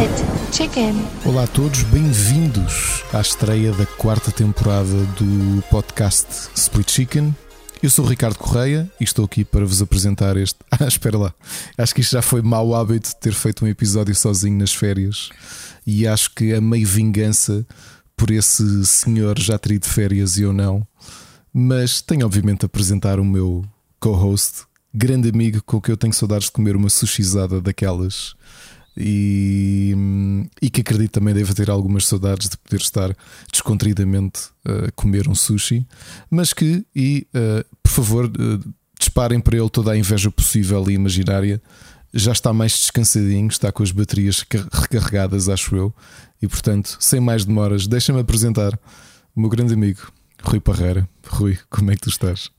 Split Chicken. Olá a todos, bem-vindos à estreia da quarta temporada do podcast Split Chicken. Eu sou o Ricardo Correia e estou aqui para vos apresentar este. Ah, espera lá. Acho que isto já foi mau hábito de ter feito um episódio sozinho nas férias e acho que a meio vingança por esse senhor já ter ido de férias e eu não. Mas tenho obviamente de apresentar o meu co-host, grande amigo com que eu tenho saudades de comer uma sushizada daquelas e, e que acredito também deve ter algumas saudades de poder estar descontraídamente a comer um sushi, mas que, e uh, por favor, uh, disparem para ele toda a inveja possível e imaginária. Já está mais descansadinho, está com as baterias recarregadas, acho eu, e portanto, sem mais demoras, deixa-me apresentar o meu grande amigo Rui Parreira. Rui, como é que tu estás?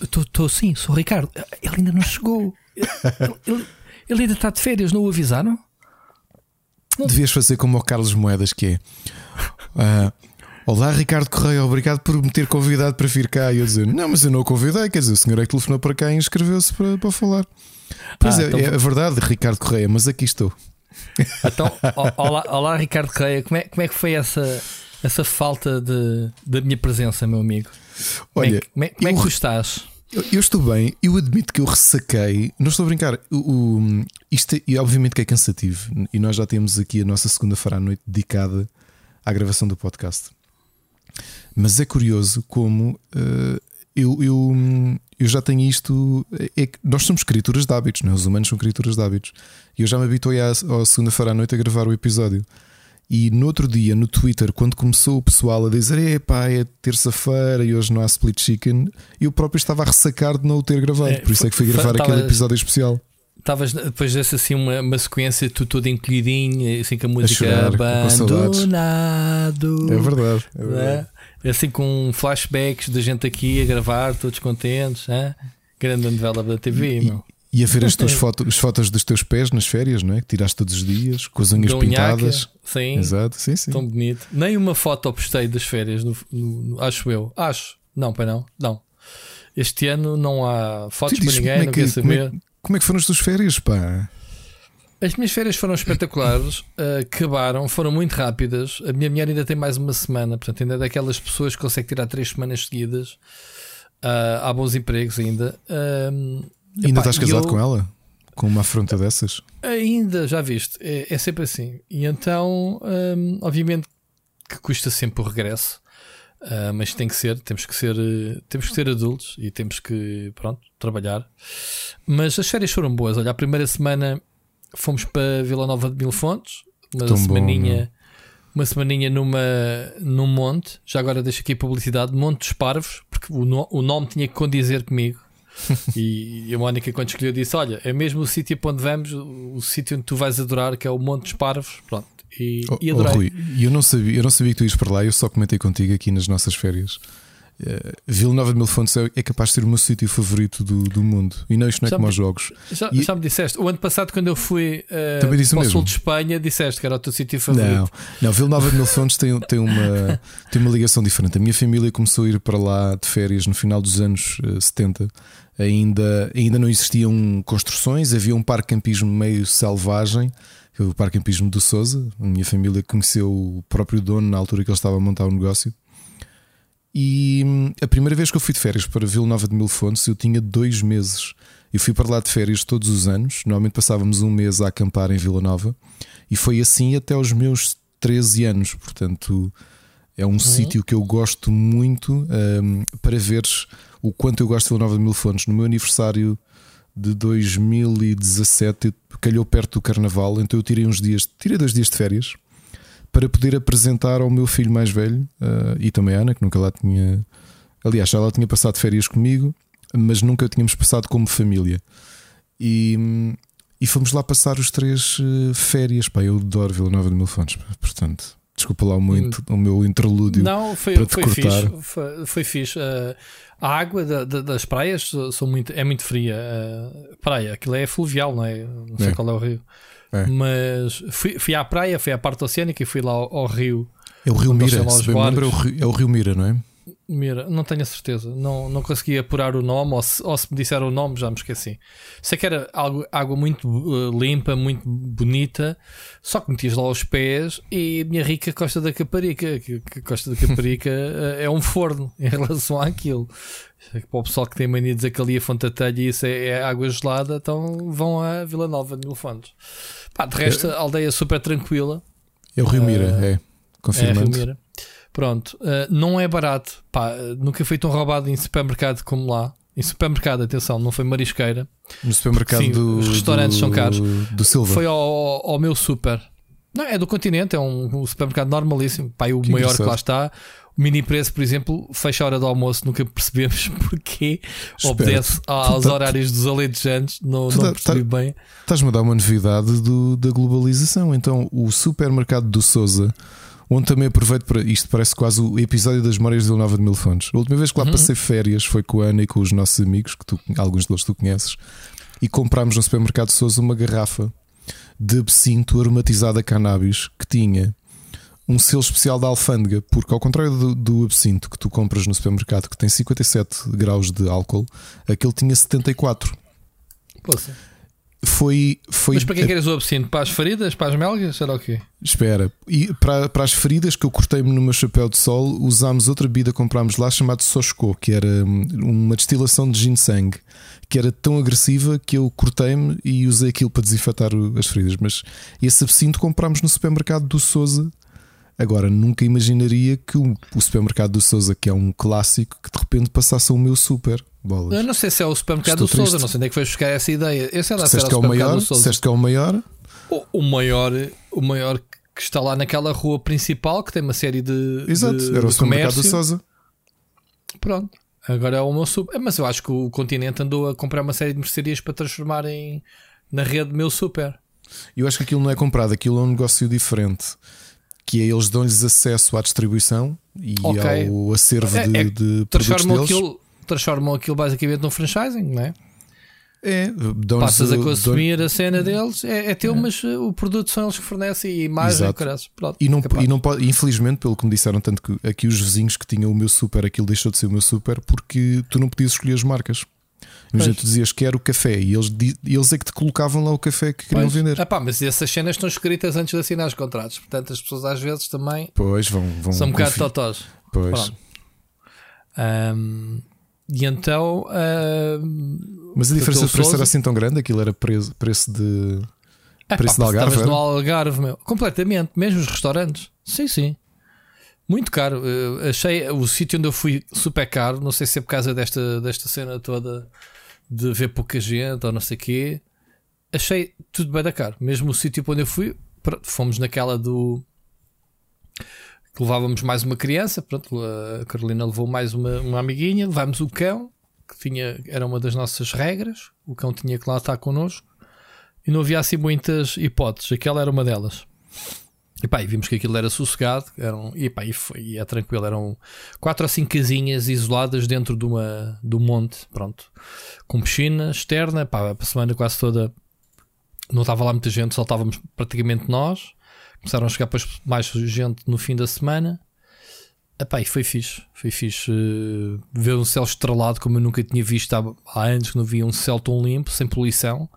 Estou sim, sou o Ricardo. Ele ainda não chegou. Ele, ele, ele ainda está de férias, não o avisaram? Devias fazer como o Carlos Moedas, que é. Uh, Olá, Ricardo Correia, obrigado por me ter convidado para vir cá. E eu dizer, não, mas eu não o convidei, quer dizer, o senhor é que telefonou para cá e inscreveu-se para, para falar. Pois ah, é, então... é a verdade, Ricardo Correia, mas aqui estou. Então, olá, olá Ricardo Correia, como é, como é que foi essa, essa falta de, da minha presença, meu amigo? Olha, como é, como é, como é que tu estás? Eu, eu, estou bem, eu admito que eu ressaquei, não estou a brincar. O, o, isto é, obviamente que é cansativo, e nós já temos aqui a nossa segunda-feira à noite dedicada à gravação do podcast. Mas é curioso como uh, eu, eu, eu já tenho isto. É, nós somos criaturas de hábitos, não é? os humanos são criaturas de hábitos. E eu já me habituei à, à segunda-feira à noite a gravar o episódio. E no outro dia, no Twitter, quando começou o pessoal a dizer epá, é terça-feira e hoje não há split chicken, eu próprio estava a ressacar de não o ter gravado. É, por isso é que fui gravar aquele episódio especial. Estavas depois dessa assim uma, uma sequência, tu todo encolhidinho, assim com a música a chorar, abandonado. É verdade. É verdade. É? Assim com flashbacks da gente aqui a gravar, todos contentes. É? Grande novela da TV, e, meu. E a ver as tuas fotos, as fotos dos teus pés nas férias, não é? Que tiraste todos os dias, com as unhas pintadas. Sim. Exato, sim, sim. Tão bonito. Nem uma foto postei das férias, no, no, acho eu. Acho. Não, pai, não. Não. Este ano não há fotos para ninguém, é não quer saber. Como é, como é, que foram as tuas férias, pá? As minhas férias foram espetaculares, uh, acabaram, foram muito rápidas. A minha mulher ainda tem mais uma semana, portanto, ainda é daquelas pessoas que conseguem tirar três semanas seguidas. Uh, há bons empregos ainda. Uh, Ainda Epá, estás casado eu... com ela? Com uma afronta dessas? Ainda, já viste. É, é sempre assim. E então, hum, obviamente que custa sempre o regresso. Uh, mas tem que ser, temos que ser, temos que ser adultos e temos que, pronto, trabalhar. Mas as férias foram boas. Olha, a primeira semana fomos para Vila Nova de Mil Fontes, uma Tão semaninha, bom, uma semaninha numa, num monte. Já agora deixo aqui a publicidade: Monte dos Parvos, porque o, no, o nome tinha que condizer comigo. e, a Mónica, quando escolheu, disse: Olha, é mesmo o sítio para onde vamos, o, o sítio onde tu vais adorar, que é o Monte dos Parvos. Pronto. E, oh, e adorei. Oh, Rui, eu não, sabia, eu não sabia que tu ias para lá, eu só comentei contigo aqui nas nossas férias. Uh, Vila Nova de Mil Fontes é, é capaz de ser o meu sítio favorito do, do mundo. E não, isto não é já como me, aos jogos. Já, e... já, me disseste, o ano passado, quando eu fui uh, para o sul de Espanha, disseste que era o teu sítio favorito. Não, não Vila Nova de Mil Fontes tem, tem, uma, tem uma ligação diferente. A minha família começou a ir para lá de férias no final dos anos uh, 70 ainda, ainda não existiam construções, havia um parque campismo meio selvagem, o parque campismo do Souza. A minha família conheceu o próprio dono na altura que ele estava a montar o negócio. E hum, a primeira vez que eu fui de férias para Vila Nova de Mil Fontes, eu tinha dois meses. Eu fui para lá de férias todos os anos. Normalmente passávamos um mês a acampar em Vila Nova. E foi assim até os meus 13 anos. Portanto, é um uhum. sítio que eu gosto muito um, para veres o quanto eu gosto de Vila Nova de Mil Fontes. No meu aniversário de 2017, calhou perto do Carnaval, então eu tirei uns dias, tirei dois dias de férias para poder apresentar ao meu filho mais velho uh, e também a Ana, que nunca lá tinha. Aliás, já lá tinha passado férias comigo, mas nunca tínhamos passado como família. E, e fomos lá passar os três uh, férias. Pá, eu adoro Vila Nova de Mil Fontes, portanto. Desculpa lá o meu, o meu interlúdio. Não, foi, para te foi cortar. fixe. Foi, foi fixe. Uh, a água da, da, das praias são muito, é muito fria. Uh, praia, aquilo é fluvial, não é? Não sei é. qual é o rio. É. Mas fui, fui à praia, fui à parte oceânica e fui lá ao, ao rio. É o Rio Mira, se bem lembro, é o rio, é o rio Mira, não é? Mira, não tenho a certeza. Não, não consegui apurar o nome, ou se, ou se me disseram o nome, já me esqueci. Sei que era algo, água muito uh, limpa, muito bonita, só que metias lá os pés e a minha rica Costa da Caparica, que, que Costa da Caparica uh, é um forno em relação àquilo. Para o pessoal que tem mania de dizer que ali a Fonte Telha e isso é, é, água gelada, então vão a Vila Nova de Mil Fontes. Pá, de resto, aldeia super tranquila. É o Rio Mira, uh, é. Confirmando. É, Rio Mira. Pronto, uh, não é barato. Pá, nunca foi tão roubado em supermercado como lá. Em supermercado, atenção, não foi marisqueira. No supermercado Sim, do, os restaurantes do, são caros. Do Silva. Foi ao, ao meu super. Não, é do continente, é um, um supermercado normalíssimo. Pá, o que maior que lá está. O mini preço, por exemplo, fecha a hora do almoço, nunca percebemos porque obedece aos tá, horários dos aletejantes, não, não tá, percebi tá, bem. Estás-me a dar uma novidade do, da globalização. Então, o supermercado do Souza onde também aproveito para. Isto parece quase o episódio das Memórias de Nova de Mil Fontes. A última vez que lá uhum. passei férias foi com a Ana e com os nossos amigos, que tu, alguns deles tu conheces, e comprámos no supermercado Souza uma garrafa de absinto aromatizado a cannabis que tinha um selo especial da alfândega, porque ao contrário do, do absinto que tu compras no supermercado, que tem 57 graus de álcool, aquele tinha 74. Poxa foi, foi. Mas para que é que eras o absinto? Para as feridas? Para as melgas? Será o quê? Espera, e para, para as feridas que eu cortei-me no meu chapéu de sol, usámos outra bebida que comprámos lá chamada Soshko, que era hum, uma destilação de ginseng, que era tão agressiva que eu cortei-me e usei aquilo para desinfetar as feridas. Mas esse absinto comprámos no supermercado do Souza. Agora, nunca imaginaria que o, o supermercado do Souza, que é um clássico, que de repente passasse ao meu super. Bolas. Eu não sei se é o supermercado Estou do Souza, não sei onde é que foi buscar essa ideia. Esse é lá que é o maior, disseste que é o maior. O, o, maior, o maior que está lá naquela rua principal que tem uma série de. Exato, de, era o supermercado do Souza. Pronto. Agora é o meu super. Mas eu acho que o continente andou a comprar uma série de mercearias para transformar em, na rede meu super. Eu acho que aquilo não é comprado, aquilo é um negócio diferente. Que é eles dão-lhes acesso à distribuição e okay. ao acervo é, de, é, de produtos deles. Aquilo, transformam aquilo basicamente num franchising, não é? É, Passas a consumir a cena deles, é, é teu, é. mas uh, o produto são eles que fornecem e imagem, Pronto, e não, e não pode, infelizmente, pelo que me disseram, tanto que aqui os vizinhos que tinham o meu super, aquilo deixou de ser o meu super porque tu não podias escolher as marcas. Imagina, tu dizias que era o café e eles, eles é que te colocavam lá o café que queriam pois. vender. Epá, mas essas cenas estão escritas antes de assinar os contratos, portanto as pessoas às vezes também pois, vão, vão são um bocado totós. Pois. Um, e então. Mas a diferença de preço era assim tão grande? Aquilo era preço, preço de. É, preço pá, de Algarve? no Algarve, meu. Completamente. Mesmo os restaurantes. Sim, sim. Muito caro. Eu achei o sítio onde eu fui super caro. Não sei se é por causa desta, desta cena toda de ver pouca gente ou não sei o quê. Achei tudo bem da caro. Mesmo o sítio onde eu fui, fomos naquela do que levávamos mais uma criança, pronto, a Carolina levou mais uma, uma amiguinha, levámos o cão, que tinha, era uma das nossas regras, o cão tinha que lá estar connosco, e não havia assim muitas hipóteses, aquela era uma delas. E pá, e vimos que aquilo era sossegado, eram, e pá, e, foi, e é tranquilo, eram quatro ou cinco casinhas isoladas dentro de uma, do monte, pronto, com piscina externa, pá, a semana quase toda não estava lá muita gente, só estávamos praticamente nós. Começaram a chegar depois mais gente no fim da semana. Epá, e foi fixe. Foi fixe uh, ver um céu estrelado como eu nunca tinha visto há, há anos que não via um céu tão limpo, sem poluição.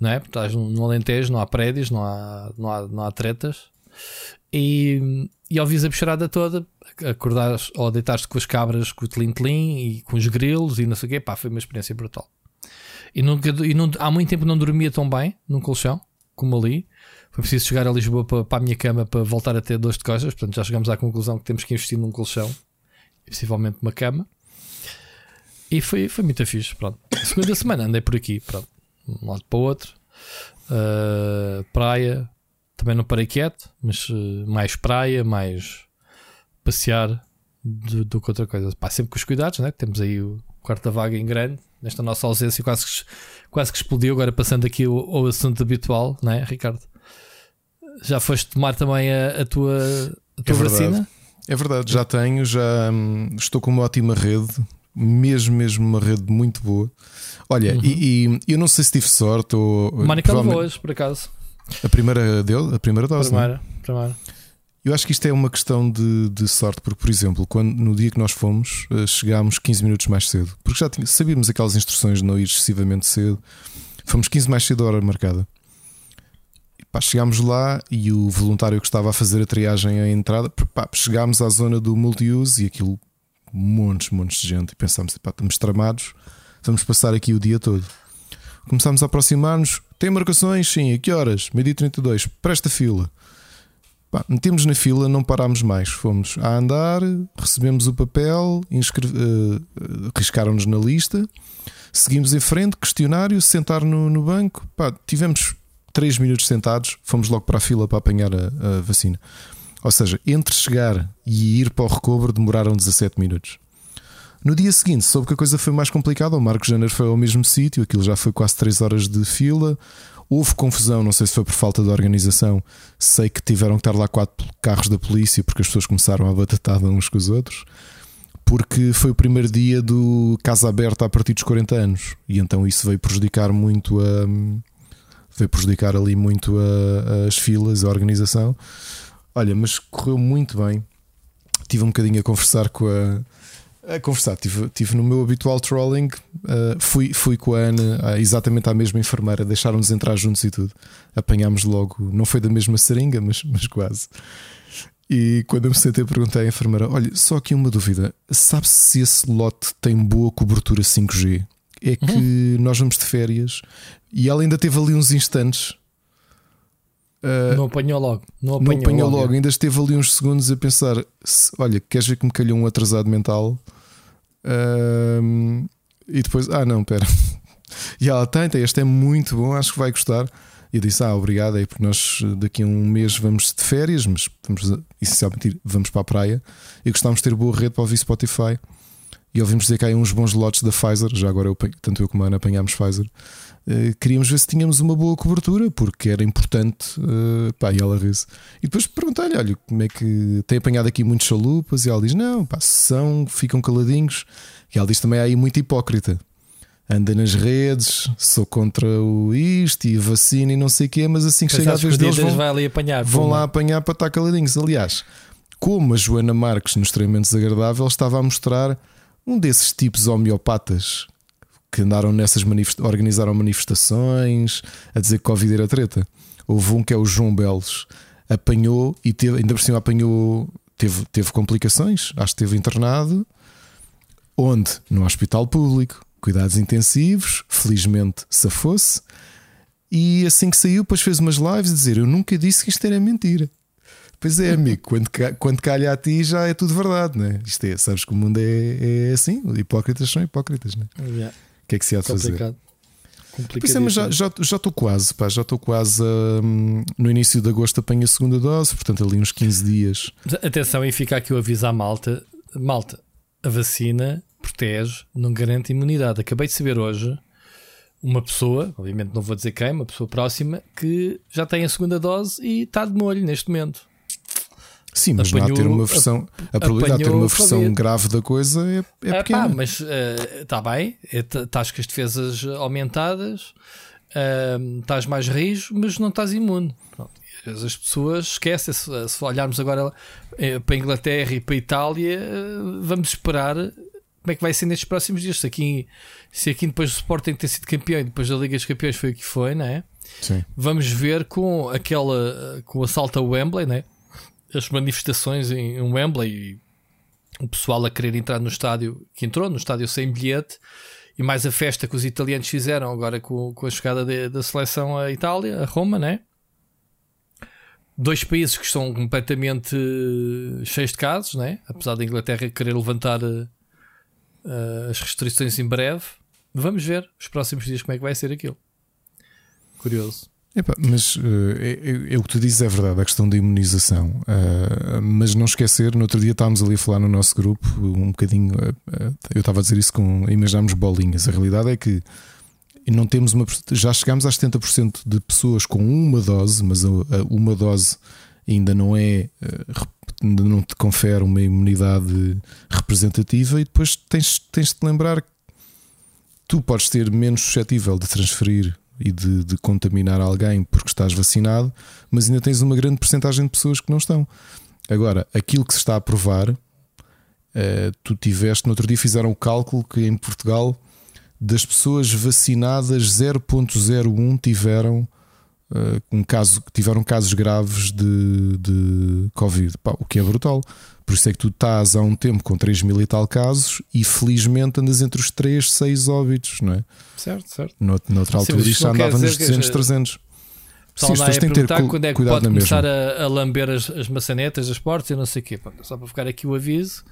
Não é? Porque estás no Alentejo, não há prédios, não há, não há, não há tretas. E, e ao vis a bicharada toda, acordares ou deitares com as cabras com o tlim-tlim e com os grilos e não sei o quê, pá, foi uma experiência brutal. E, nunca, e não, há muito tempo não dormia tão bem num colchão como ali. Foi preciso chegar a Lisboa para, para a minha cama para voltar a ter dores de costas. Portanto, já chegamos à conclusão que temos que investir num colchão e possivelmente uma cama. E foi, foi muito fixe. Pronto. Segunda semana andei por aqui, pronto, um lado para o outro. Uh, praia, também não parei quieto, mas uh, mais praia, mais passear do, do que outra coisa. Pá, sempre com os cuidados, né? Temos aí o quarto da vaga em grande, nesta nossa ausência, quase que, quase que explodiu. Agora passando aqui o, o assunto habitual, né, Ricardo? Já foste tomar também a, a tua, a tua é vacina? É verdade, já tenho, já hum, estou com uma ótima rede, mesmo, mesmo uma rede muito boa. Olha, uhum. e, e, eu não sei se tive sorte ou. Mónica levou hoje, por acaso. A primeira deu? A primeira dose? Primeira, não? primeira. Eu acho que isto é uma questão de, de, sorte, porque, por exemplo, quando, no dia que nós fomos, eh, chegámos 15 minutos mais cedo, porque já tinha, sabíamos aquelas instruções de não ir excessivamente cedo, fomos 15 mais cedo a hora marcada. Pá, chegámos lá e o voluntário que estava a fazer a triagem à entrada, pá, chegámos à zona do multi-use e aquilo, montes, montes de gente, e pensámos, pá, estamos tramados, vamos passar aqui o dia todo. Começámos a aproximar-nos, tem marcações? Sim, a que horas? Meio-dia 32, presta fila. Pá, metemos na fila, não parámos mais. Fomos a andar, recebemos o papel, uh, riscaram-nos na lista, seguimos em frente, questionário, sentar no, no banco. Pá, tivemos 3 minutos sentados, fomos logo para a fila para apanhar a, a vacina. Ou seja, entre chegar e ir para o recobro demoraram 17 minutos. No dia seguinte, soube que a coisa foi mais complicada. O Marco Janeiro foi ao mesmo sítio, aquilo já foi quase 3 horas de fila. Houve confusão, não sei se foi por falta de organização. Sei que tiveram que estar lá quatro carros da polícia porque as pessoas começaram a batatada uns com os outros. Porque foi o primeiro dia do Casa Aberta a partir dos 40 anos. E então isso veio prejudicar muito a. Veio prejudicar ali muito a, as filas, a organização. Olha, mas correu muito bem. Tive um bocadinho a conversar com a a conversar. Tive, tive no meu habitual trolling, uh, fui, fui com a Ana, exatamente à mesma enfermeira, deixaram-nos entrar juntos e tudo. Apanhámos logo, não foi da mesma seringa, mas, mas quase. E quando eu me sentei, perguntei à enfermeira: Olha, só aqui uma dúvida, sabe-se se esse lote tem boa cobertura 5G? É que uhum. nós vamos de férias e ela ainda teve ali uns instantes. Uh, não apanhou logo. Não apanhou, não apanhou logo. logo. ainda esteve ali uns segundos a pensar: se, olha, queres ver que me calhou um atrasado mental? e depois, ah, não, pera. e ela tem, este é muito bom, acho que vai gostar. E eu disse, ah, obrigado, é porque nós daqui a um mês vamos de férias, mas vamos essencialmente vamos para a praia e gostávamos de ter boa rede para ouvir Spotify. E ouvimos dizer que há uns bons lotes da Pfizer, já agora eu, tanto eu como a Ana apanhámos Pfizer. Uh, queríamos ver se tínhamos uma boa cobertura, porque era importante. Uh, pá, e ela riu-se. E depois perguntei-lhe: olha, como é que tem apanhado aqui muitos chalupas? E ela diz: não, pá, são, ficam caladinhos. E ela diz também: há aí muito hipócrita. Anda nas redes, sou contra o isto e vacina e não sei o quê, mas assim que chega a vez deles, vão, vai ali apanhar, vão lá apanhar para estar caladinhos. Aliás, como a Joana Marques, no extremamente desagradável, estava a mostrar um desses tipos homeopatas que andaram nessas manifestações, organizaram manifestações a dizer que Covid era treta. Houve um que é o João Belos, apanhou e teve, ainda por cima apanhou, teve, teve complicações, acho que teve internado. Onde? No hospital público, cuidados intensivos, felizmente se fosse. E assim que saiu, depois fez umas lives a dizer: Eu nunca disse que isto era mentira. Pois é, amigo, quando, quando calha a ti já é tudo verdade, né? Isto é, sabes que o mundo é, é assim, hipócritas são hipócritas, né? Yeah. Que é que se há de fazer? Pois é, mas já estou quase, pá, já estou quase um, no início de agosto apanho a segunda dose, portanto ali uns 15 dias. Atenção, e fica aqui o aviso à malta: malta, a vacina protege, não garante imunidade. Acabei de saber hoje uma pessoa, obviamente não vou dizer quem, uma pessoa próxima, que já tem a segunda dose e está de molho neste momento. Sim, mas apanhou, não há ter uma versão. A, probabilidade de ter uma versão grave da coisa é, é pequena. Pá, mas está uh, bem, estás com as defesas aumentadas, uh, estás mais rijo, mas não estás imune. Pronto. As pessoas esquecem, se, se olharmos agora eh, para a Inglaterra e para a Itália, uh, vamos esperar como é que vai ser nestes próximos dias. Se aqui, se aqui depois do Sporting ter sido campeão e depois da Liga dos Campeões foi o que foi, não é? Sim. Vamos ver com aquela com o assalto a Wembley, né? As manifestações em Wembley o pessoal a querer entrar no estádio, que entrou no estádio sem bilhete, e mais a festa que os italianos fizeram agora com, com a chegada de, da seleção à Itália, a Roma, né? Dois países que estão completamente cheios de casos, né? Apesar da Inglaterra querer levantar uh, as restrições em breve. Vamos ver os próximos dias como é que vai ser aquilo. Curioso. Epa, mas uh, é, o que tu dizes é verdade, a questão da imunização. Uh, mas não esquecer, no outro dia estávamos ali a falar no nosso grupo, um bocadinho. Uh, eu estava a dizer isso com. Imaginamos bolinhas. A realidade é que não temos uma. Já chegamos a 70% de pessoas com uma dose, mas a, a uma dose ainda não é. ainda não te confere uma imunidade representativa, e depois tens, tens de lembrar que tu podes ser menos suscetível de transferir e de, de, contaminar alguém porque estás vacinado, mas ainda tens uma grande porcentagem de pessoas que não estão. Agora, aquilo que se está a provar, uh, tu tiveste, no outro dia fizeram o cálculo que em Portugal, das pessoas vacinadas, 0,01 tiveram. Um caso, tiveram casos graves de, de Covid, Pá, o que é brutal. Por isso é que tu estás há um tempo com 3 mil e tal casos e felizmente andas entre os 3, 6 óbitos, não é? Certo, certo. No, noutra altura isto já andava nos 200, 300. Sim, as pessoas têm que ter quando é que pode começar a, a, lamber as, as maçanetas das portas e não sei o quê. Só para ficar aqui o aviso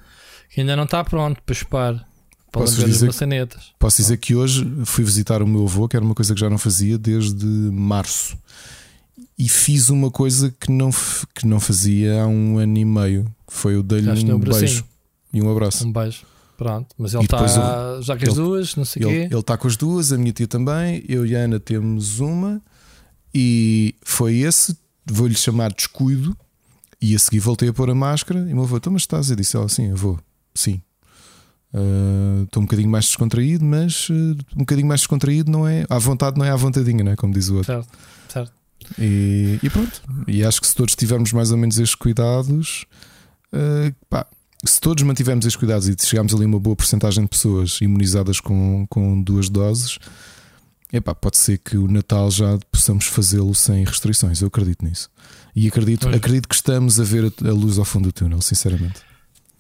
que ainda não está pronto para chupar. Posso dizer, as maçanetas. Posso dizer que hoje fui visitar o meu avô, que era uma coisa que já não fazia desde março. E fiz uma coisa que não, que não fazia há um ano e meio. Foi o dei-lhe um, um beijo e um abraço. Um beijo. Pronto, mas ele está já com as duas, não sei o quê. Ele está com as duas, a minha tia também, eu e a Ana temos uma. E foi esse, vou-lhe chamar descuido. E a seguir voltei a pôr a máscara. E o meu avô, então, mas estás? Eu disse, ela, sim, eu vou, sim. Uh, estou um bocadinho mais descontraído, mas uh, um bocadinho mais descontraído não é. À vontade não é à vontadinha, não é? Como diz o outro. Certo, certo. E, e pronto. E acho que se todos tivermos mais ou menos estes cuidados, uh, pá, se todos mantivermos estes cuidados e chegarmos ali uma boa porcentagem de pessoas imunizadas com, com duas doses, Epá, pode ser que o Natal já possamos fazê-lo sem restrições. Eu acredito nisso. E acredito, acredito que estamos a ver a luz ao fundo do túnel, sinceramente.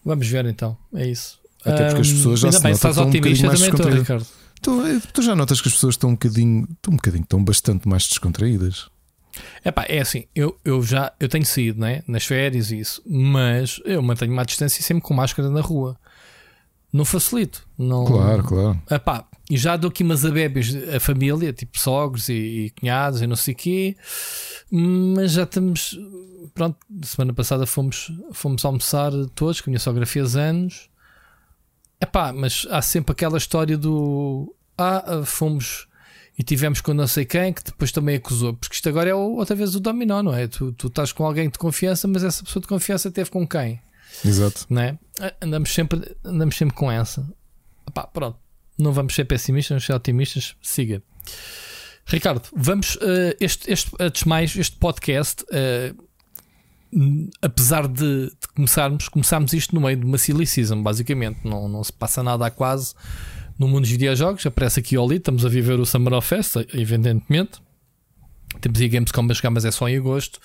Vamos ver então, é isso. Até porque as pessoas já se bem, notam estás otimista um também estou, Ricardo. Tu, eh, tu, já notas que as pessoas estão um bocadinho, estão um bocadinho, estão bastante mais descontraídas. Epá, é assim, eu, eu já eu tenho saído né, nas férias e isso, mas eu mantenho uma distância sempre com máscara na rua. Não facilito. Não... Claro, claro. Epá, e já dou aqui umas abébis a família, tipo sogros e, e cunhados e não sei o quê, mas já estamos. Pronto, semana passada fomos, fomos almoçar todos, com a minha sogra fez anos. Epá, mas há sempre aquela história do. Ah, fomos e tivemos com não sei quem que depois também acusou, porque isto agora é outra vez o dominó, não é? Tu, tu estás com alguém de confiança, mas essa pessoa de confiança teve com quem? Exato. Não é? Andamos sempre, andamos sempre com essa. Epá, pronto não vamos ser pessimistas, vamos ser otimistas. Siga. Ricardo, vamos. Uh, este, este, antes mais, este podcast, uh, apesar de, de, começarmos, começámos isto no meio de uma silly season, basicamente. Não, não se passa nada há quase no mundo dos videojogos. Aparece aqui ali, estamos a viver o Summer of Fest, evidentemente. Temos aí Gamescom a chegar, mas é só em agosto.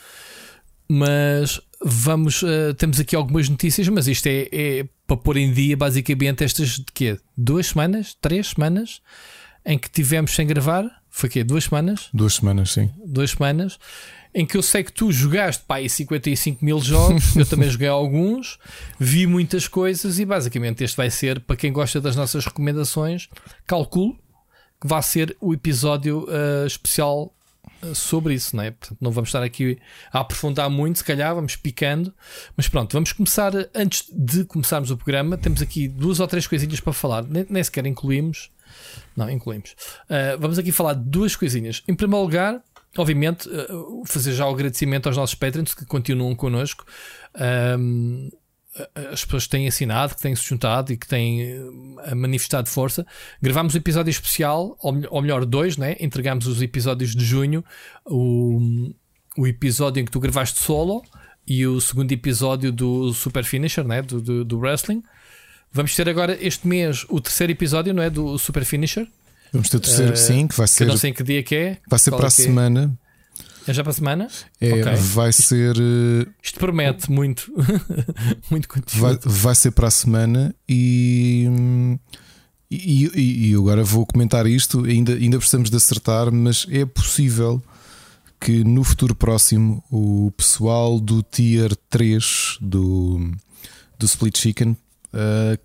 Mas vamos. Uh, temos aqui algumas notícias, mas isto é, é para pôr em dia basicamente estas de quê? Duas semanas? Três semanas? Em que tivemos sem gravar? Foi quê? Duas semanas? Duas semanas, sim. Duas semanas. Em que eu sei que tu jogaste pá, aí 55 mil jogos, eu também joguei alguns, vi muitas coisas e basicamente este vai ser, para quem gosta das nossas recomendações, calculo que vai ser o episódio uh, especial sobre isso, não é? Portanto, não vamos estar aqui a aprofundar muito, se calhar, vamos picando. Mas pronto, vamos começar. Antes de começarmos o programa, temos aqui duas ou três coisinhas para falar. Nem, nem sequer incluímos. Não, incluímos. Uh, vamos aqui falar de duas coisinhas. Em primeiro lugar, obviamente, uh, fazer já o agradecimento aos nossos patrons que continuam connosco. Um, as pessoas que têm assinado, que têm se juntado e que têm uh, manifestado força. Gravámos um episódio especial, ou, melhor, dois, né? Entregámos os episódios de junho, o, o episódio em que tu gravaste solo e o segundo episódio do Super Finisher, né? Do, do, do, Wrestling. Vamos ter agora este mês o terceiro episódio, não é? Do Super Finisher. Vamos ter o terceiro, uh, sim, que vai ser. Que não sei em que dia que é. Vai ser para a é? semana. É já para a semana? É, okay. Vai ser. Uh, Isto promete muito. muito conteúdo. Vai, vai ser para a semana e. E, e, agora vou comentar isto. Ainda, ainda precisamos de acertar, mas é possível que no futuro próximo o pessoal do Tier 3 do, do Split Chicken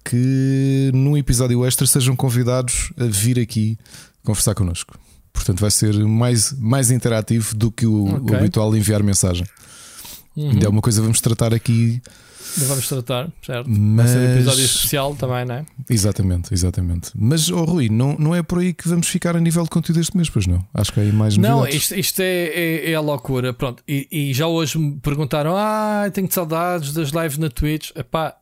que num episódio extra sejam convidados a vir aqui conversar connosco. Portanto, vai ser mais, mais interativo do que o, okay. o habitual enviar mensagem. Uhum. Ainda é uma coisa que vamos tratar aqui. Vamos tratar, certo? Mas... Vai ser um episódio especial também, não é? Exatamente, exatamente. Mas, oh, Rui, não, não é por aí que vamos ficar a nível de conteúdo este mês, pois não? Acho que há aí mais Não, isto, isto é, é, é, a loucura. Pronto, e, e, já hoje me perguntaram: ah, tenho saudades das lives na Twitch. Epá,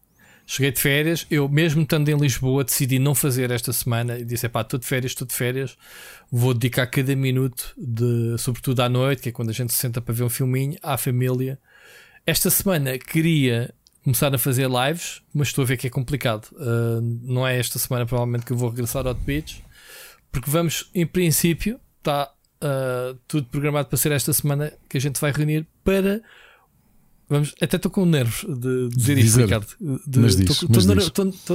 Cheguei de férias, eu mesmo estando em Lisboa decidi não fazer esta semana e disse: pá, estou de férias, estou de férias, vou dedicar cada minuto, de, sobretudo à noite, que é quando a gente se senta para ver um filminho, à família. esta semana queria começar a fazer lives, mas estou a ver que é complicado. Uh, não é esta semana, provavelmente, que eu vou regressar ao Twitch, porque vamos, em princípio, está uh, tudo programado para ser esta semana que a gente vai reunir para Vamos, até estou com nervos de dizer isto, Ricardo.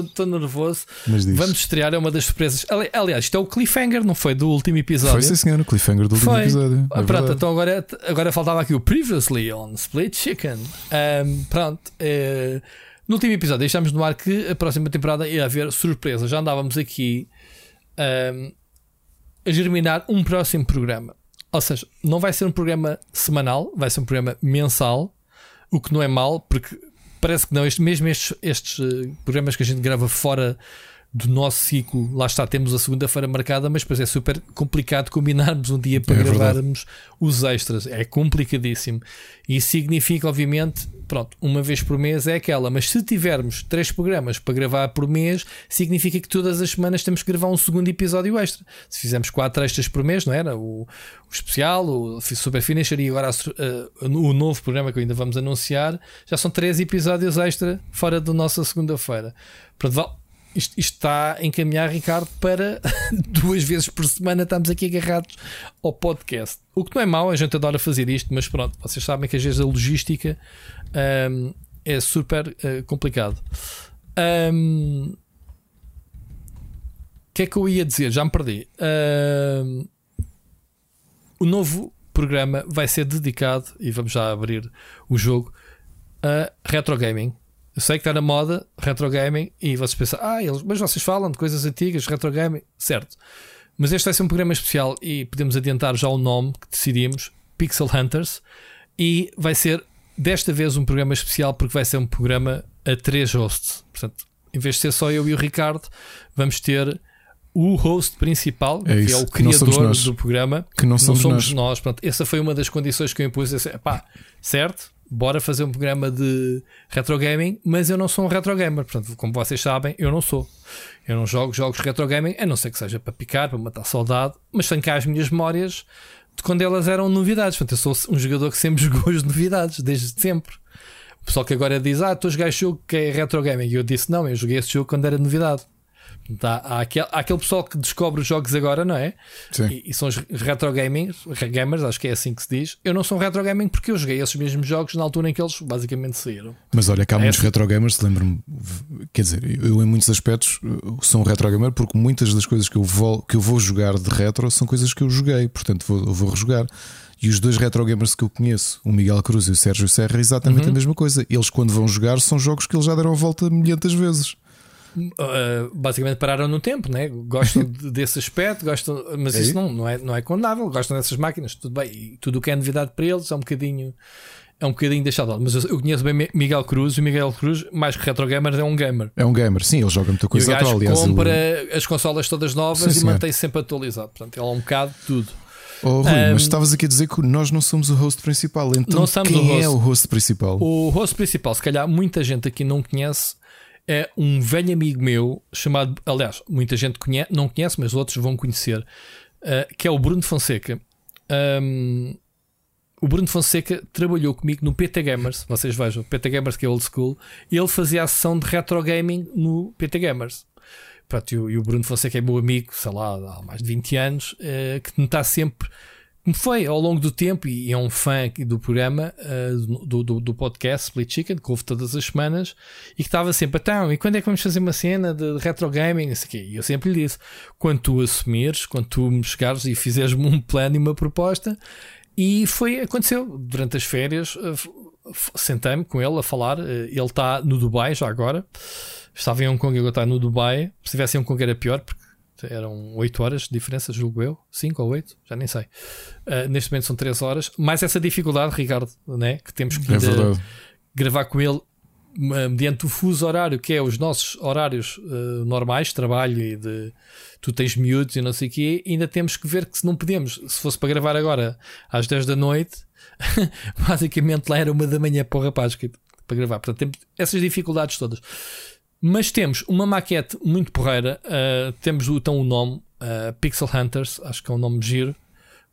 Estou nervoso. Vamos estrear, é uma das surpresas. Aliás, isto é o cliffhanger, não foi? Do último episódio. Foi sim, senhor, o cliffhanger do último episódio. É pronto, então agora, agora faltava aqui o Previously on Split Chicken. Um, pronto. É, no último episódio deixámos no ar que a próxima temporada ia haver surpresa. Já andávamos aqui um, a germinar um próximo programa. Ou seja, não vai ser um programa semanal, vai ser um programa mensal o que não é mal, porque parece que não, este, mesmo estes, estes uh, programas que a gente grava fora do nosso ciclo, lá está, temos a segunda-feira marcada, mas depois é super complicado combinarmos um dia para é gravarmos os extras. É complicadíssimo. E significa, obviamente, pronto, uma vez por mês é aquela, mas se tivermos três programas para gravar por mês, significa que todas as semanas temos que gravar um segundo episódio extra. Se fizermos quatro extras por mês, não era? O, o especial, o Super Finisher e agora a, uh, o novo programa que ainda vamos anunciar, já são três episódios extra fora da nossa segunda-feira. Pronto, isto, isto, está a encaminhar, Ricardo, para duas vezes por semana estamos aqui agarrados ao podcast. O que não é mau, a gente adora fazer isto, mas pronto, vocês sabem que às vezes a logística um, é super uh, complicado. O um, que é que eu ia dizer? Já me perdi. Um, o novo programa vai ser dedicado, e vamos já abrir o jogo, a retro gaming. Eu sei que está na moda retro gaming e vocês pensam, ah, eles, mas vocês falam de coisas antigas, retro gaming, certo. Mas este vai ser um programa especial e podemos adiantar já o nome que decidimos: Pixel Hunters. E vai ser desta vez um programa especial porque vai ser um programa a três hosts. Portanto, em vez de ser só eu e o Ricardo, vamos ter o host principal, é que é o criador do programa, que não somos, não somos nós. nós. Portanto, essa foi uma das condições que eu impus. Disse, pá, certo, bora fazer um programa de retro gaming, mas eu não sou um retro gamer. Portanto, como vocês sabem, eu não sou. Eu não jogo jogos retro gaming, a não ser que seja para picar, para matar saudade, mas tenho cá as minhas memórias de quando elas eram novidades. Portanto, eu sou um jogador que sempre jogou as novidades, desde sempre. O pessoal que agora diz, ah, tu jogaste jogo que é retro gaming. E eu disse, não, eu joguei esse jogo quando era novidade. Tá, há, aquele, há aquele pessoal que descobre os jogos agora, não é? Sim. E, e são os retro gamers, gamers, acho que é assim que se diz. Eu não sou um retro gaming porque eu joguei esses mesmos jogos na altura em que eles basicamente saíram. Mas olha, cá há é muitos assim. retro gamers, lembro-me, quer dizer, eu em muitos aspectos sou um retro gamer porque muitas das coisas que eu vou, que eu vou jogar de retro são coisas que eu joguei, portanto vou, vou rejogar. E os dois retro gamers que eu conheço, o Miguel Cruz e o Sérgio Serra, é exatamente uhum. a mesma coisa. Eles, quando vão jogar, são jogos que eles já deram a volta milhentas vezes. Uh, basicamente pararam no tempo, né? gostam desse aspecto, gostam, mas é isso não, não, é, não é condenável, gostam dessas máquinas, tudo bem, e tudo o que é novidade para eles é um bocadinho é um bocadinho deixado Mas eu, eu, conheço bem Miguel Cruz e o Miguel Cruz, mais que retro gamer, é um gamer. É um gamer, sim, ele joga muita coisa e o atual. Aliás, compra ele... as consolas todas novas sim, e mantém-se sempre atualizado. Portanto, ele é um bocado de tudo. Oh, Rui, um, mas estavas aqui a dizer que nós não somos o host principal, então não somos quem o host. é o host principal? O host principal, se calhar muita gente aqui não conhece, é um velho amigo meu chamado, aliás, muita gente conhece, não conhece, mas outros vão conhecer, uh, que é o Bruno Fonseca. Um, o Bruno Fonseca trabalhou comigo no PT Gamers. Vocês vejam, PT Gamers que é old school. Ele fazia a sessão de retro gaming no PT Gamers. Pronto, e, o, Bruno Fonseca é meu amigo, sei lá, há mais de 20 anos, uh, que me está sempre como foi ao longo do tempo, e é um fã do programa, uh, do, do, do, podcast Split Chicken, que ouve todas as semanas, e que estava sempre, então, e quando é que vamos fazer uma cena de retro gaming? E eu sempre lhe disse: quando tu assumires, quando tu me chegares e fizeres-me um plano e uma proposta, e foi, aconteceu durante as férias. Uh, Sentei-me com ele a falar. Uh, ele está no Dubai já agora. Estava em Hong Kong e agora está no Dubai. Se estivesse em Hong Kong era pior, porque eram 8 horas de diferença, julgo eu, 5 ou 8, já nem sei. Uh, neste momento são 3 horas, mais essa dificuldade, Ricardo, né? que temos que é gravar com ele mediante o fuso horário, que é os nossos horários uh, normais, trabalho e de tu tens miúdos e não sei o quê, ainda temos que ver que se não podemos, se fosse para gravar agora às 10 da noite, basicamente lá era uma da manhã para o rapaz que, para gravar. Portanto, temos essas dificuldades todas. Mas temos uma maquete muito porreira. Uh, temos então o nome uh, Pixel Hunters, acho que é um nome giro.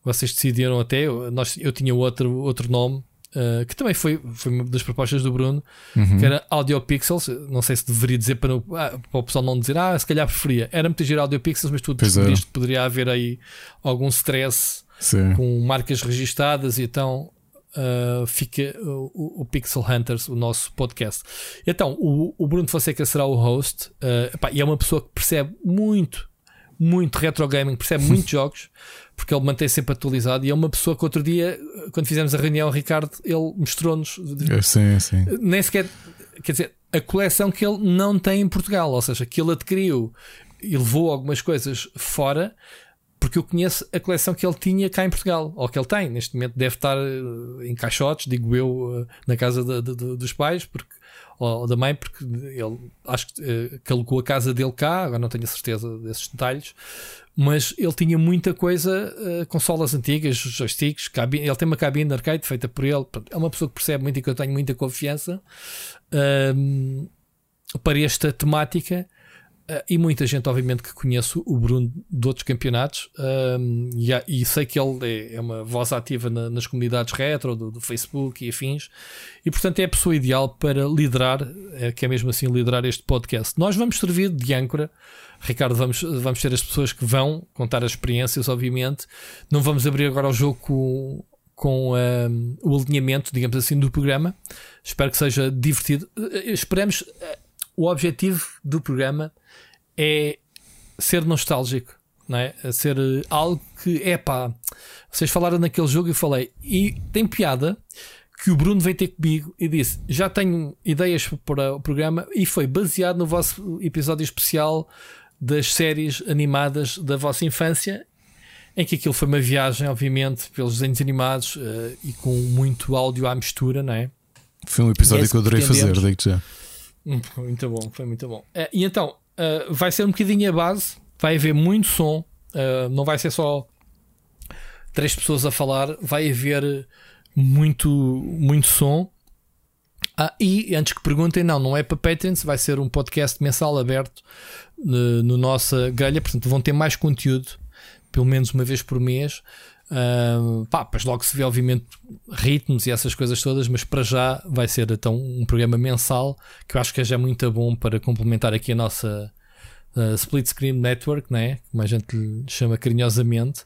Vocês decidiram até. Eu, nós, eu tinha outro, outro nome uh, que também foi, foi uma das propostas do Bruno, uhum. que era Audio Pixels. Não sei se deveria dizer para, no, ah, para o pessoal não dizer, ah, se calhar preferia. Era muito giro Audio Pixels, mas tu descobriste que poderia haver aí algum stress Sim. com marcas registadas e então uh, fica o, o, Pixel Hunters, o nosso podcast. Então, o, o Bruno Fonseca será o host uh, epá, e é uma pessoa que percebe muito, muito retro gaming, percebe muitos jogos, porque ele mantém sempre atualizado. E é uma pessoa que outro dia, quando fizemos a reunião, o Ricardo, ele mostrou-nos. É, sim, sim. Nem sequer, quer dizer, a coleção que ele não tem em Portugal, ou seja, que ele adquiriu e levou algumas coisas fora porque eu conheço a coleção que ele tinha cá em Portugal, ou que ele tem, neste momento deve estar eh, em caixotes, digo eu, eh, na casa de, de, dos pais, porque, ou da mãe, porque ele acho que, que alugou a casa dele cá, agora não tenho a certeza desses detalhes, mas ele tinha muita coisa, consolas antigas, joysticks, cabine, ele tem uma cabine arcade feita por ele, é uma pessoa que percebe muito e que eu tenho muita confiança uh, para esta temática. Uh, e muita gente, obviamente, que conhece o Bruno de outros campeonatos um, e, e, sei que ele é, é uma voz ativa na, nas comunidades retro, do, do, Facebook e afins, e portanto é a pessoa ideal para liderar, é, que é mesmo assim liderar este podcast. Nós vamos servir de âncora, Ricardo, vamos, vamos ter as pessoas que vão contar as experiências, obviamente. Não vamos abrir agora o jogo com, com um, o alinhamento, digamos assim, do programa. Espero que seja divertido. Uh, esperamos. Uh, o objetivo do programa é ser nostálgico, não é? ser eh, algo que é pá. Vocês falaram naquele jogo e eu falei, e tem piada que o Bruno veio ter comigo e disse: Já tenho ideias para o programa e foi baseado no vosso episódio especial das séries animadas da vossa infância, em que aquilo foi uma viagem, obviamente, pelos desenhos animados uh, e com muito áudio à mistura, não é? Foi um episódio que eu adorei fazer, digo já. Muito bom, foi muito bom. Uh, e então, uh, vai ser um bocadinho a base, vai haver muito som, uh, não vai ser só três pessoas a falar, vai haver muito, muito som. Ah, e antes que perguntem, não, não é para Patreons, vai ser um podcast mensal aberto no, no nossa grelha, portanto vão ter mais conteúdo, pelo menos uma vez por mês. Pá, logo se vê, obviamente, ritmos e essas coisas todas, mas para já vai ser então um programa mensal que eu acho que é já muito bom para complementar aqui a nossa uh, Split Screen Network, né? como a gente lhe chama carinhosamente.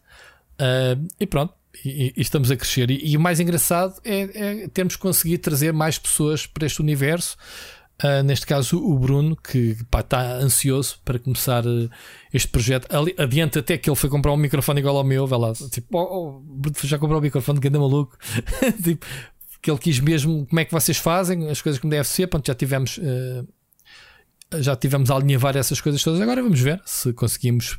Uh, e pronto, e, e, estamos a crescer. E, e o mais engraçado é, é termos conseguido trazer mais pessoas para este universo. Uh, neste caso, o Bruno, que está ansioso para começar uh, este projeto. Ali, adiante, até que ele foi comprar um microfone igual ao meu. Vai lá, tipo, oh, oh, já comprou um microfone, que anda maluco. tipo, que ele quis mesmo como é que vocês fazem, as coisas como deve ser. Pronto, já tivemos. Uh, já tivemos a alinhavar essas coisas todas. Agora vamos ver se conseguimos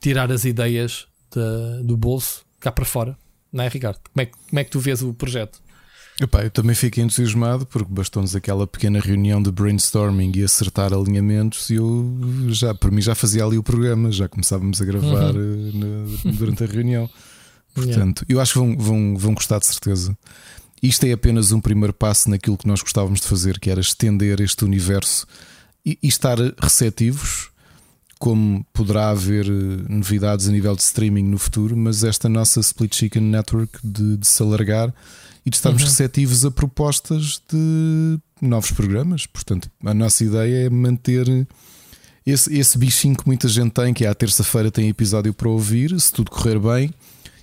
tirar as ideias de, do bolso cá para fora. Não é, Ricardo? Como é, como é que tu vês o projeto? Epá, eu também fiquei entusiasmado porque bastou-nos aquela pequena reunião de brainstorming e acertar alinhamentos e eu já, por mim já fazia ali o programa, já começávamos a gravar uhum. Eh, na, durante a reunião. Portanto, yeah. eu acho que vão, vão, vão gostar de certeza. Isto é apenas um primeiro passo naquilo que nós gostávamos de fazer, que era estender este universo e, e estar receptivos, como poderá haver eh, novidades a nível de streaming no futuro, mas esta nossa Split Chicken Network de, de se alargar e de estarmos uhum. receptivos a propostas de novos programas. Portanto, a nossa ideia é manter esse, esse bichinho que muita gente tem, que é à terça-feira tem episódio para ouvir, se tudo correr bem.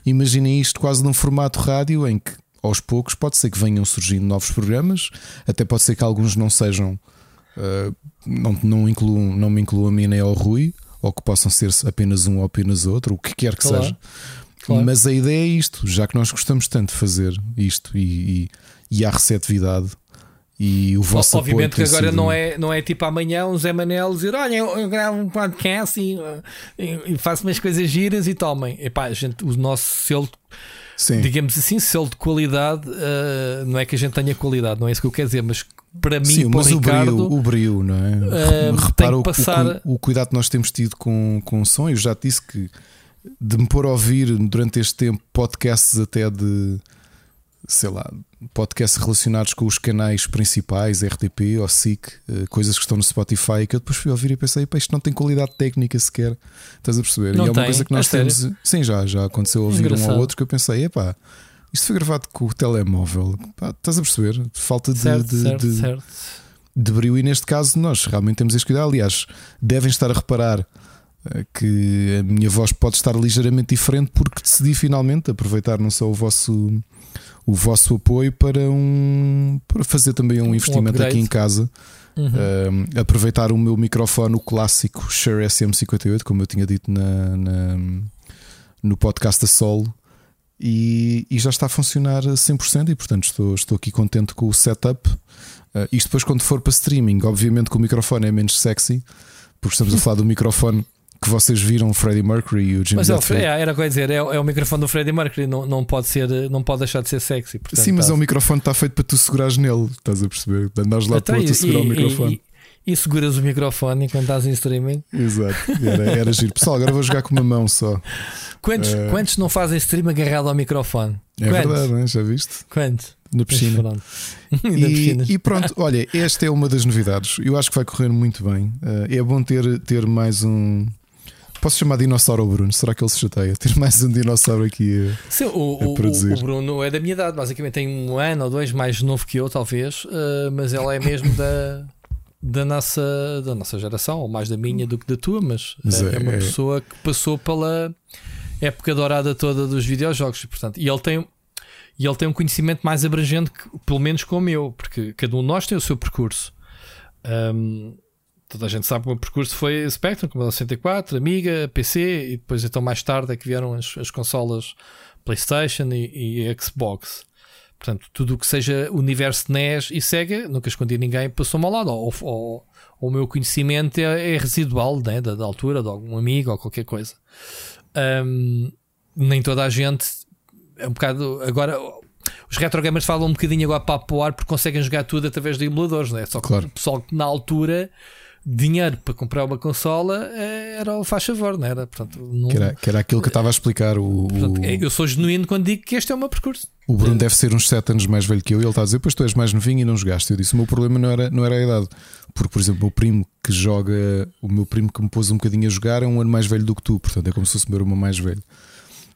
Imaginem isto quase num formato rádio em que aos poucos pode ser que venham surgindo novos programas, até pode ser que alguns não sejam, uh, não, não, incluam, não me incluam a mim nem ao Rui, ou que possam ser apenas um ou apenas outro, o que quer que claro. seja. Claro. Mas a ideia é isto, já que nós gostamos tanto de fazer isto e, e, e há receptividade e o vosso Obviamente que agora sido... não, é, não é tipo amanhã um Zé Manel dizer: Olha, eu, eu gravo um podcast e, e, e, faço umas coisas giras e tomem. Epá, gente, o nosso selo, Sim. digamos assim, selo de qualidade, uh, não é que a gente tenha qualidade, não é isso que eu quero dizer, mas para mim, Sim, para mas o Ricardo, o brilho, o brilho, não é? Uh, Repara passar... o, o, o, cuidado que nós temos tido com, com o som. Eu já te disse que de me pôr a ouvir durante este tempo podcasts até de sei lá, podcasts relacionados com os canais principais, RTP ou SIC, eh, coisas que estão no Spotify, que eu depois fui ouvir e pensei, pá, isto não tem qualidade técnica sequer. Estás a perceber? Não e é uma coisa que nós temos. Sério? Sim, já, já aconteceu ouvir Engraçado. um ou outro que eu pensei, epá, Isto foi gravado com o telemóvel. Pá, estás a perceber? Falta de, certo, de, certo, de, certo. de brilho. E neste caso, nós realmente temos este cuidado. Aliás, devem estar a reparar que a minha voz pode estar ligeiramente diferente porque decidi finalmente aproveitar não só o vosso o vosso apoio para um para fazer também um investimento upgrade. aqui em casa Uhum. Um, aproveitar o meu microfone, o clássico Shure SM58, como eu tinha dito na, na- no podcast a solo, e, e já está a funcionar a 100%. E portanto estou, estou aqui contente com o setup. Uh, isto depois, quando for para streaming, obviamente que o microfone é menos sexy, porque estamos a falar do microfone que vocês viram, o Freddie Mercury e o Jimmy Mas é, o é, era o que eu ia dizer, é, o- é o microfone do Freddie Mercury, não, não, pode ser, não pode deixar de ser sexy. portanto, Sim, mas tá- é um microfone que está feito para tu segurares nele, estás a perceber? Andares lá Então, para e, tu segurar o e- microfone. e- e seguras o microfone enquanto estás em streaming. Exato, era, era giro. Pessoal, agora vou jogar com uma mão só. Quantos, Eh. quantos não fazem stream agarrado ao microfone? É Quantos? verdade, é? já viste? Quantos? Na piscina. Pronto. E, e pronto, olha, esta é uma das novidades. Eu acho que vai correr muito bem. Eh, é bom ter, ter mais um. Posso chamar dinossauro ao Bruno? Será que ele se chateia? Ter mais um dinossauro aqui. eh, Sim, o, a o- produzir. o Bruno é da minha idade, basicamente tem um ano ou dois mais novo que eu, talvez, eh, mas ela é mesmo da, da, nossa, da nossa geração, ou mais da minha do que da tua, mas, Mas é, é- uma é- pessoa que passou pela época dourada toda dos videojogos, e, portanto, e ele tem. E ele tem um conhecimento mais abrangente, que, pelo menos como o meu, porque cada um de nós tem o seu percurso. Ahm, toda a gente sabe que o meu percurso foi Spectrum, Commodore 64, Amiga, PC e depois então mais tarde é que vieram as, as consolas PlayStation e, e Xbox. Portanto, tudo o que seja universo NES e Sega, nunca escondi ninguém, passou-me ao lado. Ou, ou- ou o meu conhecimento é, é residual né, da, da altura, de algum amigo ou qualquer coisa. Ahm, nem toda a gente é um bocado. Agora, os retro gamers falam um bocadinho agora para apoiar porque conseguem jogar tudo através de emuladores, né? Só que Claro. o pessoal que na altura dinheiro para comprar uma consola eh, era o faz favor, não era? Portanto, não- Que era, que era aquilo que eu estava a explicar. O, portanto, é- eu sou genuíno quando digo que este é o meu percurso. o Bruno deve ser uns 7 anos mais velho que eu. E ele está a dizer: Pois tu és mais novinho e não jogaste. Eu disse: O meu problema não era, não era a idade. Porque, por exemplo, o meu primo que joga, o meu primo que me pôs um bocadinho a jogar é um ano mais velho do que tu. Portanto, é como se fosse o meu irmão mais velho.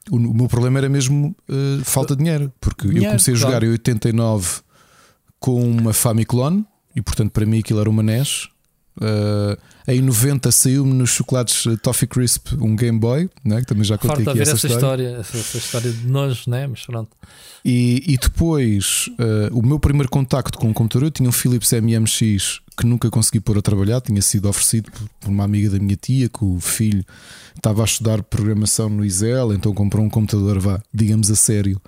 O, o meu problema era mesmo eh, falta de dinheiro. Porque eu Dinheiro, comecei a jogar claro. em 89 com uma Famiclone e, portanto, para mim aquilo era uma NES. Eh, em 90 saiu-me nos chocolates eh, Toffee Crisp um Game Boy, né? que também já contei Farto aqui ver essa, essa história. história, essa, essa história de nojo, né? Mas pronto. E, e depois, eh, o meu primeiro contacto com o computador, eu tinha um Philips MMX que nunca consegui pôr a trabalhar, tinha sido oferecido por, por uma amiga da minha tia, que o filho estava a estudar programação no ISEL, então comprou um computador, vá, digamos a sério,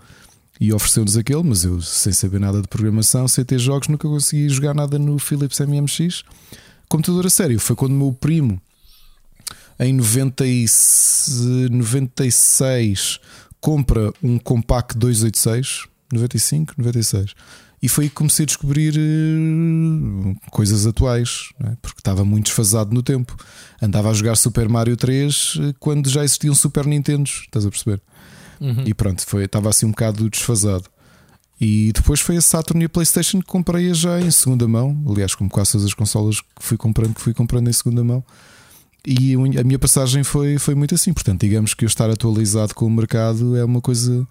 e ofereceu-nos aquele, mas eu, sem saber nada de programação, sem ter jogos, nunca consegui jogar nada no Philips MMX. Computador a sério, foi quando o meu primo, em 90 e se- 96, compra um Compaq 286, 95, 96. E foi aí que comecei a descobrir eh, coisas atuais, é? porque estava muito desfasado no tempo. Andava a jogar Super Mario 3 eh, quando já existiam Super Nintendos, estás a perceber? Uhum. E pronto, foi, estava assim um bocado desfasado. E depois foi a Saturn e a PlayStation que comprei já em segunda mão. Aliás, como quase todas as consolas que fui comprando, que fui comprando em segunda mão. E a minha passagem foi, foi muito assim. Portanto, digamos que eu estar atualizado com o mercado é uma coisa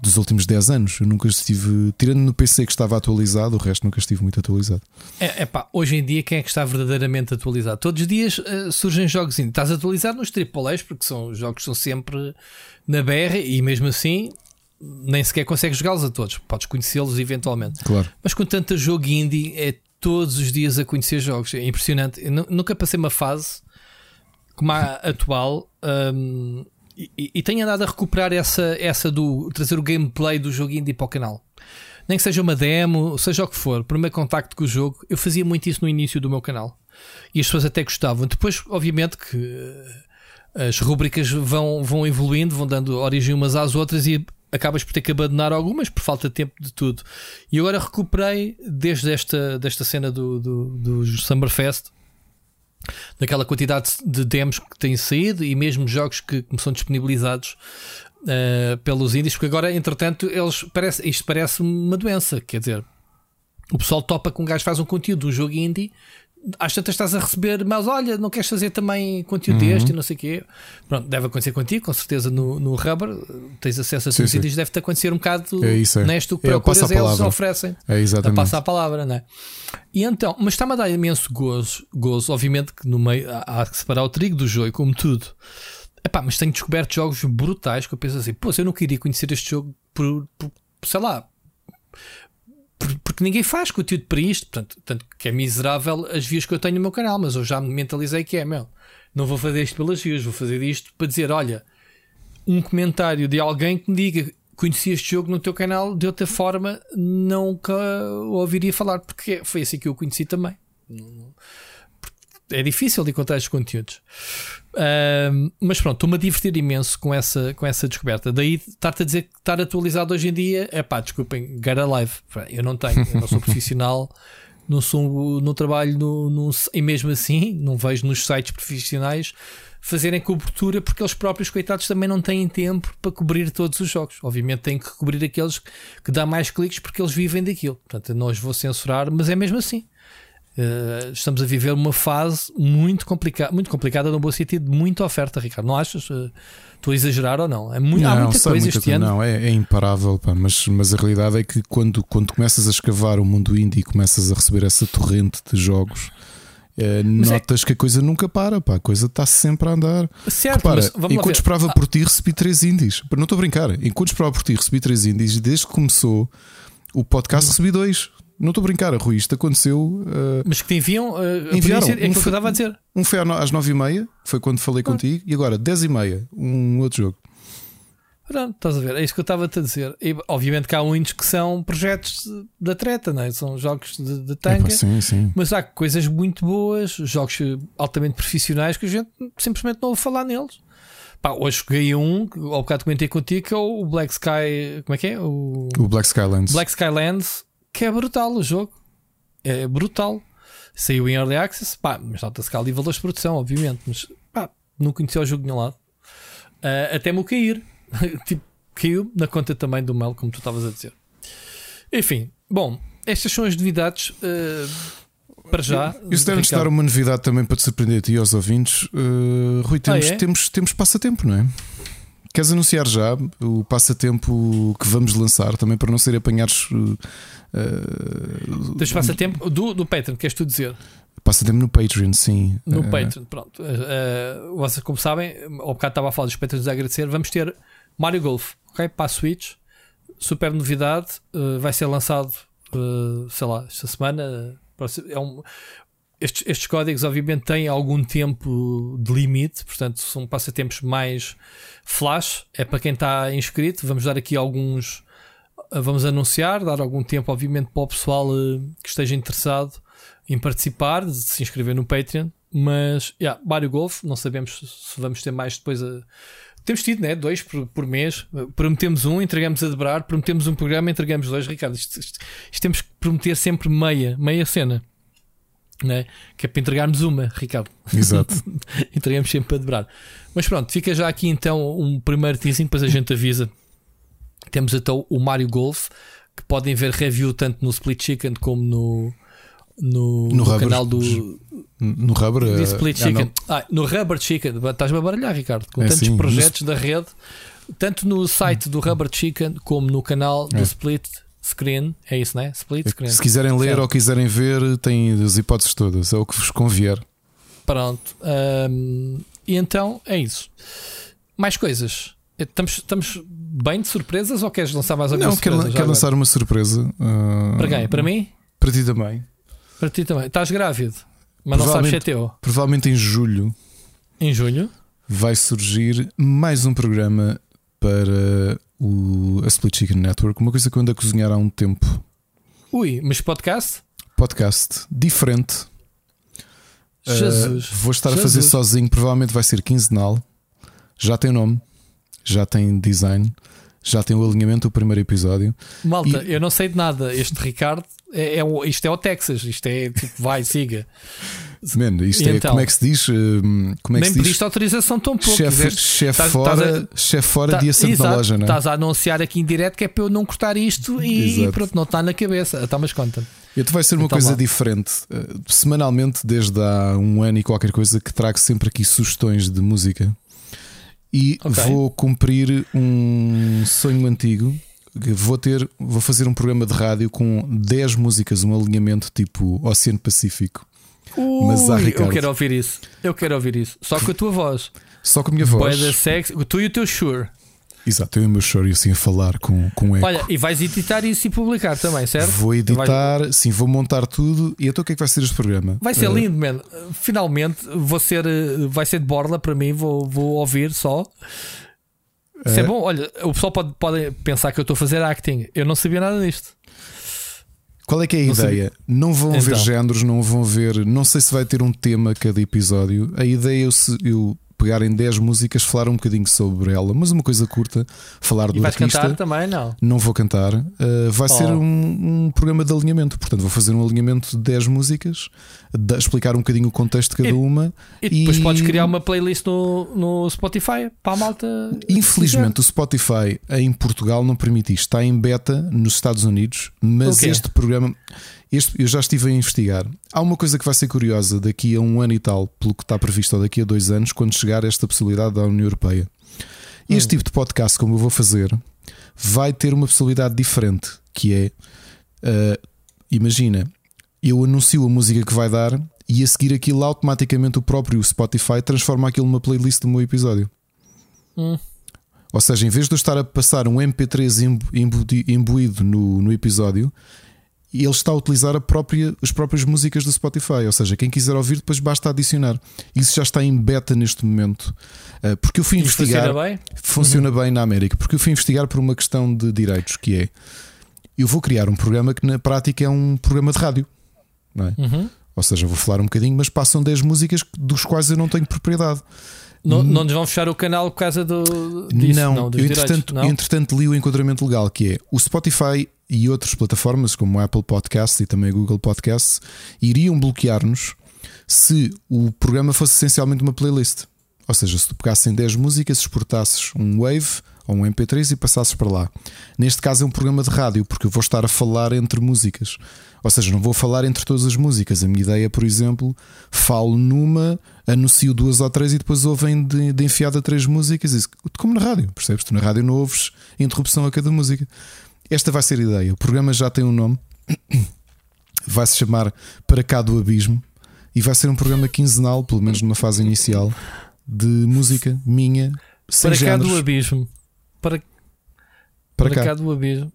dos últimos 10 anos. Eu nunca estive, tirando no PC que estava atualizado, o resto nunca estive muito atualizado. É, epá, hoje em dia, quem é que está verdadeiramente atualizado? Todos os dias eh, surgem jogos. indie. Estás atualizado nos AAAs, porque são jogos que são sempre na BR e mesmo assim nem sequer consegues jogá-los a todos. Podes conhecê-los eventualmente. Claro. Mas com tanto jogo indie, é todos os dias a conhecer jogos. É impressionante. Eu nu- nunca passei uma fase como a atual. e, e- e tenho andado a recuperar essa, essa do trazer o gameplay do jogo indie para o canal. Nem que seja uma demo, seja o que for, primeiro contacto com o jogo, eu fazia muito isso no início do meu canal. E as pessoas até gostavam. Depois, obviamente, que eh, as rubricas vão, vão evoluindo, vão dando origem umas às outras e acabas por ter que abandonar algumas por falta de tempo de tudo. E agora recuperei desde esta desta cena do, do, do Summerfest daquela quantidade de demos que têm saído e mesmo jogos que, que são disponibilizados eh, pelos indies, porque agora, entretanto, eles parece, isto parece uma doença. Quer dizer, o pessoal topa que um gajo faz um conteúdo de um jogo indie às tantas estás a receber, mas olha, não queres fazer também conteúdo Uhum. deste e não sei o quê. Pronto, deve acontecer contigo, com certeza no, no Rubber, tens acesso a Sim, sim. e deve-te acontecer um bocado É isso, é. neste que É, procuras a eles oferecem. É A exatamente. passar a palavra, não é? E então, mas está-me a dar imenso gozo, gozo, obviamente que no meio há, há que separar o trigo do joio, como tudo. Epá, mas tenho descoberto jogos brutais que eu penso assim, pô, eu não queria conhecer este jogo por, por- sei lá, porque ninguém faz conteúdo para isto, portanto, tanto que é miserável as views que eu tenho no meu canal, mas eu já me mentalizei que é, meu, não vou fazer isto pelas views, vou fazer isto para dizer, olha, um comentário de alguém que me diga conheci este jogo no teu canal de outra forma nunca ouviria falar porque foi assim que eu o conheci também. É difícil de encontrar estes conteúdos Mas pronto, estou-me a divertir imenso com essa, com essa descoberta daí estar-te a dizer que estar atualizado hoje em dia é pá, desculpem, get a live eu não tenho, eu não sou profissional não sou no trabalho no, no- e mesmo assim não vejo nos sites profissionais fazerem cobertura porque eles próprios coitados também não têm tempo para cobrir todos os jogos. Obviamente têm que cobrir aqueles que dá mais cliques porque eles vivem daquilo. Portanto, não os vou censurar, mas é mesmo assim. Uh, estamos a viver uma fase muito complicada, muito complicada no bom sentido, de muita oferta, Ricardo. Não achas? Uh, Estou a exagerar ou não? É muito, há Não, muita sei coisa muita este ano. Não, é, é imparável, pá, mas, mas a realidade é que quando, quando começas a escavar o mundo indie e começas a receber essa torrente de jogos, eh, é- notas que a coisa nunca para, pá, a coisa está sempre a andar. Certo, Repara, mas vamos lá enquanto esperava Ah, por ti, recebi três indies. Não estou a brincar. Enquanto esperava por ti, recebi três indies. e Desde que começou o podcast, recebi dois. Não estou a brincar, Rui. Isto aconteceu. eh, mas que te enviam, uh, Enviaram. ser- é Um que eu estava a dizer. um foi às nove e meia, foi quando falei contigo, e agora dez e meia, um outro jogo. Pronto, estás a ver? É isso que eu estava-te a dizer. E, obviamente que há muitos que são projetos da treta, não é? São jogos de, de tanga. Sim, sim. Mas há coisas muito boas, jogos altamente profissionais que a gente simplesmente não ouve falar neles. Pá, hoje joguei um, ao bocado comentei contigo, que é o Black Sky. Como é que é? O O Black Skylands. Black Skylands, que é brutal o jogo. É brutal. Saiu em Early Access, pá, mas nota-se que há ali valores de produção, obviamente. Mas pá, não conhecia o jogo de nenhum lado. Ah, até me o cair. tipo, caiu na conta também do Mel, como tu estavas a dizer. Enfim, bom, estas são as novidades. ah, para já, Isso deve-nos dar uma novidade também para te surpreender a ti e aos ouvintes. Uh, Rui, temos, Ah, é? temos, temos passatempo, não é? Queres anunciar já o passatempo que vamos lançar também para não ser apanhados uh, uh, Tens passatempo do, do Patreon, queres tu dizer? passatempo no Patreon, sim. No Uh, Patreon, pronto. Uh, vocês, como sabem, ao bocado estava a falar dos Patreons a agradecer. Vamos ter Mario Golf, ok? Para a Switch, super novidade. uh, vai ser lançado, sei lá, esta semana. É um, estes, estes códigos, obviamente, têm algum tempo de limite, portanto, são passatempos mais flash. É para quem está inscrito. Vamos dar aqui alguns. uh, Vamos anunciar, dar algum tempo, obviamente, para o pessoal uh, que esteja interessado em participar, de se inscrever no Patreon. Mas, yeah, Mario Golf, não sabemos se vamos ter mais depois. A... Temos tido, né? Dois por, por mês. Prometemos um, entregamos a dobrar. Prometemos um programa, entregamos dois. Ricardo, isto, isto- isto temos que prometer sempre meia, meia cena. Né? Que é para entregarmos uma, Ricardo. Exato. Entregamos sempre a dobrar. Mas pronto, fica já aqui então um primeiro teasing, depois a gente avisa. Temos então o Mario Golf, que podem ver review tanto no Split Chicken como no, no, No no canal do, No Rubber. uh, Split ah. Chicken. Ah, no Rubber Chicken, estás-me a baralhar, Ricardo, com É, tantos sim. projetos da rede, tanto no site do Rubber Chicken como no canal do É. Split Screen. É isso, né? Split Screen. Se quiserem ler ou quiserem ver, têm as hipóteses todas. É o que vos convier. Pronto. Ahm, e então é isso. Mais coisas. Estamos, estamos bem de surpresas ou queres lançar mais alguma Não, quero, surpresa? já quero agora? lançar uma surpresa. uh, Para quem? Para mim? Para ti também. Para ti também. Estás grávido, mas não sabes se é teu. Provavelmente em julho Em junho? vai surgir mais um programa para o a Split Chicken Network, uma coisa que eu ando a cozinhar há um tempo. Ui, mas podcast? Podcast diferente. Uh, Jesus. vou estar a Jesus. fazer sozinho, provavelmente vai ser quinzenal. Já tem nome, já tem design, já tem o alinhamento do primeiro episódio. Malta, E- eu não sei de nada. Este Ricardo é, é isto é o Texas. Isto é tipo, vai, siga. Man, isto E é então? como é que se diz? um, Como é que Nem se diz? pediste autorização tão pouco. Chefe, estás- fora, a- chefe fora Tá- dia santo exato, loja, não é? Estás a anunciar aqui em direto que é para eu não cortar isto e, Exato. pronto, não está na cabeça. Então, mas conta. Então vai ser uma Então coisa vá. diferente. Uh, semanalmente, desde há um ano e qualquer coisa, que trago sempre aqui sugestões de música. E Ok. vou cumprir um sonho antigo. Vou ter, vou fazer um programa de rádio com 10 músicas, um alinhamento tipo Oceano Pacífico. Mas há Ui, Ricardo. eu quero ouvir isso. Eu quero ouvir isso. Só com a tua voz. Só com a minha voz. da sexy. Tu e o teu sure. Exato, eu e o meu choro assim a falar com, com eco. Olha, e vais editar isso e publicar também, certo? Vou editar, sim, vou montar tudo. E então o que é que vai ser este programa? Vai ser Uh, lindo, man. Finalmente vou ser, eh, vai ser de borla para mim, vou, vou ouvir só. Isso é Eh, bom. Olha, o pessoal pode, pode pensar que eu estou a fazer acting. Eu não sabia nada disto. Qual é que é a Não ideia? Não vão Então. géneros, não vão ver. Não sei se vai ter um tema cada episódio. A ideia é eu, eu pegar em 10 músicas, falar um bocadinho sobre ela, mas uma coisa curta, falar E do vais artista. cantar também? Não. Não vou cantar. Uh, vai ser Oh. um, um programa de alinhamento. Portanto, vou fazer um alinhamento de 10 músicas, da- explicar um bocadinho o contexto de cada E- uma. E depois E- podes criar uma playlist no, no Spotify para a malta. Infelizmente, o Spotify em Portugal não permite isto. Está em beta nos Estados Unidos, mas este programa, este, eu já estive a investigar. Há uma coisa que vai ser curiosa daqui a um ano e tal, pelo que está previsto, ou daqui a dois anos, quando chegar esta possibilidade da União Europeia. Este tipo de podcast, como eu vou fazer, vai ter uma possibilidade diferente, que é ah, imagina, eu anuncio a música que vai dar e a seguir aquilo automaticamente o próprio Spotify transforma aquilo numa playlist do meu episódio. Hum. Ou seja, em vez de eu estar a passar um MP3 imbu- imbudi- imbuído no, no episódio, ele está a utilizar a própria, as próprias músicas do Spotify. Ou seja, quem quiser ouvir, depois basta adicionar. Isso já está em beta neste momento. Ah, Porque eu fui Isto investigar. funciona bem? Funciona bem na América, porque eu fui investigar por uma questão de direitos, que é eu vou criar um programa que na prática é um programa de rádio. Não é? Uhum. Ou seja, vou falar um bocadinho, mas passam 10 músicas dos quais eu não tenho propriedade. Não, não nos vão fechar o canal por causa do, disso, não, não, eu entretanto, não? entretanto li o enquadramento legal que é o Spotify e outras plataformas como o Apple Podcasts e também o Google Podcasts iriam bloquear-nos se o programa fosse essencialmente uma playlist. Ou seja, se tu pegasses em 10 músicas, exportasses um Wave ou um MP3 e passasses para lá. Neste caso é um programa de rádio, porque eu vou estar a falar entre músicas. Ou seja, não vou falar entre todas as músicas. A minha ideia, por exemplo, falo numa, anuncio duas ou três e depois ouvem de, de enfiada três músicas. Como na rádio, percebes? Tu na rádio não ouves interrupção a cada música. Esta vai ser a ideia. O programa já tem um nome, vai se chamar Para Cá do Abismo e vai ser um programa quinzenal, pelo menos numa fase inicial, de música minha, sem Para cá géneros. do abismo. Para, Para para cá. cá do abismo.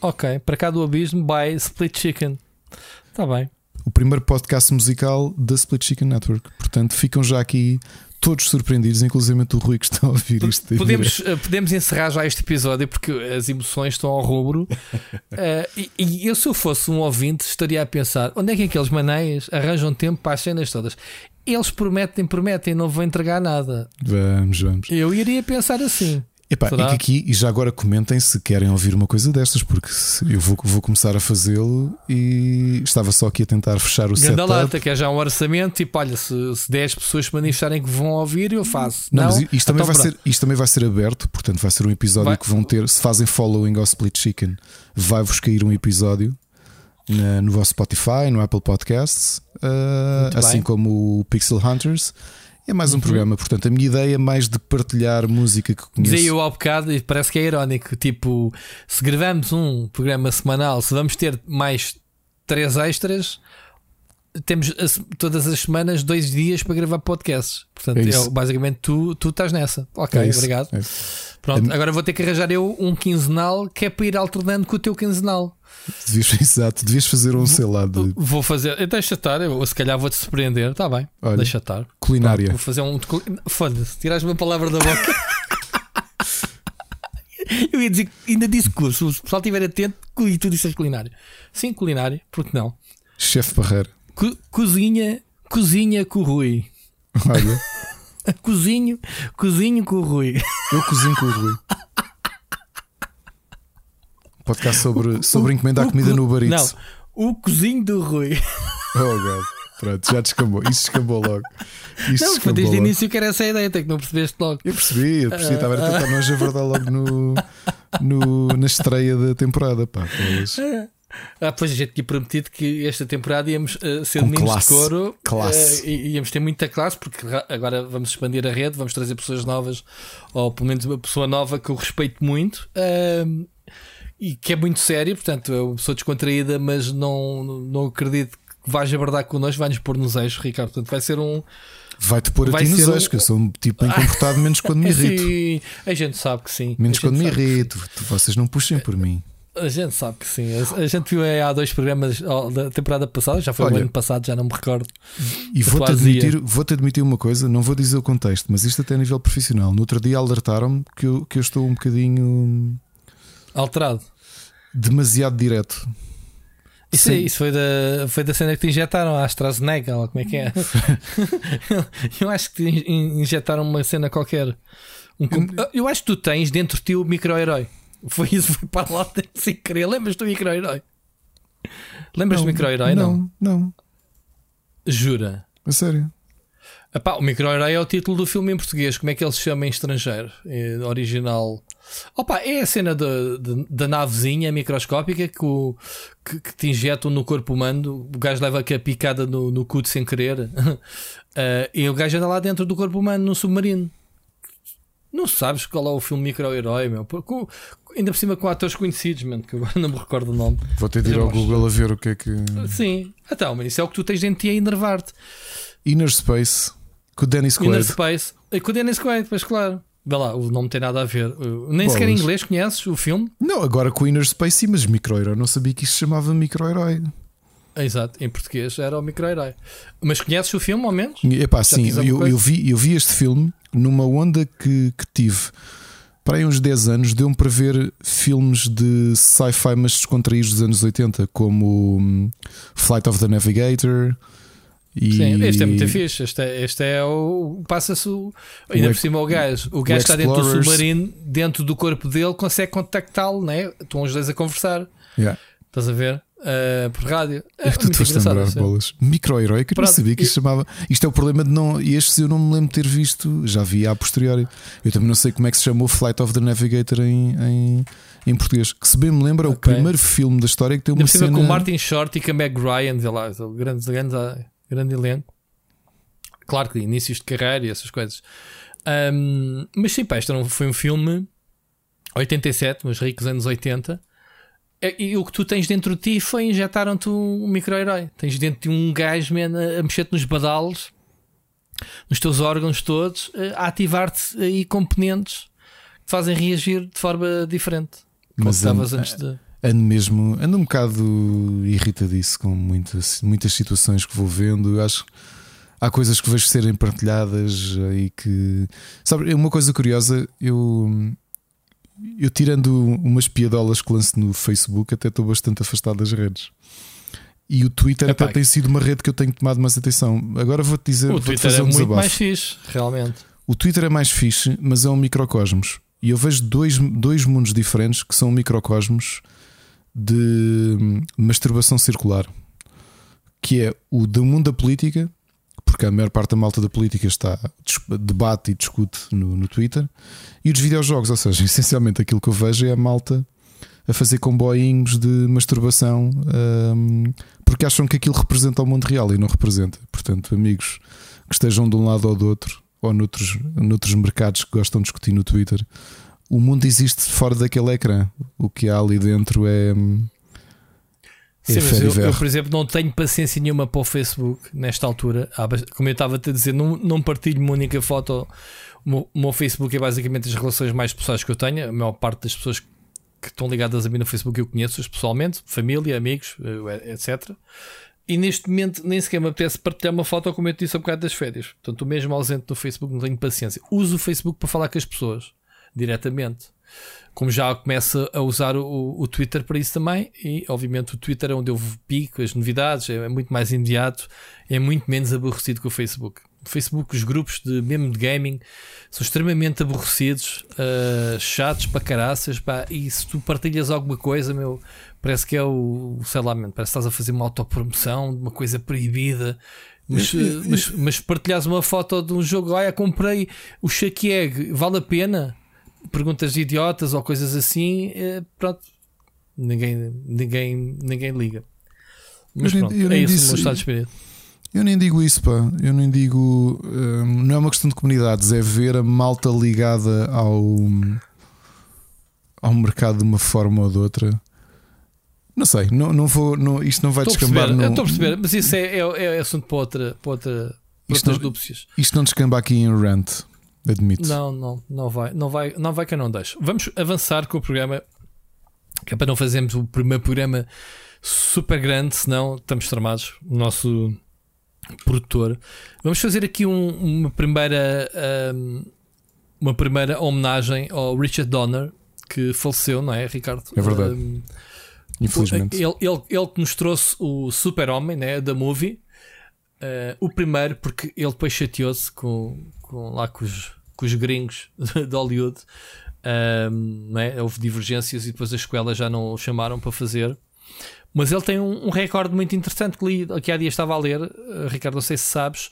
Ok, para cá do abismo by Split Chicken. Está bem. o primeiro podcast musical da Split Chicken Network. Portanto, ficam já aqui todos surpreendidos, inclusive o Rui que está a ouvir isto. em Podemos, eh, podemos encerrar já este episódio porque as emoções estão ao rubro. Eh, e, e eu, se eu fosse um ouvinte, estaria a pensar: onde é que aqueles maneias arranjam tempo para as cenas todas? Eles prometem, prometem, não vão entregar nada. Vamos, vamos. Eu iria pensar assim. Epá, e Será? que aqui, e já agora comentem se querem ouvir uma coisa destas, porque eu vou, vou começar a fazê-lo e estava só aqui a tentar fechar o Ganda setup. que é já um orçamento. Tipo, olha, se, se 10 pessoas se manifestarem que vão ouvir, eu faço. Não, Não, mas isto também, Então vai pronto. ser, isto também vai ser aberto, portanto, vai ser um episódio Vai- que vão ter. Se fazem following ao Split Chicken, vai-vos cair um episódio na- no vosso Spotify, no Apple Podcasts, uh, assim bem. como o Pixel Hunters. É mais um programa, portanto, a minha ideia é mais de partilhar música que conheço. Dizia eu ao bocado e parece que é irónico. Tipo, se gravamos um programa semanal, se vamos ter mais três extras, temos as- todas as semanas dois dias para gravar podcasts. Portanto, É é isso. basicamente tu, tu estás nessa. Ok, É obrigado. é. Pronto, agora vou ter que arranjar eu um quinzenal que é para ir alternando com o teu quinzenal. Devias, exato, devias fazer um, sei lá, de Vou fazer, eh, deixa estar, eu, se calhar vou-te surpreender. Está bem, Olha. deixa estar. culinária. Vou fazer um. Foda-se, tiraste uma palavra da boca. Eu ia dizer, ainda disse curso. Se o pessoal estiver atento, e tu disseste culinária. Sim, culinária, porque não? Chefe Barreira. Co- cozinha, cozinha com o Rui. Olha, Cozinho, cozinho com o Rui. eu cozinho com o Rui. Podcast sobre, sobre encomendar O comida co- no Uber Não, o cozinho do Rui. Oh, God. Pronto, já descambou. Isso descambou logo. Isto Não, foi descambou desde o início que era essa a ideia, até que não percebeste logo. Eu percebi, eu percebi. Estava a tentar não javardar logo no, no, na estreia da temporada. Pá, bolas. Ah, pois a gente tinha prometido que esta temporada íamos uh, ser Com meninos classe. de couro classe. Uh, íamos ter muita classe, porque agora vamos expandir a rede, vamos trazer pessoas novas, ou pelo menos uma pessoa nova que eu respeito muito. Uh, e que é muito sério, portanto, é uma pessoa descontraída, mas não, não acredito que vais abordar connosco, vai-nos pôr nos eixos, Ricardo. Portanto, vai ser um. Vai-te pôr vai a ti nos eixos, um... que eu sou um tipo bem comportado, menos quando me irrito. sim, a gente sabe que sim. Menos quando me irrito. Vocês não puxem por mim. A gente sabe que sim. A, gente viu há dois programas da temporada passada, já foi Olha, o ano passado, já não me recordo. E vou-te admitir, vou admitir uma coisa, não vou dizer o contexto, mas isto até a nível profissional. No outro dia alertaram-me que eu, que eu estou um bocadinho alterado demasiado direto. Isso, isso foi, da, foi da cena que te injetaram, a AstraZeneca, ou como é que é? eu acho que te injetaram uma cena qualquer. Um, eu acho que tu tens dentro de ti o micro-herói. Foi isso, foi para lá sem querer. Lembras do micro-herói? Lembras não, do micro-herói? Não, não, não. Jura? A sério? Epá, o micro-herói é o título do filme em português. Como é que ele se chama em estrangeiro? É original. Opa, é a cena da, da navezinha microscópica que, o, que, que, te injetam no corpo humano. O gajo leva aqui a picada no, no cu sem querer. uh, e o gajo anda lá dentro do corpo humano no submarino. Não sabes qual é o filme micro-herói, meu? Ainda por cima com atores conhecidos, mano, que agora não me recordo o nome. Vou ter de ir ao Google a ver o que é que. Sim, então, mas isso é o que tu tens dentro de ti a enervar-te. Inner Space, com o Dennis Quaid. Inner Space, com o Dennis Quaid, pois claro. Vê lá, o nome tem nada a ver. Nem sequer em inglês conheces o filme? Não, agora com o Inner Space, sim, mas micro-herói. Não sabia que isto se chamava micro-herói. Exato, em português era o micro-herói. Mas conheces o filme ao menos? Epá, sim, eu, eu, vi, eu vi este filme numa onda que, que tive. Para aí uns 10 anos deu-me para ver filmes de sci-fi mas descontraídos dos anos 80, como hum, Flight of the Navigator, e... Sim, este é muito fixe. Este é, este é o. Passa-se. Ainda o por cima o gajo. O gajo está dentro do submarino, dentro do corpo dele, consegue contactá-lo, né? Estão os dois a conversar. Yeah. Estás a ver? Uh, por rádio. É, tu te a lembrar bolas. Micro-herói, que eu não sabia que isto chamava. Isto é o problema de não. Estes eu não me lembro de ter visto, já vi a posteriori. Eu também não sei como é que se chamou Flight of the Navigator em, em, em português. Que se bem me lembro, é okay. o primeiro filme da história que tem uma Deve cena. com o Martin Short e com a Meg Ryan, vê lá, grandes, grandes grande elenco. Claro que inícios de carreira e essas coisas. Um, mas sim, pá, este foi um filme 87, nos ricos anos 80. E, e, o que tu tens dentro de ti foi injetaram-te um micro-herói. Tens dentro de um gajo man, a, mexer-te nos badalos, nos teus órgãos todos, a ativar-te aí componentes que te fazem reagir de forma diferente. Como Mas estavas antes de ando mesmo, ando um bocado irritadiço com muitas, muitas situações que vou vendo. Eu acho que há coisas que vejo serem partilhadas e que. Sabe, uma coisa curiosa, eu. Eu tirando umas piadolas que lanço no Facebook, até estou bastante afastado das redes. E o Twitter Epá, até tem sido uma rede que eu tenho tomado mais atenção. Agora vou-te dizer. O Twitter é um muito desabafo. mais fixe, realmente. O Twitter é mais fixe, mas é um microcosmos. E eu vejo dois, dois mundos diferentes que são microcosmos de masturbação circular, que é o do mundo da política, porque a maior parte da malta da política está debate e discute no, no Twitter, e os videojogos, ou seja, essencialmente aquilo que eu vejo é a malta a fazer comboinhos de masturbação um, porque acham que aquilo representa o mundo real e não representa. Portanto, amigos que estejam de um lado ou do outro, ou noutros, noutros mercados que gostam de discutir no Twitter, o mundo existe fora daquele ecrã. O que há ali dentro é. é Sim, eu, eu, por exemplo, não tenho paciência nenhuma para o Facebook nesta altura. Como eu estava a dizer, não, não partilho uma única foto. O meu, o meu Facebook é basicamente as relações mais pessoais que eu tenho. A maior parte das pessoas que estão ligadas a mim no Facebook eu conheço pessoalmente, família, amigos, eh, etc. E neste momento nem sequer me apetece partilhar uma foto, como eu te disse há bocado das férias. Portanto, o mesmo ausente do Facebook, não tenho paciência. Uso o Facebook para falar com as pessoas diretamente. Como já começa a usar o, o Twitter para isso também, e obviamente o Twitter é onde eu pico as novidades, é muito mais imediato, é muito menos aborrecido que o Facebook. O Facebook, os grupos de mesmo de gaming são extremamente aborrecidos, uh, chatos para caraças, pá, e se tu partilhas alguma coisa, meu, parece que é o, sei lá, parece que estás a fazer uma autopromoção de uma coisa proibida. Mas, mas, mas partilhas uma foto de um jogo, olha, comprei o Shake Egg, vale a pena? Perguntas idiotas ou coisas assim, eh, pronto, ninguém, ninguém, ninguém liga. Mas Eu nem- pronto, eu é nem isso o meu estado de espírito. Eu nem digo isso, pá. Eu nem digo. hum, não é uma questão de comunidades, é ver a malta ligada ao, ao mercado de uma forma ou de outra. Não sei, não, não vou. Não, isto não vai Estou descambar. no- estou a perceber, mas isso é, é, é assunto para outra, para outra, para Isto outras não-. Isto não descamba aqui em rant, admito. Não, não, não vai, não vai, não vai que eu não deixo. Vamos avançar com o programa, que é para não fazermos o primeiro programa super grande, senão estamos tramados. O nosso produtor. Vamos fazer aqui um- uma primeira ahm, uma primeira homenagem ao Richard Donner, que faleceu, não é, Ricardo? É verdade. Ahm, Infelizmente. ele, ele, ele que nos trouxe o Super-Homem, né, da movie. Eh, o primeiro, porque ele depois chateou-se com, com, lá com os, com os gringos de Hollywood. Não é? Houve divergências e depois as escolas já não o chamaram para fazer. Mas ele tem um, um recorde muito interessante que li, que há dias estava a ler. eh, Ricardo, não sei se sabes.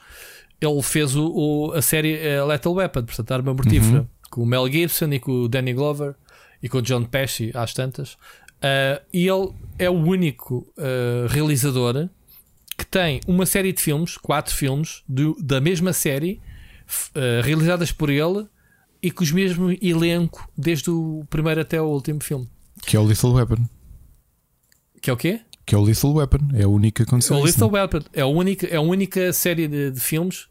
Ele fez o, o- a série eh, Lethal Weapon, portanto, arma mortífera, com o Mel Gibson e com o Danny Glover e com o John Pesci, às tantas. Uh, e ele é o único uh, realizador que tem uma série de filmes, quatro filmes, do- da mesma série, uh, realizadas por ele e com os mesmo elenco, desde o primeiro até o último filme. Que é o Lethal Weapon. Que é o quê? Que é o Lethal Weapon. É a única condição. o Lethal Weapon. É a única, é a única série de, de filmes.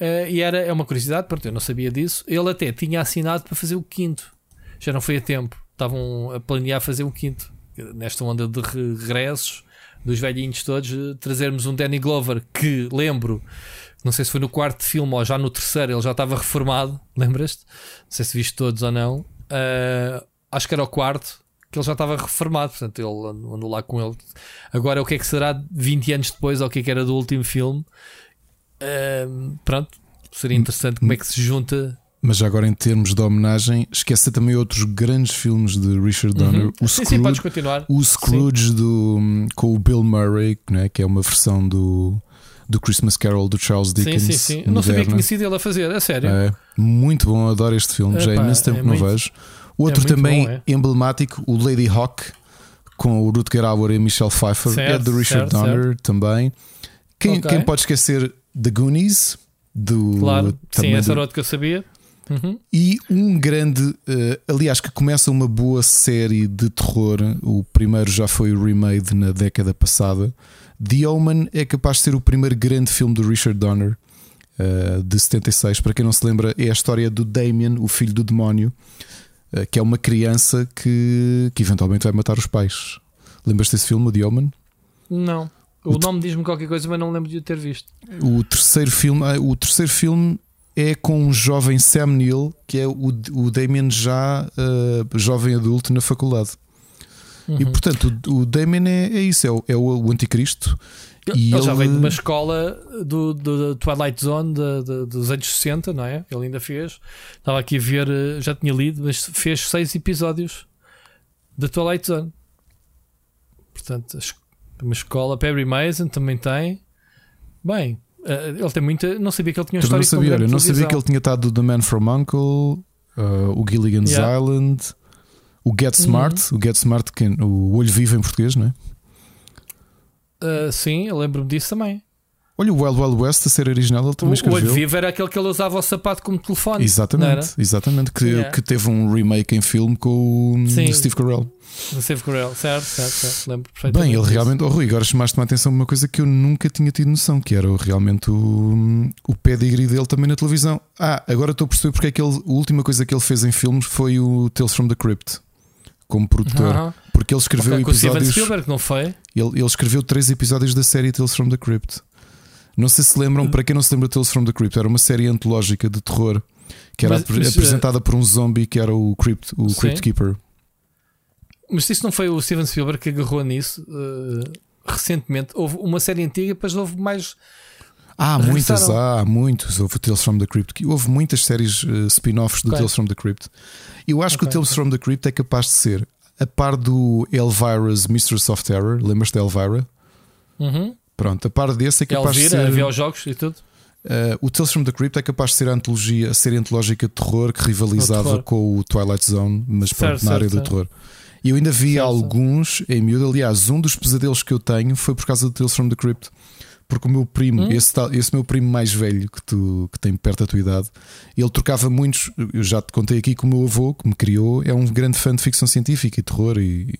uh, e era, é uma curiosidade, porque eu não sabia disso. Ele até tinha assinado para fazer o quinto. Já não foi a tempo. Estavam a planear fazer o quinto. Nesta onda de regressos dos velhinhos todos, eh, trazermos um Danny Glover que lembro, não sei se foi no quarto filme ou já no terceiro, ele já estava reformado. Lembras-te? Não sei se viste todos ou não. Uh, acho que era o quarto que ele já estava reformado, portanto ele andou lá com ele. Agora o que é que será 20 anos depois, ou o que é que era do último filme? Uh, pronto, seria interessante como é que se junta. Mas agora, em termos de homenagem, esqueça também outros grandes filmes de Richard Donner. Uhum. O Sim, Scrooge, podes continuar. o Scrooge do, com o Bill Murray, né, que é uma versão do, do Christmas Carol do Charles Sim, Dickens. sim, sim. Eu não sabia que tinha sido ele a fazer, a sério. É, muito bom, adoro este filme. já há Epá, imenso tempo é que não muito- vejo. Outro muito também bom, é. emblemático, o Lady Hawk, com o Rutger Hauer e Michelle Pfeiffer, é Certo, de Richard certo, Donner também. Quem, Ok. quem pode esquecer The Goonies? Do, Claro, sim, essa do- era que eu sabia. Uhum. E um grande, eh, aliás, que começa uma boa série de terror. O primeiro já foi remade na década passada. The Omen é capaz de ser o primeiro grande filme do Richard Donner, eh, de 76. Para quem não se lembra, é a história do Damien, o filho do demónio, eh, que é uma criança que, que eventualmente vai matar os pais. Lembras-te desse filme, o The Omen? Não. O nome diz-me qualquer coisa, mas não lembro de o ter visto. O terceiro filme, ah, o terceiro filme é com um jovem Sam Neill, que é o, o Damien já ah, jovem adulto na faculdade. E Uhum. portanto, o, o Damien é, é isso, é o, é o, anticristo. Ele, E ele já veio de uma escola do, do, do Twilight Zone de- de- dos anos 60, não é? Ele ainda fez. Estava aqui a ver, eh, já tinha lido, mas fez seis episódios da Twilight Zone. Portanto, uma escola. Perry Mason também tem. Bem, eh, ele tem muita. Não sabia que ele tinha Também não história sabia, não sabia que ele tinha estado do The Man from Uncle, ah, o Gilligan's Yeah. Island, o Get Smart, o Get Smart, que é o Olho Vivo em português, não é? Eh, sim, eu lembro-me disso também. Olha, o Wild Wild West, a ser original, ele também O, o escreveu. olho vivo era aquele que ele usava o sapato como telefone. Exatamente, exatamente. Que, Yeah. que teve um remake em filme com o Sim. Steve Carell. Steve Carell, certo, certo, certo. Lembro perfeitamente. Bem, ele realmente, oh Rui, agora chamaste-me a atenção uma coisa que eu nunca tinha tido noção, que era o- realmente o, o pedigree dele também na televisão. Ah, agora estou a perceber porque é que ele, a última coisa que ele fez em filmes foi o Tales from the Crypt, como produtor. Porque ele escreveu Ok, com o Steven episódios. Spielberg, não foi? Ele, ele escreveu três episódios da série Tales from the Crypt. Não sei se Hum. lembram, para quem não se lembra de Tales from the Crypt, era uma série antológica de terror que era Mas- mas, apresentada por um zombie que era o Crypt, o Sim. Crypt Keeper. Mas isso não foi o Steven Spielberg que agarrou nisso eh, recentemente? Houve uma série antiga, depois houve mais. Há muitas, Regressaram. há muitos. Houve o Tales from the Crypt. Houve muitas séries eh, spin-offs do. Tales from the Crypt. Eu acho que Ok, o Tales from the Crypt é capaz de ser a par do Elvira's Mistress of Terror. Lembras-te da Elvira? Uhum. Pronto, a par desse é capaz de Elvira, ser. havia os jogos e tudo. eh, o Tales from the Crypt é capaz de ser a antologia, a série antológica de terror que rivalizava terror. com o Twilight Zone, mas Certo, pronto, na área certo, do terror. E eu ainda vi certo. alguns em miúdo. Aliás, um dos pesadelos que eu tenho foi por causa do Tales from the Crypt. Porque o meu primo, hum? esse, esse meu primo mais velho que, tu, que tem perto da tua idade, ele trocava muitos. Eu já te contei aqui que o meu avô, que me criou, é um grande fã de ficção científica e terror. E,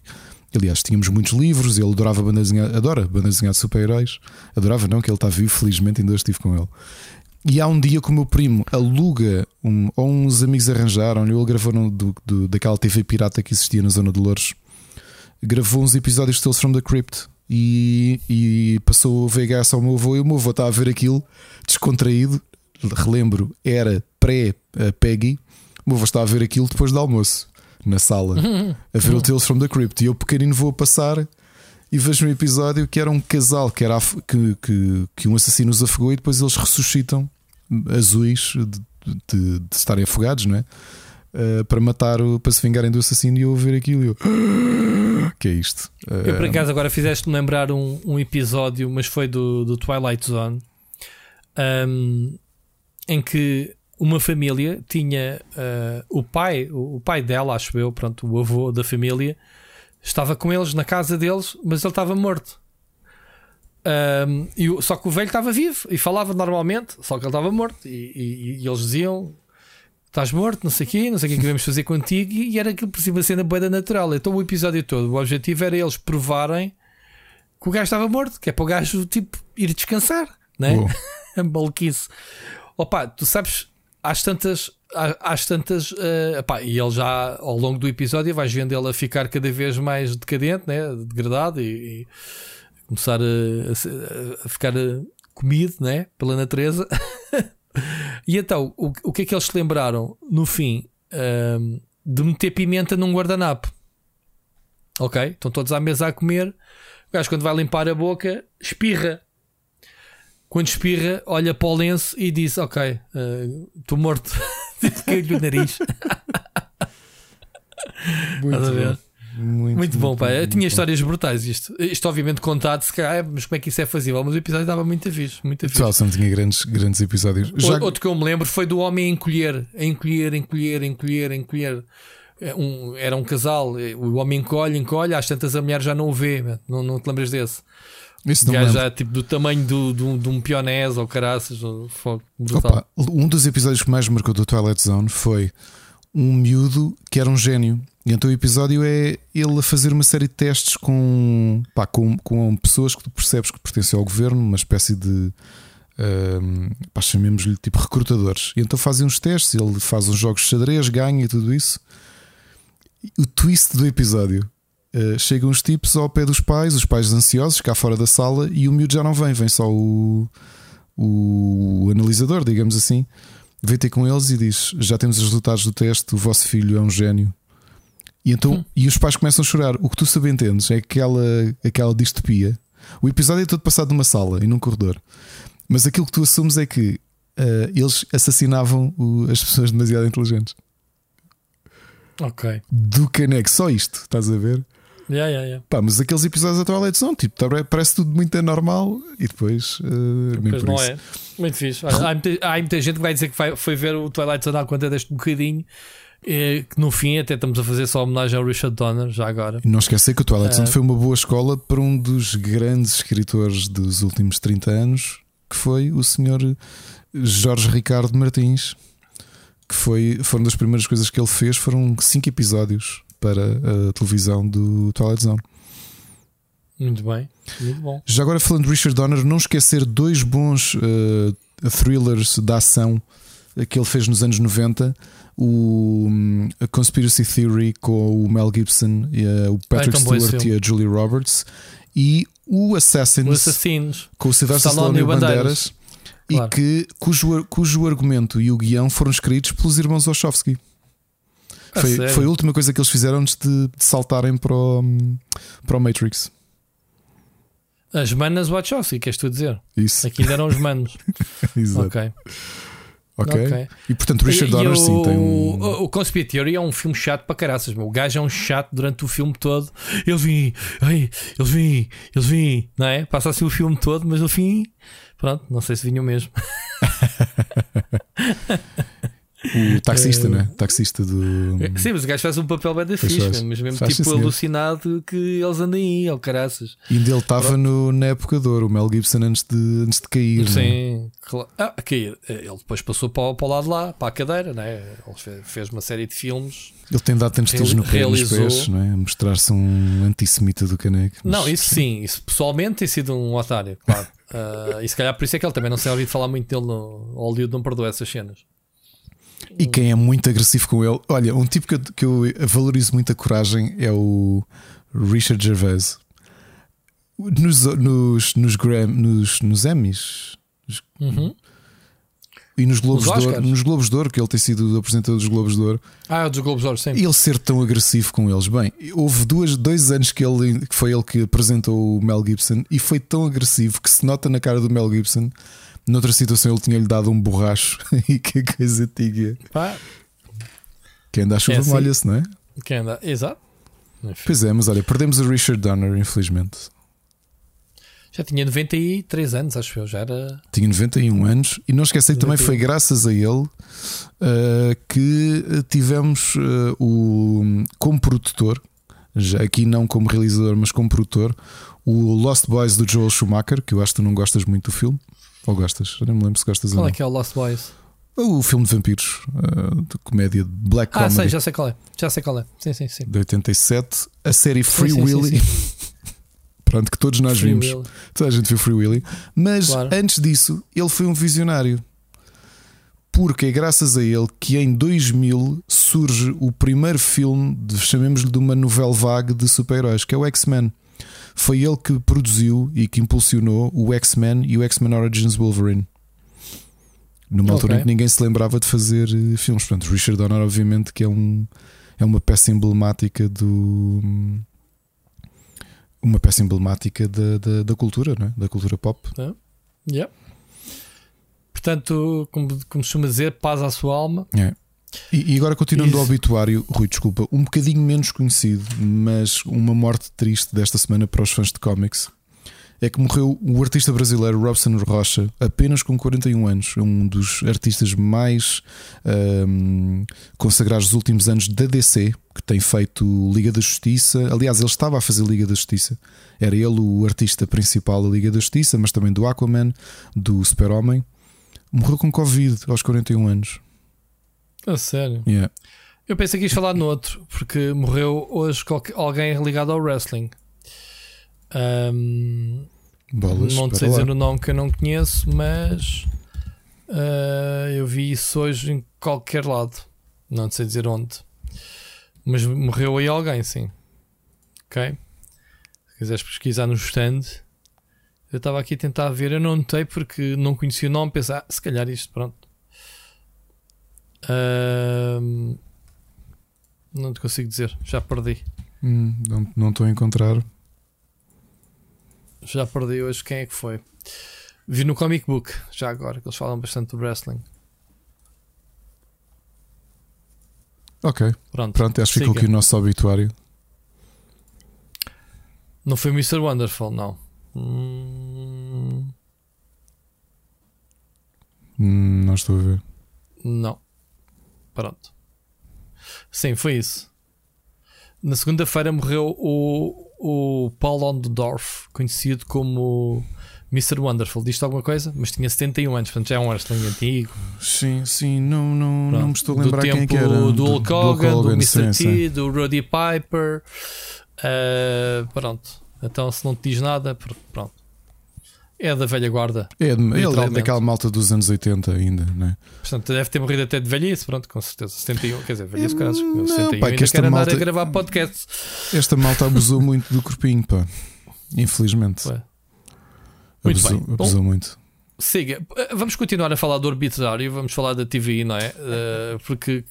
aliás, tínhamos muitos livros. Ele adorava banda desenhada, adora banda desenhada de super-heróis. Adorava, não, que ele está vivo, felizmente, ainda estive com ele. E há um dia que o meu primo aluga, um, ou uns amigos arranjaram, ele gravou no, do, do, daquela TV pirata que existia na zona de Louros, gravou uns episódios de Tales from the Crypt e, e passou o VHS ao meu avô. E o meu avô estava a ver aquilo descontraído. Relembro, era pré-Peggy. O meu avô estava a ver aquilo depois do almoço, na sala, a ver o Tales from the Crypt. E eu, pequenino, vou a passar e vejo um episódio que era um casal que, era, que, que, que um assassino os afogou e depois eles ressuscitam azuis de, de, de estarem afogados, não é? Uh, para matar, para se vingarem do assassino e eu ver aquilo e eu. que é isto? Uh, eu por acaso agora fizeste-me lembrar um, um episódio, mas foi do, do Twilight Zone, um, em que uma família tinha uh, o pai, o, o, pai dela, acho eu, pronto, o avô da família, estava com eles na casa deles, mas ele estava morto. Um, e, só que o velho estava vivo e falava normalmente, só que ele estava morto. E, e, e eles diziam: Estás morto, não sei o quê, não sei o que é que devemos fazer contigo. E, era aquilo por cima cena boeda natural. Então o episódio todo, o objetivo era eles provarem que o gajo estava morto, que é para o gajo tipo ir descansar, né? Maluquice. Opa, tu sabes, às tantas, às tantas, uh, epá, e ele já ao longo do episódio vais vendo ele a ficar cada vez mais decadente, né? degradado e, e começar a, a, a ficar eh, comido né? pela natureza. e então, o, o que é que eles se lembraram no fim uh, de meter pimenta num guardanapo? Ok, estão todos à mesa a comer. O gajo, quando vai limpar a boca, espirra. Quando espirra, olha para o lenço e diz: Ok, estou uh, morto. Caiu-lhe o nariz. Muito bom. Muito, muito, bom, pá. Eu tinha histórias brutais. Isto, isto obviamente, contado, se calhar, mas como é que isso é fazível? Mas o episódio dava muito fixe. Muito fixe. Charleston tinha grandes, grandes episódios. Já... Outro que eu me lembro foi do homem a encolher, a encolher, encolher, encolher, encolher. É um, era um casal, o homem encolhe, encolhe, às tantas a mulher já não o vê. Não, não te lembras desse? Isso não já tipo do tamanho do, do, de um pionés ou caraças. Opa, um dos episódios que mais marcou do Twilight Zone foi um miúdo que era um gênio. E então o episódio é ele a fazer uma série de testes com, pá, com, com pessoas que tu percebes que pertencem ao governo, uma espécie de. Um, chamemos-lhe tipo recrutadores. E então fazem uns testes, ele faz uns jogos de xadrez, ganha e tudo isso. O twist do episódio Uh, chegam os tipos ao pé dos pais, os pais ansiosos, cá fora da sala, e o miúdo já não vem, vem só o, o analisador, digamos assim. Vem ter com eles e diz: Já temos os resultados do teste, o vosso filho é um gênio. E, então, hum. e os pais começam a chorar. O que tu subentendes é aquela, aquela distopia. O episódio é todo passado numa sala e num corredor. Mas aquilo que tu assumes é que uh, eles assassinavam o, as pessoas demasiado inteligentes. Ok. Do caneco, só isto, estás a ver? Yeah, yeah, yeah. Pá, mas aqueles episódios da Twilight Zone, tipo, tá, parece tudo muito anormal e depois. Uh, depois não isso. é. Muito fixe. há, muita, há, muita, gente que vai dizer que vai, foi ver o Twilight Zone à conta deste bocadinho. Que no fim até estamos a fazer só homenagem ao Richard Donner, já agora. Não esquecer que o Twilight Zone uh, foi uma boa escola para um dos grandes escritores dos últimos 30 anos, que foi o senhor Jorge Ricardo Martins. Que foi, foram das primeiras coisas que ele fez, foram cinco episódios para a televisão do Twilight Zone. Muito bem, muito bom. Já agora falando de Richard Donner, não esquecer dois bons uh, thrillers da ação que ele fez nos anos 90. O um, a Conspiracy Theory com o Mel Gibson, e, uh, o Patrick Stewart e a Julie Roberts, e o Assassins, o Assassinos com o Sylvester Stallone e Bandeiras. Bandeiras claro. E que, cujo, cujo argumento e o guião foram escritos pelos irmãos Wachowski. Foi, foi a última coisa que eles fizeram antes de, de saltarem para o, para o Matrix. As manas Wachowski, queres tu dizer? Isso. Aqui ainda eram os manos. Exato. Ok. Okay. ok. E portanto, Richard Donner sim tem um. O, o Conspiracy Theory é um filme chato para caraças. Meu. O gajo é um chato durante o filme todo. Ele vem, ai, eles vêm, eles vêm, não é? Passa assim o filme todo, mas no fim, pronto, não sei se vinham mesmo. O taxista, né? Taxista do. Sim, mas o gajo faz um papel bem da fixe, faz. mas mesmo Faz, tipo sim, alucinado que eles andem aí, ao caraças. E ainda ele estava na época de ouro, o Mel Gibson antes de, antes de cair. né? Sim, claro. Ah, aqui, ele depois passou para, o- para o lado lá, para a cadeira, né? Ele fe- fez uma série de filmes. Ele tem dado tantos tiros no pé nos pés, não é? Mostrar-se um antissemita do caneco. Não, isso sim, isso pessoalmente tem sido um otário, claro. Ah, e se calhar por isso é que ele também não se é ouvido falar muito dele no Hollywood, não perdoa essas cenas. E quem é muito agressivo com ele, olha, um tipo que eu, que eu valorizo muito a coragem é o Richard Gervais. Nos, nos, nos, Gram, nos, nos Emmys Uhum. e nos Globos, de Ouro, nos Globos de Ouro, que ele tem sido o apresentador dos Globos de Ouro, Ah, é dos Globos de Ouro, sim. e ele ser tão agressivo com eles. Bem, houve duas, dois anos que, ele, que foi ele que apresentou o Mel Gibson e foi tão agressivo que se nota na cara do Mel Gibson. Noutra situação, ele tinha-lhe dado um borracho e que coisa tinha. Pá, Quem anda à chuva É assim. molha-se, não é? quem anda? Exato. Enfim, Pois é, mas olha, perdemos o Richard Donner, infelizmente. Já tinha 93 anos, acho eu, já era. Tinha 91 anos e não esqueci também 91. foi graças a ele uh, que uh, tivemos uh, o como produtor, já aqui não como realizador, mas como produtor, o Lost Boys do Joel Schumacher, que eu acho que tu não gostas muito do filme. Ou gostas? Eu não me lembro se gostas ou Qual não. é que é o Lost Boys? O filme de vampiros, uh, de comédia de Black Ah, Comedy sei, já sei qual é. Já sei qual é. Sim, sim, sim. de 87, a série Free sim, sim, Willy. Pronto, que todos nós Free vimos. Will. Toda a gente viu Free Willy. Mas Claro. antes disso, ele foi um visionário. Porque é graças a ele que em 2000 surge o primeiro filme, chamemos-lhe de uma novela vague de super-heróis, que é o X-Men. Foi ele que produziu e que impulsionou o X-Men e o X-Men Origins Wolverine. Numa altura Ok. em que ninguém se lembrava de fazer eh, filmes. Portanto, Richard Donner, obviamente, que é, um, é uma peça emblemática do. Uma peça emblemática da, da, da cultura, não é? da cultura pop. Yeah. Portanto, como, como se costuma dizer, paz à sua alma. É. E, e agora continuando Isso. ao obituário, Rui, desculpa, um bocadinho menos conhecido, mas uma morte triste desta semana para os fãs de cómics é que morreu o artista brasileiro Robson Rocha, apenas com 41 anos, um dos artistas mais ahm, consagrados dos últimos anos da DC, que tem feito Liga da Justiça. Aliás, ele estava a fazer Liga da Justiça, era ele o artista principal da Liga da Justiça, mas também do Aquaman, do Super-Homem. Morreu com Covid aos 41 anos. A sério. Yeah. Eu pensei que ias falar no outro, porque morreu hoje alguém ligado ao wrestling. Ahm, Bolas, não sei dizer o nome que eu não conheço, mas ah, eu vi isso hoje em qualquer lado. Não sei dizer onde. Mas morreu aí alguém, sim. Ok? Se quiseres pesquisar no stand, eu estava aqui a tentar ver. Eu não notei porque não conhecia o nome. Pensar, ah, se calhar isto, pronto. Não te consigo dizer, já perdi. Hum, não, não estou a encontrar. Já perdi hoje quem é que foi. Vi no comic book, já agora, que eles falam bastante do wrestling. Ok, Pronto. pronto, acho que ficou aqui o nosso obituário. Não foi Mr. Wonderful, não. Hum, não estou a ver. não. Pronto. Sim, foi isso. Na segunda-feira morreu o, o Paul Ondorf, conhecido como Mr. Wonderful. Diz-te alguma coisa? Mas tinha 71 anos, portanto já é um wrestling antigo. Sim, sim, não, não, Pronto. não me estou a do lembrar tempo quem é que era. do Hulk Hogan, do, Mr. sim, T, sim. do Roddy Piper. Ah, pronto. Então, se não te diz nada, pr- pronto. É da velha guarda. É, ele é daquela malta dos anos 80 ainda, não é? Portanto, deve ter morrido até de velhice, pronto, com certeza. 71, quer dizer, velhice, caso. Não, 71 pá, que esta quer andar malta- a gravar podcast. Esta malta abusou muito do corpinho, pá. Infelizmente. Ué. Muito abusou, bem. abusou muito. Siga, vamos continuar a falar do arbitrário, vamos falar da TVI, não é? Eh, porque,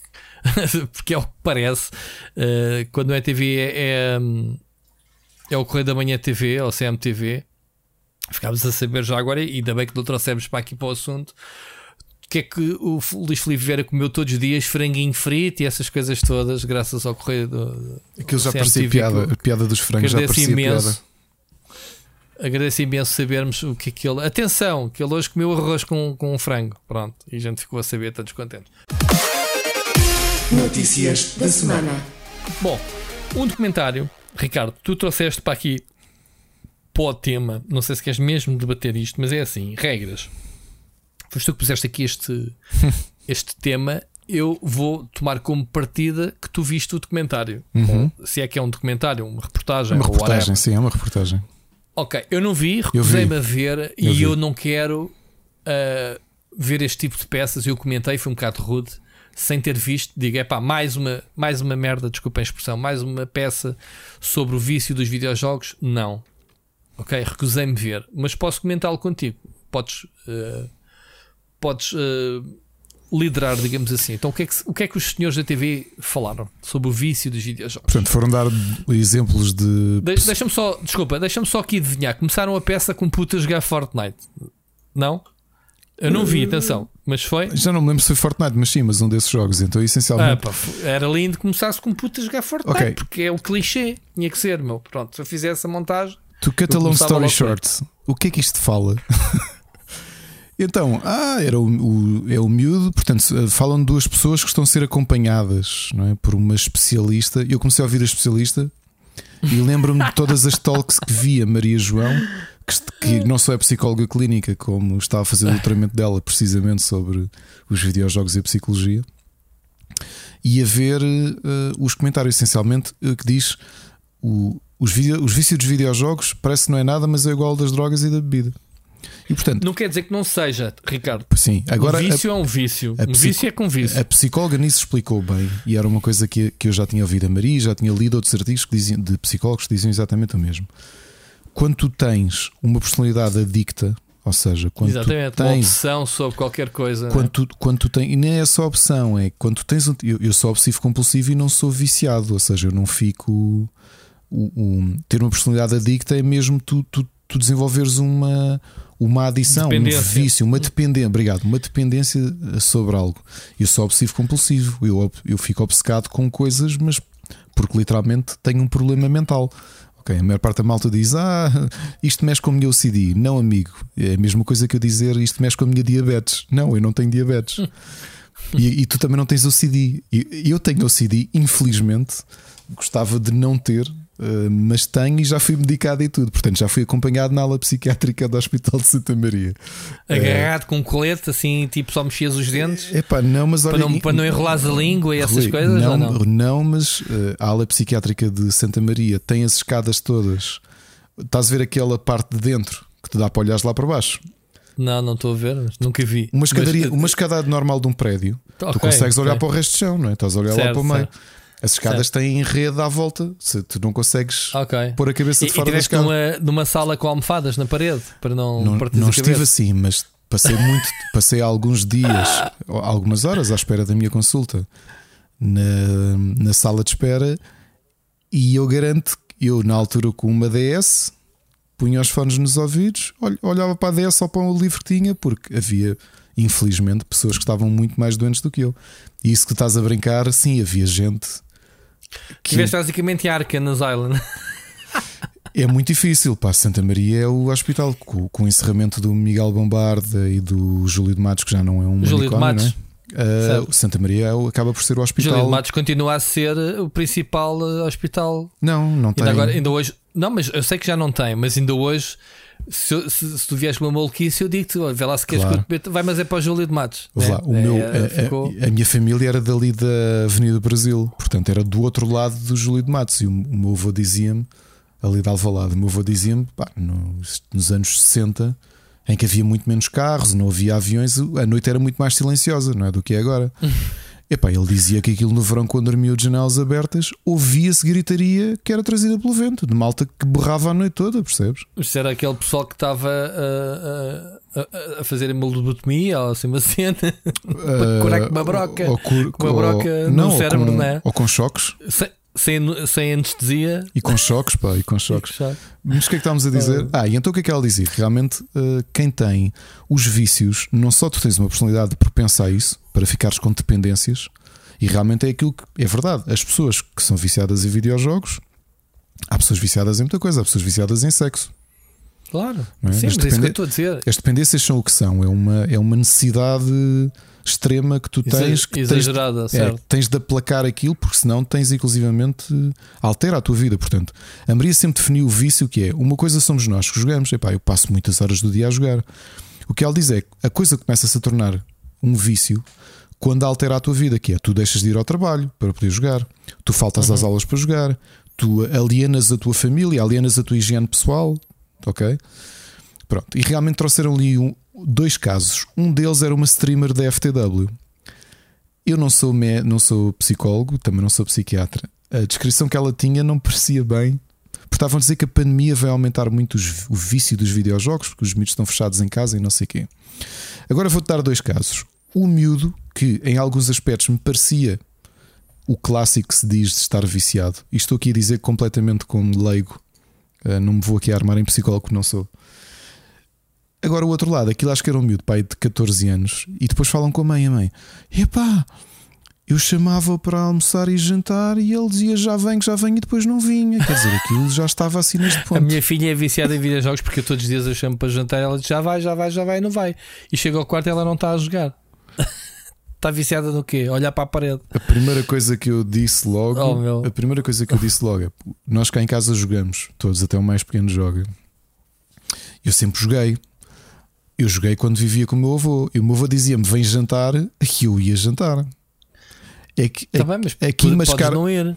porque é o que parece. eh, quando é TV é, é, hum, é o Correio da Manhã TV, ou CMTV. Ficámos a saber já agora, e ainda bem que não trouxemos para aqui para o assunto. Que é que o Luís Filipe Vieira comeu todos os dias franguinho frito e essas coisas todas, graças ao Correio do, Aquilo já parecia piada. A piada dos frangos já Agradeço parecia piada. imenso. Agradeço imenso sabermos o que é que ele. Atenção, que ele hoje comeu arroz com, com frango. Pronto, e a gente ficou a saber, todos contentes. Notícias da semana. Bom, um documentário, Ricardo, tu trouxeste para aqui para o tema, não sei se queres mesmo debater isto, mas é assim: regras. Foste tu que puseste aqui este, este tema. Eu vou tomar como partida que tu viste o documentário. Uhum. Ou, se é que é um documentário, uma reportagem. Uma reportagem, sim, é uma reportagem. Ok, eu não vi, recusei-me a ver Eu e vi. eu não quero ah, ver este tipo de peças. Eu comentei, foi um bocado rude, sem ter visto. Digo, é pá, mais uma, mais uma merda, desculpa a expressão, mais uma peça sobre o vício dos videojogos. Não, ok, recusei-me ver, mas posso comentá-lo contigo. Podes, ah, podes ah, liderar, digamos assim. Então, o que, é que, o que é que os senhores da TV falaram sobre o vício dos videojogos? Portanto, foram dar exemplos de. De- Deixa-me só, desculpa, deixa-me só aqui adivinhar. Começaram a peça com putas jogar Fortnite. Não? Eu não vi, atenção, mas foi. Já não me lembro se foi Fortnite, mas sim, mas um desses jogos. Então, Ah, essencialmente. pá, f- era lindo começasse com putas jogar Fortnite, Ok. porque é o clichê. Tinha que ser, meu. Pronto, se eu fizesse a montagem. To cut a long story short, o que é que isto fala? então, ah, era o, o- é o miúdo, portanto, eh, falam de duas pessoas que estão a ser acompanhadas não é, por uma especialista. Eu comecei a ouvir a especialista e lembro-me de todas as talks que via Maria João, que, que não só é psicóloga clínica, como estava a fazer o doutoramento dela precisamente sobre os videojogos e a psicologia. E a ver eh, os comentários, essencialmente, eh, que diz o- os, vídeo- os vícios dos videojogos parece que não é nada, mas é igual das drogas e da bebida. E portanto, Não quer dizer que não seja, Ricardo. sim, agora a- vício é um vício. a Um vício é com vício. a psicóloga nisso explicou bem, e era uma coisa que, que eu já tinha ouvido a Maria, já tinha lido outros artigos que diziam, de psicólogos que diziam exatamente o mesmo. Quando tu tens uma personalidade adicta, ou seja, quando Exatamente, tu uma tens. opção sobre qualquer coisa. Quando tu, quando tu tens, e nem é só opção, é quando tu tens um. Eu, eu sou obsessivo compulsivo e não sou viciado, ou seja, eu não fico. O, o- ter uma personalidade adicta é mesmo tu, tu, tu desenvolveres uma, uma adição, um vício, uma dependência, obrigado, uma dependência sobre algo. Eu sou obsessivo compulsivo, eu, eu fico obcecado com coisas, mas porque literalmente tenho um problema mental. Ok, a maior parte da malta diz: Ah, isto mexe com a minha OCD. Não, amigo, é a mesma coisa que eu dizer isto mexe com a minha diabetes. Não, eu não tenho diabetes. e, e tu também não tens OCD. Eu tenho OCD, infelizmente, gostava de não ter, mas tenho e já fui medicado e tudo. Portanto, já fui acompanhado na ala psiquiátrica do Hospital de Santa Maria. Agarrado com um colete, assim, tipo só mexias os dentes. Epá, não, mas olha, Para não, para não enrolares a língua e essas Rui, coisas? Não, não? não, mas eh, a ala psiquiátrica de Santa Maria tem as escadas todas. Estás a ver aquela parte de dentro que te dá para olhares lá para baixo? Não, não estou a ver, mas nunca vi. Uma escadaria, Mas, uma escada normal de um prédio, tu Ok, consegues olhar ok. para o resto do chão, não é? Estás a olhar lá Certo, para o meio. certo. As escadas têm rede à volta, se tu não consegues Ok. pôr a cabeça E, de e fora da tiveste escada. numa, numa sala com almofadas na parede para não, Não, partir não estive assim, mas passei muito, passei alguns dias, algumas horas à espera da minha consulta na, na sala de espera e eu garanto que eu, na altura, com uma DS, punha os fones nos ouvidos, ol- olhava para a DS só para o livro que tinha, porque havia, infelizmente, pessoas que estavam muito mais doentes do que eu. E isso que estás a brincar, sim, havia gente que Tiveste basicamente a Arcanas Island. é muito difícil. Pá, Santa Maria é o hospital com, com o encerramento do Miguel Bombarda e do Júlio de Matos, que já não é um Júlio de Matos. é? Ah, o Santa Maria é acaba por ser o hospital. Júlio de Matos continua a ser o principal eh, hospital. Não, não tem. Ainda, agora, ainda hoje. Não, mas eu sei que já não tem, mas ainda hoje. Se, se- se tu vieres com uma maluquice, eu digo-te: vê lá se queres Claro. que eu te. Vai, mas é para o Júlio de Matos. Né? lá, o É, meu, é, a- ficou- a, a minha família era dali da Avenida Brasil, portanto era do outro lado do Júlio de Matos. E o, o meu avô dizia-me, ali de Alvalade, o meu avô dizia-me, nos, nos anos 60, em que havia muito menos carros, não havia aviões, a noite era muito mais silenciosa, não é? Do que é agora. Epá, ele dizia que aquilo no verão, quando dormiam de janelas abertas, ouvia-se gritaria que era trazida pelo vento, de malta que berrava a noite toda, percebes? Isto era aquele pessoal que estava a, a, a, fazer emolobotomia ou assim uma cena. Para curar com uma broca. Ou, cur- Com uma broca ou- no não, ou cérebro, com- não é? Ou com choques. Sem, sem anestesia. E com choques, pá, e com choques. Mas o que é que estávamos a dizer? Ah, e então o que é que ela dizia? Que realmente eh, quem tem os vícios, não só tu tens uma personalidade propensa a isso, para ficares com dependências, e realmente é aquilo que é verdade. As pessoas que são viciadas em videojogos, há pessoas viciadas em muita coisa, há pessoas viciadas em sexo. Claro. É? Sim, As mas é isso que eu estou a dizer. As dependências são o que são, é uma, é uma necessidade extrema que tu tens que tens, exagerada, é, certo. tens de aplacar aquilo, porque senão tens inclusivamente altera a tua vida. Portanto, a Maria sempre definiu o vício que é uma coisa somos nós que jogamos. Epá, eu passo muitas horas do dia a jogar. O que ela diz é que a coisa começa-se a tornar um vício quando altera a tua vida, que é tu deixas de ir ao trabalho para poder jogar, tu faltas às aulas para jogar, tu alienas a tua família, alienas a tua higiene pessoal, ok? Pronto, e realmente trouxeram ali um- dois casos. Um deles era uma streamer da FTW. Eu não sou, me- não sou psicólogo, também não sou psiquiatra. A descrição que ela tinha não parecia bem. Porque estavam a dizer que a pandemia vai aumentar muito os- o vício dos videojogos, porque os miúdos estão fechados em casa e não sei o quê. Agora vou-te dar dois casos. O miúdo, que em alguns aspectos me parecia o clássico que se diz de estar viciado, e estou aqui a dizer completamente como leigo, eh, não me vou aqui armar em psicólogo, não sou. Agora o outro lado, aquilo acho que era um miúdo, pai de 14 anos, e depois falam com a mãe, a mãe, epá, eu chamava para almoçar e jantar e ele dizia já venho, já venho e depois não vinha. Quer dizer, aquilo já estava assim neste A ponto. minha filha é viciada em videojogos porque eu todos os dias a chamo para jantar ela diz já vai, já vai, já vai, e não vai. E chega ao quarto e ela não está a jogar. Está viciada no quê? Olhar para a parede. A primeira coisa que eu disse logo, Oh, meu. a primeira coisa que eu disse logo é: nós cá em casa jogamos, todos, até o mais pequeno joga. Eu sempre joguei. Eu joguei quando vivia com o meu avô. E o meu avô dizia-me: vem jantar, e eu ia jantar. É que Está bem, mas aqui tu mascar- não ir.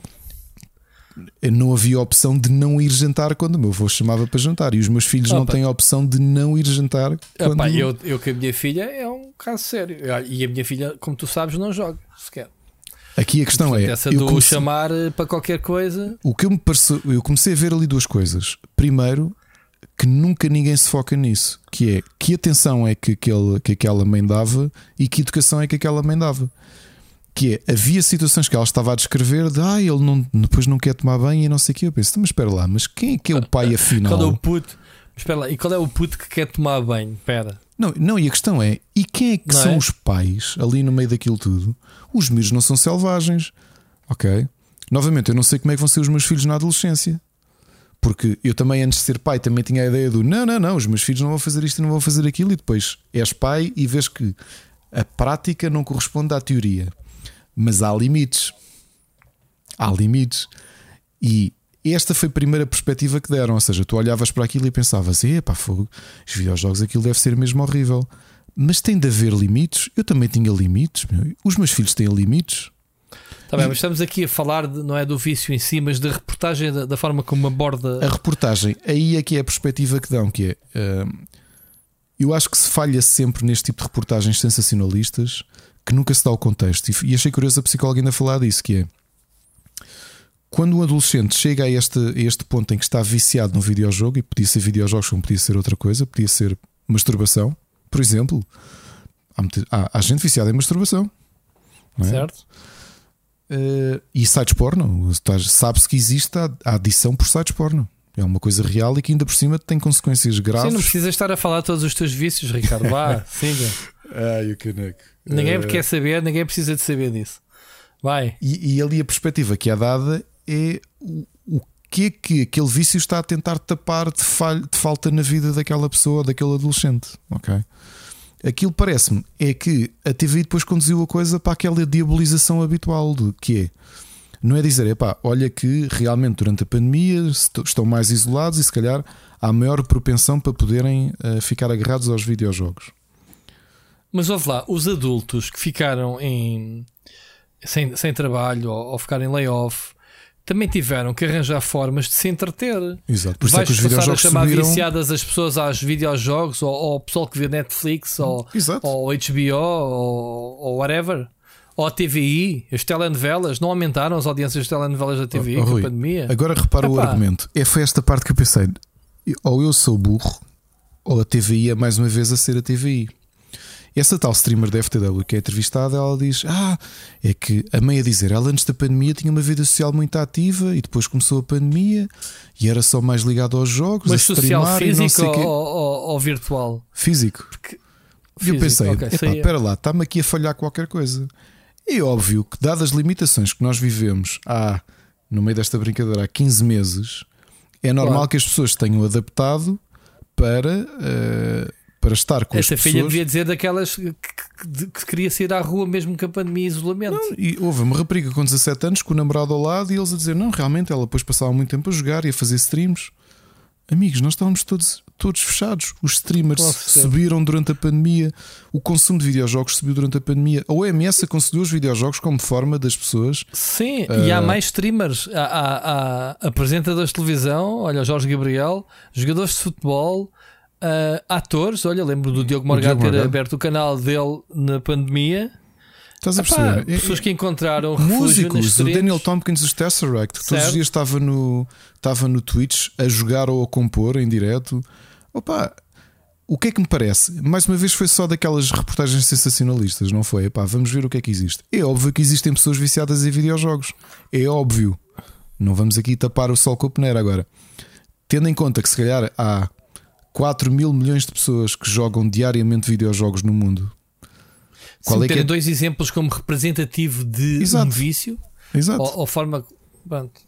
não havia opção de não ir jantar quando o meu avô chamava para jantar. E os meus filhos não Opa. têm a opção de não ir jantar quando. Epá, eu, eu com a minha filha é um caso sério. E a minha filha, como tu sabes, não joga sequer. Aqui a questão é: Essa eu do comecei- chamar para qualquer coisa. o que eu me pareceu, eu comecei a ver ali duas coisas. Primeiro, que nunca ninguém se foca nisso, que é que atenção é que, aquele, que aquela mãe dava e que educação é que aquela mãe dava. Que é, havia situações que ela estava a descrever de ah, ele não, depois não quer tomar banho e não sei o que. Eu penso, mas espera lá, mas quem é que é o pai afinal? Qual é o puto? Espera lá, e qual é o puto que quer tomar banho? Espera. Não, não, e a questão é: e quem é que Não são é? os pais ali no meio daquilo tudo? Os miúdos não são selvagens, ok? Novamente, eu não sei como é que vão ser os meus filhos na adolescência. Porque eu também, antes de ser pai, também tinha a ideia do não, não, não, os meus filhos não vão fazer isto e não vão fazer aquilo, e depois és pai e vês que a prática não corresponde à teoria. Mas há limites. Há limites. E esta foi a primeira perspectiva que deram. Ou seja, tu olhavas para aquilo e pensavas: epá, fogo, os videojogos aquilo deve ser mesmo horrível. Mas tem de haver limites. Eu também tinha limites. Os meus filhos têm limites. Tá bem, mas estamos aqui a falar de- não é do vício em si, mas da reportagem da, da forma como aborda. A reportagem, aí é que é a perspectiva que dão, que é. hum, eu acho que se falha sempre neste tipo de reportagens sensacionalistas que nunca se dá o contexto. E, e achei curioso a psicóloga ainda falar disso, que é quando um adolescente chega a este, a este ponto em que está viciado num videojogo, e podia ser videojogos como podia ser outra coisa, podia ser masturbação, por exemplo. Há, há- há gente viciada em masturbação. é? Certo? Eh, e sites porno, sabe-se que existe a, a adição por sites porno. É uma coisa real e que ainda por cima tem consequências Sim, graves. não precisas estar a falar todos os teus vícios, Ricardo. Vá, siga. Ai, o caneco. Ninguém Eh, quer saber, ninguém precisa de saber disso. Vai. e, e ali a perspectiva que é dada é o, o que é que aquele vício está a tentar tapar de, falha, de falta na vida daquela pessoa, daquele adolescente. Ok? Aquilo parece-me é que a TVI depois conduziu a coisa para aquela diabolização habitual de que é. Não é dizer, epá, olha que realmente durante a pandemia est- estão mais isolados e se calhar há maior propensão para poderem eh, ficar agarrados aos videojogos. Mas ouve lá, os adultos que ficaram em sem, sem trabalho ou, ou em layoff também tiveram que arranjar formas de se entreter. Exato. Por isso é Vais que os passar a videojogos chamar subiram. viciadas as pessoas aos videojogos ou ao pessoal que vê Netflix ou, Exato. ou HBO ou, ou whatever. Ou a TVI, as telenovelas, não aumentaram as audiências das telenovelas da TVI Oh, com a Rui, pandemia? Agora repara o Epá. argumento. É, foi esta parte que eu pensei: ou eu sou burro, ou a TVI é mais uma vez a ser a TVI. Essa tal streamer da FTW que é entrevistada, ela diz: Ah, é que a mãe a dizer, ela antes da pandemia tinha uma vida social muito ativa e depois começou a pandemia e era só mais ligado aos jogos, Mas a social e físico ou, ou- ou virtual? Físico. Porque- E eu Físico, pensei: ok, epá, saía. espera lá, está-me aqui a falhar qualquer coisa. É óbvio que, dadas as limitações que nós vivemos há, no meio desta brincadeira, há 15 meses, é normal Claro. que as pessoas tenham adaptado para, uh, para estar com Esta as filha pessoas. devia dizer daquelas que, que, que queria sair à rua mesmo com a pandemia e isolamento. Não, e houve uma rapariga com 17 anos com o namorado ao lado e eles a dizer: Não, realmente ela depois passava muito tempo a jogar e a fazer streams. Amigos, nós estávamos todos, todos fechados. Os streamers subiram durante a pandemia, o consumo de videojogos subiu durante a pandemia. A OMS aconselhou os videojogos como forma das pessoas. Sim, uh... e há mais streamers, há, há, há, apresentadores de televisão, olha, Jorge Gabriel, jogadores de futebol, uh, atores. Olha, lembro do Diogo Morgado ter aberto o canal dele na pandemia. Estás a perceber? Epá, pessoas que encontraram músicos, o Daniel Tompkins dos Tesseract, que todos os dias estava no, estava no Twitch a jogar ou a compor em direto. Opa, o que é que me parece? Mais uma vez foi só daquelas reportagens sensacionalistas, não foi? Epá, vamos ver o que é que existe. É óbvio que existem pessoas viciadas em videojogos. É óbvio. Não vamos aqui tapar o sol com a peneira agora. Tendo em conta que se calhar há 4 mil milhões de pessoas que jogam diariamente videojogos no mundo. Qual Sim, é que é? dois exemplos como representativo de Exato. um vício Exato. Ou, ou forma. Pronto.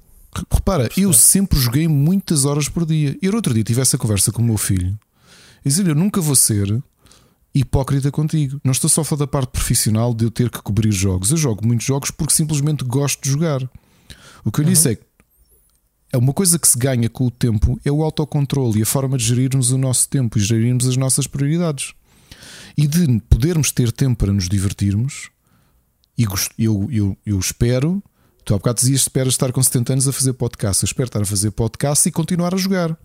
Repara, eu sempre joguei muitas horas por dia. E outro dia tive essa conversa com o meu filho e disse-lhe: Eu nunca vou ser hipócrita contigo. Não estou só a falar da parte profissional de eu ter que cobrir jogos. Eu jogo muitos jogos porque simplesmente gosto de jogar. O que eu lhe disse é que uma coisa que se ganha com o tempo é o autocontrole e a forma de gerirmos o nosso tempo e gerirmos as nossas prioridades e de podermos ter tempo para nos divertirmos. E eu, eu, eu espero. Tu há bocado dizias esperas estar com 70 anos a fazer podcast. Eu espero estar a fazer podcast e continuar a jogar.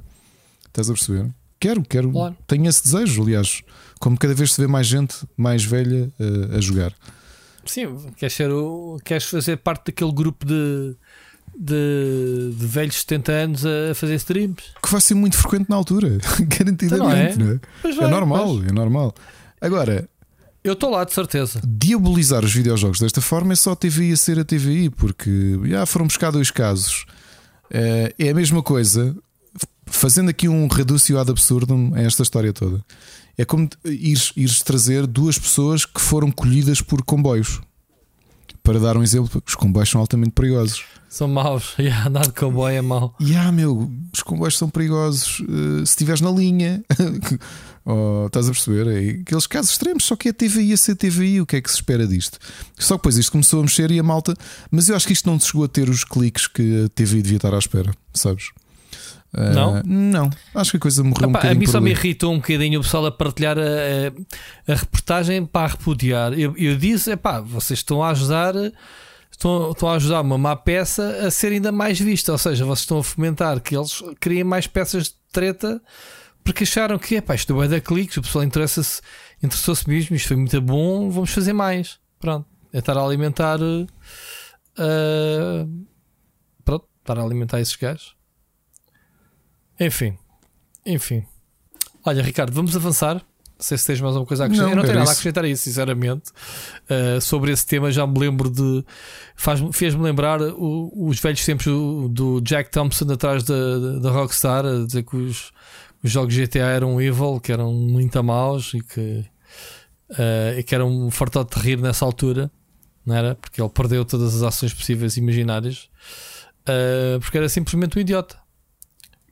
Estás a perceber? Quero, quero. Claro. Tenho esse desejo, aliás. Como cada vez se vê mais gente mais velha a, a jogar. Sim, queres, ser o, queres fazer parte daquele grupo de, de, de velhos 70 anos a fazer streams? Que vai ser muito frequente na altura, garantidamente. Então não é? Não é? Vai, é normal, pois. é normal. Agora, eu estou lá de certeza. Diabolizar os videojogos desta forma é só a TVI a ser a TVI, porque já foram buscar dois casos. Eh, é a mesma coisa, fazendo aqui um reducio ad absurdum a esta história toda. É como ires, ires trazer duas pessoas que foram colhidas por comboios. Para dar um exemplo, os comboios são altamente perigosos. São maus, yeah, andar de comboio é mau. E yeah, meu, os comboios são perigosos. Uh, se estiveres na linha, Oh, estás a perceber? É aqueles casos extremos, só que é TVI a ser TVI, o que é que se espera disto? Só que depois isto começou a mexer e a malta, mas eu acho que isto não chegou a ter os cliques que a TVI devia estar à espera, sabes? Não? Uh, não, acho que a coisa morreu Epá, um bocadinho. A mim só me irritou um bocadinho o pessoal a partilhar a, a, a reportagem para repudiar. Eu, eu disse: é pá, vocês estão a ajudar. Estão, estão a ajudar uma má peça a ser ainda mais vista, ou seja, vocês estão a fomentar que eles criem mais peças de treta porque acharam que pá, isto é da cliques, o pessoal interessa-se, interessou-se mesmo, isto foi muito bom, vamos fazer mais. Pronto, é estar a alimentar. Uh, pronto, estar a alimentar esses gajos. Enfim, enfim. Olha, Ricardo, vamos avançar. Não sei se tens mais alguma coisa a acrescentar. Não, eu não tenho nada a acrescentar aí, sinceramente. Uh, sobre esse tema, já me lembro de. Fez-me lembrar o, os velhos tempos do, do, Jack Thompson atrás da, da Rockstar, a dizer que os, os jogos GTA eram evil, que eram muito maus e que, uh, e que eram um fartote de rir nessa altura, não era? Porque ele perdeu todas as ações possíveis e imaginárias, uh, porque era simplesmente um idiota.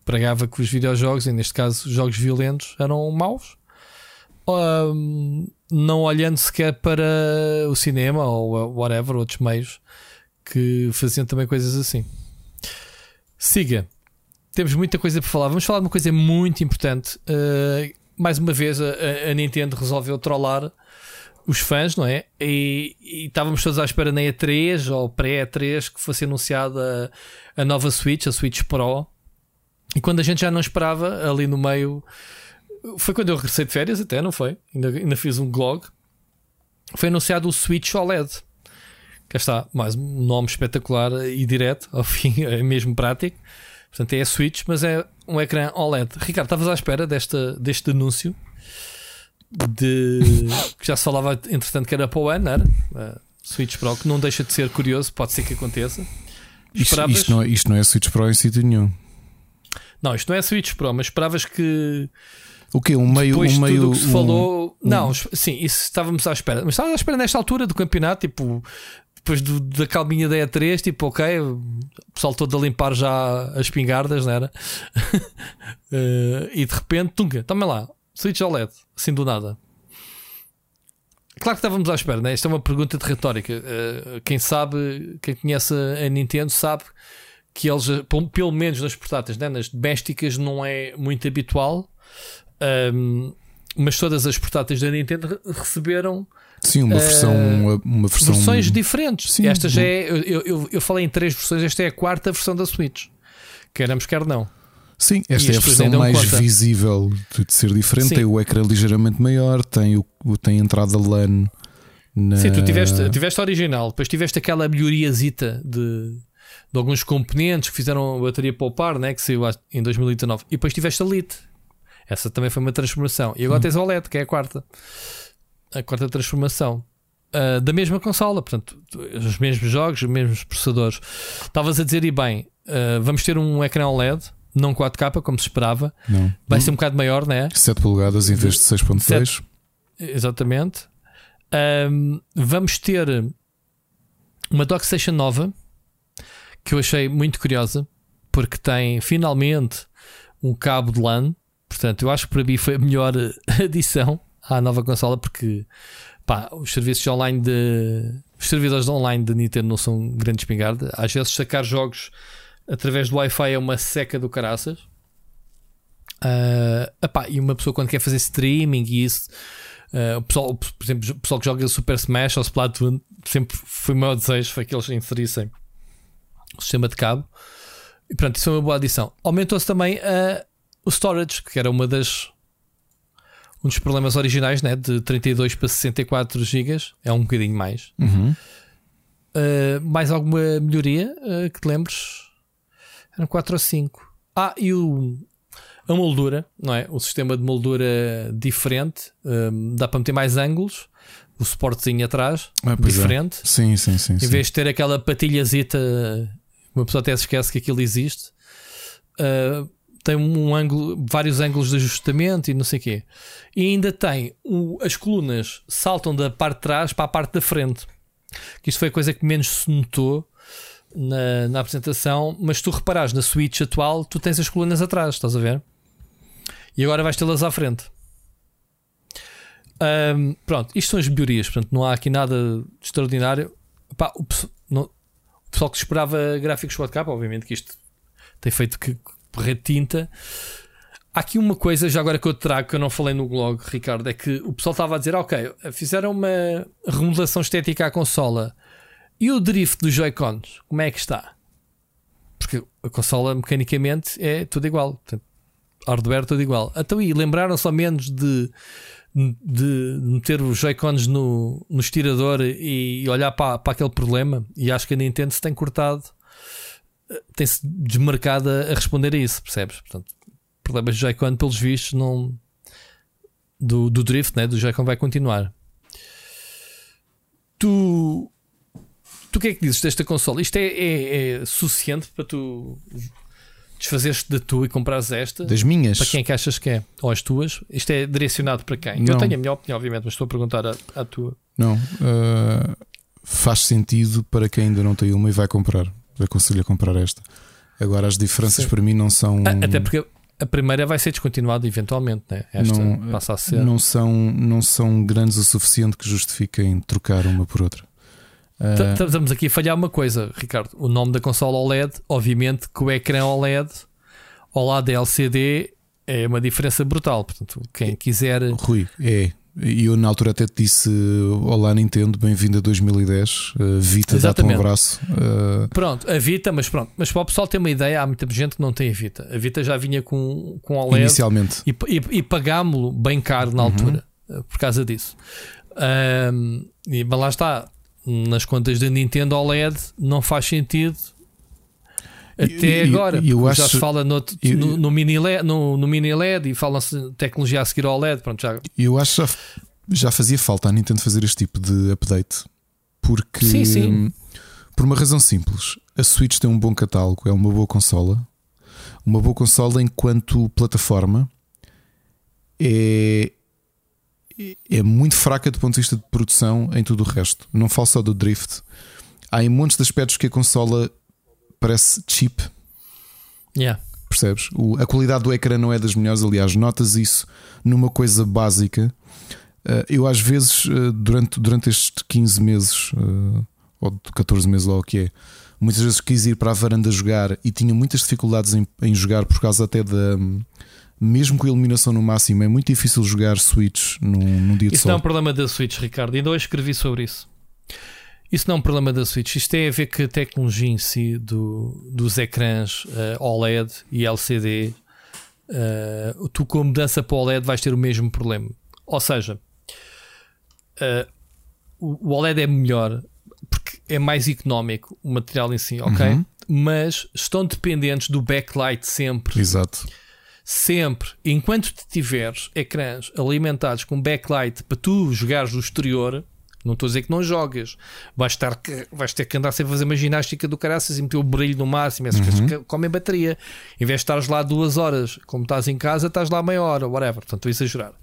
Pregava que os videojogos, e neste caso os jogos violentos, eram maus, uh, não olhando sequer para o cinema ou whatever, outros meios que faziam também coisas assim. Siga temos muita coisa para falar. Vamos falar de uma coisa muito importante. Uh, mais uma vez, a, a, Nintendo resolveu trollar os fãs, não é? E, e estávamos todos à espera na E3 ou pré-E3 que fosse anunciada a, a, nova Switch, a Switch Pro. E quando a gente já não esperava, ali no meio. Foi quando eu regressei de férias, até, não foi? Ainda, ainda fiz um blog. Foi anunciado o Switch OLED. Cá está, mais um nome espetacular e direto, ao fim, é mesmo prático. Portanto, é a Switch, mas é um ecrã OLED. Ricardo, estavas à espera desta, deste anúncio de que já se falava, entretanto, que era para o ano, era? Uh, Switch Pro, que não deixa de ser curioso, pode ser que aconteça. Isto, isto, não, é, isto não é Switch Pro em sítio nenhum. Não, isto não é Switch Pro, mas esperavas que. O quê? Um meio. Depois um meio que se falou. Um... Não, sim, isso estávamos à espera. Mas estávamos à espera nesta altura do campeonato, tipo, depois do, da calminha da E3, tipo, ok, o pessoal todo a limpar já as pingardas, não era? uh, e de repente, tunga, toma lá, Switch OLED, assim do nada. Claro que estávamos à espera, né? Esta é uma pergunta de retórica. Uh, quem sabe, quem conhece a Nintendo sabe que eles, pelo menos nas portáteis, né? nas domésticas, não é muito habitual. Um, mas todas as portáteis da Nintendo receberam Sim, uma versão, uh, uma versão... versões diferentes. Sim, esta já é, eu, eu, eu falei em três versões, esta é a quarta versão da Switch. Queremos, quer não. Sim, esta é a versão mais conta. visível de ser diferente. Sim. Tem o ecrã ligeiramente maior, tem, o, tem entrada LAN. Na... Sim, tu tiveste, tiveste a original, depois tiveste aquela melhoriazita de, de alguns componentes que fizeram a bateria poupar, né, que saiu em 2019. E depois tiveste a Lite. Essa também foi uma transformação. E agora hum. tens a OLED, que é a quarta. A quarta transformação. Uh, da mesma consola, portanto, os mesmos jogos, os mesmos processadores. Estavas a dizer, e bem, uh, vamos ter um ecrã OLED não 4K como se esperava. Não. Vai ser um bocado maior, não é? 7 polegadas em vez de 6.2. Exatamente. Um, vamos ter uma DockStation nova que eu achei muito curiosa porque tem finalmente um cabo de LAN. Portanto, eu acho que para mim foi a melhor adição à nova consola porque pá, os serviços online de os servidores online da Nintendo não são grande espingarda. Às vezes sacar jogos através do Wi-Fi é uma seca do caraças. Uh, epá, e uma pessoa quando quer fazer streaming e isso, uh, o pessoal, por exemplo, o pessoal que joga Super Smash ou Splatoon, sempre foi o meu desejo foi que eles inserissem o sistema de cabo. E pronto, isso foi uma boa adição. Aumentou-se também uh, o storage, que era uma das um dos problemas originais, né? de 32 para 64 GB, é um bocadinho mais. Uhum. Uh, mais alguma melhoria uh, que te lembres? Eram 4 ou 5. Ah, e o, a moldura, não é? O sistema de moldura diferente, um, dá para meter mais ângulos, o suportezinho atrás, ah, é. diferente. É. Sim, sim, sim. Em sim. vez de ter aquela patilhazita, uma pessoa até se esquece que aquilo existe. Uh, tem um ângulo, vários ângulos de ajustamento e não sei o quê. E ainda tem o, as colunas saltam da parte de trás para a parte da frente. Que isto foi a coisa que menos se notou na, na apresentação, mas tu reparares na Switch atual, tu tens as colunas atrás, estás a ver? E agora vais tê-las à frente. Um, pronto, isto são as melhorias, portanto, não há aqui nada de extraordinário. Pá, o, não, pessoal que esperava gráficos 4K, obviamente que isto tem feito que correr tinta. Há aqui uma coisa, já agora que eu trago, que eu não falei no blog, Ricardo, é que o pessoal estava a dizer: ok, fizeram uma remodelação estética à consola e o drift dos Joy-Cons, como é que está? Porque a consola mecanicamente é tudo igual. Hardware tudo igual. Então, e lembraram-se ao menos de, de meter os Joy-Cons no, no estirador e, olhar para, para aquele problema. E acho que a Nintendo se tem cortado, tem-se desmarcado a responder a isso, percebes? Portanto, problemas de Joy-Con, pelos vistos, não. Do, do drift, né? do Joy-Con vai continuar. Tu Tu o que é que dizes desta consola? Isto é, é, é suficiente para tu desfazeres-te da tua e comprares esta? Das minhas? Para quem é que achas que é? Ou as tuas? Isto é direcionado para quem? Não. Eu tenho a minha opinião, obviamente, mas estou a perguntar à, à tua. Não. Uh, faz sentido para quem ainda não tem uma e vai comprar. Aconselho a comprar esta. Agora, as diferenças Sim. para mim não são. Até porque a primeira vai ser descontinuada eventualmente, né? Esta não, passa a ser. Não são, não são grandes o suficiente que justifiquem trocar uma por outra. Uh... Estamos aqui a falhar uma coisa, Ricardo. O nome da consola OLED, obviamente que o ecrã OLED ao lado da LCD é uma diferença brutal. Portanto, quem quiser. Rui, é. E eu na altura até te disse: Olá Nintendo, bem-vindo a 2010. Uh, Vita, dá-te um abraço. Uh... Pronto, a Vita, mas pronto. Mas para o pessoal ter uma ideia, há muita gente que não tem a Vita. A Vita já vinha com, com OLED. Inicialmente. E, e, e pagámo-lo bem caro na uhum. altura, uhum. por causa disso. Um, e, mas lá está nas contas da Nintendo OLED não faz sentido até agora. Eu, acho, já se fala no, eu, no, no, mini LED, no, no mini LED e fala-se tecnologia a seguir ao LED. Pronto, já. Eu acho que já, já fazia falta a Nintendo fazer este tipo de update porque sim, sim. por uma razão simples. A Switch tem um bom catálogo, é uma boa consola. Uma boa consola enquanto plataforma é, é muito fraca do ponto de vista de produção em tudo o resto. Não falo só do drift. há em montes de aspectos que a consola parece cheap. Yeah. Percebes? O, a qualidade do ecrã não é das melhores, aliás, notas isso numa coisa básica. Uh, eu, às vezes, uh, durante, durante estes 15 meses, uh, ou 14 meses, lá o que é, muitas vezes quis ir para a varanda jogar e tinha muitas dificuldades em, em jogar por causa até da. Mesmo com a iluminação no máximo, é muito difícil jogar Switch num, num dia de Isso sol. não é um problema da Switch, Ricardo. Ainda hoje escrevi sobre isso. Isso não é um problema da Switch. Isto tem a ver com a tecnologia em si do, dos ecrãs uh, OLED e LCD. Uh, tu, com a mudança para OLED, vais ter o mesmo problema. Ou seja, uh, o OLED é melhor porque é mais económico o material em si, ok? Uhum. Mas estão dependentes do backlight sempre. Exato. Sempre, enquanto tiveres ecrãs alimentados com backlight para tu jogares do exterior, não estou a dizer que não jogas, vais, estar, vais ter que andar sempre a fazer uma ginástica do caraças e meter o brilho no máximo. Essas Uhum. coisas comem bateria. Em vez de estares lá duas horas, como estás em casa, estás lá meia hora, whatever. Portanto, estou a exagerar.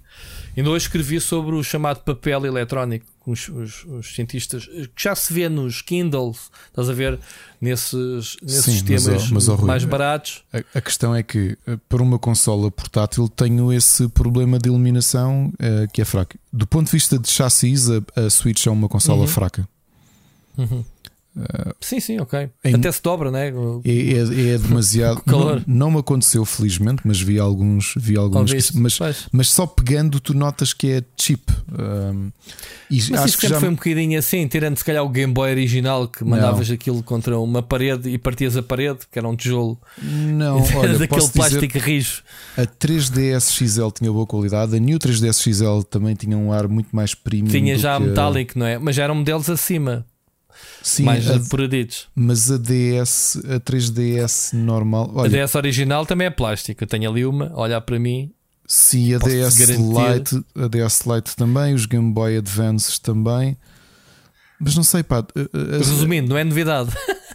Ainda hoje escrevi sobre o chamado papel eletrónico, com os, os- os cientistas, que já se vê nos Kindles, estás a ver, nesses, nesses Sim, mas, sistemas mas, Rui, mais é- baratos. A, a questão é que eh, para uma consola portátil tenho esse problema de iluminação eh, que é fraco. Do ponto de vista de chassis, a, a Switch é uma consola Uhum. fraca. Sim, sim, ok. em- Até se dobra, né? É, é- é demasiado. Calor. Não, não me aconteceu, felizmente, mas vi alguns. Vi alguns que- mas, Pois. mas só pegando, tu notas que é cheap. Um, e Mas acho que já. foi um bocadinho assim, tirando se calhar o Game Boy original que mandavas aquilo contra uma parede e partias a parede, que era um tijolo Não, olha, daquele posso dizer, plástico rijo. a 3DS XL tinha boa qualidade, a New 3DS XL também tinha um ar muito mais premium. Tinha já que metálico, não é? Mas já eram modelos acima, Sim, mais a- mas a DS, a 3DS normal. A Olha, DS original também é plástico. Eu tenho ali uma, a olhar para mim. sim, a DS Lite, a DS Lite também, os Game Boy Advances também. Mas não sei, pá. a- a- a- Resumindo, não é novidade.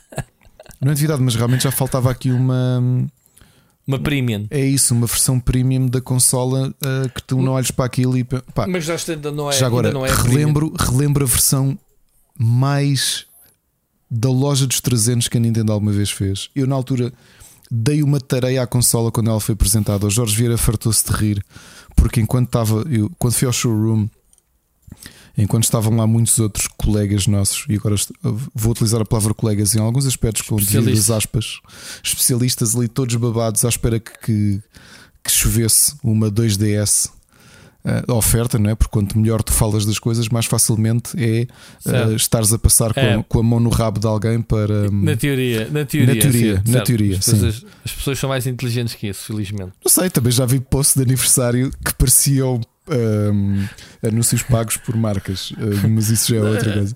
Não é novidade, mas realmente já faltava aqui uma. Uma premium. É isso, uma versão premium da consola uh, que tu não olhes para aquilo e. Pá, Mas já ainda não é. já agora, ainda não é premium. relembro, relembro a versão mais da loja dos 300 que a Nintendo alguma vez fez. Eu, na altura, dei uma tarefa à consola quando ela foi apresentada. O Jorge Vieira fartou-se de rir, porque enquanto estava. Eu, quando fui ao showroom. Enquanto estavam lá muitos outros colegas nossos, e agora vou utilizar a palavra colegas em alguns aspectos com devidas aspas, especialistas ali todos babados à espera que, que, que chovesse uma 2DS a oferta, não é? Porque quanto melhor tu falas das coisas, mais facilmente é Certo. eh, estares a passar com, É. a, com a mão no rabo de alguém para. hum, Na teoria, na teoria, Na teoria, sim, na teoria, As pessoas, as pessoas são mais inteligentes que isso, felizmente. Não sei, também já vi posts de aniversário que pareciam hum, anúncios pagos por marcas, mas isso já é outra coisa.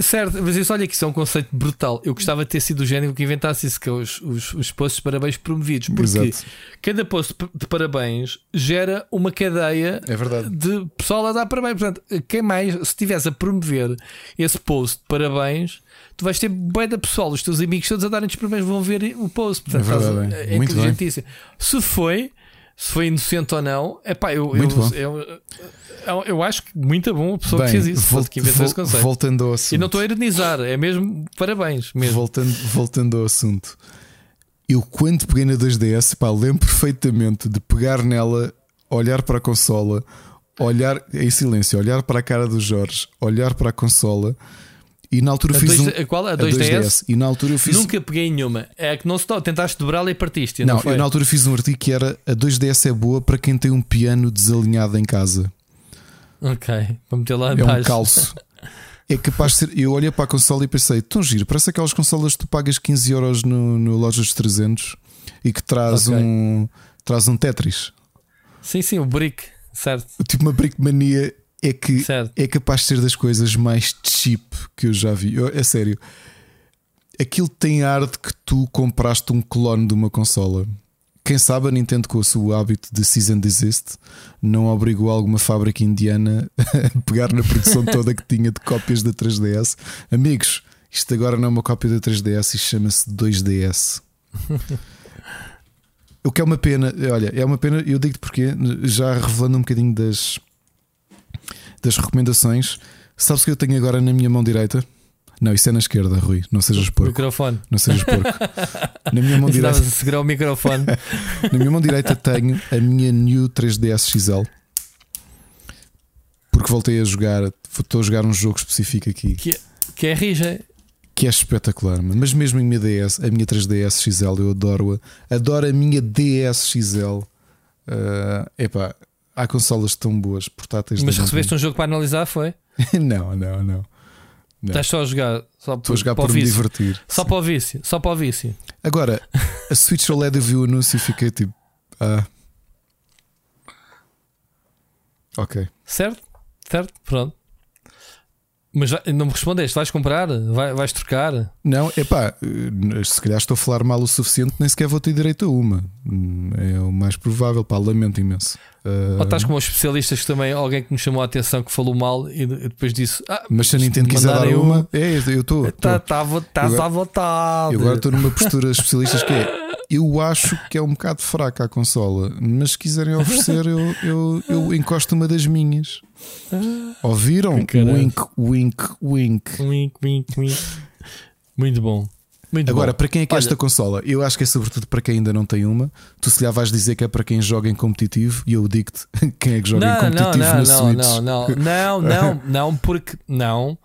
Certo, mas isso olha que isso é um conceito brutal. Eu gostava de ter sido o género que inventasse isso, que é os, os, os posts de parabéns promovidos. Porque Exato. cada post de parabéns gera uma cadeia É de pessoal a dar parabéns. Portanto, quem mais, se estiveres a promover esse post de parabéns, tu vais ter bué da pessoal, os teus amigos todos a darem-te os parabéns vão ver o post. Portanto, É verdade, é. é Muito bem. inteligentíssimo. Se foi, se foi inocente ou não, é pá, eu, eu, eu, eu, eu acho que muito bom a pessoa Bem, que fez isso, vol- que inventou vol- esse conceito. voltando ao assunto. E não estou a ironizar, é mesmo parabéns. Mesmo. Voltando, voltando ao assunto, eu quando peguei na 2DS, pá, lembro perfeitamente de pegar nela, olhar para a consola, olhar em silêncio, olhar para a cara do Jorge, olhar para a consola e na altura A fiz dois- um. a qual? A a 2DS? E na altura eu fiz. Nunca peguei nenhuma. É que não se. Tentaste dobrá-la e partiste. Não, Não, eu na altura fiz um artigo que era a 2DS é boa para quem tem um piano desalinhado em casa. Ok, vou meter lá É um abaixo. calço. É capaz de ser. Eu olhei para a consola e pensei, tão giro, parece aquelas consolas que tu pagas 15 euros no, no loja dos 300 e que traz Ok. um traz um Tetris. Sim, sim, o brick, certo. Tipo uma brickmania é que Certo. é capaz de ser das coisas mais cheap que eu já vi. Eu- é sério. Aquilo tem ar de que tu compraste um clone de uma consola. Quem sabe a Nintendo com o seu hábito de cease and desist não obrigou alguma fábrica indiana a pegar na produção toda que tinha de cópias da 3DS. Amigos, isto agora não é uma cópia da 3DS, isto chama-se 2DS. O que é uma pena, olha, é uma pena, eu digo-te porque, já revelando um bocadinho das, das recomendações, sabes o que eu tenho agora na minha mão direita? Não, isso é na esquerda, Rui. Não sejas porco. microfone. Não sejas porco. Na minha mão direita, Estavas a segurar o microfone. na minha mão direita tenho a minha New 3DS XL. Porque voltei a jogar, estou a jogar um jogo específico aqui que, é- que é rija. que é espetacular, mas mesmo a minha DS, a minha 3DS XL, eu adoro-a. Adoro a minha DS XL. Uh, epá, há consolas tão boas, portáteis. Mas recebeste um jogo para analisar, foi? Não, não, não. Não. Estás só a jogar. Só Estou a jogar para por me divertir. Só para o vício. Só para o vício. Agora, a Switch OLED eu vi o anúncio e fiquei tipo. Ah. Ok. Certo? Certo? Pronto. Mas vai- não me respondeste. Vais comprar? Vai- vais trocar? Não, epá, eh, se calhar estou a falar mal o suficiente, nem sequer vou ter direito a uma. Hum, É o mais provável, pá, lamento imenso. Ou estás como os especialistas que também alguém que nos chamou a atenção que falou mal e de- depois disse: Ah, mas se a Nintendo me quiser dar mandarem uma, é, eu estou. tá, tá, estás Agora- à vontade. Eu agora estou numa postura especialista que é. Eu acho que é um bocado fraca a consola, mas se quiserem oferecer, eu, eu, eu encosto uma das minhas. Ouviram? Wink, wink, wink. Wink, wink, wink. Muito bom. Muito Agora, bom. para quem é que é Olha, esta consola? Eu acho que é sobretudo para quem ainda não tem uma. Tu se lhe vais dizer que é para quem joga em competitivo e eu digo-te quem é que joga em Não, não, competitivo não, não, Switch. não, não, não, não, não, porque não.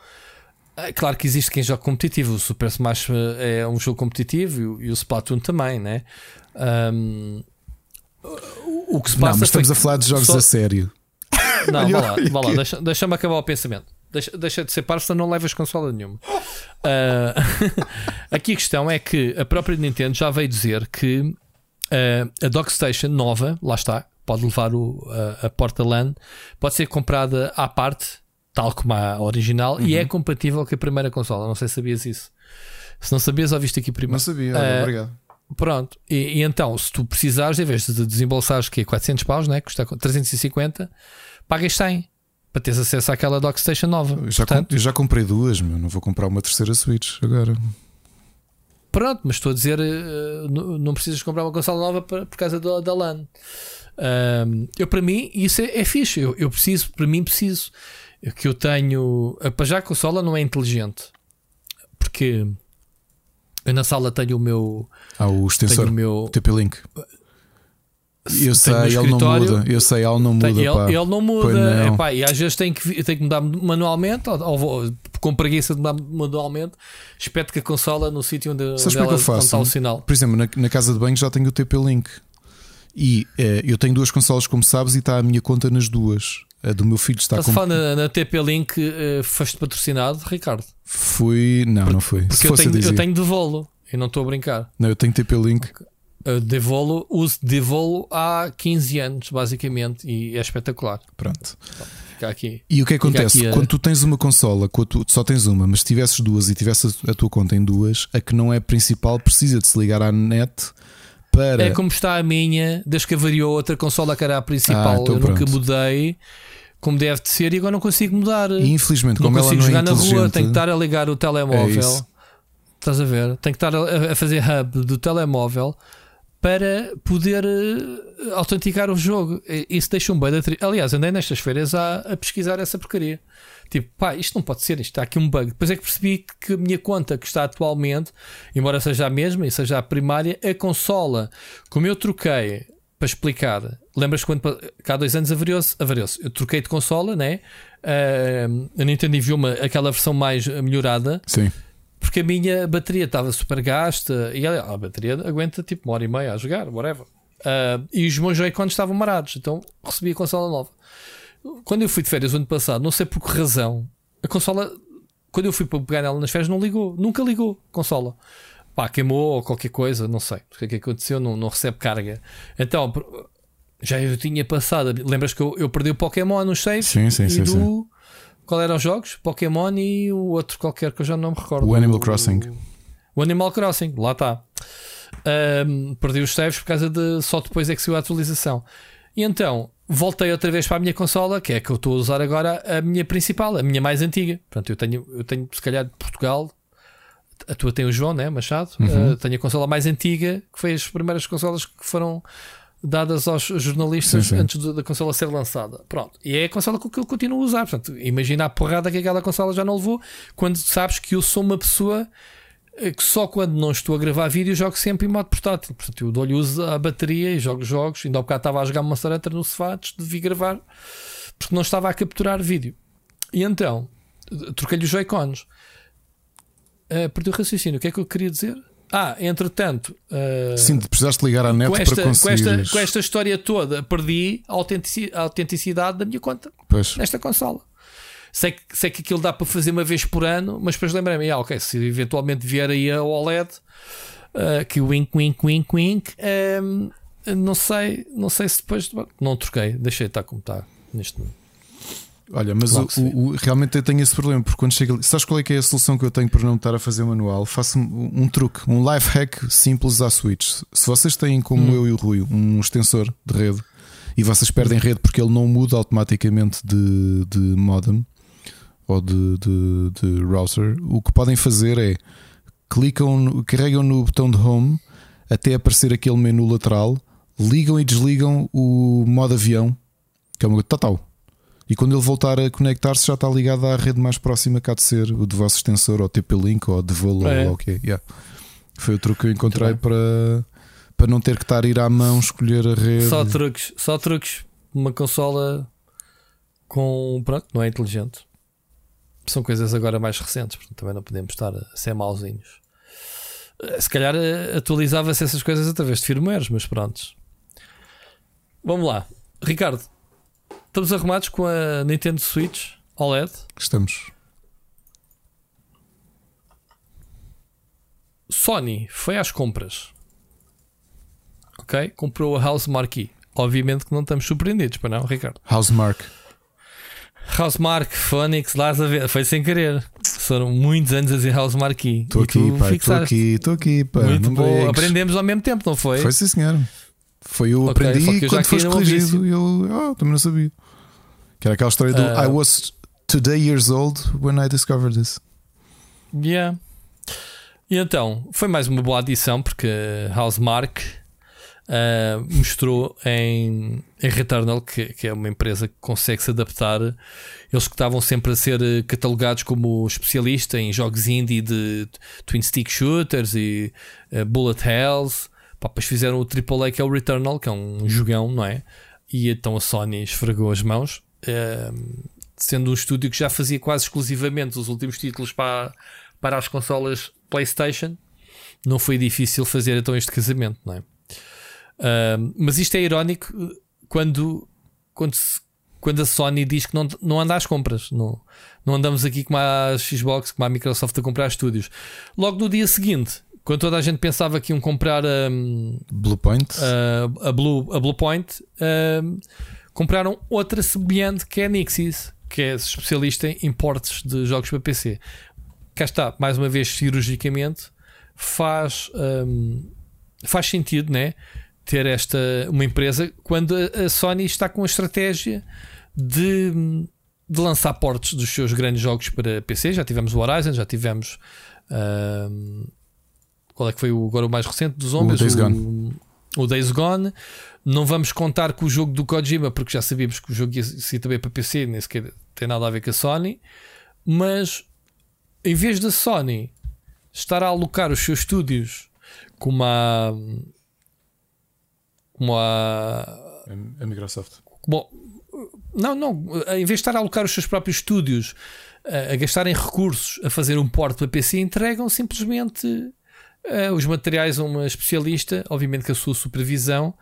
É claro que existe quem joga competitivo. O Super Smash eh, é um jogo competitivo e o- Splatoon também, né? Ahm, o- que se Não, passa mas estamos a falar de jogos só- a sério. Não, vá lá, vá lá aqui. deixa- deixa-me acabar o pensamento. Deixa, deixa de ser parvo, senão não levas consola nenhuma. Ah, aqui a questão é que a própria Nintendo já veio dizer que ah, a Dockstation nova, lá está, pode levar o, a, a porta LAN, pode ser comprada à parte, tal como a original, e Uhum. é compatível com a primeira consola. Não sei se sabias isso. Se não sabias, ouviste aqui primeiro. Não sabia, Ah, obrigado. Pronto, e, e então, se tu precisares, em vez de desembolsares que é 400 paus, né? custa 350, pagas 100 para teres acesso àquela Dockstation nova. Eu já, com- Portanto, eu já comprei duas, meu. Não vou comprar uma terceira Switch agora. pronto, mas estou a dizer, eh, não, precisas comprar uma consola nova por, causa da, da LAN. Eu, para mim, isso é, é fixe. Eu, eu preciso, para mim, preciso que eu tenho. eh, Para já a consola não é inteligente, porque eu na sala tenho o meu. Há o Tenho extensor o meu TP-Link. Eu sei, ele não muda. Eu sei, ele não muda. Ele, ele não muda. não. Epá, e às vezes tem que, tem que mudar manualmente, ou, ou com preguiça de mudar manualmente. Espeto que a consola no sítio onde, onde, é que ela, eu faço? onde está o sinal. Por exemplo, na, na casa de banho já tenho o TP-Link. E eh, eu tenho duas consolas, como sabes, e está a minha conta nas duas. A do meu filho está Estás a com. falar na, na TP-Link, eh, foste patrocinado, Ricardo? Fui. Não, não foi. Porque eu tenho, eu tenho Devolo e não estou a brincar. Não, eu tenho TP-Link. Eu Devolo, uso Devolo há 15 anos, basicamente, e é espetacular. Pronto. Fica aqui. E o que é acontece? a- Quando tu tens uma consola, quando tu só tens uma, mas se tivesses duas e tivesses a tua conta em duas, a que não é principal precisa de se ligar à net para. É como está a minha, desde que avariou outra consola que era a principal. Ah, então eu nunca pronto. mudei como deve de ser e agora não consigo mudar. E infelizmente, não como ela consigo não é jogar na rua, tenho que estar a ligar o É telemóvel. isso. Estás a ver? Tenho que estar a, a fazer hub do telemóvel para poder eh, autenticar o jogo. Isso deixa um tri... Aliás, andei nestas feiras a, a pesquisar essa porcaria. Tipo, pá, isto não pode ser, isto está aqui um bug. Depois é que percebi que a minha conta que está atualmente, embora seja a mesma e seja a primária, a consola, como eu troquei, para explicar, lembras quando cá há dois anos avariou-se? Avariou-se. Eu troquei de consola, né? Ah, a Nintendo enviou-me aquela versão mais melhorada Sim. Porque a minha bateria estava super gasta e a, a bateria aguenta tipo uma hora e meia a jogar, whatever. Ah, e os meus Joy-Cons estavam marados, então recebi a consola nova. Quando eu fui de férias o ano passado, não sei por que razão, a consola, quando eu fui para pegar nela nas férias, não ligou, nunca ligou a consola. Pá, queimou ou qualquer coisa, não sei o que é que aconteceu, não, não recebe carga. Então, já eu tinha passado. Lembras que eu, eu perdi o Pokémon nos saves? Sim, sim, e sim, do, sim. Qual eram os jogos? Pokémon e o outro qualquer que eu já não me recordo. O Animal Crossing. O Animal Crossing, lá está. Ahm, perdi os saves por causa de só depois é que saiu a atualização. E então voltei outra vez para a minha consola, que é a que eu estou a usar agora, a minha principal, a minha mais antiga. Portanto, eu tenho, eu tenho se calhar de Portugal. A tua tem o João, né? Machado. Uhum. Ah, tenho a consola mais antiga, que foi as primeiras consolas que foram dadas aos jornalistas Sim, sim. antes da consola ser lançada. Pronto. E é a consola que eu continuo a usar. Portanto, imagina a porrada que aquela consola já não levou quando sabes que eu sou uma pessoa eh, que só quando não estou a gravar vídeo jogo sempre em modo portátil. Portanto, eu dou-lhe uso à bateria e jogo jogos. Ainda há bocado estava a jogar Monster Hunter no sofá antes de vir gravar porque não estava a capturar vídeo. E então, eh, troquei-lhe os Joy-Cons. Uh, perdi o raciocínio. O que é que eu queria dizer? Ah, entretanto, uh, Sim, precisaste ligar à net com, esta, para com, conseguir. esta, com esta história toda, perdi a autentici- a autenticidade da minha conta Pois. nesta consola. Sei que, sei que aquilo dá para fazer uma vez por ano, mas depois lembrei-me, ah, ok, se eventualmente vier aí a OLED, uh, que wink, wink, wink, wink, um, não sei, não sei se depois não troquei, deixei estar como está neste momento. Olha, mas o- o- realmente eu tenho esse problema, porque quando chega sabes qual é que é a solução que eu tenho para não estar a fazer manual? Faço um, um truque, um life hack simples à Switch. Se vocês têm, como Hum. eu e o Rui, um extensor de rede e vocês perdem rede porque ele não muda automaticamente de, de modem ou de, de, de router, o que podem fazer é clicam, carregam no botão de home até aparecer aquele menu lateral, ligam e desligam o modo avião, que é uma total. E quando ele voltar a conectar-se, já está ligado à rede mais próxima que há de ser o do vosso extensor, ou TP-Link, ou Devolo, É. ou o que yeah. Foi o truque que eu encontrei para, para não ter que estar a ir à mão escolher a rede. Só truques, só truques. Uma consola com. Pronto, não é inteligente. São coisas agora mais recentes, portanto também não podemos estar a ser mauzinhos. Eh, Se calhar eh, atualizava-se essas coisas através de firmwares, mas prontos. Vamos lá, Ricardo. Estamos arrumados com a Nintendo Switch OLED. Estamos. Sony foi às compras. Ok? Comprou a House Marquee. Obviamente que não estamos surpreendidos, para não, Ricardo? Housemark. Housemark, Phonics, lá a ver. Foi sem querer. Foram muitos anos a dizer Housemark. Estou E aqui, pai. Estou aqui, estou aqui, pá. Muito não bom. Aprendemos ao mesmo tempo, não foi? Foi sim, senhor. Foi eu Ok, aprendi quando foste corrigido. Eu ah, também não sabia. Que era aquela história do Ah. I was today years old when I discovered this. Yeah. E então, foi mais uma boa adição porque Housemark ah, mostrou em, em Returnal que, que é uma empresa que consegue se adaptar. Eles que estavam sempre a ser catalogados como especialista em jogos indie de twin stick shooters e eh, bullet hells. Pá, depois fizeram o AAA que é o Returnal, que é um jogão, não é? E então a Sony esfregou as mãos. Sendo um estúdio que já fazia quase exclusivamente os últimos títulos para, para as consolas PlayStation, não foi difícil fazer então este casamento, não é? Ahm, mas isto é irónico eh, quando, quando, se- quando a Sony diz que não, não anda às compras, não, não andamos aqui como a Xbox, como a Microsoft a comprar estúdios. Logo no dia seguinte, quando toda a gente pensava que iam comprar ahm, Bluepoint. a, a, Blue, a Bluepoint, compraram outra semelhante que é a Nixis, que é especialista em importes de jogos para PC. Cá está, mais uma vez, cirurgicamente, faz, ahm, faz sentido, né? Ter esta uma empresa quando a, Sony está com a estratégia de, de lançar portes dos seus grandes jogos para PC. Já tivemos o Horizon, já tivemos ahm, qual é que foi o, agora o mais recente dos zombies? Days o, o Days Gone. Não vamos contar com o jogo do Kojima, porque já sabíamos que o jogo ia sair também para PC, nem sequer tem nada a ver com a Sony. Mas em vez da Sony estar a alocar os seus estúdios como a. como a. A Microsoft. Bom, não, não. Em vez de estar a alocar os seus próprios estúdios a, a gastarem recursos a fazer um porte para PC, entregam simplesmente eh, os materiais a uma especialista, obviamente com a sua supervisão,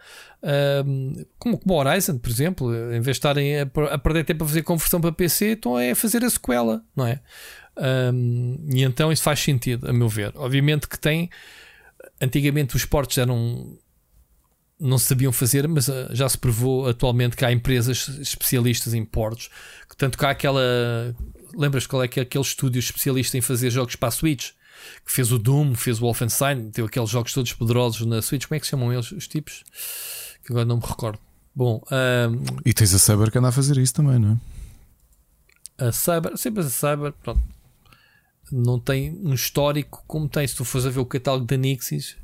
ahm, como, como Horizon, por exemplo. Em vez de estarem a, a perder tempo a fazer conversão para PC, estão a fazer a sequela, não é? Ahm, e então isso faz sentido, a meu ver. Obviamente que tem. Antigamente os portes eram não se sabiam fazer, mas ah, já se provou atualmente que há empresas especialistas em portos. Que tanto que há aquela. Lembras qual é que é aquele estúdio especialista em fazer jogos para a Switch? Que fez o Doom, fez o Wolfenstein, teve aqueles jogos todos poderosos na Switch. Como é que se chamam eles, os tipos? Que agora não me recordo. Bom, ahm, E tens a Saber que anda a fazer isso também, não é? a Cyber, sempre a Cyber, pronto, não tem um histórico como tem. Se tu fores a ver o catálogo da Nixis,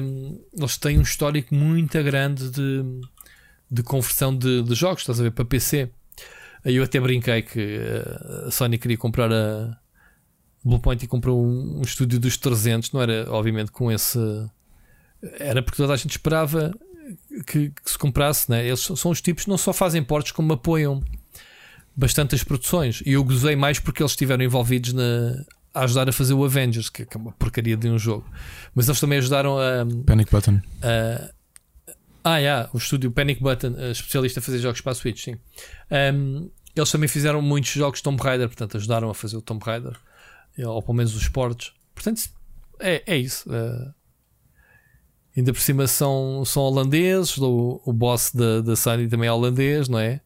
um, eles têm um histórico muito grande de, de conversão de, de jogos, estás a ver, para PC. Aí eu até brinquei que eh, a Sony queria comprar a Bluepoint e comprou um, um estúdio dos 300, não era obviamente com esse. Era porque toda a gente esperava que, que se comprasse, né? eles são os tipos que não só fazem portes como apoiam bastante as produções. E eu gozei mais porque eles estiveram envolvidos na, a ajudar a fazer o Avengers, que é uma porcaria de um jogo. Mas eles também ajudaram a. Panic Button. A, ah, yeah, o estúdio Panic Button, especialista a fazer jogos para a Switch, sim. Um, eles também fizeram muitos jogos Tomb Raider, portanto ajudaram a fazer o Tomb Raider, ou pelo menos os portes. Portanto, é, é isso. Uh, ainda por cima são, são holandeses, o, o boss da, da Sony também é holandês, não é?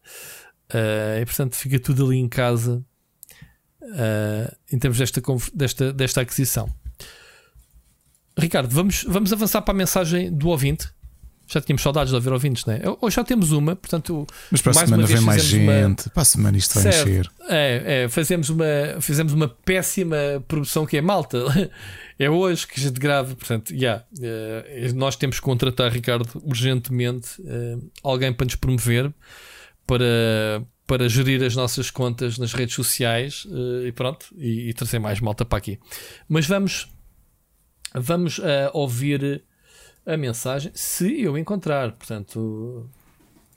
Uh, e portanto fica tudo ali em casa uh, em termos desta, desta, desta aquisição. Ricardo, vamos, vamos avançar para a mensagem do ouvinte. Já tínhamos saudades de ouvir ouvintes, não é? Hoje já temos uma, portanto. Mas para a semana vem mais gente. Uma... Para a semana isto vai certo. encher. É, é, fazemos, uma, fizemos uma péssima produção que é malta. é hoje que a gente grava, portanto, yeah, uh, nós temos que contratar, Ricardo, urgentemente uh, alguém para nos promover para, para gerir as nossas contas nas redes sociais uh, e pronto, e, e, trazer mais malta para aqui. Mas vamos, vamos uh, ouvir a mensagem, se eu encontrar, portanto,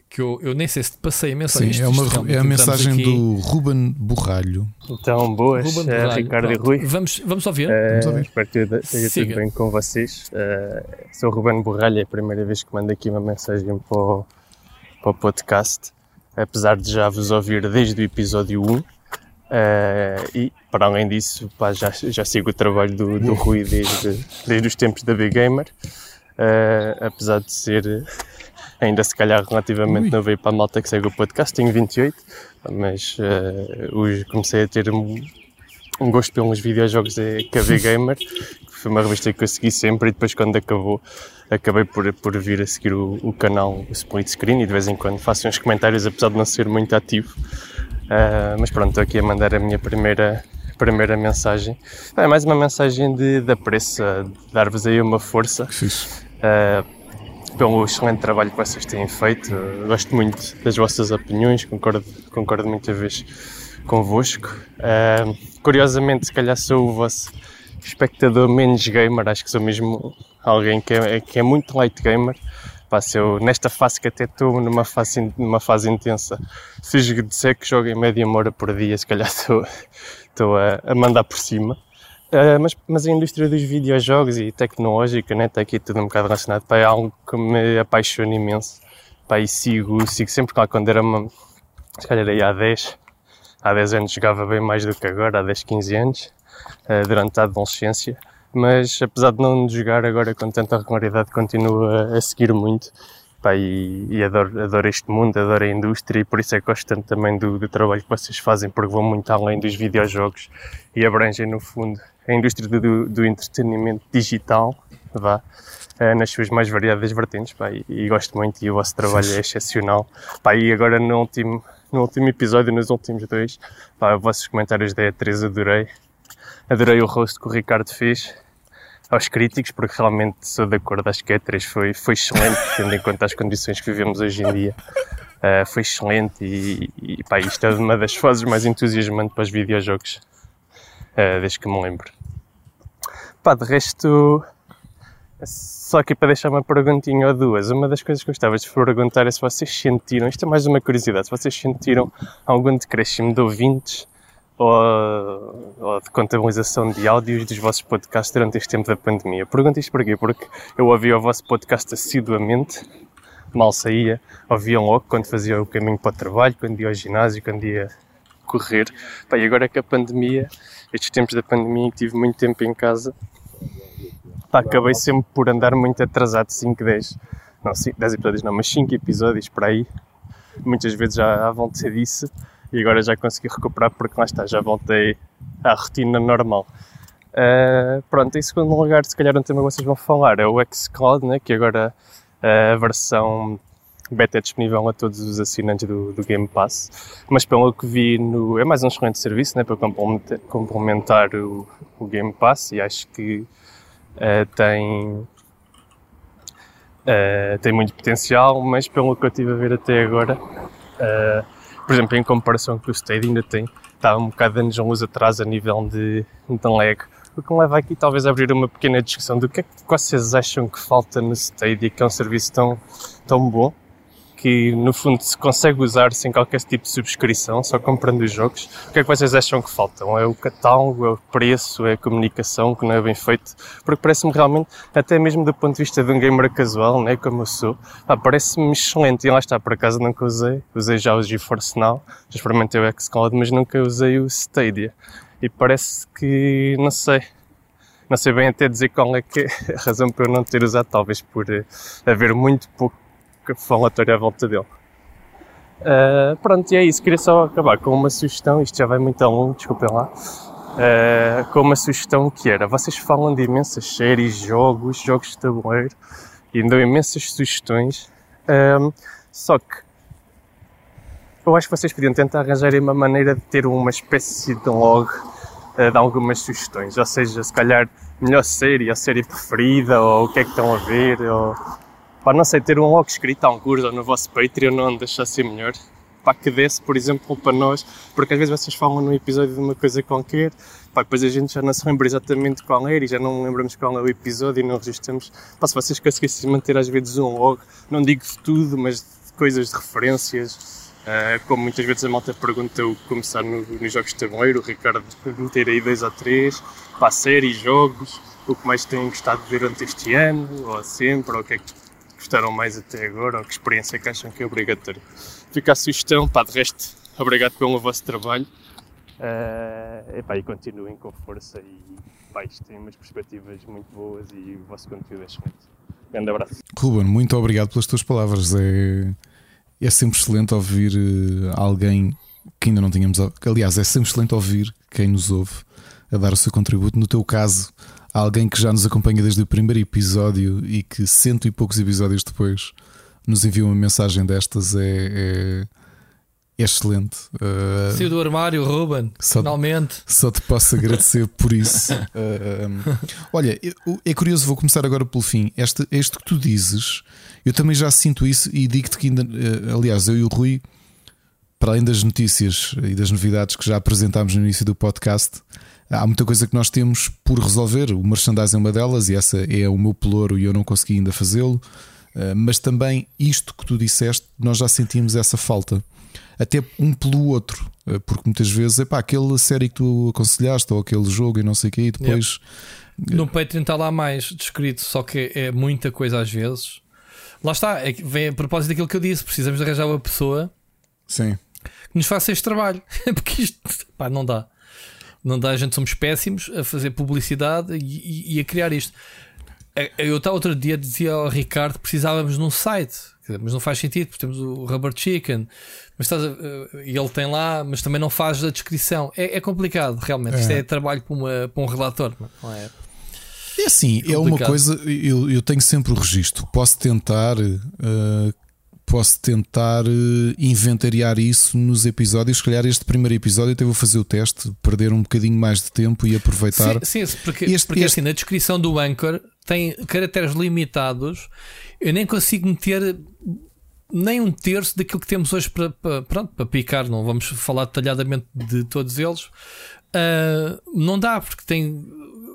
que eu, eu nem sei se te passei a mensagem. Sim, é, uma, é a mensagem aqui. do Ruben Borralho. Então, boas, Ruben eh, Borralho, Ricardo pronto. e Rui. Vamos, vamos ouvir. Uh, vamos ouvir. Espero que esteja tudo bem com vocês. Uh, sou o Ruben Borralho, é a primeira vez que mando aqui uma mensagem para o, para o podcast apesar de já vos ouvir desde o episódio 1. Uh, e, para além disso, pá, já, já sigo o trabalho do, do Rui desde, desde os tempos da Big Gamer. Uh, apesar de ser ainda se calhar relativamente novo para a malta que segue o podcast, tenho 28, mas uh, hoje comecei a ter um, um gosto pelos videojogos que a Big Gamer, que foi uma revista que eu segui sempre e depois quando acabou acabei por, por vir a seguir o, o canal o Split Screen e de vez em quando faço uns comentários, apesar de não ser muito ativo. Uh, mas pronto, estou aqui a mandar a minha primeira, primeira mensagem. É mais uma mensagem de, de apreço, dar-vos aí uma força. Uh, pelo excelente trabalho que vocês têm feito. Uh, gosto muito das vossas opiniões, concordo, concordo muita vez convosco. Uh, curiosamente, se calhar sou o vosso espectador menos gamer, acho que sou mesmo alguém que é, que é muito light gamer. Eu, nesta fase que até estou numa fase, numa fase intensa, se disser que jogo em média uma hora por dia, se calhar estou, estou a, a mandar por cima. Uh, mas, mas a indústria dos videojogos e tecnológica, né, está aqui tudo um bocado relacionado, pá, é algo que me apaixona imenso. Pá, e sigo, sigo sempre, claro, quando era uma, se calhar aí há 10, há 10 anos jogava bem mais do que agora, há 10, 15 anos, uh, durante a adolescência mas apesar de não jogar agora com tanta regularidade, continuo a, a seguir muito. Pá, e, e adoro, adoro, este mundo, adoro a indústria e por isso é que gosto tanto também do, do, trabalho que vocês fazem, porque vão muito além dos videojogos e abrangem, no fundo, a indústria do, do entretenimento digital, vá, eh, nas suas mais variadas vertentes, pá, e, e, gosto muito e o vosso trabalho é excepcional. Pá, e agora no último, no último episódio, nos últimos dois, pá, os vossos comentários da E3 adorei, Adorei o rosto que o Ricardo fez aos críticos, porque realmente sou de acordo, acho que a E3 foi, foi excelente, tendo em conta as condições que vivemos hoje em dia. Uh, foi excelente e, e pá, isto é uma das fases mais entusiasmantes para os videojogos, uh, desde que me lembro. Pá, de resto, só aqui para deixar uma perguntinha ou duas. Uma das coisas que gostava de perguntar é se vocês sentiram, isto é mais uma curiosidade, se vocês sentiram algum decréscimo de ouvintes ou, ou, de contabilização de áudios dos vossos podcasts durante este tempo da pandemia. Pergunto isto porquê? Porque eu ouvia o vosso podcast assiduamente, mal saía, ouvia logo quando fazia o caminho para o trabalho, quando ia ao ginásio, quando ia correr. Pá, e agora que a pandemia, estes tempos da pandemia, que tive muito tempo em casa, pá, acabei sempre por andar muito atrasado, 5, 10, não, 10 episódios não, mas 5 episódios para aí, muitas vezes já à vontade disso e agora já consegui recuperar porque lá está, já voltei à rotina normal. Uh, pronto, em segundo lugar, se calhar um tema que vocês vão falar é o xCloud, né, que agora uh, a versão beta é disponível a todos os assinantes do, do, Game Pass, mas pelo que vi no, é mais um excelente serviço né, para complementar, complementar o, o, Game Pass e acho que uh, tem tem muito potencial, mas pelo que eu estive a ver até agora, por exemplo, em comparação com o Stadia, ainda tem, está um bocado de anos luz atrás a nível de, de lag. O que me leva aqui talvez a abrir uma pequena discussão do que é que vocês acham que falta no Stadia, que é um serviço tão, tão bom, que no fundo se consegue usar sem qualquer tipo de subscrição, só comprando os jogos. O que é que vocês acham que faltam? É o catálogo, é o preço, é a comunicação que não é bem feito? Porque parece-me realmente, até mesmo do ponto de vista de um gamer casual, né, como eu sou, parece-me excelente. E lá está, por acaso nunca usei, usei já o GeForce Now, já experimentei o xCloud, mas nunca usei o Stadia. E parece que, não sei, não sei bem até dizer qual é que é a razão para eu não ter usado, talvez por eh, haver muito pouco falatório à volta dele. Uh, pronto, e é isso. Queria só acabar com uma sugestão. Isto já vai muito longo, desculpem lá. Uh, com uma sugestão que era: vocês falam de imensas séries, jogos, jogos de tabuleiro e dão imensas sugestões. Uh, só que eu acho que vocês podiam tentar arranjar uma maneira de ter uma espécie de log de algumas sugestões. Ou seja, se calhar melhor série, a série preferida, ou o que é que estão a ver, ou Pá, não sei, ter um log escrito a alguns ou no vosso Patreon não deixa ser melhor. Pá, que desse, por exemplo, para nós, porque às vezes vocês falam num episódio de uma coisa qualquer, pá, depois a gente já não se lembra exatamente qual é e já não lembramos qual é o episódio e não registramos. Pá, se vocês conseguissem manter às vezes um log, não digo de tudo, mas de coisas de referências, uh, como muitas vezes a malta pergunta o começar no, nos jogos de tabuleiro, o Ricardo meter aí dois ou três, pá, séries, jogos, o que mais têm gostado durante este ano, ou sempre, ou o que é que gostaram mais até agora ou que experiência que acham que é obrigatório. Fica a sugestão, pá, de resto, obrigado pelo vosso trabalho uh, epá, e continuem com força e pá, isto tem umas perspectivas muito boas e o vosso conteúdo é excelente. Grande abraço. Ruben, muito obrigado pelas tuas palavras. É, é sempre excelente ouvir uh, alguém que ainda não tínhamos. Aliás, é sempre excelente ouvir quem nos ouve a dar o seu contributo. No teu caso, alguém que já nos acompanha desde o primeiro episódio e que cento e poucos episódios depois nos envia uma mensagem destas é, é, é excelente. Uh, Saiu do armário, Ruben, só, finalmente. Só te posso agradecer por isso. Uh, um, olha, é curioso, vou começar agora pelo fim. Este, este que tu dizes, eu também já sinto isso e digo-te que ainda, aliás, eu e o Rui, para além das notícias e das novidades que já apresentámos no início do podcast, há muita coisa que nós temos por resolver. O merchandising é uma delas e essa é o meu pelouro e eu não consegui ainda fazê-lo. Eh, mas também isto que tu disseste, nós já sentimos essa falta. Até um pelo outro, eh, porque muitas vezes é pá, aquela série que tu aconselhaste ou aquele jogo e não sei o que, e depois. Yep. No Patreon está lá mais descrito, só que é muita coisa às vezes. Lá está, é, vem a propósito daquilo que eu disse: precisamos de arranjar uma pessoa Sim. que nos faça este trabalho, porque isto pá, não dá não dá, a gente somos péssimos a fazer publicidade e, e, e a criar isto. Eu estava outro dia dizia ao Ricardo que precisávamos num site, mas não faz sentido, porque temos o Rubber Chicken, mas estás a, e ele tem lá, mas também não faz a descrição. É, é complicado, realmente. É. Isto é trabalho para, uma, para um relator, não é? É assim, é, é uma coisa. Eu, eu tenho sempre o registro. Posso tentar uh, posso tentar eh, inventariar isso nos episódios. Se calhar este primeiro episódio até vou fazer o teste, perder um bocadinho mais de tempo e aproveitar. Sim, sim porque, este, porque este... assim, na descrição do Anchor tem caracteres limitados. Eu nem consigo meter nem um terço daquilo que temos hoje para, para, pronto, para picar. Não vamos falar detalhadamente de todos eles. Uh, não dá, porque tem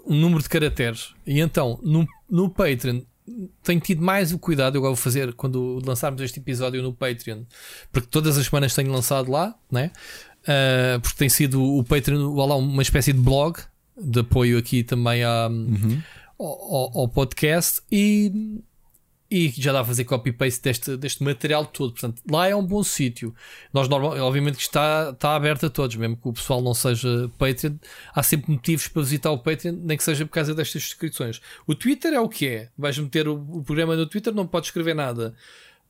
um número de caracteres. E então, no, no Patreon, tenho tido mais o cuidado, eu vou fazer quando lançarmos este episódio no Patreon, porque todas as semanas tenho lançado lá, né? Uh, porque tem sido o Patreon lá, uma espécie de blog de apoio aqui também à, uhum. ao, ao, podcast e e já dá a fazer copy-paste deste, deste material todo. Portanto, lá é um bom sítio. Nós, normal, obviamente, que está, está aberto a todos, mesmo que o pessoal não seja Patreon, há sempre motivos para visitar o Patreon, nem que seja por causa destas descrições. O Twitter é o que é. Vais meter o, o programa no Twitter, não podes escrever nada.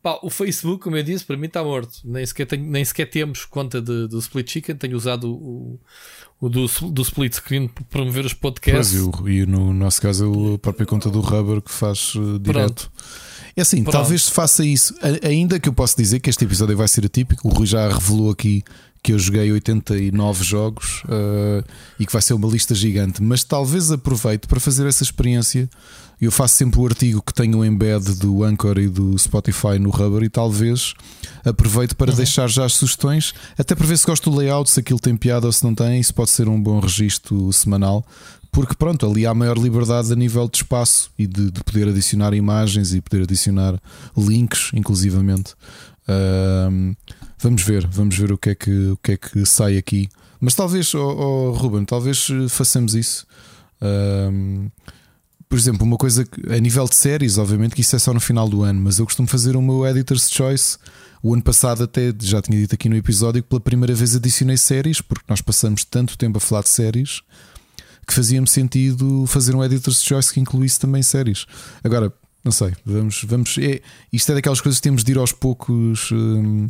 Pá, o Facebook, como eu disse, para mim está morto. Nem sequer, tenho, nem sequer temos conta de, do Split Chicken. Tenho usado o, o do, do Split Screen para promover os podcasts. Pois, e, no nosso caso, a própria conta do Rubber que faz uh, direto. É assim, Pronto. talvez se faça isso, ainda que eu possa dizer que este episódio vai ser atípico. O Rui já revelou aqui que eu joguei 89 jogos uh, e que vai ser uma lista gigante, mas talvez aproveite para fazer essa experiência. Eu faço sempre o artigo que tenho o embed do Anchor e do Spotify no Rubber e talvez aproveite para deixar já as sugestões, até para ver se gosto do layout, se aquilo tem piada ou se não tem. Isso pode ser um bom registro semanal, porque pronto, ali há maior liberdade a nível de espaço e de, de poder adicionar imagens e poder adicionar links, inclusivamente. Ahm, vamos ver, vamos ver o que é que, o que, é que sai aqui. Mas talvez, oh, oh, Ruben, talvez eh, façamos isso. Ahm, por exemplo, uma coisa a nível de séries, obviamente que isso é só no final do ano, mas eu costumo fazer o meu Editor's Choice. O ano passado, até já tinha dito aqui no episódio que pela primeira vez adicionei séries, porque nós passamos tanto tempo a falar de séries que fazia-me sentido fazer um Editor's Choice que incluísse também séries. Agora, não sei, vamos. vamos é, isto é daquelas coisas que temos de ir aos poucos. hum,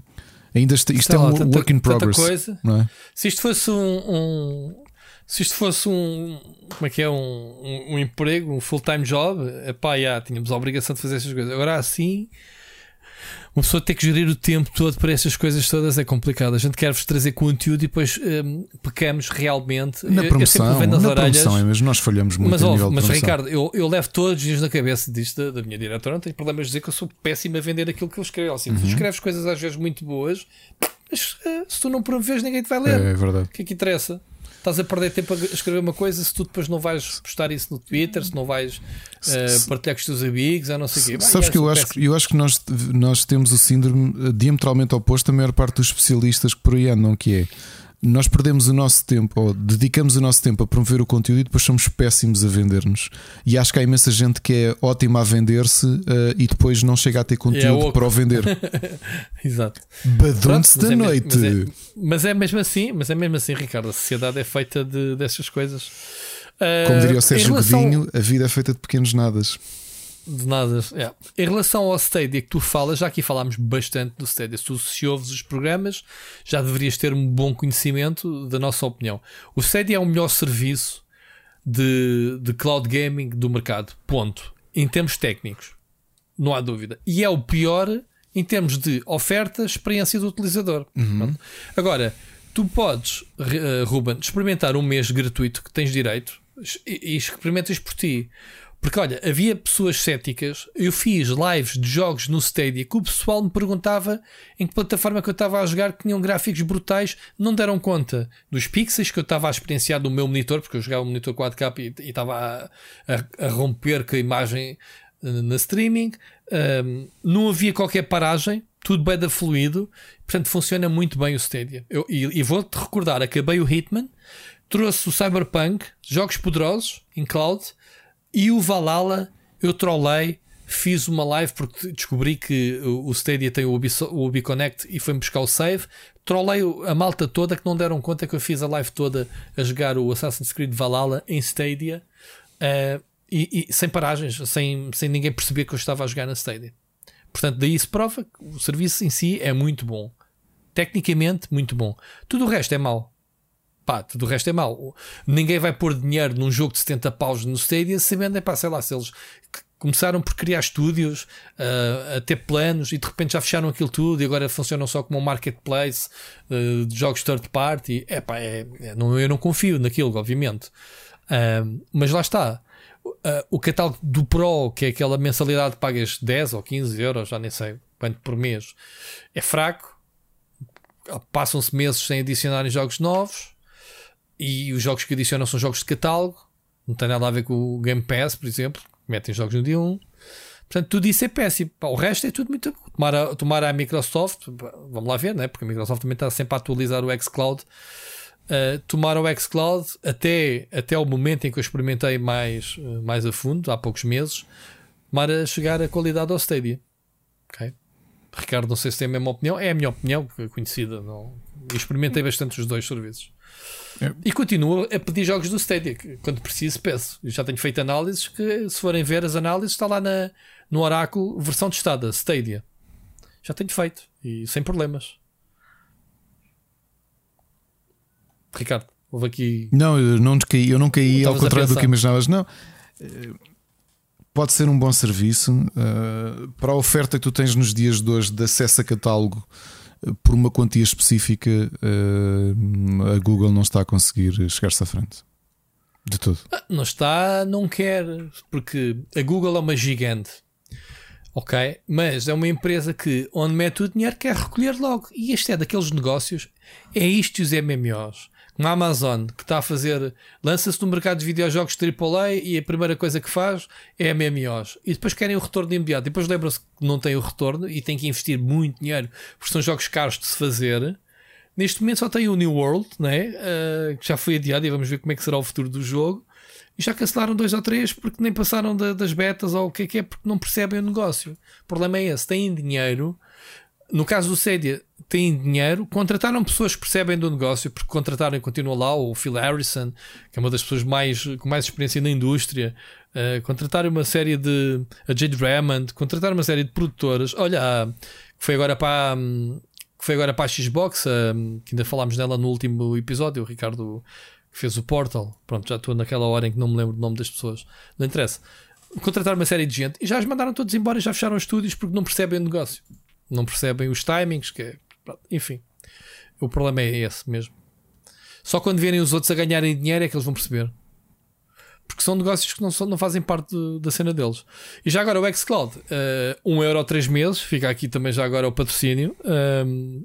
ainda isto, isto é lá, um tanta- work in progress. coisa. Não é? Se isto fosse um, um- se isto fosse um como é que é um, um, um emprego, um full-time job, epá, já, tínhamos a obrigação de fazer essas coisas. Agora assim, uma pessoa ter que gerir o tempo todo para essas coisas todas é complicado. A gente quer-vos trazer conteúdo e depois hum, pecamos realmente. Na Eu- eu promoção, vendo nas na orelhas. promoção, é mesmo, nós falhamos muito Mas, a nível mas. Ricardo, eu, eu levo todos os dias na cabeça disto da, da minha diretora. Não tenho problemas de dizer que eu sou péssimo a vender aquilo que eu escrevo. Assim, Uhum. Tu escreves coisas às vezes muito boas, mas eh, se tu não promoves, ninguém te vai ler. É verdade. O que é que interessa? Estás a perder tempo a escrever uma coisa se tu depois não vais postar isso no Twitter, se não vais eh, partilhar com os teus amigos, ou não sei o quê. Bah, Sabes já que eu sou acho, péssimo. eu acho que nós, nós temos o síndrome eh, diametralmente oposto à maior parte dos especialistas que por aí andam, que é nós perdemos o nosso tempo, ou dedicamos o nosso tempo a promover o conteúdo e depois somos péssimos a vender-nos. E acho que há imensa gente que é ótima a vender-se eh, e depois não chega a ter conteúdo oco. para o vender. Exato. Badunce da é noite. Mas é, mas é mesmo assim, mas é mesmo assim, Ricardo. A sociedade é feita de, dessas coisas. Como Eh, diria o em Sérgio relação- Godinho, a vida é feita de pequenos nadas. De nada. é. Em relação ao Stadia que tu falas, já aqui falámos bastante do Stadia. Se tu se ouves os programas, já deverias ter um bom conhecimento da nossa opinião. O Stadia é o melhor serviço de, de cloud gaming do mercado. Ponto. Em termos técnicos. Não há dúvida. E é o pior em termos de oferta, experiência do utilizador. Pronto. Agora, tu podes, eh, Ruben, experimentar um mês gratuito que tens direito e, e experimentas por ti. Porque olha, havia pessoas céticas. Eu fiz lives de jogos no Stadia que o pessoal me perguntava em que plataforma que eu estava a jogar que tinham gráficos brutais. Não deram conta dos pixels que eu estava a experienciar no meu monitor, porque eu jogava um monitor 4K e, e estava a, a- a romper com a imagem eh, na streaming. Um, não havia qualquer paragem, tudo bem da fluido, portanto funciona muito bem o Stadia. Eu, e e vou-te recordar: acabei o Hitman, trouxe o Cyberpunk, jogos poderosos em cloud e o Valhalla. Eu trollei, fiz uma live porque descobri que o Stadia tem o Ubiconnect e foi-me buscar o save. Trollei o- a malta toda que não deram conta que eu fiz a live toda a jogar o Assassin's Creed Valhalla em Stadia. Uh, e, e sem paragens, sem, sem ninguém perceber que eu estava a jogar na Stadia. Portanto, daí se prova que o serviço em si é muito bom. Tecnicamente, muito bom. Tudo o resto é mau. Pá, tudo o resto é mau. Ninguém vai pôr dinheiro num jogo de 70 paus no Stadia sabendo, é pá, sei lá, se eles começaram por criar estúdios, ah, a ter planos e de repente já fecharam aquilo tudo e agora funcionam só como um marketplace ah, de jogos third party. É pá, é, é- não, eu não confio naquilo, obviamente. Ah, mas lá está. Uh, o catálogo do Pro, que é aquela mensalidade que pagas 10 ou 15 euros, já nem sei quanto por mês, é fraco. Passam-se meses sem adicionarem jogos novos e os jogos que adicionam são jogos de catálogo. Não tem nada a ver com o Game Pass, por exemplo. Metem jogos no dia 1. Portanto, tudo isso é péssimo. O resto é tudo muito bom. Tomar a, tomar a Microsoft, vamos lá ver, né? porque a Microsoft também está sempre a atualizar o xCloud. Uh, tomar o xCloud até, até o momento em que eu experimentei mais, uh, mais a fundo, há poucos meses, tomar a chegar a qualidade ao Stadia. Ok? Ricardo, não sei se tem a mesma opinião, é a minha opinião é conhecida. Não, experimentei bastante os dois serviços. É. E continuo a pedir jogos do Stadia, quando preciso peço. Eu já tenho feito análises que, se forem ver as análises, está lá na, no Oráculo, versão testada, Stadia. Já tenho feito e sem problemas. Ricardo, houve aqui. Não, eu não caí, eu não caí ao contrário do que imaginavas. Não. Pode ser um bom serviço uh, para a oferta que tu tens nos dias de hoje de acesso a catálogo por uma quantia específica. Uh, a Google não está a conseguir chegar-se à frente de tudo. Ah, não está, não quer, porque a Google é uma gigante. Ok, mas é uma empresa que onde mete o dinheiro quer recolher logo. E este é daqueles negócios. É isto os MMOs uma Amazon que está a fazer, lança-se no mercado de videojogos AAA e a primeira coisa que faz é MMOs. E depois querem o retorno imediato. Depois lembram-se que não tem o retorno e tem que investir muito dinheiro porque são jogos caros de se fazer. Neste momento só tem o New World, né? Uh, que já foi adiado e vamos ver como é que será o futuro do jogo. E já cancelaram dois ou três porque nem passaram da, das betas ou o que é que é porque não percebem o negócio. O problema é esse: têm dinheiro. No caso do Cedia, têm dinheiro, contrataram pessoas que percebem do negócio, porque contrataram e continua lá o Phil Harrison, que é uma das pessoas mais, com mais experiência na indústria, uh, contrataram uma série de. a Jade Raymond, contrataram uma série de produtoras. Olha, que foi agora para. que foi agora para a Xbox, que ainda falámos nela no último episódio, o Ricardo que fez o Portal. Pronto, já estou naquela hora em que não me lembro do nome das pessoas. Não interessa. Contrataram uma série de gente e já as mandaram todos embora e já fecharam estúdios porque não percebem o negócio. Não percebem os timings, que é enfim, o problema é esse mesmo. Só quando verem os outros a ganharem dinheiro é que eles vão perceber. Porque são negócios que não, são, não fazem parte da cena deles. E já agora o Xcloud, uh, 1 euro 3 meses, fica aqui também já agora o patrocínio. Um, ehm,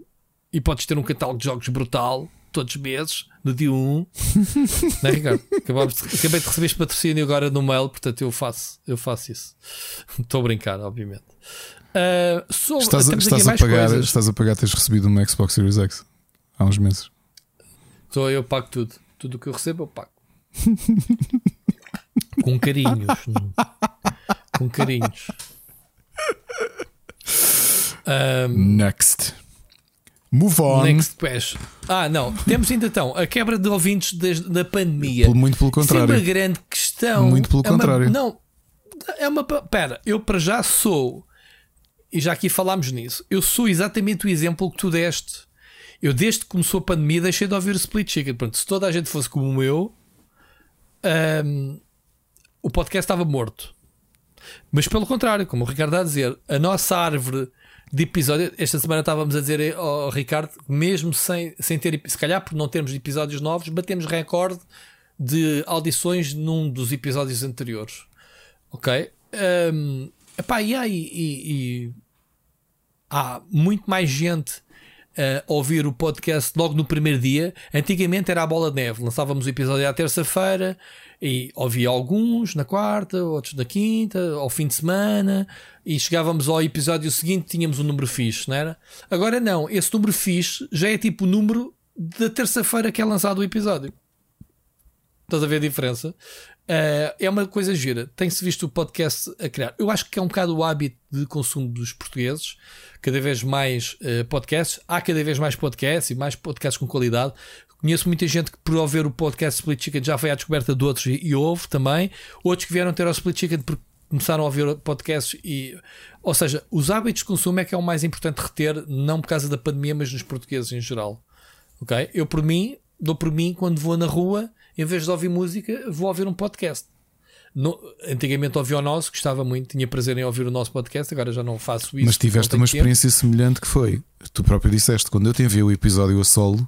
e podes ter um catálogo de jogos brutal todos os meses, no dia 1. não é, Ricardo? acabei de receber este patrocínio agora no mail, portanto eu faço, eu faço isso. Estou a brincar, obviamente. Uh, sobre, estás, estás a, pagar, estás a pagar teres recebido uma Xbox Series X há uns meses. Sou eu pago tudo. Tudo o que eu recebo eu pago. Com carinhos. Com carinhos. Um, Next. Move on. Next question. Ah, não. Temos ainda então a quebra de ouvintes desde, da pandemia. Muito pelo contrário. Isso é uma grande questão. Muito pelo é contrário. Uma, não. É uma. Pera, eu para já sou e já aqui falámos nisso, eu sou exatamente o exemplo que tu deste. Eu, desde que começou a pandemia, deixei de ouvir o Split Chicken. Pronto, se toda a gente fosse como eu, um, o podcast estava morto. Mas pelo contrário, como o Ricardo está a dizer, a nossa árvore de episódio, esta semana estávamos a dizer ao Ricardo, mesmo sem, sem ter, se calhar por não termos episódios novos, batemos recorde de audições num dos episódios anteriores. Ok? Um, Epá, e, aí, e, e há muito mais gente a ouvir o podcast logo no primeiro dia. Antigamente era a bola de neve, lançávamos o episódio à terça-feira e ouvia alguns na quarta, outros na quinta, ao fim de semana, e chegávamos ao episódio seguinte, tínhamos um número fixe, não era? Agora não, esse número fixe já é tipo o número da terça-feira que é lançado o episódio. Estás a ver a diferença? Uh, é uma coisa gira. Tem-se visto o podcast a criar. Eu acho que é um bocado o hábito de consumo dos portugueses. Cada vez mais uh, podcasts. Há cada vez mais podcasts e mais podcasts com qualidade. Conheço muita gente que, por ouvir o podcast Split Chicken, já foi à descoberta de outros e, e ouve também. Outros que vieram ter ao Split Chicken porque começaram a ouvir podcasts e. Ou seja, os hábitos de consumo é que é o mais importante reter, não por causa da pandemia, mas nos portugueses em geral. Ok? Eu, por mim, dou por mim quando vou na rua em vez de ouvir música, vou ouvir um podcast. No, antigamente ouvi o nosso, gostava muito, tinha prazer em ouvir o nosso podcast, agora já não faço isso. Mas tiveste uma experiência tempo. semelhante que foi, tu próprio disseste, quando eu te enviei o episódio a solo,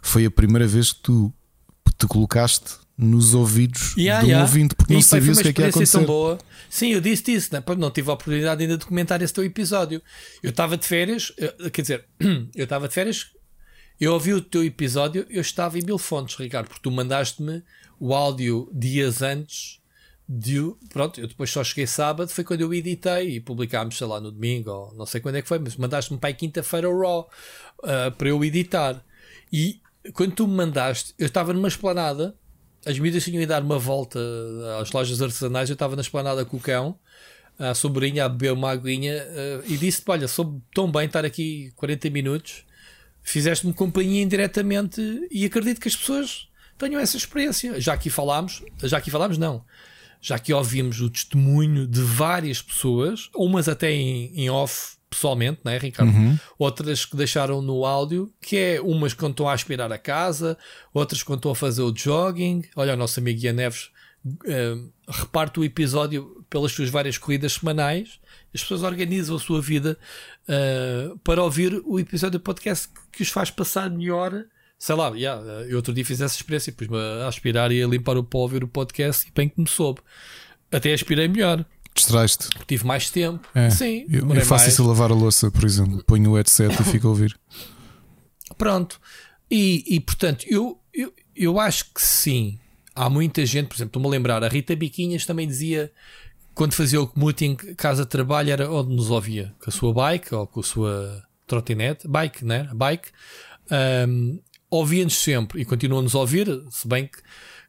foi a primeira vez que tu te colocaste nos ouvidos yeah, de um yeah. ouvinte porque e, não sabias o que é que ia acontecer. Tão boa. Sim, eu disse isso, né? não tive a oportunidade ainda de comentar esse teu episódio. Eu estava de férias, quer dizer, eu estava de férias eu ouvi o teu episódio, eu estava em mil fontes, Ricardo, porque tu mandaste-me o áudio dias antes de. Pronto, eu depois só cheguei sábado, foi quando eu editei e publicámos, sei lá, no domingo, ou não sei quando é que foi, mas mandaste-me para aí quinta-feira o Raw uh, para eu editar. E quando tu me mandaste, eu estava numa esplanada, as miúdas tinham ido dar uma volta às lojas artesanais, eu estava na esplanada com o cão a sobrinha a beber uma aguinha uh, e disse: Olha, soube tão bem estar aqui 40 minutos fizeste-me companhia indiretamente e acredito que as pessoas tenham essa experiência. Já aqui falámos, já aqui falámos, não. Já que ouvimos o testemunho de várias pessoas, umas até em, em off pessoalmente, né, Ricardo? Uhum. Outras que deixaram no áudio, que é umas quando estão a aspirar a casa, outras quando estão a fazer o jogging. Olha, o nosso amigo Ian Neves uh, reparte o episódio pelas suas várias corridas semanais. As pessoas organizam a sua vida uh, para ouvir o episódio do podcast que os faz passar melhor. Sei lá, yeah, eu outro dia fiz essa experiência, pus-me a aspirar e a limpar o pó, a ouvir o podcast e bem que me soube. Até aspirei melhor. Distraiste. Tive mais tempo. É, Sim, eu, eu faço mais. isso a lavar a louça, por exemplo. Ponho o headset e fico a ouvir. Pronto. E, e portanto, eu, eu, eu acho que sim. Há muita gente, por exemplo, estou-me a lembrar, a Rita Biquinhas também dizia quando fazia o commuting casa-trabalho era onde nos ouvia, com a sua bike ou com a sua trotinete, bike, né? Bike. Um, ouvia-nos sempre e continua-nos a ouvir, se bem que,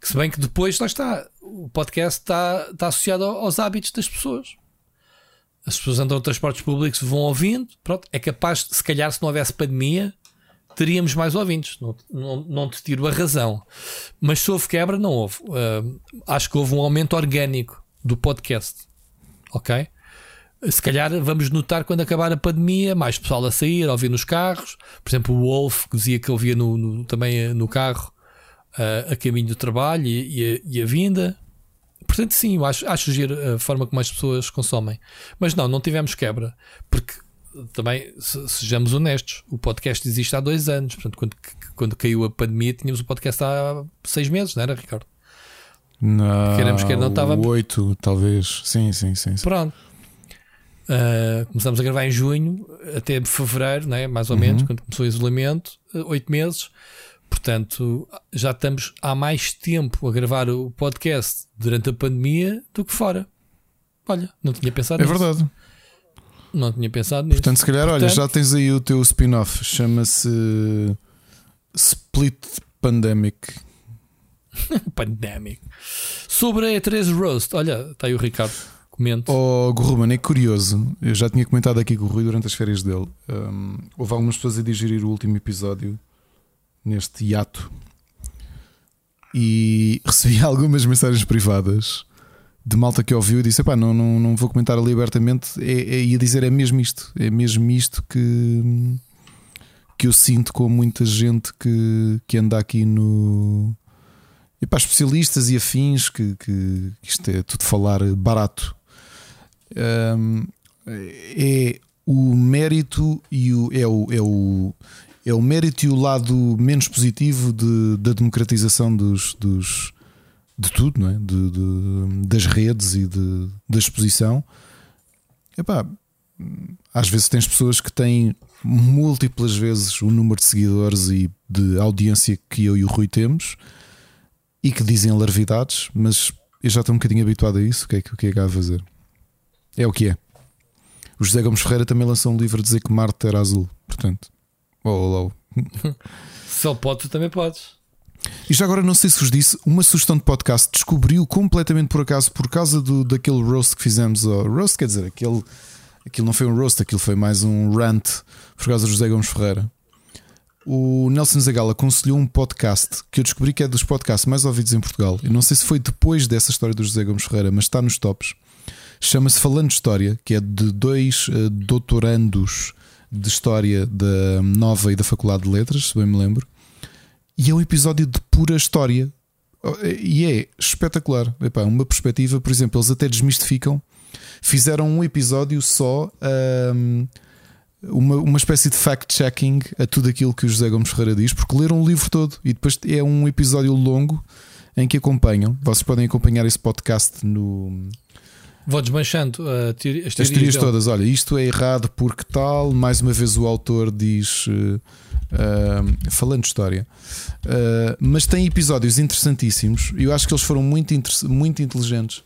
se bem que depois lá está, o podcast está, está associado aos hábitos das pessoas. As pessoas andam em transportes públicos, vão ouvindo, pronto, é capaz, se calhar, se não houvesse pandemia, teríamos mais ouvintes. Não, não, não te tiro a razão. Mas se houve quebra, não houve. Uh, acho que houve um aumento orgânico do podcast. Ok? Se calhar vamos notar quando acabar a pandemia, mais pessoal a sair, a ouvir nos carros. Por exemplo, o Wolf que dizia que ouvia no, no, também no carro uh, a caminho do trabalho e, e, a, e a vinda. Portanto, sim, eu acho, acho a forma como as pessoas consomem. Mas não, não tivemos quebra. Porque também, se, sejamos honestos, o podcast existe há dois anos. Portanto, quando, quando caiu a pandemia, tínhamos o podcast há seis meses, não era, Ricardo? Não, Queremos que não estava. Oito, talvez. Sim, sim, sim. sim. Pronto. Uh, começamos a gravar em junho até fevereiro, né? mais ou menos, Uhum. quando começou o isolamento, uh, oito meses. Portanto, já estamos há mais tempo a gravar o podcast durante a pandemia do que fora. Olha, não tinha pensado É nisso. verdade. Não tinha pensado nisso. Portanto, se calhar, olha, Portanto- já tens aí o teu spin-off. Chama-se Split Pandemic. Pandemic. Sobre a E3 Roast, olha, está aí o Ricardo. Comento. Oh, Gorruman, é curioso. Eu já tinha comentado aqui com o Rui durante as férias dele. Um, houve algumas pessoas a digerir o último episódio neste hiato e recebi algumas mensagens privadas de malta que ouviu e disse: não, não, não vou comentar abertamente. É, é, ia dizer: é mesmo isto, é mesmo isto que, que eu sinto com muita gente que, que anda aqui no. E para especialistas e afins, que, que isto é tudo falar barato. Um, é o mérito e o é o, é o é o mérito e o lado menos positivo de, da democratização dos, dos de tudo, não é? De, de- das redes e de, da exposição. Às vezes tens pessoas que têm múltiplas vezes o número de seguidores e de audiência que eu e o Rui temos e que dizem larvidades, mas eu já estou um bocadinho habituado a isso. O que é que, o que, é que há a fazer? É o que é. O José Gomes Ferreira também lançou um livro a dizer que Marte era azul. Portanto, oh, oh, oh. Se ele pode, tu também podes. E já agora não sei se vos disse, uma sugestão de podcast descobriu completamente por acaso, por causa do, daquele roast que fizemos. oh, roast quer dizer, aquele, aquilo não foi um roast, aquilo foi mais um rant por causa do José Gomes Ferreira. O Nelson Zagal aconselhou um podcast que eu descobri que é dos podcasts mais ouvidos em Portugal. Não sei se foi depois dessa história do José Gomes Ferreira, mas está nos tops. Chama-se Falando História, que é de dois eh, doutorandos de História da Nova e da Faculdade de Letras, se bem me lembro. E é um episódio de pura história. E é espetacular. Epá, uma perspectiva, por exemplo, eles até desmistificam. Fizeram um episódio só, ahm, uma, uma espécie de fact-checking a tudo aquilo que o José Gomes Ferreira diz, porque leram o livro todo e depois é um episódio longo em que acompanham. Vocês podem acompanhar esse podcast no, Vou desmanchando uh, teori- as as teorias, teorias dele. todas, olha, isto é errado porque tal. Mais uma vez o autor diz, eh, ah, falando de história, Ah, mas tem episódios interessantíssimos. e Eu acho que eles foram muito, muito inteligentes,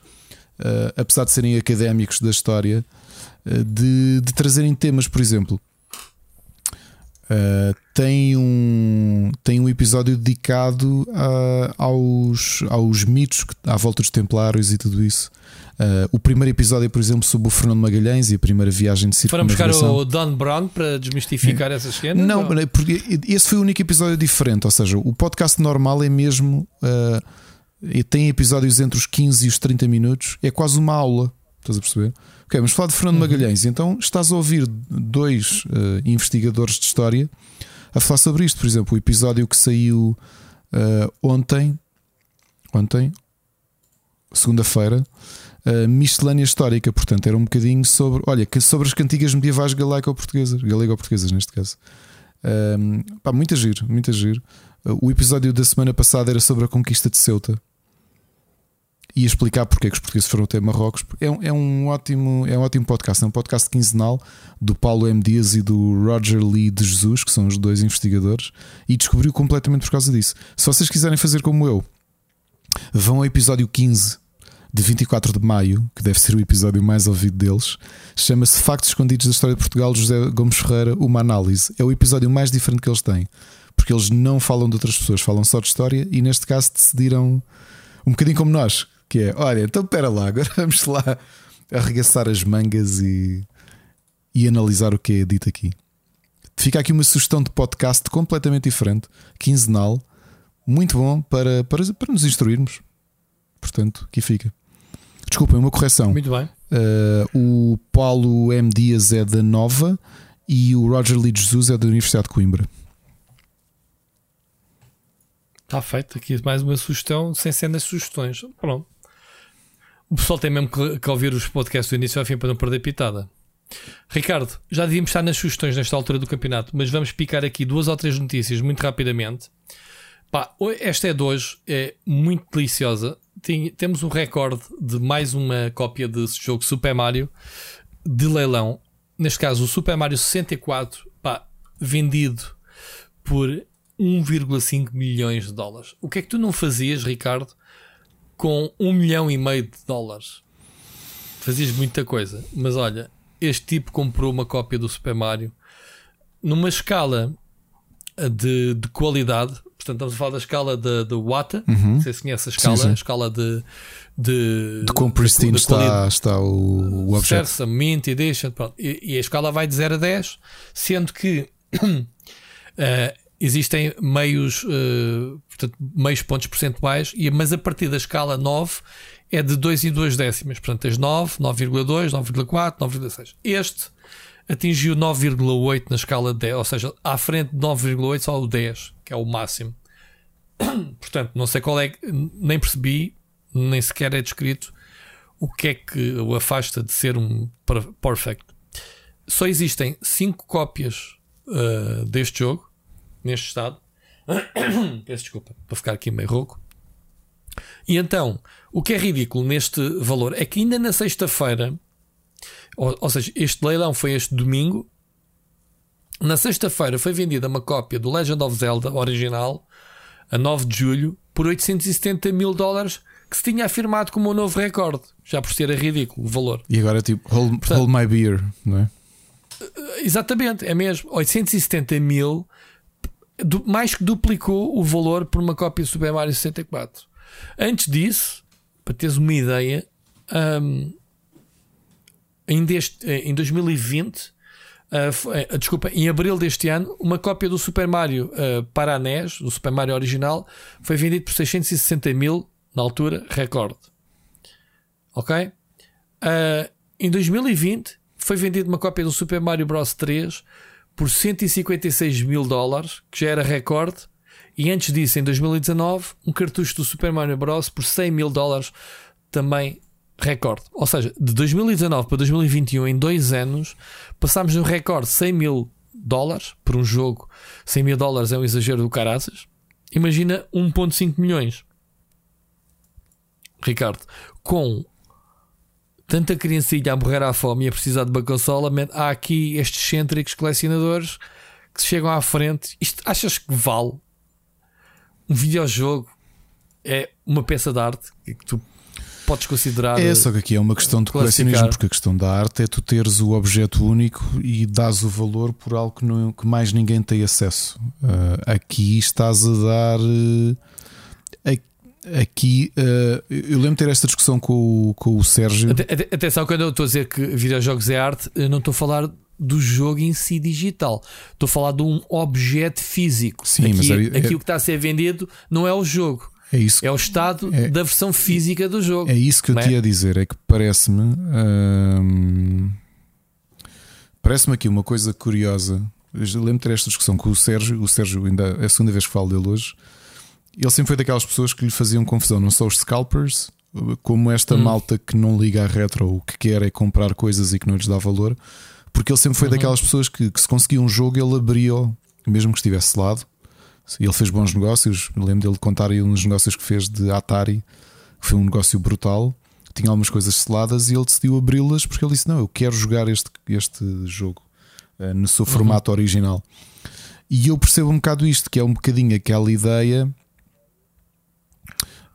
apesar de serem académicos da história, de, de trazerem temas, por exemplo. ah, tem, um, tem um episódio dedicado a- aos, aos mitos que- à volta dos Templários e tudo isso. Uh, o primeiro episódio, por exemplo, sobre o Fernando Magalhães e a primeira viagem de Foram buscar o Don Brown para desmistificar essas cenas? Não, ou- porque esse foi o único episódio diferente. Ou seja, o podcast normal é mesmo. uh, e tem episódios entre os 15 e os 30 minutos. É quase uma aula. Estás a perceber? Ok, vamos falar de Fernando Magalhães. Então estás a ouvir dois uh, investigadores de história a falar sobre isto. Por exemplo, o episódio que saiu uh, ontem. Ontem. segunda-feira, uh, miscelânea histórica. Portanto, era um bocadinho sobre, olha, sobre as cantigas medievais galego-portuguesas, galego-portuguesas neste caso. Um, pá, muito giro, muito giro. O episódio da semana passada era sobre a conquista de Ceuta. Ia explicar porque é que os portugueses foram até Marrocos. É um, é um, ótimo, é um ótimo podcast. É um podcast quinzenal do Paulo M. Dias e do Roger Lee de Jesus, que são os dois investigadores, e descobriu completamente por causa disso. Se vocês quiserem fazer como eu, vão ao episódio 15 de 24 de maio, que deve ser o episódio mais ouvido deles, chama-se Factos Escondidos da História de Portugal, José Gomes Ferreira, uma análise. É o episódio mais diferente que eles têm, porque eles não falam de outras pessoas, falam só de história e neste caso decidiram um bocadinho como nós, que é, olha, então espera lá, agora vamos lá arregaçar as mangas e, e analisar o que é dito aqui. Fica aqui uma sugestão de podcast completamente diferente, quinzenal, muito bom para, para, para nos instruirmos. Portanto, aqui fica. Desculpem, uma correção. Muito bem. Uh, o Paulo M. Dias é da Nova e o Roger Lee Jesus é da Universidade de Coimbra. Está feito aqui mais uma sugestão sem cenas sugestões. Pronto. O pessoal tem mesmo que, que ouvir os podcasts do início ao fim para não perder pitada. Ricardo, já devíamos estar nas sugestões nesta altura do campeonato, mas vamos picar aqui duas ou três notícias muito rapidamente. Pá, esta é de hoje, é muito deliciosa. Tem, temos um recorde de mais uma cópia desse jogo Super Mario de leilão. Neste caso, o Super Mario 64, pá, vendido por 1,5 milhões de dólares. O que é que tu não fazias, Ricardo, com 1 milhão e meio de dólares? Fazias muita coisa, mas olha, este tipo comprou uma cópia do Super Mario numa escala de, de qualidade. Portanto, estamos a falar da escala de, de Wata. Uhum. Não sei se conhece a escala, sim, sim. a escala de. De, de quão pristino de, está, está o, o objeto. Certo, Mint Edition. E, e, a escala vai de 0 a 10, sendo que uh, existem meios, uh, portanto, meios pontos percentuais, mas a partir da escala 9 é de 2 e 2 décimas. Portanto, tens 9, 9,2, 9,4, 9,6. Este atingiu 9,8 na escala de 10, ou seja, à frente de 9,8 só o 10, que é o máximo. Portanto, não sei qual é, nem percebi, nem sequer é descrito o que é que o afasta de ser um perfect. Só existem 5 cópias uh, deste jogo, neste estado. Peço desculpa, para ficar aqui meio rouco. E então, o que é ridículo neste valor é que ainda na sexta-feira ou, ou seja, este leilão foi este domingo. Na sexta-feira foi vendida uma cópia do Legend of Zelda original, a 9 de julho, por 870 mil dólares, que se tinha afirmado como um novo recorde, já por ser ridículo o valor. E agora, tipo, hold, Portanto, hold my beer, não é? Exatamente, é mesmo. 870 mil, mais que duplicou o valor por uma cópia do Super Mario 64. Antes disso, para teres uma ideia, um, em, deste, em 2020, uh, uh, desculpa, em abril deste ano, uma cópia do Super Mario uh, para a NES, do Super Mario original, foi vendido por 660 mil, na altura, recorde. Ok? Uh, em 2020, foi vendida uma cópia do Super Mario Bros. 3 por 156 mil dólares, que já era recorde. E antes disso, em 2019, um cartucho do Super Mario Bros. por 100 mil dólares, também recorde. Ou seja, de 2019 para 2021, em dois anos, passámos no recorde 100 mil dólares por um jogo. 100 mil dólares é um exagero do caraças. Imagina 1,5 milhões. Ricardo, com tanta criancinha a morrer à fome e a precisar de uma consola, há aqui estes cêntricos colecionadores que chegam à frente. Isto achas que vale? Um videojogo é uma peça de arte que tu podes considerar. É, só que aqui é uma questão de colecionismo, porque a questão da arte é tu teres o objeto único e dás o valor por algo que, não, que mais ninguém tem acesso. Uh, aqui estás a dar. Uh, aqui uh, eu lembro de ter esta discussão com o, com o Sérgio. Atenção, quando eu estou a dizer que videojogos é arte, eu não estou a falar do jogo em si digital. Estou a falar de um objeto físico. Sim, aqui, mas é, aqui o que está a ser vendido não é o jogo. É, isso, é o estado é, da versão física do jogo. É isso que eu é? te ia dizer. É que parece-me. Hum, parece-me aqui uma coisa curiosa. Eu lembro de ter esta discussão com o Sérgio. O Sérgio, ainda é a segunda vez que falo dele hoje. Ele sempre foi daquelas pessoas que lhe faziam confusão, não só os scalpers como esta Hum. malta que não liga à retro, o que quer é comprar coisas e que não lhes dá valor, porque ele sempre foi Uhum. daquelas pessoas que, que se conseguia um jogo, ele abria-o, mesmo que estivesse selado. Ele fez bons negócios. Eu lembro dele de contar aí uns negócios que fez de Atari, que foi um negócio brutal. Tinha algumas coisas seladas e ele decidiu abri-las porque ele disse: Não, eu quero jogar este, este jogo eh, no seu formato original. E eu percebo um bocado isto, que é um bocadinho aquela ideia.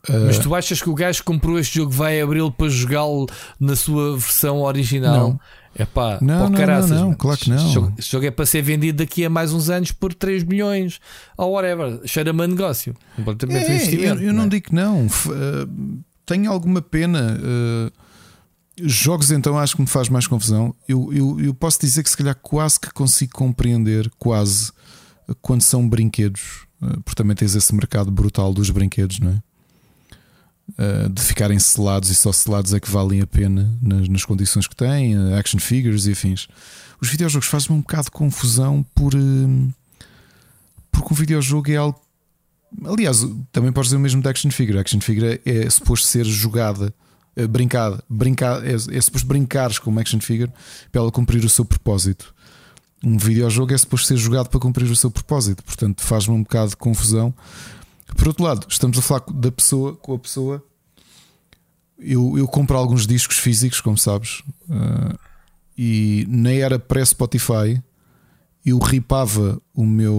Mas tu achas que o gajo que comprou este jogo vai abri-lo para jogá-lo na sua versão original? Não. É pá, Não, não, caraças, não, não, claro que não. Este jogo, este jogo é para ser vendido daqui a mais uns anos por 3 milhões ou whatever. Cheira-me a negócio. Completamente É, investimento. eu, eu não é? digo que não. Eh, tenho alguma pena. eh, jogos então acho que me faz mais confusão. Eu, eu, eu posso dizer que se calhar quase que consigo compreender, quase, quando são brinquedos, eh, porque também tens esse mercado brutal dos brinquedos, não é? Eh, de ficarem selados e só selados é que valem a pena nas, nas condições que têm, eh, action figures e afins. Os videojogos fazem-me um bocado de confusão por. eh, porque um videojogo é algo Aliás, também podes dizer o mesmo da action figure. A action figure é, é suposto ser jogada, brincada, brincar, é, é suposto brincares com uma action figure para ela cumprir o seu propósito. Um videojogo é suposto ser jogado para cumprir o seu propósito, portanto faz-me um bocado de confusão. Por outro lado, estamos a falar da pessoa com a pessoa. Eu, eu compro alguns discos físicos, como sabes, eh, e na era pré-Spotify eu ripava o meu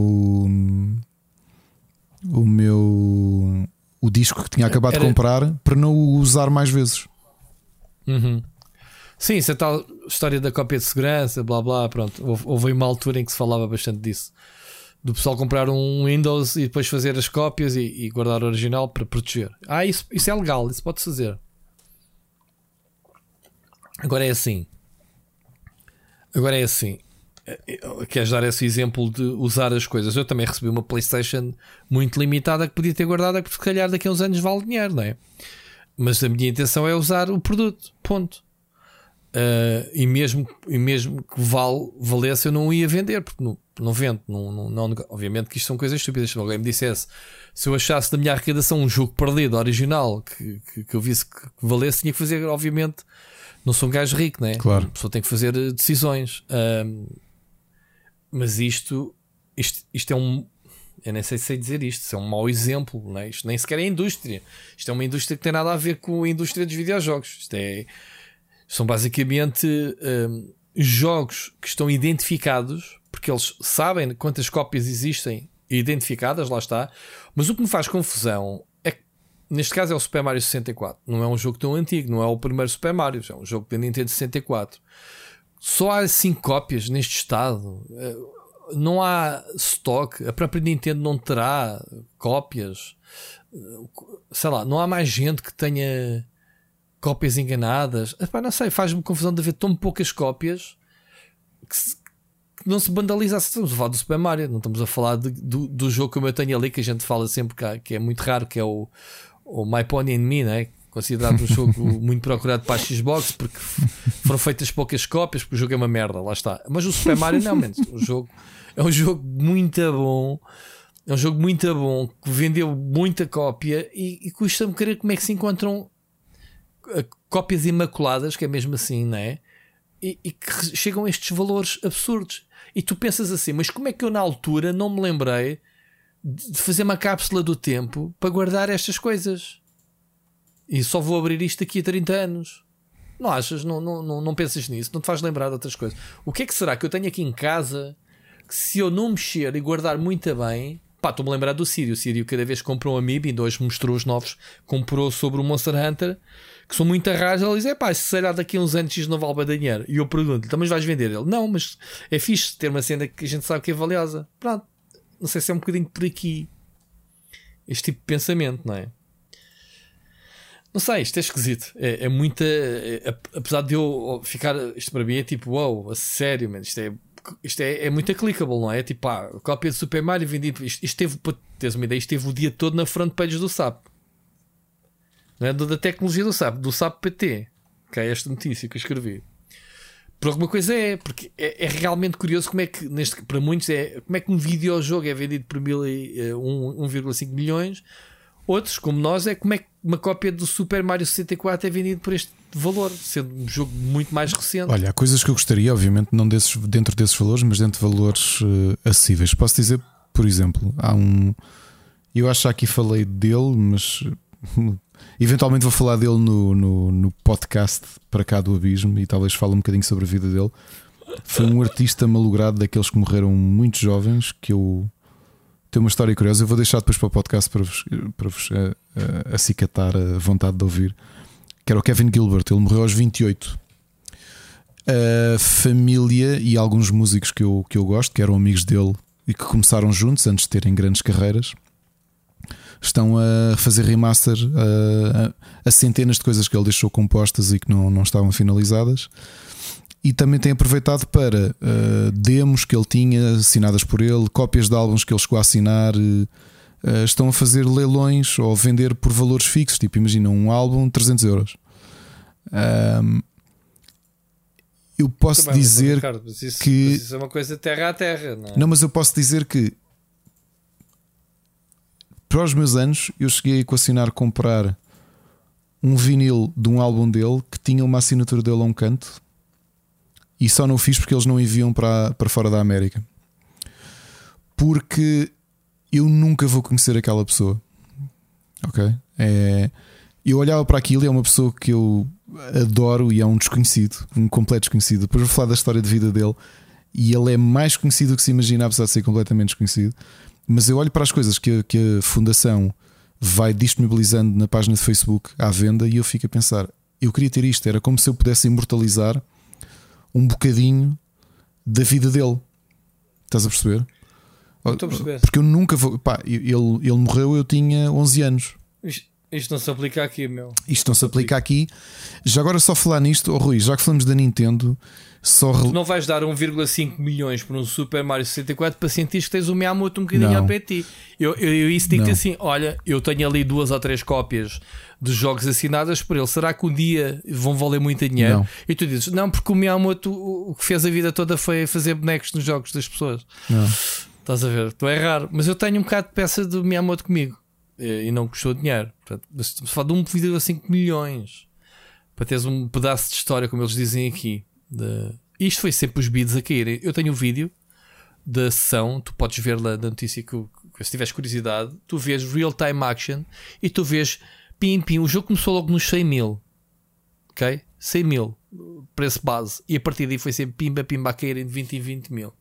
o meu o disco que tinha acabado Era- de comprar para não o usar mais vezes. Uhum. Sim, isso é tal história da cópia de segurança, blá blá. Pronto, houve, uma altura em que se falava bastante disso. Do pessoal comprar um Windows e depois fazer as cópias e, e guardar o original para proteger. Ah, isso, isso é legal, isso pode-se fazer. Agora é assim. Agora é assim. Eh, Queres dar esse exemplo de usar as coisas? Eu também recebi uma PlayStation muito limitada que podia ter guardado, porque se calhar daqui a uns anos vale dinheiro, não é? Mas a minha intenção é usar o produto. Ponto. Uh, e, mesmo, e mesmo que vale, valesse, eu não ia vender, porque não, não vendo. Não, não, não- obviamente que isto são coisas estúpidas. Se alguém me dissesse se eu achasse da minha arrecadação um jogo perdido, original, que, que, que eu visse que valesse, tinha que fazer, obviamente. Não sou um gajo rico, né? Claro. A pessoa tem que fazer eh, decisões. Um, mas isto, isto, isto é um. Eu nem sei se sei dizer isto, isso é um mau exemplo, né? isto nem sequer é indústria. Isto é uma indústria que tem nada a ver com a indústria dos videojogos. Isto é, são basicamente hum, jogos que estão identificados, porque eles sabem quantas cópias existem identificadas, lá está. Mas o que me faz confusão é que, neste caso, é o Super Mario 64. Não é um jogo tão antigo, não é o primeiro Super Mario, é um jogo da Nintendo 64. Só há 5 cópias neste estado. Eh, Não há stock. A própria Nintendo não terá cópias. Eh, Sei lá, não há mais gente que tenha cópias enganadas. Epá, não sei, faz-me confusão de haver tão poucas cópias que, se- que não se vandaliza. Estamos a falar do Super Mario, não estamos a falar de- do, do jogo como eu tenho ali, que a gente fala sempre que, há- que é muito raro, que é o, o My Pony and Me, né? considerado um jogo muito procurado para a Xbox porque foram feitas poucas cópias, porque o jogo é uma merda, lá está. Mas o Super Mario não, menos. O jogo é um jogo muito bom. É um jogo muito bom que vendeu muita cópia e, e custa-me querer como é que se encontram cópias imaculadas, que é mesmo assim, não é? E, e que chegam a estes valores absurdos. E tu pensas assim, mas como é que eu na altura não me lembrei de fazer uma cápsula do tempo para guardar estas coisas? E só vou abrir isto daqui a 30 anos. Não achas? Não, não, não, não pensas nisso? Não te faz lembrar de outras coisas? O que é que será que eu tenho aqui em casa que se eu não mexer e guardar muito bem. Pá, estou-me a lembrar do Sírio. O Sírio cada vez comprou um Amiibo, ainda hoje mostrou os novos, comprou sobre o Monster Hunter, que são muito raros. Ele diz: é pá, se será daqui a uns anos isto não vale bem dinheiro. E eu pergunto-lhe: então, mas vais vender? Ele: não, mas é fixe ter uma cena que a gente sabe que é valiosa. Pronto, não sei se é um bocadinho por aqui este tipo de pensamento, não é? Não sei, isto é esquisito. É, é muita. é- é- apesar de eu ficar. Isto para mim é tipo, wow, a sério, man, isto é. Isto é, é muito clickable, não é? Tipo, ah, cópia de Super Mario vendido. Isto, isto teve, para teres uma ideia, isto teve o dia todo na front page do SAP. É? Da tecnologia do SAP, do SAP PT. Que é esta notícia que eu escrevi. Por alguma coisa é, porque é, é realmente curioso como é que, neste, para muitos, é como é que um videojogo é vendido por mil e, eh, 1,5 milhões, Outros, como nós, é como é que uma cópia do Super Mario 64 é vendido por este valor, sendo um jogo muito mais recente. Olha, há coisas que eu gostaria, obviamente, não desses, dentro desses valores, mas dentro de valores uh, acessíveis. Posso dizer, por exemplo, há um. Eu acho que aqui falei dele, mas eventualmente vou falar dele no, no, no, podcast para cá do Abismo e talvez fale um bocadinho sobre a vida dele. Foi um artista malogrado daqueles que morreram muito jovens que eu tem uma história curiosa. Eu vou deixar depois para o podcast para vos, para vos uh, uh, acicatar a vontade de ouvir. Que era o Kevin Gilbert. Ele morreu aos 28. A família e alguns músicos que eu, que eu gosto, que eram amigos dele e que começaram juntos antes de terem grandes carreiras, estão a fazer remaster a, a, centenas de coisas que ele deixou compostas e que não, não estavam finalizadas e também tem aproveitado para uh, demos que ele tinha assinadas por ele, cópias de álbuns que ele chegou a assinar. Uh, estão a fazer leilões ou vender por valores fixos. Tipo, imagina um álbum 300 euros. Um, eu posso Também, dizer Ricardo, isso, que isso é uma coisa terra a terra. Não, é? não, mas eu posso dizer que para os meus anos eu cheguei a equacionar comprar um vinil de um álbum dele que tinha uma assinatura dele a um canto e só não fiz porque eles não enviam para, para fora da América. Porque eu nunca vou conhecer aquela pessoa. Ok? É, eu olhava para aquilo e é uma pessoa que eu adoro e é um desconhecido, um completo desconhecido. Depois vou falar da história de vida dele e ele é mais conhecido do que se imagina, apesar de ser completamente desconhecido. Mas eu olho para as coisas que a, que a Fundação vai disponibilizando na página de Facebook à venda e eu fico a pensar: eu queria ter isto. Era como se eu pudesse imortalizar um bocadinho da vida dele. Estás a perceber? Estou a perceber. Porque eu nunca vou. Pá, ele, ele morreu, eu tinha 11 anos. Isto, isto não se aplica aqui, meu. Isto não se aplica aqui. Já agora, só falar nisto, oh, Rui, já que falamos da Nintendo, só. Tu não vais dar 1,5 milhões por um Super Mario 64 para sentir que tens o Miyamoto um bocadinho ao pé de ti. Eu, eu, eu isso digo assim: olha, eu tenho ali duas ou três cópias de jogos assinadas por ele. Será que um dia vão valer muito dinheiro? Não. E tu dizes: não, porque o Miyamoto o que fez a vida toda foi fazer bonecos nos jogos das pessoas. Não. Estás a ver? Tu é raro. Mas eu tenho um bocado de peça do Miyamoto comigo e não custou dinheiro. Portanto, a falar de 1,5 milhões para teres um pedaço de história, como eles dizem aqui. De... Isto foi sempre os bids a caírem. Eu tenho o um vídeo da sessão, tu podes ver lá da notícia que, se tiveres curiosidade, tu vês real time action e tu vês pim pim. O jogo começou logo nos 100 mil, ok? 100 mil, preço base, e a partir daí foi sempre pimba pimba a caírem de 20 em 20 mil.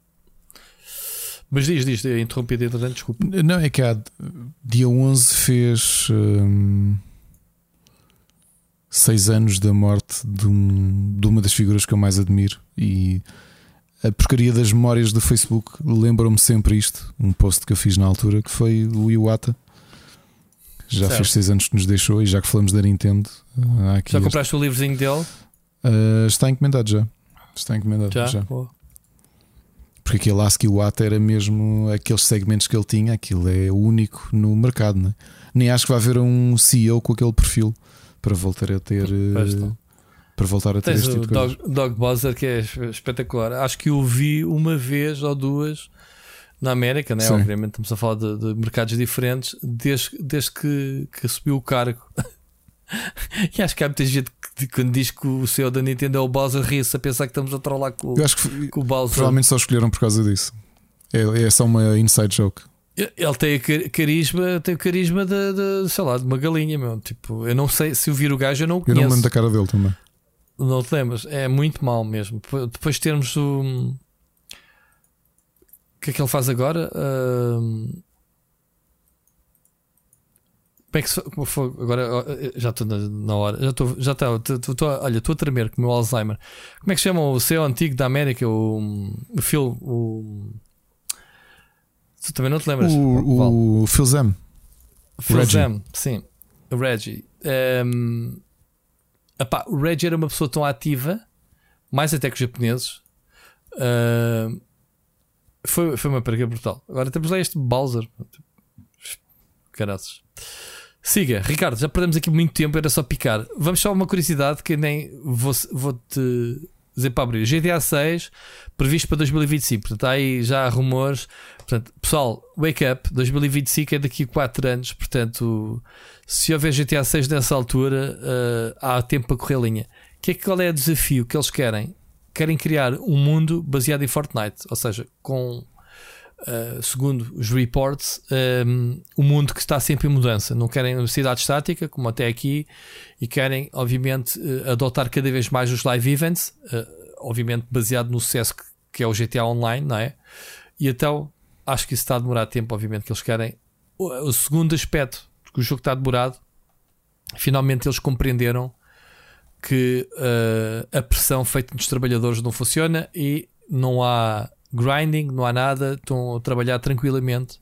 Mas diz, diz, interrompi entretanto, desculpa. Não, é que há dia 11 fez. Hum seis anos da morte de, um, de uma das figuras que eu mais admiro e a porcaria das memórias do Facebook lembram-me sempre isto. Um post que eu fiz na altura que foi o Iwata. Já certo. fez seis anos que nos deixou e já que falamos da Nintendo, já compraste o livrozinho dele? Uh, está encomendado já. Está encomendado já. já. Porque aquele ASCII Iwata era mesmo aqueles segmentos que ele tinha, aquilo é único no mercado. Né? Nem acho que vai haver um CEO com aquele perfil para voltar a ter. Eh, para voltar a ter Tens este tipo de Dog, Dog Buzzer que é espetacular. Acho que o vi uma vez ou duas na América, né? obviamente estamos a falar de, de mercados diferentes, desde, desde que, que subiu o cargo. e acho que há muita gente que quando diz que o CEO da Nintendo é o Bowser ri-se a pensar que estamos a trollar com, Eu acho que com o Bowser. Provavelmente só escolheram por causa disso. É, é só uma inside joke. Ele tem carisma, tem o carisma de, de, sei lá, de uma galinha, meu. Tipo, eu não sei se eu vir o gajo, eu não o conheço. Eu não lembro da cara dele também. Não te lembras? É muito mal mesmo. Depois termos o. O que é que ele faz agora? Uh... Como é que se... Agora já estou na, hora. Já estou. Já está. Olha, estou a tremer com o meu Alzheimer. Como é que se chama o CEO antigo da América? O, o Phil. O. Tu também não te lembras? O, o Phil Zam. Phil Zam, sim. O Reggie. Um, epá, o Reggie era uma pessoa tão ativa, mais até que os japoneses. Uh, foi, foi uma perca brutal. Agora temos lá este Bowser. Caraças. Siga, Ricardo, já perdemos aqui muito tempo, era só picar. Vamos só uma curiosidade que nem vou, vou te dizer para abrir. GTA 6 previsto para 2025. Portanto, aí já há rumores. Portanto, pessoal, wake up. 2025 é daqui a 4 anos. Portanto, se houver GTA 6 nessa altura, uh, há tempo para correr a linha. Que é, qual é o desafio que eles querem? Querem criar um mundo baseado em Fortnite. Ou seja, com Uh, segundo os reports, um, o mundo que está sempre em mudança. Não querem uma cidade estática, como até aqui, e querem, obviamente, uh, adotar cada vez mais os live events, uh, obviamente baseado no sucesso que, que, é o GTA Online, não é? E então acho que isso está a demorar tempo, obviamente, que eles querem. O, o segundo aspecto, que o jogo está demorado, finalmente eles compreenderam que a pressão feita nos trabalhadores não funciona e não há grinding, não há nada, estão a trabalhar tranquilamente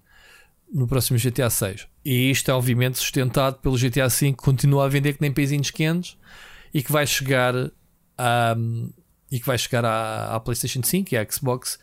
no próximo GTA 6. E isto é obviamente sustentado pelo GTA 5 que continua a vender que nem peizinhos quentes e que vai chegar a, e que vai chegar à, à PlayStation 5 e à Xbox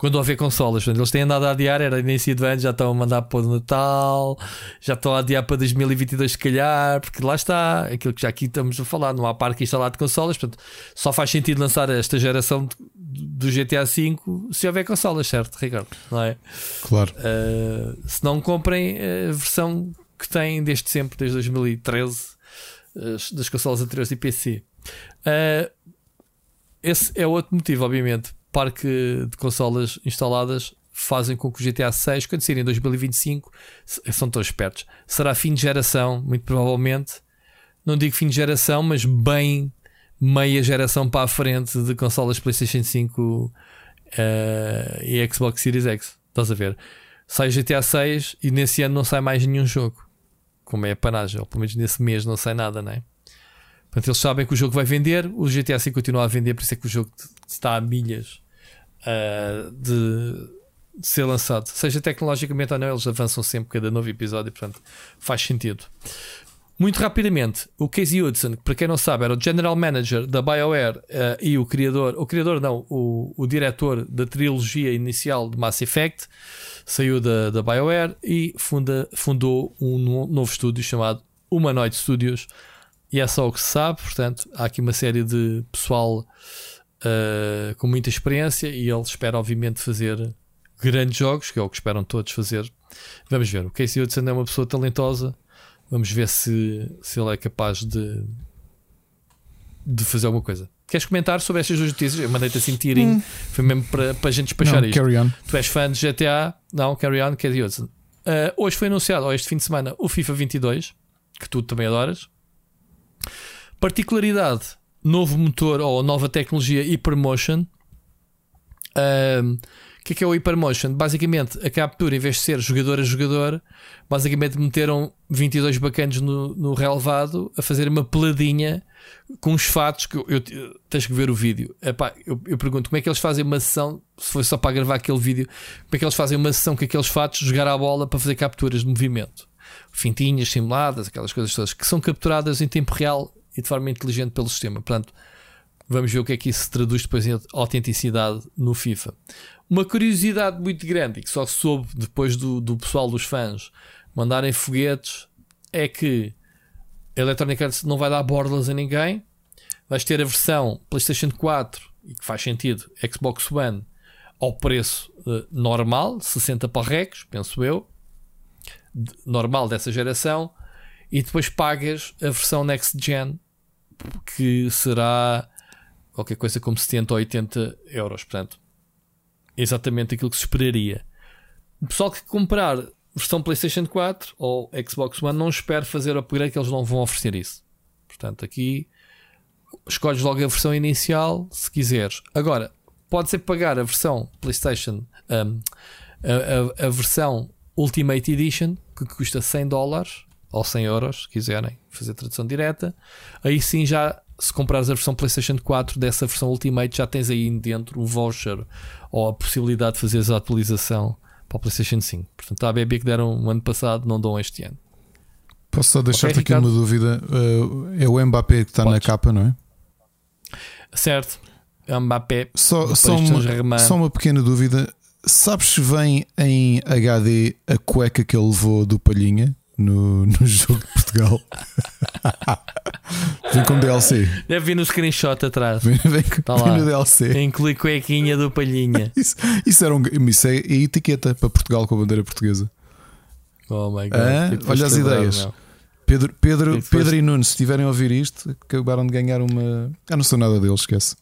quando houver consolas. Eles têm andado a adiar, era início de ano, já estão a mandar para o Natal, já estão a adiar para 2022, se calhar, porque lá está aquilo que já aqui estamos a falar. Não há parque instalado de consolas, portanto, só faz sentido lançar esta geração do GTA V se houver consolas, certo, Ricardo? Não é? Claro. Uh, se não comprem a versão que têm desde sempre, desde 2013, das consolas anteriores de PC. Uh, esse é outro motivo, obviamente parque de consolas instaladas fazem com que o GTA 6, quando sair em 2025, são tão espertos. Será fim de geração, muito provavelmente. Não digo fim de geração, mas bem meia geração para a frente de consolas PlayStation 5 uh, eh, e Xbox Series X. Estás a ver? Sai o GTA 6 e nesse ano não sai mais nenhum jogo. Como é a panagem, ou pelo menos nesse mês não sai nada, não é? Portanto, eles sabem que o jogo vai vender, o GTA V continua a vender, por isso é que o jogo está a milhas uh, de, de, ser lançado. Seja tecnologicamente ou não, eles avançam sempre cada novo episódio, portanto faz sentido. Muito rapidamente, o Casey Hudson, que para quem não sabe era o General Manager da BioWare uh, e o criador, o criador não, o, o diretor da trilogia inicial de Mass Effect, saiu da, da BioWare e funda, fundou um novo estúdio chamado Humanoid Studios e é só o que se sabe. Portanto, há aqui uma série de pessoal uh, com muita experiência e ele espera, obviamente, fazer grandes jogos, que é o que esperam todos fazer. Vamos ver. O Casey Hudson é uma pessoa talentosa. Vamos ver se, se ele é capaz de, de fazer alguma coisa. Queres comentar sobre estas duas notícias? Eu mandei-te assim tirinho. Hum. Foi mesmo para, para a gente despachar Não, isto. Carry on. Tu és fã de GTA? Não, carry on, Casey Hudson. Uh, hoje foi anunciado, ou este fim de semana, o FIFA 22, que tu também adoras. Particularidade: novo motor ou nova tecnologia Hypermotion. O que é que é o Hypermotion? Basicamente, a captura, em vez de ser jogador a jogador, basicamente meteram 22 bacanas no, no relevado a fazer uma peladinha com os fatos que eu, eu, tens que ver o vídeo. Epá, eu, eu, pergunto como é que eles fazem uma sessão, se foi só para gravar aquele vídeo, como é que eles fazem uma sessão com aqueles fatos, jogar a bola para fazer capturas de movimento fintinhas simuladas, aquelas coisas todas que são capturadas em tempo real e de forma inteligente pelo sistema. Portanto, vamos ver o que é que isso se traduz depois em autenticidade no FIFA. Uma curiosidade muito grande e que só soube depois do, do pessoal dos fãs mandarem foguetes é que a Electronic Arts não vai dar bordas a ninguém. Vais ter a versão PlayStation 4 e que faz sentido, Xbox One ao preço uh, normal, 60 parrecos, penso eu, normal dessa geração, e depois pagas a versão Next Gen, que será qualquer coisa como 70 ou 80 euros. Portanto, exatamente aquilo que se esperaria. O pessoal que comprar versão PlayStation 4 ou Xbox One não espere fazer upgrade que eles não vão oferecer isso. Portanto, aqui escolhes logo a versão inicial se quiseres. Agora, pode ser pagar a versão PlayStation, um, a, a, a versão Ultimate Edition, que custa 100 dólares ou 100 euros, se quiserem fazer tradução direta. Aí sim, já se comprares a versão PlayStation 4 dessa versão Ultimate, já tens aí dentro o voucher ou a possibilidade de fazeres a atualização para o PlayStation 5. Portanto, a BB que deram no ano passado, não dão este ano. Posso só deixar-te okay, aqui uma dúvida? Uh, é o Mbappé que está Podes. na capa, não é? Certo. Mbappé. Só, só, uma, só uma pequena dúvida. Sabes se vem em HD a cueca que ele levou do Palhinha no, no jogo de Portugal? vem com DLC. Deve vir no screenshot atrás. Vem, vem, Tá vem no DLC. Inclui cuequinha do Palhinha. Isso, isso, era um, isso é a etiqueta para Portugal com a bandeira portuguesa. Oh my god. Ah, olha as ideias. Pedro, Pedro, E depois- Pedro e Nuno, se estiverem a ouvir isto, acabaram de ganhar uma. Ah, não sou nada deles, esquece.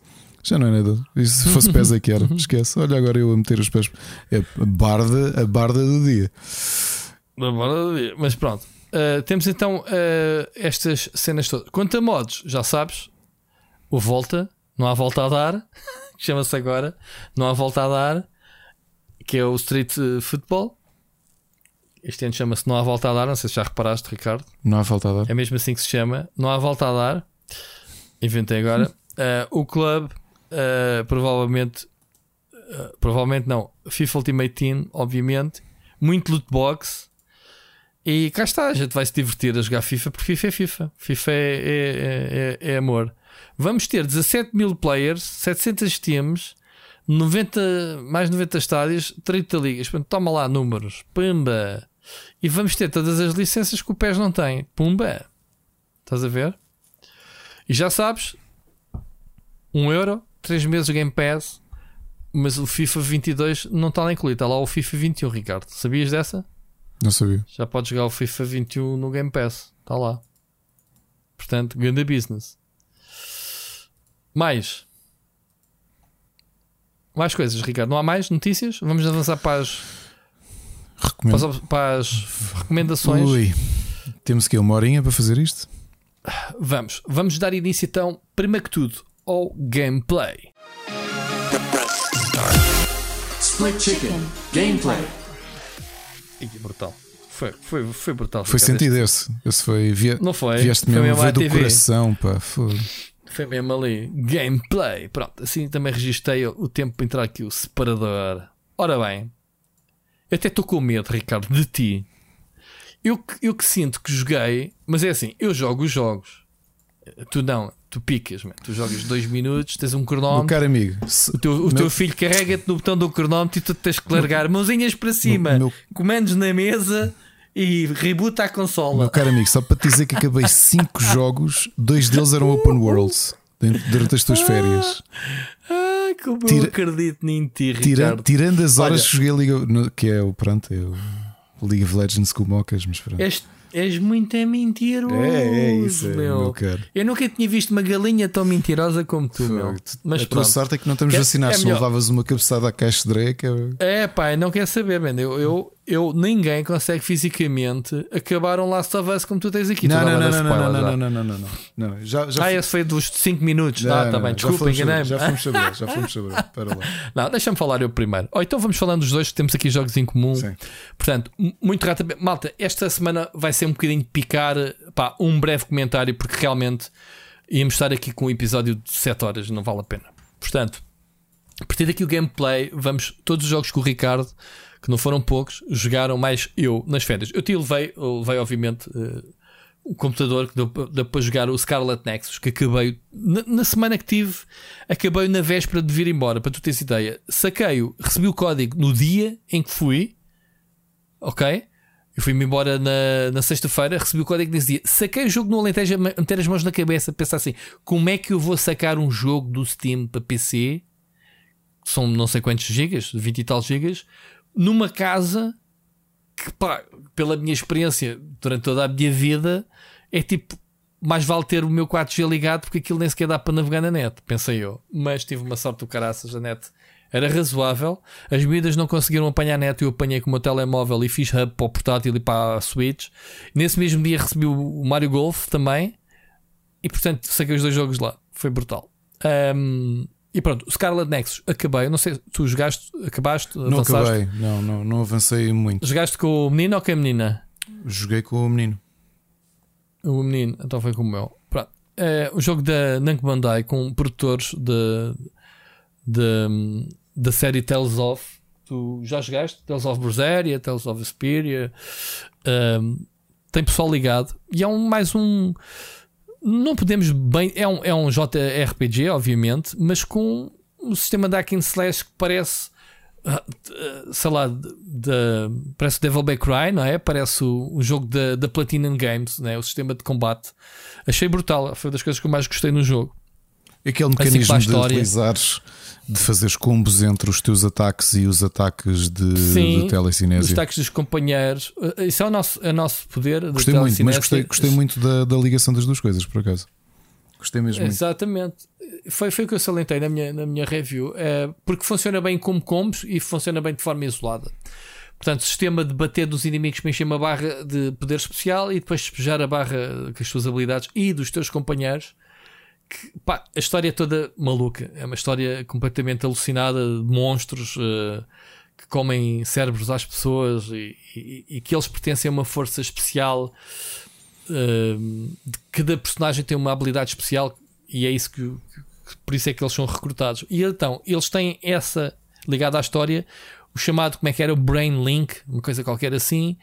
Já não é nada. Isso, se fosse pés é que era. Esquece. Olha agora eu a meter os pés. É a barda, a barda do dia. Mas pronto. Uh, temos então uh, estas cenas todas. Quanto a modos, já sabes, o volta, não há volta a dar, chama-se agora, não há volta a dar, que é o Street uh, Football. Este ano chama-se Não há volta a dar, não sei se já reparaste, Ricardo. Não há falta a dar. É mesmo assim que se chama. Não há volta a dar. Inventei agora. Uh, o clube, provavelmente, provavelmente não. FIFA Ultimate Team, obviamente. Muito loot box. E cá está, a gente vai se divertir a jogar FIFA porque FIFA é FIFA. FIFA é, é, é, é amor. Vamos ter 17 mil players, 700 teams, 90, mais 90 estádios, 30 ligas. Toma lá números. Pumba! E vamos ter todas as licenças que o PES não tem. Pumba! Estás a ver? E já sabes, 1 euro, 3 meses de Game Pass, mas o FIFA 22 não está lá incluído. Está lá o FIFA 21, Ricardo. Sabias dessa? Não sabia. Já podes jogar o FIFA 21 no Game Pass. Está lá. Portanto, grande business. Mais. Mais coisas, Ricardo. Não há mais notícias? Vamos avançar para as, para as, para as recomendações. Ui. Temos aqui uma horinha para fazer isto? Vamos. Vamos dar início então, primeiro que tudo, ao gameplay. Split Chicken. Gameplay. Brutal. Foi, foi, foi brutal. Foi sentido esse. Esse foi. Via, Não foi? Vieste Foi mesmo, veio do TV. coração, pá. Foi. Foi mesmo ali. Gameplay. Pronto, assim também registrei o tempo para entrar aqui o separador. Ora bem, eu até estou com medo, Ricardo, de ti. Eu, eu que sinto que joguei, mas é assim, eu jogo os jogos. Tu não, tu picas, man. tu jogas dois minutos, tens um Meu cronómetro. caro amigo, se- O teu, o meu- teu filho carrega-te no botão do cronómetro e tu tens que largar mãozinhas para cima, meu- comandos na mesa e rebuta a consola. meu caro amigo, só para te dizer que acabei cinco jogos, dois deles eram open worlds durante as tuas férias. Ai, como eu Tira- acredito em ti, Tira- tirando as horas Olha. que joguei Liga, que é o pronto, é o League of Legends com mocas, mas pronto. És, és muito mentiroso. É, é isso, é, meu. Eu nunca tinha visto uma galinha tão mentirosa como tu, meu. Mas a tua sorte é que não estamos Que- vacinados. é Se levavas uma cabeçada à caixa de dreia, que é- É, pá, não quero saber, man. Eu, eu, eu, ninguém consegue fisicamente acabar um Last of Us como tu tens aqui. Não, não, não, não, não, não, não, não, não, não, não. Já, já Ah, esse foi dos 5 minutos. Não, ah, não, tá bem, desculpa, enganei-me. Já fomos saber, já fomos saber. Para lá. Não, deixa-me falar eu primeiro. Oh, então vamos falando dos dois, que temos aqui jogos em comum. Sim. Portanto, muito rapidamente. Malta, esta semana vai ser um bocadinho de picar pá, um breve comentário, porque realmente íamos estar aqui com um episódio de 7 horas, não vale a pena. Portanto, a partir daqui o gameplay, vamos todos os jogos com o Ricardo, que não foram poucos, jogaram mais eu nas férias. Eu te levei, levei obviamente. eh, o computador que deu, deu para jogar o Scarlet Nexus, que acabei na, na semana que tive, acabei na véspera de vir embora, para tu teres ideia. Saquei-o, recebi o código no dia em que fui, ok? Eu fui-me embora na, na sexta-feira, recebi o código nesse dia. Saquei o jogo no Alentejo, a meter as mãos na cabeça, pensar assim: como é que eu vou sacar um jogo do Steam para PC? São não sei quantos gigas, 20 e tal gigas, numa casa que, pá, pela minha experiência durante toda a minha vida, é tipo, mais vale ter o meu 4G ligado porque aquilo nem sequer dá para navegar na net, pensei eu. Mas tive uma sorte do caraças, a net era razoável. As medidas não conseguiram apanhar a net, eu apanhei com o meu telemóvel e fiz hub para o portátil e para a Switch. Nesse mesmo dia recebi o Mario Golf também. E portanto saquei os dois jogos lá. Foi brutal. Ahm, e pronto, o Scarlet Nexus acabei. Não sei, tu jogaste, acabaste, Não avançaste? acabei, não, não, não avancei muito. Jogaste com o menino ou com a menina? Joguei com o menino. O menino, então foi com o meu. Pronto. É o jogo da Namco Bandai com produtores de, de- da série Tales of. Tu já jogaste? Tales of Berseria, Tales of Vesperia. Um, tem pessoal ligado. E é um, mais um. Não podemos bem. É um, é um JRPG, obviamente, mas com um sistema de hack and slash que parece ah, sei lá, de, de, parece Devil May Cry, não é? Parece o, o jogo da, Platinum Games, não é? o sistema de combate. Achei brutal, foi uma das coisas que eu mais gostei no jogo. Aquele Assim mecanismo para a de história. De fazeres combos entre os teus ataques e os ataques de, Sim, de Os ataques dos companheiros, uh, isso é o nosso, é o nosso poder. de Gostei muito, mas gostei, gostei muito da, da ligação das duas coisas, por acaso. Gostei mesmo muito. Exatamente. Foi, foi o que eu salientei na minha, na minha review. É, porque funciona bem como combos e funciona bem de forma isolada. Portanto, sistema de bater dos inimigos para encher uma barra de poder especial e depois despejar a barra com as suas habilidades e dos teus companheiros. Que, pá, a história é toda maluca. É uma história completamente alucinada de monstros eh, que comem cérebros às pessoas e, e- e que eles pertencem a uma força especial. eh, de cada personagem tem uma habilidade especial e é isso que, que- por isso é que eles são recrutados. E então, eles têm essa ligada à história, o chamado, como é que era, o Brain Link, uma coisa qualquer assim,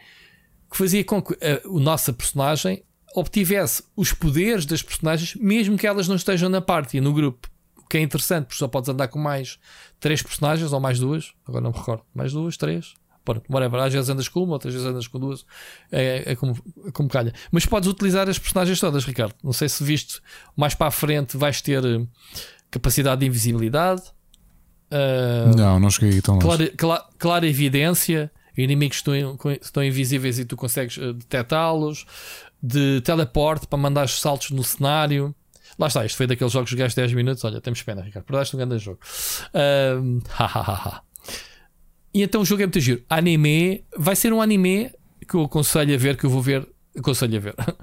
que fazia com que a, a nossa personagem obtivesse os poderes das personagens, mesmo que elas não estejam na party, no grupo. O que é interessante, porque só podes andar com mais três personagens ou mais duas, agora não me recordo, mais duas, três. Pronto, whatever. Às vezes andas com uma, outras vezes andas com duas. É, é como, é como calha. Mas podes utilizar as personagens todas, Ricardo. Não sei se viste mais para a frente vais ter eh, capacidade de invisibilidade. eh, Não, não cheguei tão longe. clara, cla- clara evidência, inimigos estão, estão invisíveis e tu consegues eh, detectá-los, de teleporte para mandar saltos no cenário. Lá está, isto foi daqueles jogos que jogaste 10 minutos. Olha, temos pena, Ricardo, perdaste um grande jogo. Ha. E então o jogo é muito giro. Anime, vai ser um anime que eu aconselho a ver, que eu vou ver. Aconselho a ver.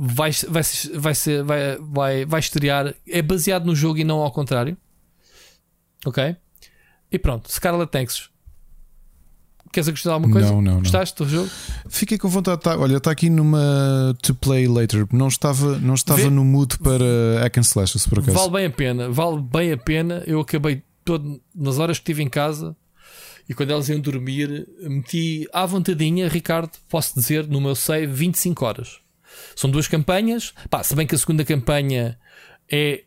Vai, vai, vai, ser, vai, vai, vai estrear. É baseado no jogo e não ao contrário. Ok? E pronto, Scarlet Nexus. Queres acrescentar alguma coisa? Não, não, não. Gostaste do jogo? Fiquei com vontade. Tá, olha, está aqui numa to play later. Não estava, não estava Vê- no mood para hack and slash, se por acaso. Vale bem a pena, vale bem a pena. Eu acabei todo nas horas que estive em casa e quando elas iam dormir, meti à vontadinha, Ricardo, posso dizer, no meu save 25 horas. São duas campanhas. Pá, se bem que a segunda campanha é,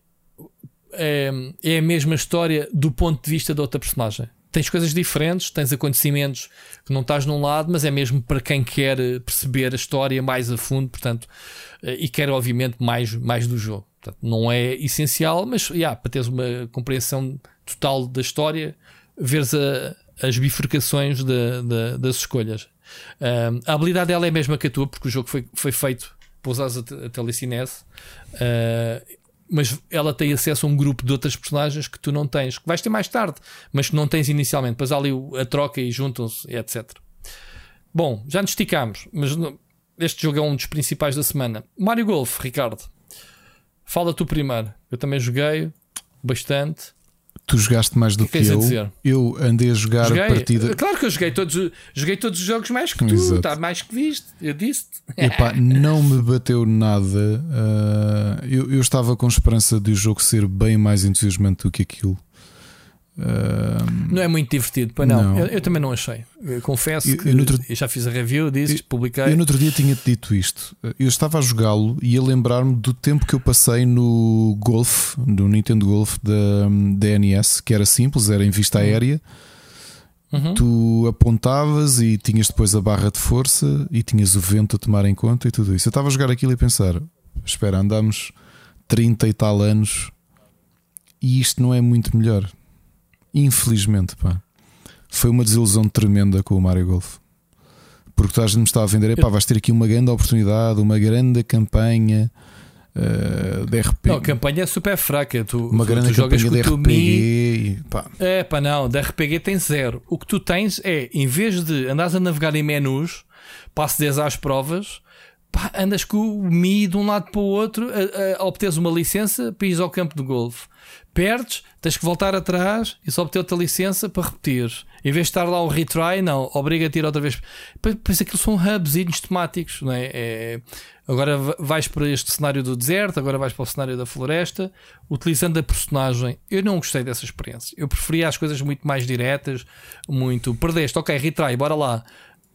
é, é a mesma história do ponto de vista de outra personagem. Tens coisas diferentes, tens acontecimentos que não estás num lado, mas é mesmo para quem quer eh, perceber a história mais a fundo, portanto, eh, e quer obviamente mais, mais do jogo. Portanto, não é essencial, mas yeah, para teres uma compreensão total da história, veres a- as bifurcações da- da- das escolhas. Um, a habilidade dela é a mesma que a tua, porque o jogo foi, foi feito para usares a, a telecinese. Uh, mas ela tem acesso a um grupo de outras personagens que tu não tens, que vais ter mais tarde, mas que não tens inicialmente. Depois há ali a troca e juntam-se, etc. Bom, já nos esticámos, mas este jogo é um dos principais da semana. Mario Golf, Ricardo. Fala tu primeiro. Eu também joguei bastante. Tu jogaste mais do que que, eu. dizer? Eu andei a jogar Joguei. a partida. Claro que eu joguei todos, joguei todos os jogos mais que tu. Exato. Está mais que viste. Eu disse-te. Epá, não me bateu nada. Ah, eu, eu estava com esperança de o jogo ser bem mais entusiasmante do que aquilo. Não é muito divertido, pois não. Não. Eu, eu também não achei. Eu confesso Eu- que eu outro- já fiz a review, disse, publiquei. eu no outro dia tinha-te dito isto. Eu estava a jogá-lo e a lembrar-me do tempo que eu passei no Golf, no Nintendo Golf da, da NES, que era simples, era em vista aérea. Uhum. Tu apontavas e tinhas depois a barra de força e tinhas o vento a tomar em conta e tudo isso. Eu estava a jogar aquilo e a pensar: espera, andamos 30 e tal anos e isto não é muito melhor. Infelizmente, pá. Foi uma desilusão tremenda com o Mario Golf. Porque toda a gente me estava a vender: epá, vais ter aqui uma grande oportunidade, uma grande campanha eh, de RPG. Não, a campanha é super fraca. Tu, uma tu, grande tu jogas campanha de RPG. E, pá, É pá, não, da RPG tem zero. O que tu tens é, em vez de andares a navegar em menus, passo 10 às provas, pá, andas com o Mi de um lado para o outro a, a, a obteres uma licença para ires ao campo de golfe. Perdes, tens que voltar atrás e só obter outra licença para repetir. Em vez de estar lá um retry, não, obriga-te a ir outra vez. Isso aquilo são hubzinhos temáticos, não é? É- Agora va- vais para este cenário do deserto, agora vais para o cenário da floresta, utilizando a personagem. Eu não gostei dessa experiência. Eu preferia as coisas muito mais diretas, muito. Perdeste, ok, retry, bora lá.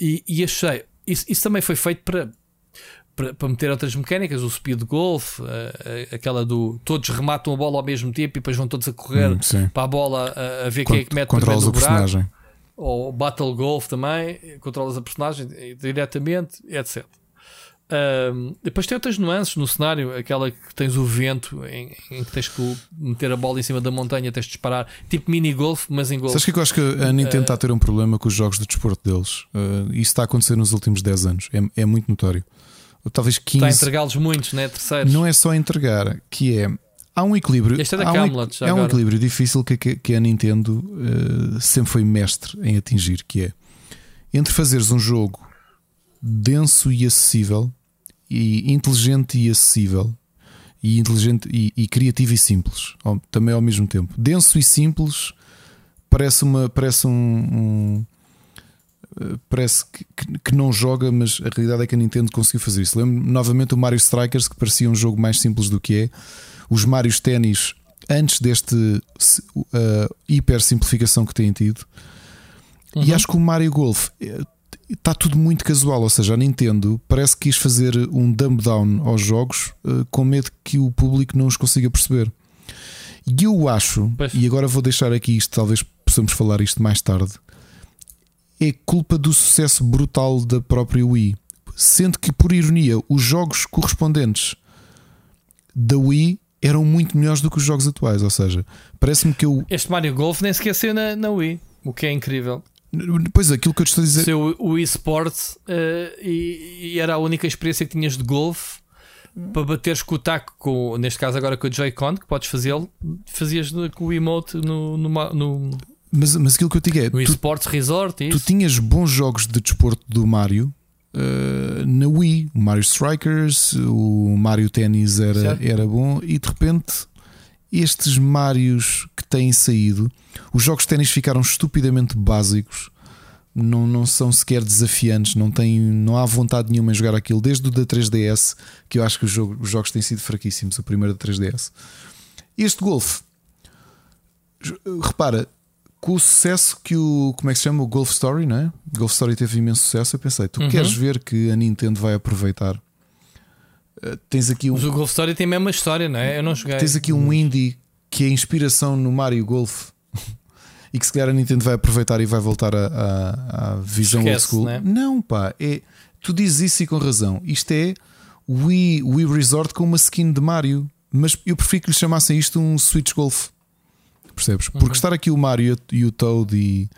E, e achei. Isso, isso também foi feito para, para, para meter outras mecânicas, o speed golf, a- a- aquela do todos rematam a bola ao mesmo tempo e depois vão todos a correr Hum, para a bola a, a ver quem é que mete controlas o personagem. ou Battle Golf também, controlas a personagem diretamente, etc. Um, depois tem outras nuances no cenário, aquela que tens o vento em, em, que tens que meter a bola em cima da montanha, tens de disparar, tipo mini golf, mas em golf. Sabes que eu acho que a Nintendo uh, está a ter um problema com os jogos de desporto deles? Uh, isso está a acontecer nos últimos 10 anos, é, é muito notório. Talvez 15. Está a entregá-los muitos, né? Terceiros. Não é só entregar, que é. Há um equilíbrio. Este é da há Camelot, um, é um equilíbrio difícil que, que, que a Nintendo uh, sempre foi mestre em atingir, que é entre fazeres um jogo denso e acessível e inteligente e acessível e inteligente e, e criativo e simples ao, também ao mesmo tempo. Denso e simples parece uma parece um, um parece que, que, não joga, mas a realidade é que a Nintendo conseguiu fazer isso. Lembro novamente o Mario Strikers, que parecia um jogo mais simples do que é. Os Marios Ténis, antes deste uh, hiper simplificação que têm tido. Uhum. E acho que o Mario Golf eh, está tudo muito casual, ou seja, a Nintendo parece que quis fazer um dumb down aos jogos uh, com medo que o público não os consiga perceber. E eu acho, pois. e agora vou deixar aqui isto, talvez possamos falar isto mais tarde, é culpa do sucesso brutal da própria Wii. Sendo que, por ironia, os jogos correspondentes da Wii eram muito melhores do que os jogos atuais. Ou seja, parece-me que eu. Este Mario Golf nem saiu na, na Wii, o que é incrível. Pois aquilo que eu te estou a dizer. Seu o eSports uh, e, e, era a única experiência que tinhas de golfe para bateres com o taco, com, neste caso agora com o Joy-Con, que podes fazê-lo, fazias com o emote no, no, no, mas, mas aquilo que eu te digo é. No eSports Resort, isso. tu tinhas bons jogos de desporto do Mario uh, na Wii, o Mario Strikers, o Mario Tennis era, era bom e de repente estes Marios que têm saído, os jogos de ténis ficaram estupidamente básicos, não, não são sequer desafiantes, não, tem, não há vontade nenhuma em jogar aquilo. Desde o da 3DS, que eu acho que os jogos, os jogos têm sido fraquíssimos, o primeiro da 3DS. Este Golf, repara, com o sucesso que o. Como é que se chama? O Golf Story, não é? Golf Story teve imenso sucesso. Eu pensei, tu uhum. queres ver que a Nintendo vai aproveitar eh, tens aqui um. Mas o Golf Story tem a mesma história, não é? Eu não joguei. Tens aqui um indie que é inspiração no Mario Golf e que se calhar a Nintendo vai aproveitar e vai voltar à visão Esquece, old school. Né? Não, pá, é, tu dizes isso e com razão. Isto é o Wii, Wii Resort com uma skin de Mario, mas eu prefiro que lhe chamassem isto um Switch Golf. Percebes? Porque uhum. estar aqui o Mario e o Toad e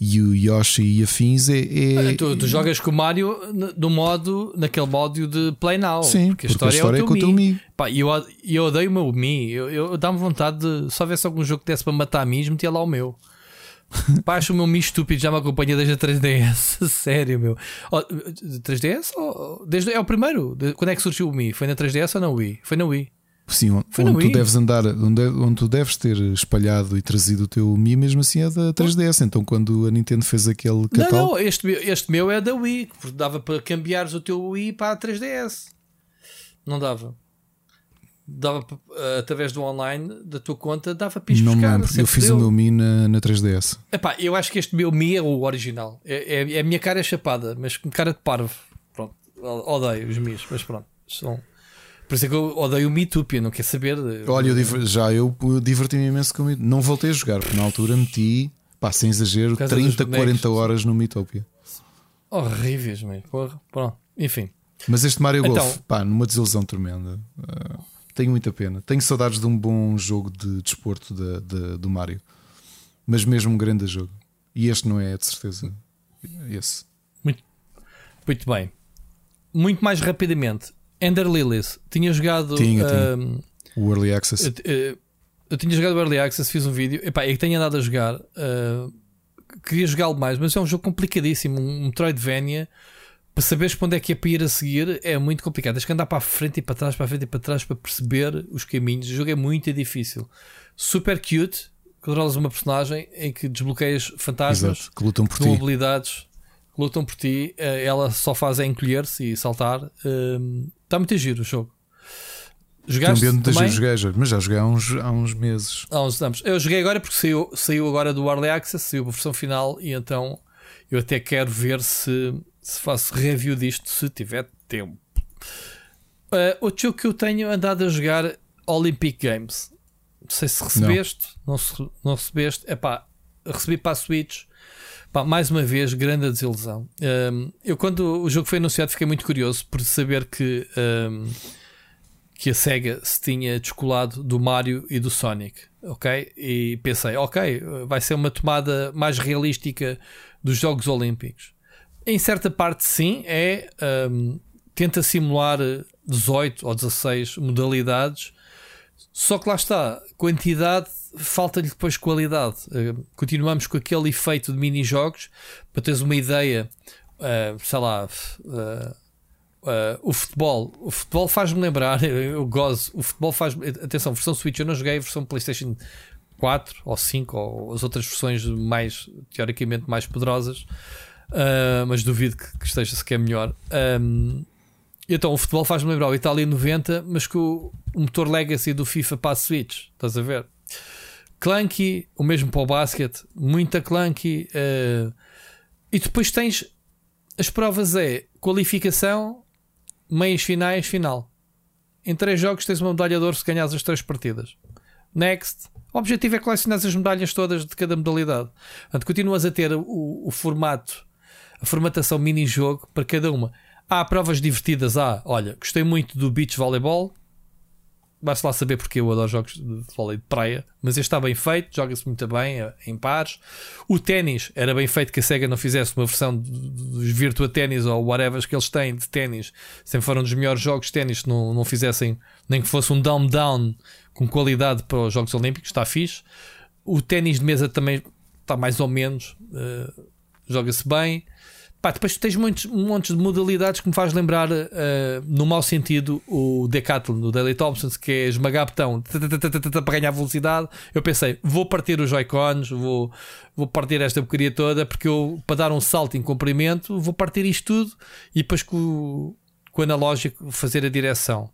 e o Yoshi e afins é. é... Tu, tu, jogas com o Mario no modo, naquele modo de Play Now. Sim, porque a história, porque a história é, o é, com o teu Mi. Pá, eu, eu odeio o meu Mi. Eu, eu dá-me vontade de. Se houvesse algum jogo que desse para matar a mim, metia lá o meu. Pá, acho o meu Mi estúpido, já me acompanha desde a 3DS. Sério, meu. Oh, 3DS? Oh, desde, é o primeiro. Quando é que surgiu o Mi? Foi na 3DS ou na Wii? Foi na Wii. Sim, onde, onde tu deves andar, onde, onde tu deves ter espalhado e trazido o teu Mi, mesmo assim é da 3DS. Então, quando a Nintendo fez aquele catálogo. Não, não, este, este meu é da Wii, porque dava para cambiares o teu Wii para a 3DS. Não dava. Dava uh, através do online da tua conta, dava para Não buscar, lembro, eu fiz deu. o meu Mi na, na 3DS. Epá, eu acho que este meu Mi é o original. É, é, é a minha cara é chapada, mas com cara de parvo. Pronto, odeio os Mi's, mas pronto. São por isso é que eu odeio o Mitopia, não quer saber. Olha, eu, já eu diverti-me imenso com o Não voltei a jogar, porque na altura meti, pá, sem exagero, 30, 40 horas no Mitopia. Horríveis, mano. Pronto, enfim. Mas este Mario então, Golf, pá, numa desilusão tremenda. Uh, tenho muita pena. Tenho saudades de um bom jogo de desporto de, de, do Mario. Mas mesmo um grande jogo. E este não é, de certeza. Esse. Muito, muito bem. Muito mais rapidamente. Ender Lilies, tinha jogado. Tinha, tinha. o Early Access. Eu, eu, eu, tinha jogado o Early Access, fiz um vídeo. Epá, é que tenho andado a jogar. Uh, queria jogá-lo mais, mas é um jogo complicadíssimo. Um Metroidvania. Para saberes para onde é que é para ir a seguir é muito complicado. Tens que andar para a frente e para trás, para a frente e para trás para perceber os caminhos. O jogo é muito difícil. Super cute. Controlas uma personagem em que desbloqueias fantasmas Exato, que lutam por ti. habilidades lutam por ti. Eh, ela só faz é encolher-se e saltar. Está muito giro o jogo. Jogaste também? Também? Joguei, mas já joguei há uns, há uns meses. Há uns anos. Eu joguei agora porque saiu, saiu agora do Early Access, saiu a versão final e então eu até quero ver se, se faço review disto se tiver tempo. Uh, outro jogo que eu tenho andado a jogar Olympic Games. Não sei se recebeste, não, não, se, não recebeste. Epá, recebi para a Switch. Pá, mais uma vez, grande desilusão. Um, eu, quando o jogo foi anunciado, fiquei muito curioso por saber que, um, que a Sega se tinha descolado do Mario e do Sonic. Ok? E pensei, ok, vai ser uma tomada mais realística dos Jogos Olímpicos. Em certa parte, sim, é. Um, tenta simular 18 ou 16 modalidades, só que lá está, quantidade falta-lhe depois qualidade. Uh, continuamos com aquele efeito de mini-jogos para teres uma ideia, uh, sei lá. Uh, o futebol, o futebol faz-me lembrar, eu gozo. O futebol faz atenção, versão Switch eu não joguei, versão PlayStation 4 ou 5 ou as outras versões mais teoricamente mais poderosas, mas duvido que, que, esteja sequer melhor. Um, então o futebol faz-me lembrar o Itália 90, mas com o motor Legacy do FIFA para a Switch, estás a ver? Clunky, o mesmo para o basquete, muita clunky. Uh, e depois tens as provas é qualificação, meias finais, final. Em três jogos tens uma medalha de ouro se ganhas as três partidas. Next. O objetivo é colecionar as medalhas todas de cada modalidade. Portanto, continuas a ter o, o formato, a formatação mini-jogo para cada uma. Há provas divertidas. Há, olha, gostei muito do beach volleyball Basta lá saber porque eu adoro jogos de vôlei de praia, mas este está bem feito, joga-se muito bem, eh, em pares. O ténis era bem feito que a Sega não fizesse uma versão dos Virtua Ténis ou whatever que eles têm de ténis. Sempre foram dos melhores jogos de ténis, não, não fizessem nem que fosse um down-down com qualidade para os Jogos Olímpicos, está fixe. O ténis de mesa também está mais ou menos, uh, joga-se bem. Pá, depois tens muitos montes de modalidades que me faz lembrar, uh, no mau sentido, o Decathlon do Daily Thompson, que é esmagar botão para ganhar velocidade. Eu pensei, vou partir os Joy-Cons, vou, vou partir esta porcaria toda, porque eu, para dar um salto em comprimento, vou partir isto tudo e depois com, com o analógico fazer a direção.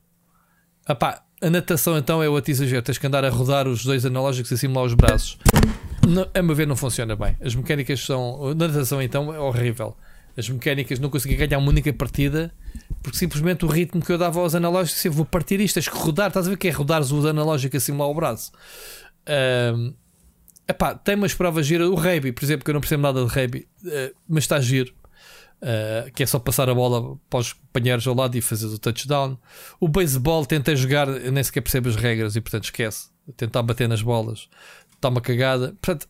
Epá, a natação então é o exagero, tens que andar a rodar os dois analógicos assim lá os braços. Não, a meu ver, não funciona bem. As mecânicas são. A natação então é horrível as mecânicas não consegui ganhar uma única partida porque simplesmente o ritmo que eu dava aos analógicos, assim, vou partir isto, tens que rodar, estás a ver que é rodar os analógicos assim lá ao braço. Um, epá, tem umas provas giras. O Raby, por exemplo, que eu não percebo nada de Raby, uh, mas está giro. Uh, que é só passar a bola para os companheiros ao lado e fazer o touchdown. O baseball tentei jogar, eu nem sequer percebo as regras e portanto esquece. Tentar bater nas bolas, está uma cagada. Portanto,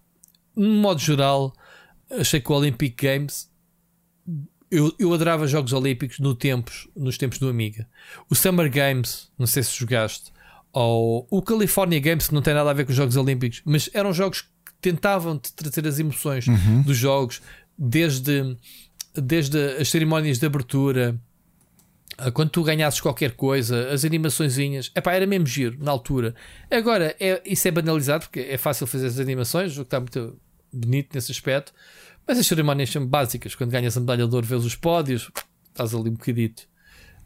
no modo geral, achei que o Olympic Games eu, eu adorava Jogos Olímpicos no tempos, nos tempos do Amiga. O Summer Games, não sei se jogaste, ou o California Games, que não tem nada a ver com os Jogos Olímpicos, mas eram jogos que tentavam te trazer as emoções uhum. dos jogos, desde, desde as cerimónias de abertura. Quando tu ganhasses qualquer coisa, as animaçõezinhas, epá, era mesmo giro na altura. Agora, é, isso é banalizado porque é fácil fazer as animações, o jogo está muito bonito nesse aspecto. Mas as cerimónias são básicas. Quando ganhas a medalha de ouro, vês os pódios, estás ali um bocadito.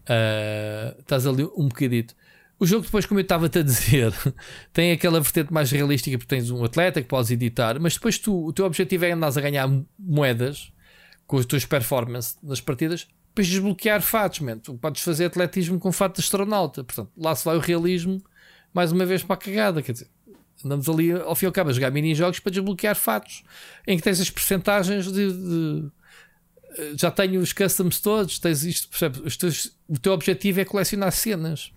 Uh, estás ali um bocadito. O jogo, depois, como eu estava-te a dizer, tem aquela vertente mais realística porque tens um atleta que podes editar, mas depois tu, o teu objetivo é andares a ganhar moedas com as tuas performances nas partidas, depois desbloquear fatos, man. podes fazer atletismo com fato de astronauta. Portanto, lá se vai o realismo mais uma vez para a cagada. Quer dizer, Andamos ali ao fim e ao cabo a jogar mini-jogos para desbloquear fatos em que tens as percentagens de, de eh, já tenho os customs todos, tens isto, percebes? Teus, o teu objetivo é colecionar cenas.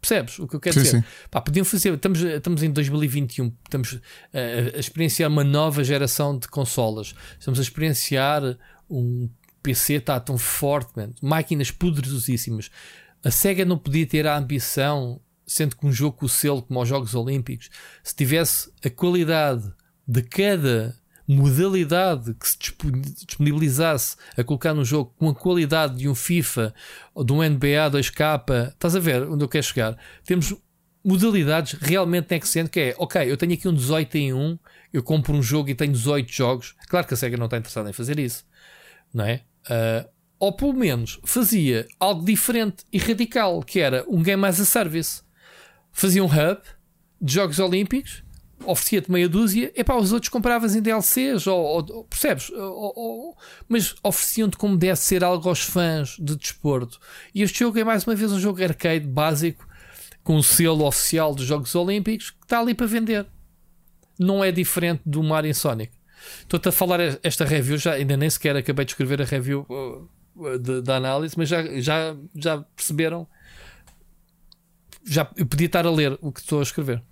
Percebes o que eu quero sim, dizer? Sim. Pá, podiam fazer, estamos, estamos em 2021, estamos a, a, experienciar uma nova geração de consolas, estamos a experienciar um PC está tão forte, man. máquinas poderosíssimas. A Sega não podia ter a ambição sendo que um jogo com o selo, como aos Jogos Olímpicos, se tivesse a qualidade de cada modalidade que se disponibilizasse a colocar no jogo com a qualidade de um FIFA ou de um NBA 2K, estás a ver onde eu quero chegar? Temos modalidades realmente next que é, ok, eu tenho aqui um 18 em 1, eu compro um jogo e tenho 18 jogos. Claro que a SEGA não está interessada em fazer isso, não é? Uh, ou pelo menos fazia algo diferente e radical, que era um game as a service fazia um hub de Jogos Olímpicos, oferecia-te meia dúzia, e pá, os outros compravas em DLCs, ou, ou percebes? Ou, ou, mas ofereciam-te como deve ser algo aos fãs de desporto. E este jogo é mais uma vez um jogo arcade básico, com o selo oficial dos Jogos Olímpicos, que está ali para vender. não é diferente do Mario Sonic. Estou-te a falar esta review, já ainda nem sequer acabei de escrever a review uh, da análise, mas já, já, já perceberam. Já eu podia estar a ler o que estou a escrever.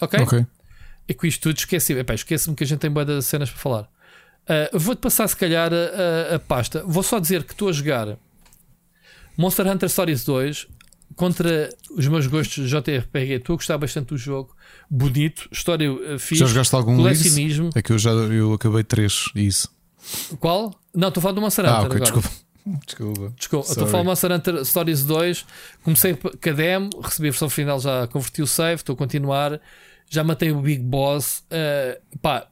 Ok? Ok. E com isto tudo esqueci. esquece-me que a gente tem boas cenas para falar. Uh, Vou-te passar, se calhar, a, a, a, pasta. Vou só dizer que estou a jogar Monster Hunter Stories 2 contra os meus gostos de JRPG. Estou a gostar bastante do jogo. Bonito, história uh, fixe. Já jogaste algum colecionismo? É que eu já eu acabei 3 isso. Qual? Não, estou a falar do Monster Hunter. Ah, ok, agora. desculpa. Desculpa. Desculpa, estou a falar Monster Hunter Stories 2. Comecei com a demo, recebi a versão final, já converti o save, estou a continuar. Já matei o Big Boss. Uh, pá,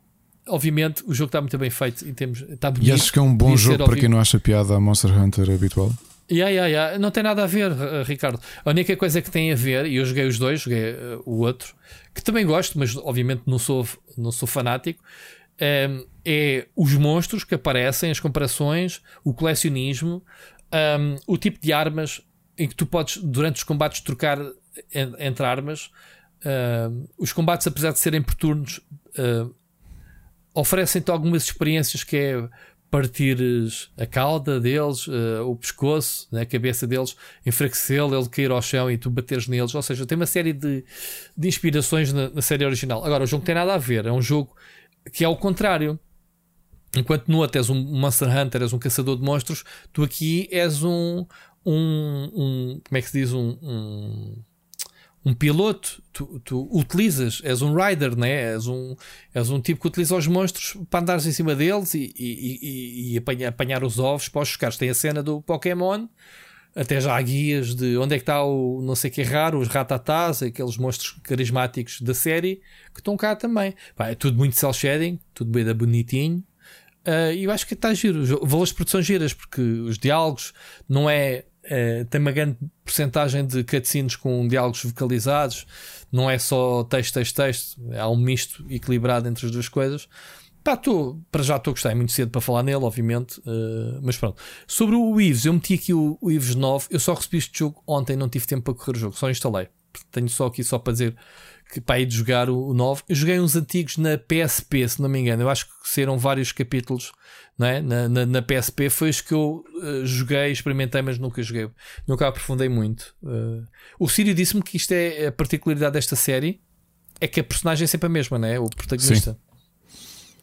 obviamente o jogo está muito bem feito em termos. Está bonito. E acho que é um bom jogo para quem não acha piada a Monster Hunter habitual. Yeah, yeah, yeah. Não tem nada a ver, uh, Ricardo. A única coisa que tem a ver, e eu joguei os dois, joguei uh, o outro, que também gosto, mas obviamente não sou, não sou fanático, um, é os monstros que aparecem, as comparações, o colecionismo, um, o tipo de armas em que tu podes, durante os combates, trocar entre armas. Uh, os combates, apesar de serem por turnos, uh, oferecem-te algumas experiências que é partires a cauda deles, uh, o pescoço, né, a cabeça deles, enfraquecê-lo, ele cair ao chão e tu bateres neles. Ou seja, tem uma série de, de inspirações na, na, série original. Agora, o jogo não tem nada a ver, é um jogo que é o contrário. Enquanto no outro és um Monster Hunter, és um caçador de monstros, tu aqui és um. um, um como é que se diz? um, um um piloto, tu, tu, utilizas, és um rider, né? és, um, és um tipo que utiliza os monstros para andares em cima deles e, e, e, e apanhar, apanhar, os ovos para os buscar. Tem a cena do Pokémon, até já há guias de onde é que está o não sei que raro, os ratatás, aqueles monstros carismáticos da série que estão cá também. Pá, é tudo muito cel shading, tudo bem da bonitinho. Uh, e eu acho que está giro. Valores de produção giras, porque os diálogos não é Uh, tem uma grande porcentagem de cutscenes com diálogos vocalizados, não é só texto, texto, texto, há um misto equilibrado entre as duas coisas. Pá, tô, para já estou a gostar, é muito cedo para falar nele, obviamente, uh, mas pronto. Sobre o Ives, eu meti aqui o, o Ives 9, eu só recebi este jogo ontem, não tive tempo para correr o jogo, só instalei. Tenho só aqui só para dizer que para ir de jogar o, o 9. Eu joguei uns antigos na PSP, se não me engano. Eu acho que serão vários capítulos não é? na, na, na PSP. Foi os que eu uh, joguei, experimentei, mas nunca joguei. Nunca aprofundei muito. Uh, o Sírio disse-me que isto é a particularidade desta série. É que a personagem é sempre a mesma, não é? O protagonista. Sim.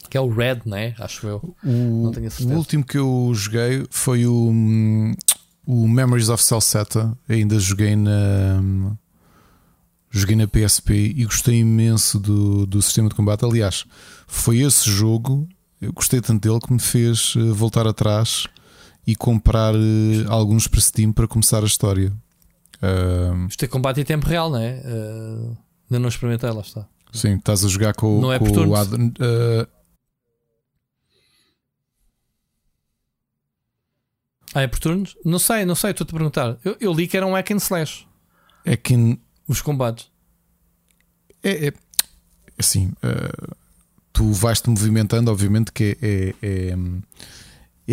Que é o Red, não é? Acho eu. O. O último que eu joguei foi o, hum, o Memories of Salsetta. Ainda joguei na joguei na PSP e gostei imenso do, do sistema de combate. Aliás, foi esse jogo, eu gostei tanto dele que me fez eh, voltar atrás e comprar eh, alguns para Steam para começar a história. Uh, Isto é combate em tempo real, não é? Uh, ainda não experimentei, lá está. Sim, estás a jogar com, não é com o Ad, uh, Ah, é por turnos? Não sei, não sei, estou-te a perguntar. Eu, eu, li que era um hack and slash. Hack and os combates. É, é assim, uh, tu vais-te movimentando, obviamente que é, é,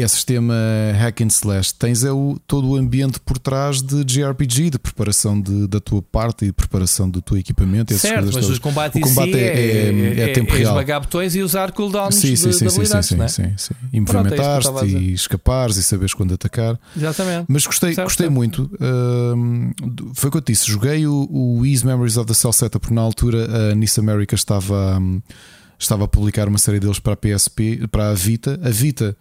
é é sistema hack and slash. Tens é o, todo o ambiente por trás de JRPG, de preparação de, da tua parte e de preparação do teu equipamento. Certo, mas os combates o combate si é, é, é, é, tempo é real. esmagar botões e usar cooldowns sim, sim, sim, de, sim, sim, sim, é? sim, sim. E movimentar-te e escapares e saberes quando atacar. Exatamente. Mas gostei, certo, gostei certo. muito. Uh, foi o que eu te disse. Joguei o, o Ease Memories of the Cell Setup, porque na altura a Nice America estava, um, estava a publicar uma série deles para a PSP, para a Vita. A Vita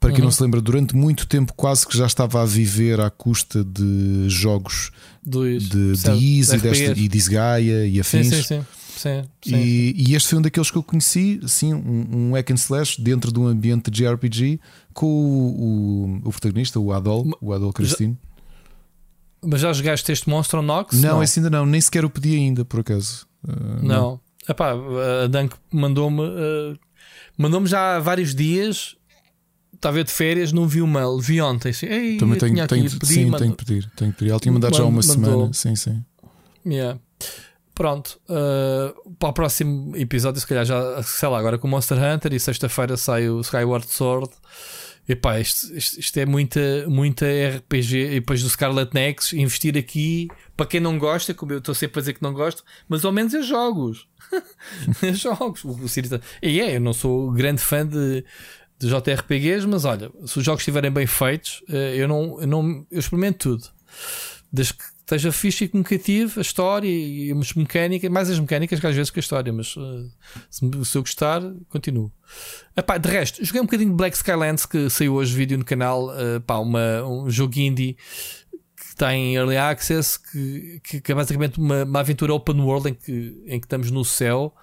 para quem uhum. não se lembra, durante muito tempo quase que já estava a viver à custa de jogos de, de Easy desta, e Disgaea e afins. Sim. Sim, sim. E, e, este foi um daqueles que eu conheci, sim, um, um hack and slash dentro de um ambiente de JRPG com o, o, o protagonista, o Adol, o Adol Cristino. Mas já jogaste este Monstro Nox? Não, não, esse ainda não, nem sequer o pedi ainda, por acaso. Uh, não. não. Epá, a Dunk mandou-me uh, mandou-me já há vários dias estava de férias, não vi o mail, vi ontem. Assim, Ei, Também tenho, tenho, pedir, sim, tenho que pedir, tenho que pedir. Ela tinha mandado já uma mandou. semana. Sim, sim. Yeah. Pronto, uh, para o próximo episódio, se calhar já, sei lá, agora com Monster Hunter e sexta-feira sai o Skyward Sword. epá, isto, isto, isto é muita, muita RPG. E depois do Scarlet Nexus, investir aqui, para quem não gosta, como eu estou sempre a dizer que não gosto, mas ao menos é jogos. jogos. O, o e é, eu não sou grande fã de, de JRPGs, mas olha, se os jogos estiverem bem feitos, eh, eu não, eu não eu experimento tudo. Desde que esteja fixe e que a história e as mecânicas, mais as mecânicas que às vezes que a história, mas eh, se, se eu gostar, continuo. Epá, de resto, joguei um bocadinho de Black Skylands que saiu hoje vídeo no canal, eh, uma, um jogo indie que está em Early Access, que, que, que é basicamente uma, uma aventura open world em que, em que estamos no céu.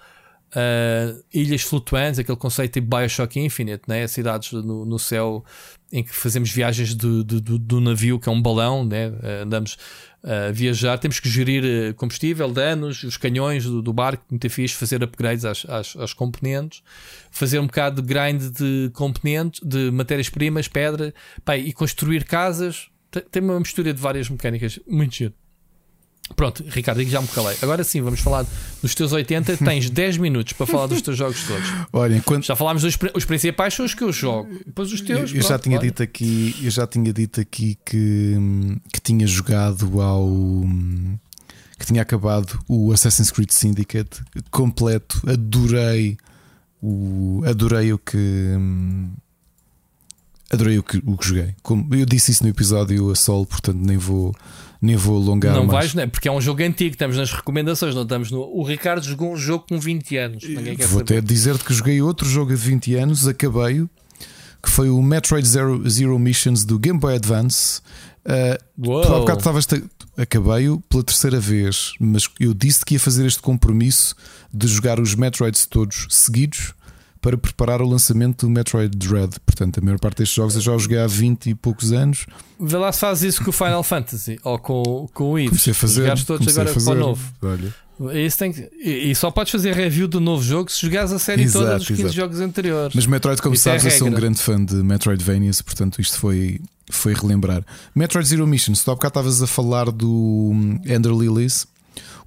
Uh, ilhas flutuantes, aquele conceito tipo Bioshock Infinite, né? cidades no, no céu em que fazemos viagens do, do, do- navio, que é um balão, né? Uh, andamos a viajar, temos que gerir uh, combustível, danos, os canhões do, do barco, muito fixe, fazer upgrades às, às, às componentes, fazer um bocado de grind de componentes, de matérias-primas, pedra, pá, e construir casas. Tem uma mistura de várias mecânicas, muito giro. Pronto, Ricardo, já me calei. Agora sim, vamos falar dos teus 80. Tens 10 minutos para falar dos teus jogos todos. Olha, enquanto Já falámos dos os principais, são os que eu jogo. Depois os eu, teus. eu já pronto, tinha olha. dito aqui, eu já tinha dito aqui que, que tinha jogado ao que tinha acabado o Assassin's Creed Syndicate completo, adorei o adorei o que adorei o que, o que joguei. Como eu disse isso no episódio a solo, portanto nem vou nem vou alongar Não mais. vais, né? porque é um jogo antigo. Estamos nas recomendações, não estamos no. O Ricardo jogou um jogo com 20 anos. Vou até dizer-te que joguei outro jogo de 20 anos, acabei-o, que foi o Metroid Zero, Zero Missions do Game Boy Advance. Uh, Uou. tu há bocado estavas. Acabei-o pela terceira vez, mas eu disse que ia fazer este compromisso de jogar os Metroids todos seguidos para preparar o lançamento do Metroid Dread. Portanto, a maior parte destes jogos eu já os joguei há 20 e poucos anos. Vê lá se faz isso com o Final Fantasy ou com, com o Eve. Comecei a fazer. Jogares todos agora fazer. para o novo. Olha. Isso tem que- e, só podes fazer review do novo jogo se jogares a série Exato, toda dos 15 exato. jogos anteriores. Mas Metroid, como Isso é sabes, eu sou um grande fã de Metroidvanias, portanto isto foi, foi relembrar. Metroid Zero Missions, tu há bocado estavas a falar do hum, Ender Lilies.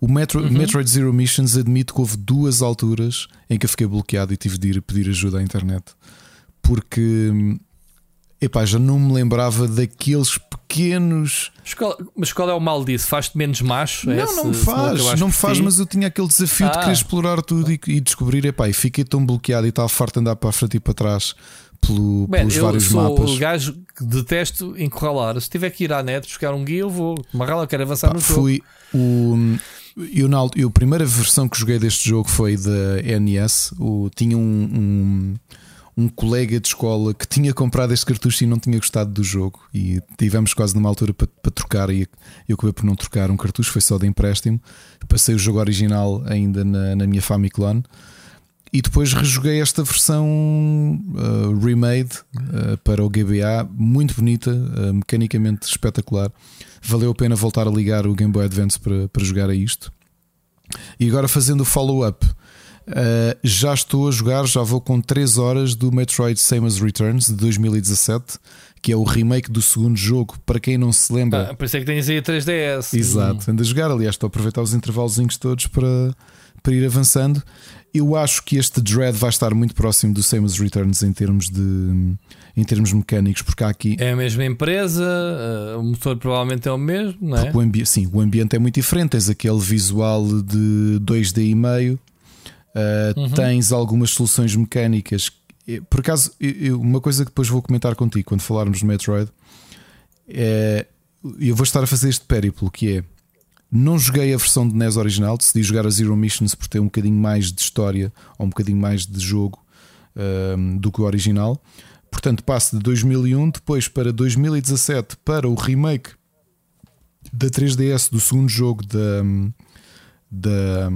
O Metro, Uhum. Metroid Zero Missions admito que houve duas alturas em que eu fiquei bloqueado e tive de ir pedir ajuda à internet. Porque hum, epá, já não me lembrava daqueles pequenos. Mas qual, mas qual é o mal disso? Faz-te menos macho? É, não, não me faz, não me faz, ti? mas eu tinha aquele desafio de Ah. querer explorar tudo e, e descobrir. Epá, e fiquei tão bloqueado e estava farto de andar para a frente e para trás pelo, Man, pelos eu vários sou mapas. o gajo que detesto encurralar. Se tiver que ir à net buscar um guia, eu vou. Marrala, eu quero avançar Pá, no jogo. fui o. Eu, na, eu, a primeira versão que joguei deste jogo foi da NES. O, tinha um, um, um colega de escola que tinha comprado este cartucho e não tinha gostado do jogo. E tivemos quase numa altura para, para trocar. E eu acabei por não trocar um cartucho, foi só de empréstimo. Passei o jogo original ainda na, na minha Famiclone. E depois rejoguei esta versão uh, remade uh, para o GBA, muito bonita, uh, mecanicamente espetacular. Valeu a pena voltar a ligar o Game Boy Advance para, para jogar a isto. E agora fazendo o follow-up, uh, já estou a jogar, já vou com 3 horas do Metroid Samus Returns de 2017, que é o remake do segundo jogo. Para quem não se lembra, Ah, por isso é que tens aí a 3DS. Exato, ando a jogar. Aliás, estou a aproveitar os intervalos todos para, para ir avançando. Eu acho que este Dread vai estar muito próximo do Samus Returns em termos de em termos mecânicos, porque há aqui É a mesma empresa, ah, o motor provavelmente é o mesmo, não é? o sim, o ambiente é muito diferente. Tens aquele visual de 2D e meio, uh, Uhum. tens algumas soluções mecânicas. Eh, Por acaso, eu- uma coisa que depois vou comentar contigo quando falarmos de Metroid é eu vou estar a fazer este périplo que é não joguei a versão de NES original, decidi jogar a Zero Missions por ter um bocadinho mais de história ou um bocadinho mais de jogo um, do que o original. Portanto, passo de 2001 depois para 2017 para o remake da 3DS do segundo jogo da, da,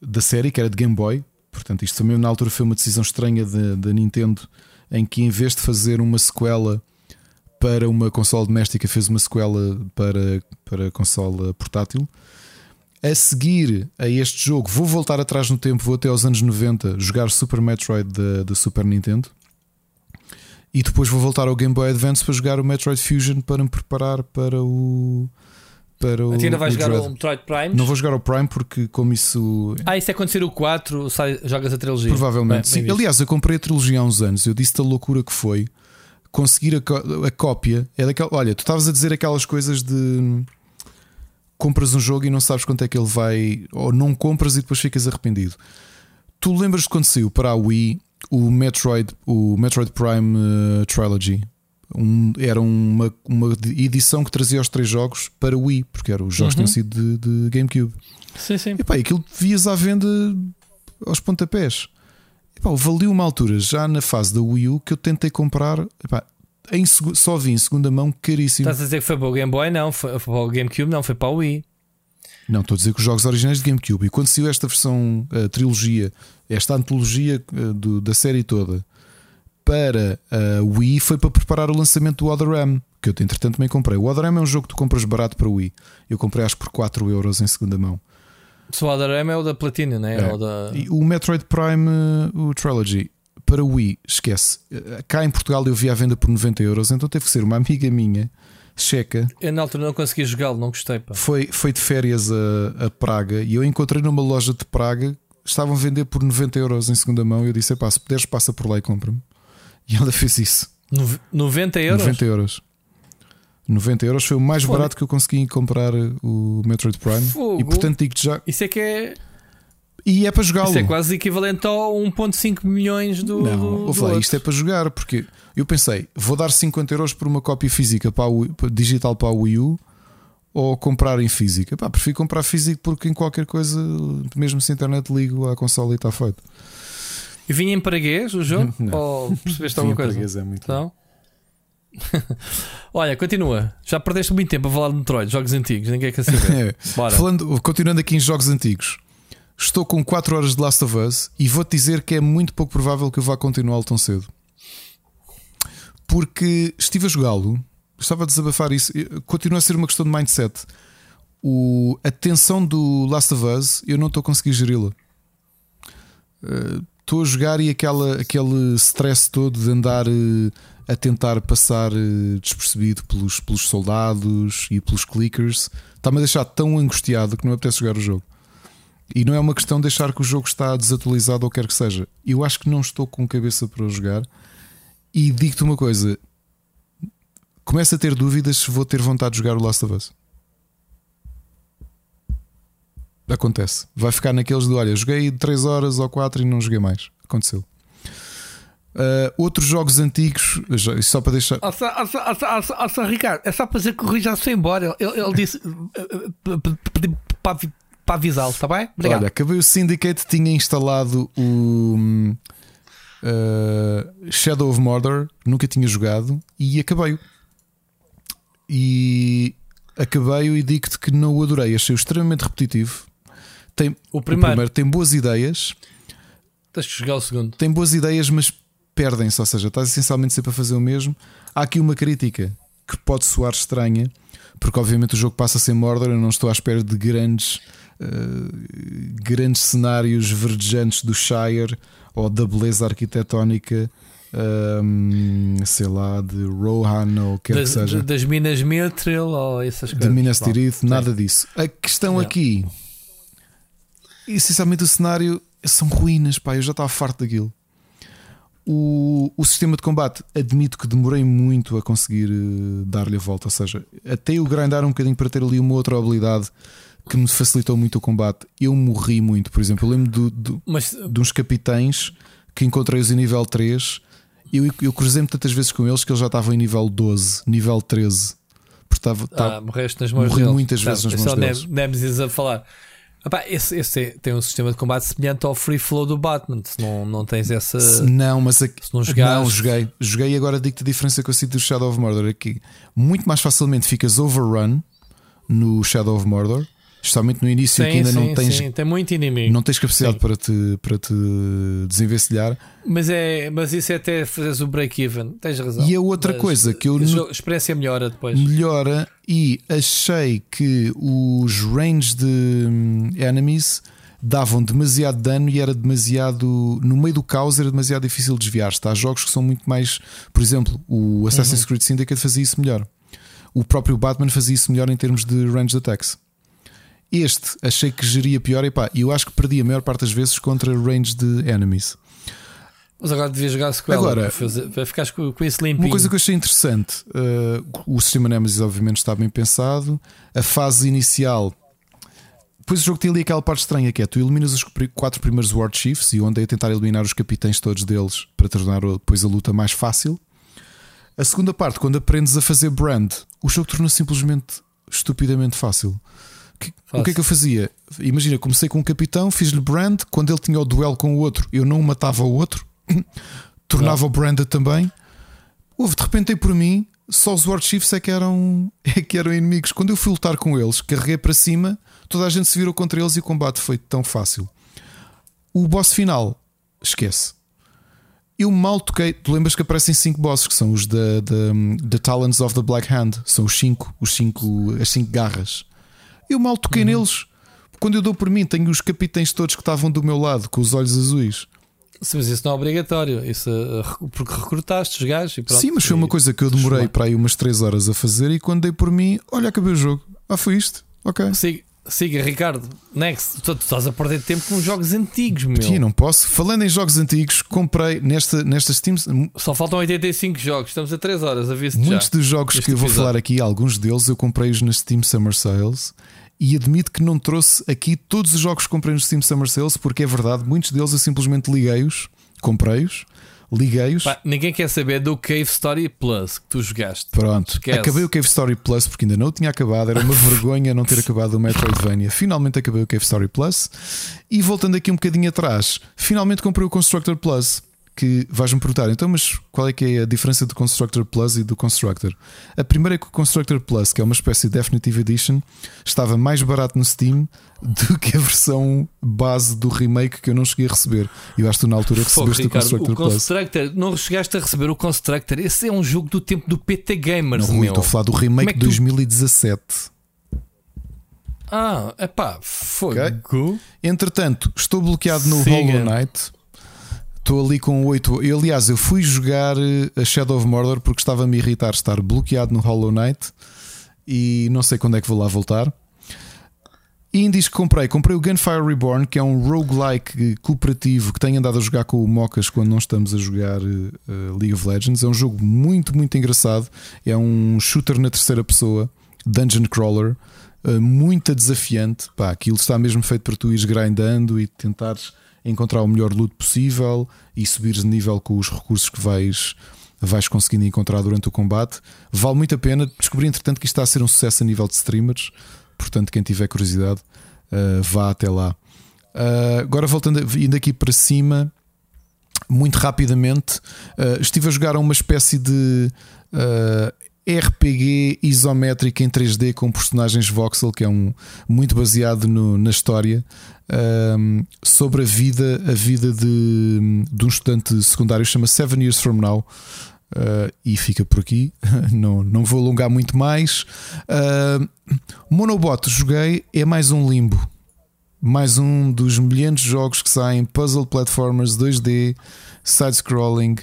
da série, que era de Game Boy. Portanto, isto também na altura foi uma decisão estranha da da Nintendo, em que em vez de fazer uma sequela para uma consola doméstica, fez uma sequela para, para consola portátil. A seguir a este jogo, vou voltar atrás no tempo, vou até aos anos 90 jogar Super Metroid da, da Super Nintendo. E depois vou voltar ao Game Boy Advance para jogar o Metroid Fusion para me preparar para o para o. Ainda vais o jogar Dread. o Metroid Prime? Não vou jogar o Prime porque, como isso. Ah, isso é quando ser o 4, sai, jogas a trilogia. Provavelmente Bem, sim. bem. Aliás, eu comprei a trilogia há uns anos. Eu disse da loucura que foi conseguir a, a cópia. É daquela, olha, tu estavas a dizer aquelas coisas de hum, compras um jogo e não sabes quanto é que ele vai, ou não compras e depois ficas arrependido. Tu lembras de quando saiu para a Wii o Metroid, o Metroid Prime uh, Trilogy? Um- era uma, uma edição que trazia os três jogos para o Wii, porque eram os jogos que Uhum. tinham sido de, de GameCube. Sim, sim. E pá, aquilo vias à venda aos pontapés. E pá, valeu uma altura já na fase da Wii U que eu tentei comprar. E pá, em só vi em segunda mão caríssimo. Estás a dizer que foi para o Game Boy? Não, foi, foi para o GameCube, não, foi para o Wii. Não, estou a dizer que os jogos originais de GameCube. E quando saiu esta versão, a trilogia, esta antologia eh, do- da série toda para a Wii, foi para preparar o lançamento do Other M, que eu entretanto também comprei. O Other M é um jogo que tu compras barato para o Wii. Eu comprei acho que por 4 euros em segunda mão. Se o M é o da Platinum, né? É. O da... O Metroid Prime, uh, o Trilogy, para o Wii, esquece. Uh, Cá em Portugal eu vi à venda por 90 euros, então teve que ser uma amiga minha, checa, Eu na altura não consegui jogá-lo, não gostei. Pá. foi, foi de férias a, a Praga e eu encontrei numa loja de Praga, estavam a vender por 90 euros em segunda mão. E eu disse: pá, se puderes, passa por lá e compra-me. E ela fez isso. Nove- 90 euros? 90 euros. 90 euros foi o mais Fogo. barato que eu consegui comprar o Metroid Prime. Fogo. E portanto digo-te já. Isso é que é. E é para jogá-lo. Isso é quase equivalente ao 1,5 milhões do. Não, do, do lá, isto é para jogar, porque eu pensei, vou dar 50 euros por uma cópia física para a para- digital para a Wii U ou comprar em física. Pá, prefiro comprar físico porque em qualquer coisa, mesmo se a internet ligo à consola e está feito. E vinha em paraguês o jogo? Não. Ou percebeste alguma coisa? português, é muito. Então? Olha, continua. Já perdeste muito tempo a falar de Metroid, jogos antigos, ninguém quer saber. É. Bora. Falando, continuando aqui em jogos antigos, estou com 4 horas de Last of Us e vou-te dizer que é muito pouco provável que eu vá continuá-lo tão cedo. Porque estive a jogá-lo, estava a desabafar isso, continua a ser uma questão de mindset. O, a tensão do Last of Us, eu não estou a conseguir geri-la. Eh, Estou a jogar e aquela, aquele stress todo de andar eh, a tentar passar eh, despercebido pelos, pelos soldados e pelos clickers está-me a deixar tão angustiado que não me apetece jogar o jogo. E não é uma questão de deixar que o jogo está desatualizado ou quer que seja. Eu acho que não estou com cabeça para jogar. E digo-te uma coisa: começo a ter dúvidas se vou ter vontade de jogar o Last of Us. Acontece. Vai ficar naqueles de olha, joguei 3 horas ou 4 e não joguei mais. Aconteceu. Uh, outros jogos antigos, já- só para deixar. Ó, só- só, Ricardo, é só para dizer que o Rui já se foi embora. Ele, ele disse eh, eh, pedi para para avisá-lo, está bem? Obrigado. Olha, acabei o Syndicate, tinha instalado o hum, uh, Shadow of Mordor, nunca tinha jogado e acabei-o. E acabei-o e digo-te que não o adorei, achei-o extremamente repetitivo. Tem, O primeiro. tem boas ideias, Tens que jogar o segundo. tem boas ideias, mas perdem-se, ou seja, estás essencialmente sempre a fazer o mesmo. Há aqui uma crítica que pode soar estranha, porque obviamente o jogo passa sem Mordor, eu não estou à espera de grandes, eh, grandes cenários verdejantes do Shire ou da beleza arquitetónica, ehm, sei lá, de Rohan ou quer Das, que seja. das Minas Mithril ou essas coisas. De Minas Tirith, nada disso. A questão aqui, essencialmente o cenário são ruínas, pá, eu já estava farto daquilo. O, o sistema de combate, admito que demorei muito a conseguir eh, dar-lhe a volta, ou seja, até eu grindar um bocadinho para ter ali uma outra habilidade que me facilitou muito o combate. Eu morri muito, por exemplo, eu lembro do- do, Mas de uns capitães que encontrei-os em nível 3. Eu, eu cruzei-me tantas vezes com eles que eles já estavam em nível 12, nível 13. Porque estava, ah, morreste nas mãos morri deles. muitas vezes nas mãos é o deles. Nemesis a falar. Epá, esse, esse tem um sistema de combate semelhante ao free flow do Batman. Se não, não tens essa. Se- Não, mas aqui, se não jogares- não, joguei. Joguei agora digo-te a diferença que eu sinto do Shadow of Mordor aqui. Muito mais facilmente ficas overrun no Shadow of Mordor, especialmente no início Sim, que ainda sim, não tens, sim, tem muito inimigo. não tens capacidade para te, para te desenvencilhar. Mas, é, mas isso é até fazeres o break-even. Tens razão. E a outra Mas coisa que eu a experiência melhora depois. melhora e achei que os range de hum, enemies davam demasiado dano e era demasiado no meio do caos era demasiado difícil desviar-se. Há jogos que são muito mais, por exemplo, o Assassin's Creed Syndicate fazia isso melhor. o próprio Batman fazia isso melhor em termos de range attacks. Este achei que geria pior e pá, eu acho que perdi a maior parte das vezes contra range de enemies. Mas agora devia jogar sequela Agora- vai ficar com, com esse limpinho. Uma coisa que eu achei interessante, uh, o sistema Nemesis obviamente está bem pensado, a fase inicial. Depois o jogo tem ali aquela parte estranha que é tu eliminas os quatro primeiros War Chiefs e andei a tentar eliminar os capitães todos deles para tornar depois a luta mais fácil. A segunda parte, quando aprendes a fazer brand, o jogo torna simplesmente estupidamente fácil. Que- O que é que eu fazia? Imagina, comecei com um capitão, fiz-lhe brand, quando ele tinha o duelo com o outro, eu não matava o outro, tornava o branded também. Houve, de repente, aí por mim, só os War Chiefs é que, eram, é que eram inimigos. Quando eu fui lutar com eles, carreguei para cima, toda a gente se virou contra eles e o combate foi tão fácil. O boss final, esquece. Eu mal toquei. Tu lembras que aparecem cinco bosses que são os da da- The Talons of the Black Hand? São os cinco, os cinco, as cinco garras. Eu mal toquei neles. Quando eu dou por mim, tenho os capitães todos que estavam do meu lado, com os olhos azuis. Sim, mas isso não é obrigatório. Isso, uh, porque recrutaste os gajos e pronto. Sim, mas foi uma coisa que eu demorei para aí umas 3 horas a fazer e quando dei por mim, olha, acabei o jogo. Ah, foi isto? Ok. Siga, siga, Ricardo. Next. Tu, tu estás a perder tempo com jogos antigos, meu. Sim, não posso. Falando em jogos antigos, comprei nesta, nesta Steam. Só faltam 85 jogos. Estamos a 3 horas. Aviso-te já. Muitos dos jogos Este que eu vou falar aqui, alguns deles eu comprei-os na Steam Summer Sales e admito que não trouxe aqui todos os jogos que comprei no Steam Summer Sales, porque é verdade, muitos deles eu simplesmente liguei-os, comprei-os, liguei-os. Ninguém quer saber do Cave Story Plus que tu jogaste. Pronto, Esquece. acabei o Cave Story Plus porque ainda não o tinha acabado, era uma vergonha não ter acabado o Metroidvania. Finalmente acabei o Cave Story Plus e voltando aqui um bocadinho atrás, finalmente comprei o Constructor Plus. Que vais-me perguntar, então, mas qual é que é a diferença do Constructor Plus e do Constructor? A primeira é que o Constructor Plus, que é uma espécie de Definitive Edition, estava mais barato no Steam do que a versão base do remake que eu não cheguei a receber. E eu acho que tu na altura recebeste o Ricardo, Constructor o Plus. Constructor, não chegaste a receber o Constructor. Esse é um jogo do tempo do PT Gamers, Não, meu. estou a falar do remake é de tu- 2017. Ah, epá, fogo. Entretanto, estou bloqueado no Siga. Hollow Knight. Estou ali com 8. Eu, aliás, eu fui jogar eh, a Shadow of Mordor porque estava-me a irritar estar bloqueado no Hollow Knight e não sei quando é que vou lá voltar. Indies que comprei, comprei o Gunfire Reborn, que é um roguelike cooperativo que tenho andado a jogar com o Mocas quando não estamos a jogar eh, League of Legends. É um jogo muito, muito engraçado. É um shooter na terceira pessoa, dungeon crawler, eh, muito desafiante. Pá, aquilo está mesmo feito para tu ires grindando e tentares encontrar o melhor loot possível e subires de nível com os recursos que vais, vais conseguindo encontrar durante o combate. Vale muito a pena. Descobri, entretanto, que isto está a ser um sucesso a nível de streamers. Portanto, quem tiver curiosidade, uh, vá até lá. Uh, agora, voltando, indo aqui para cima, muito rapidamente, uh, estive a jogar uma espécie de RPG isométrico em 3D com personagens voxel, que é um muito baseado no- na história. um, sobre a vida, a vida de, de um estudante secundário, chama Seven Years From Now. Uh, e fica por aqui, não, não vou alongar muito mais. Uh, Monobot, joguei, é mais um limbo. Mais um dos milhares de jogos que saem: puzzle platformers 2D, side-scrolling.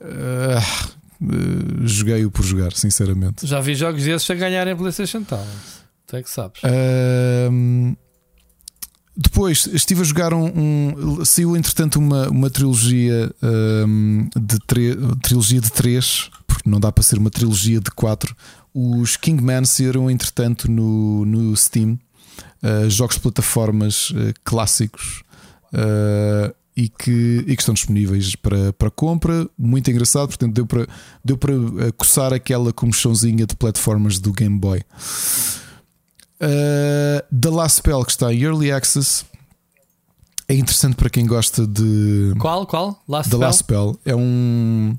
Uh, uh, Joguei-o por jogar, sinceramente. Já vi jogos desses a ganharem PlayStation Talent. Tu é que sabes. Depois estive a jogar um. um- saiu entretanto uma, uma trilogia ahm, de tre- trilogia de três, porque não dá para ser uma trilogia de quatro. Os Kingman saíram entretanto no, no Steam, ah, jogos de plataformas ah, clássicos. ah, e que, e que estão disponíveis para, para compra, muito engraçado. Portanto, deu para, deu para ah, coçar aquela comichãozinha de plataformas do Game Boy. Uh, The Last Spell, que está em Early Access, é interessante para quem gosta de. Qual? Qual? Last The Spell? Last Spell é um.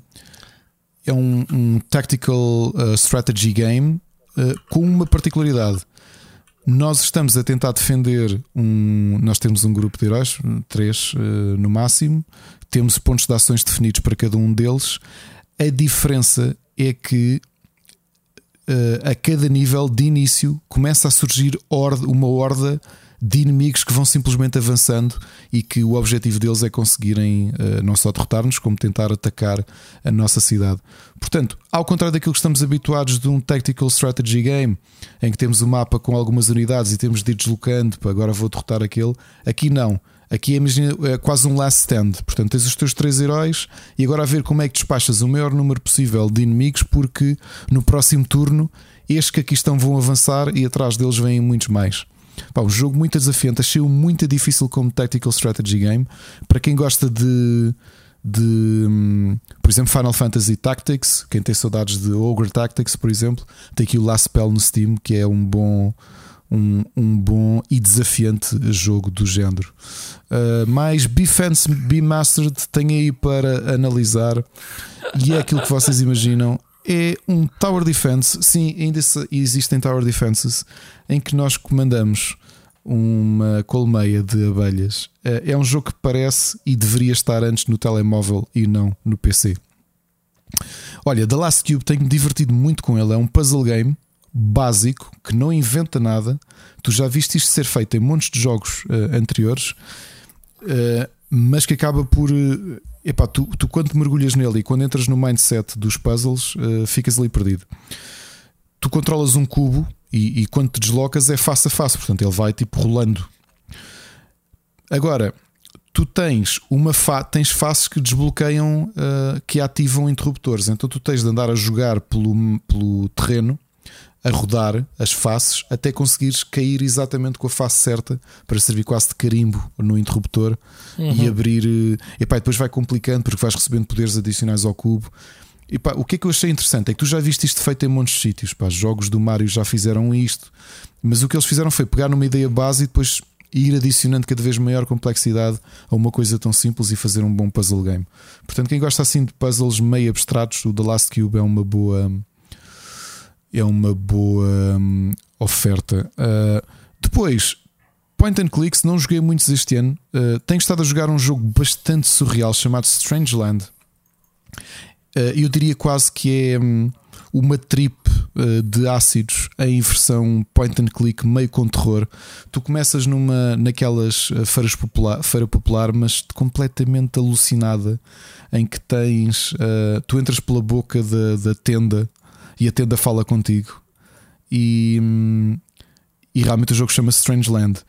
É um, um tactical uh, strategy game uh, com uma particularidade. Nós estamos a tentar defender um. Nós temos um grupo de heróis, três uh, no máximo. Temos pontos de ações definidos para cada um deles. A diferença é que uh, a cada nível de início começa a surgir uma horda de inimigos que vão simplesmente avançando e que o objetivo deles é conseguirem uh, não só derrotar-nos, como tentar atacar a nossa cidade. Portanto, ao contrário daquilo que estamos habituados de um Tactical Strategy Game, em que temos o um mapa com algumas unidades e temos de ir deslocando para agora vou derrotar aquele, aqui não. Aqui é, é quase um last stand. Portanto, tens os teus três heróis e agora a ver como é que despachas o maior número possível de inimigos, porque no próximo turno estes que aqui estão vão avançar e atrás deles vêm muitos mais. Pá, um jogo muito desafiante, achei-o muito difícil como Tactical Strategy Game. Para quem gosta de, de hum, por exemplo, Final Fantasy Tactics, quem tem saudades de Ogre Tactics, por exemplo, tem aqui o Last Spell no Steam, que é um bom um, um bom e desafiante jogo do género. Uh, mais Defense Be Mastered tem aí para analisar e é aquilo que vocês imaginam. É um Tower Defense, sim, ainda existem Tower Defenses em que nós comandamos uma colmeia de abelhas. Uh, é um jogo que parece e deveria estar antes no telemóvel e não no PC. Olha, The Last Cube tenho-me divertido muito com ele. É um puzzle game básico que não inventa nada. Tu já viste isto ser feito em montes de jogos uh, anteriores, uh, mas que acaba por. Uh, epá, tu, tu quando mergulhas nele e quando entras no mindset dos puzzles, uh, ficas ali perdido. Tu controlas um cubo e, e, quando te deslocas é face a face, portanto ele vai tipo rolando. Agora, tu tens uma fa tens faces que desbloqueiam, que ativam interruptores, então tu tens de andar a jogar pelo, pelo terreno a rodar as faces até conseguires cair exatamente com a face certa para servir quase de carimbo no interruptor uhum. e abrir. Eh, e pá, depois vai complicando porque vais recebendo poderes adicionais ao cubo. E pá, o que é que eu achei interessante é que tu já viste isto feito em muitos sítios. Pá, jogos do Mario já fizeram isto, mas o que eles fizeram foi pegar numa ideia base e depois ir adicionando cada vez maior complexidade a uma coisa tão simples e fazer um bom puzzle game. Portanto, quem gosta assim de puzzles meio abstratos, o The Last Cube é uma boa é uma boa hum, oferta. Uh, depois, point and clicks, não joguei muitos este ano. Uh, tenho estado a jogar um jogo bastante surreal chamado Strangeland. Uh, eu diria quase que é um, uma trip uh, de ácidos em versão point and click, meio com terror. Tu começas numa naquelas feiras popular, feira popular, mas completamente alucinada, em que tens. tu entras pela boca da, da tenda e a tenda fala contigo. E, e realmente o jogo chama-se Strange Land.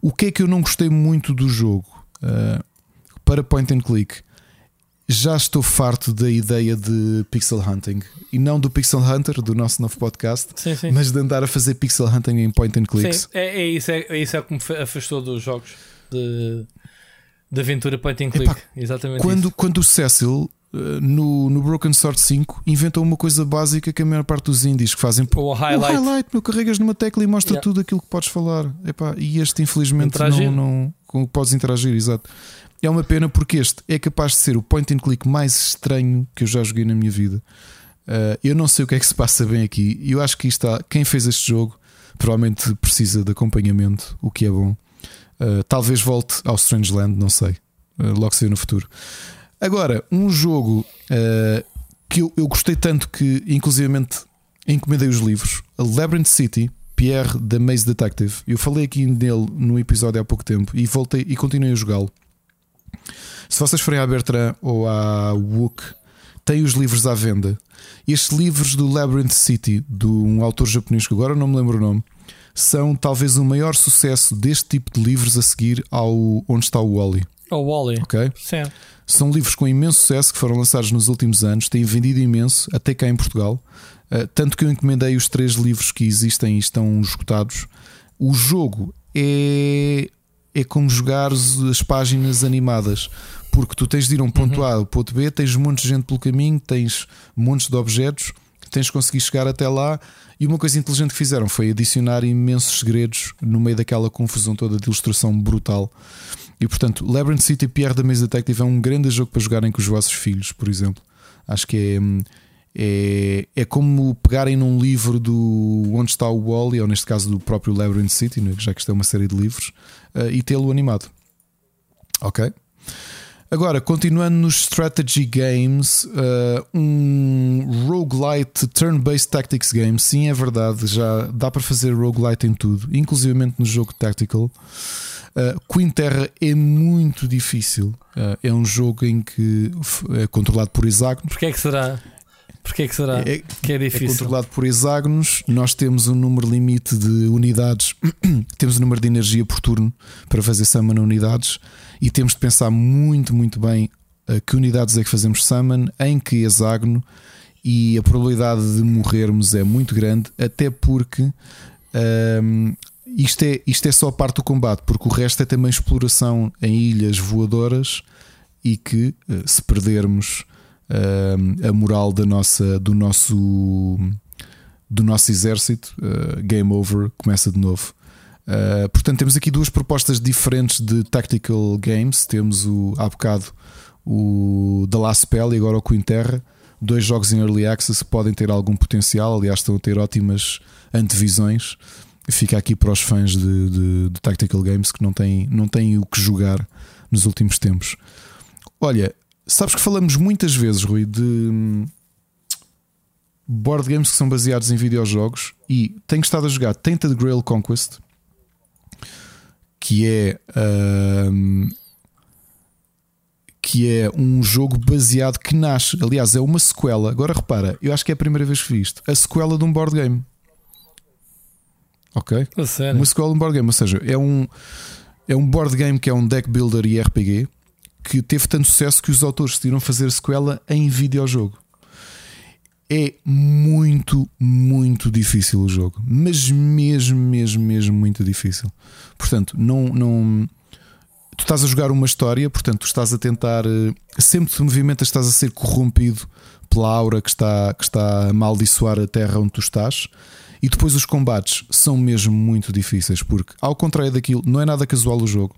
O que é que eu não gostei muito do jogo uh, para point and click? Já estou farto da ideia de pixel hunting e não do Pixel Hunter, do nosso novo podcast, sim, sim. mas de andar a fazer pixel hunting em point and clicks. Sim, é, é, isso, é, é isso é que me afastou dos jogos de, de aventura point and click. Epá, Exatamente. Quando, isso. quando o Cecil eh, no, no Broken Sword 5 inventou uma coisa básica que a maior parte dos indies que fazem o highlight. O highlight meu, carregas numa tecla e mostra yeah. tudo aquilo que podes falar. Epá, e este, infelizmente, interagir. não, não com, podes interagir, exato. É uma pena porque este é capaz de ser o point and click mais estranho que eu já joguei na minha vida. Uh, eu não sei o que é que se passa bem aqui. Eu acho que está, quem fez este jogo provavelmente precisa de acompanhamento, o que é bom. Uh, talvez volte ao Strange Land, não sei. Uh, logo sei no futuro. Agora, um jogo que eu, eu, gostei tanto que, inclusivamente, encomendei os livros: Labyrinth City, Pierre the Maze Detective. Eu falei aqui nele no episódio há pouco tempo e voltei e continuei a jogá-lo. Se vocês forem à Bertrand ou à Wook, tem os livros à venda. Estes livros do Labyrinth City, de um autor japonês que agora não me lembro o nome, são talvez o maior sucesso deste tipo de livros a seguir ao Onde está o Wally. O Wally. Ok? Sim. São livros com imenso sucesso que foram lançados nos últimos anos, têm vendido imenso, até cá em Portugal. Uh, tanto que eu encomendei os três livros que existem e estão esgotados. O jogo é, é como jogar as páginas animadas, porque tu tens de ir a um ponto uhum. A ao ponto B, tens um monte de gente pelo caminho, tens montes de objetos, tens de conseguir chegar até lá. E uma coisa inteligente que fizeram foi adicionar imensos segredos no meio daquela confusão toda de ilustração brutal. E portanto, Labyrinth City Pierre da Mesa Detective é um grande jogo para jogarem com os vossos filhos, por exemplo. Acho que é, é, é como pegarem num livro do Onde está o Wally, ou neste caso do próprio Labyrinth City, né, já que isto é uma série de livros, uh, e tê-lo animado. Ok? Agora, continuando nos strategy games, uh, um roguelite turn-based tactics game, sim, é verdade, já dá para fazer roguelite em tudo, inclusivamente no jogo tactical. Uh, Queen Terra é muito difícil. Uh, é um jogo em que é controlado por hexágonos. Porquê é que será? Porquê é que será é, que é difícil? É controlado por hexágonos. Nós temos um número limite de unidades, temos um número de energia por turno para fazer summon unidades e temos de pensar muito, muito bem a que unidades é que fazemos summon, em que hexágono e a probabilidade de morrermos é muito grande, até porque um, isto, é, isto é só parte do combate, porque o resto é também exploração em ilhas voadoras e que eh, se perdermos uh, a moral da nossa, do, nosso, do nosso exército, uh, game over, começa de novo. Uh, portanto, temos aqui duas propostas diferentes de tactical games. Temos o, há bocado o The Last Spell e agora o Queen Terra. Dois jogos em early access que podem ter algum potencial, aliás, estão a ter ótimas antevisões. Fica aqui para os fãs de, de, de Tactical Games que não têm, não têm o que jogar nos últimos tempos. Olha, Sabes que falamos muitas vezes, Rui, de hum, board games que são baseados em videojogos e tenho estado a jogar Tainted Grail Conquest, que é um, que é um jogo baseado que nasce, aliás, é uma sequela. Agora repara, eu acho que é a primeira vez que vi isto, a sequela de um board game. Ok? Uma sequela de um board game, ou seja, é um é um board game que é um deck builder e RPG que teve tanto sucesso que os autores decidiram fazer sequela em videojogo. É muito, muito difícil o jogo, mas mesmo, mesmo, mesmo muito difícil. Portanto, não, não, tu estás a jogar uma história, portanto, tu estás a tentar, eh, sempre que te movimentas, estás a ser corrompido pela aura que está, que está a amaldiçoar a terra onde tu estás. E depois os combates são mesmo muito difíceis, porque, ao contrário daquilo, não é nada casual o jogo.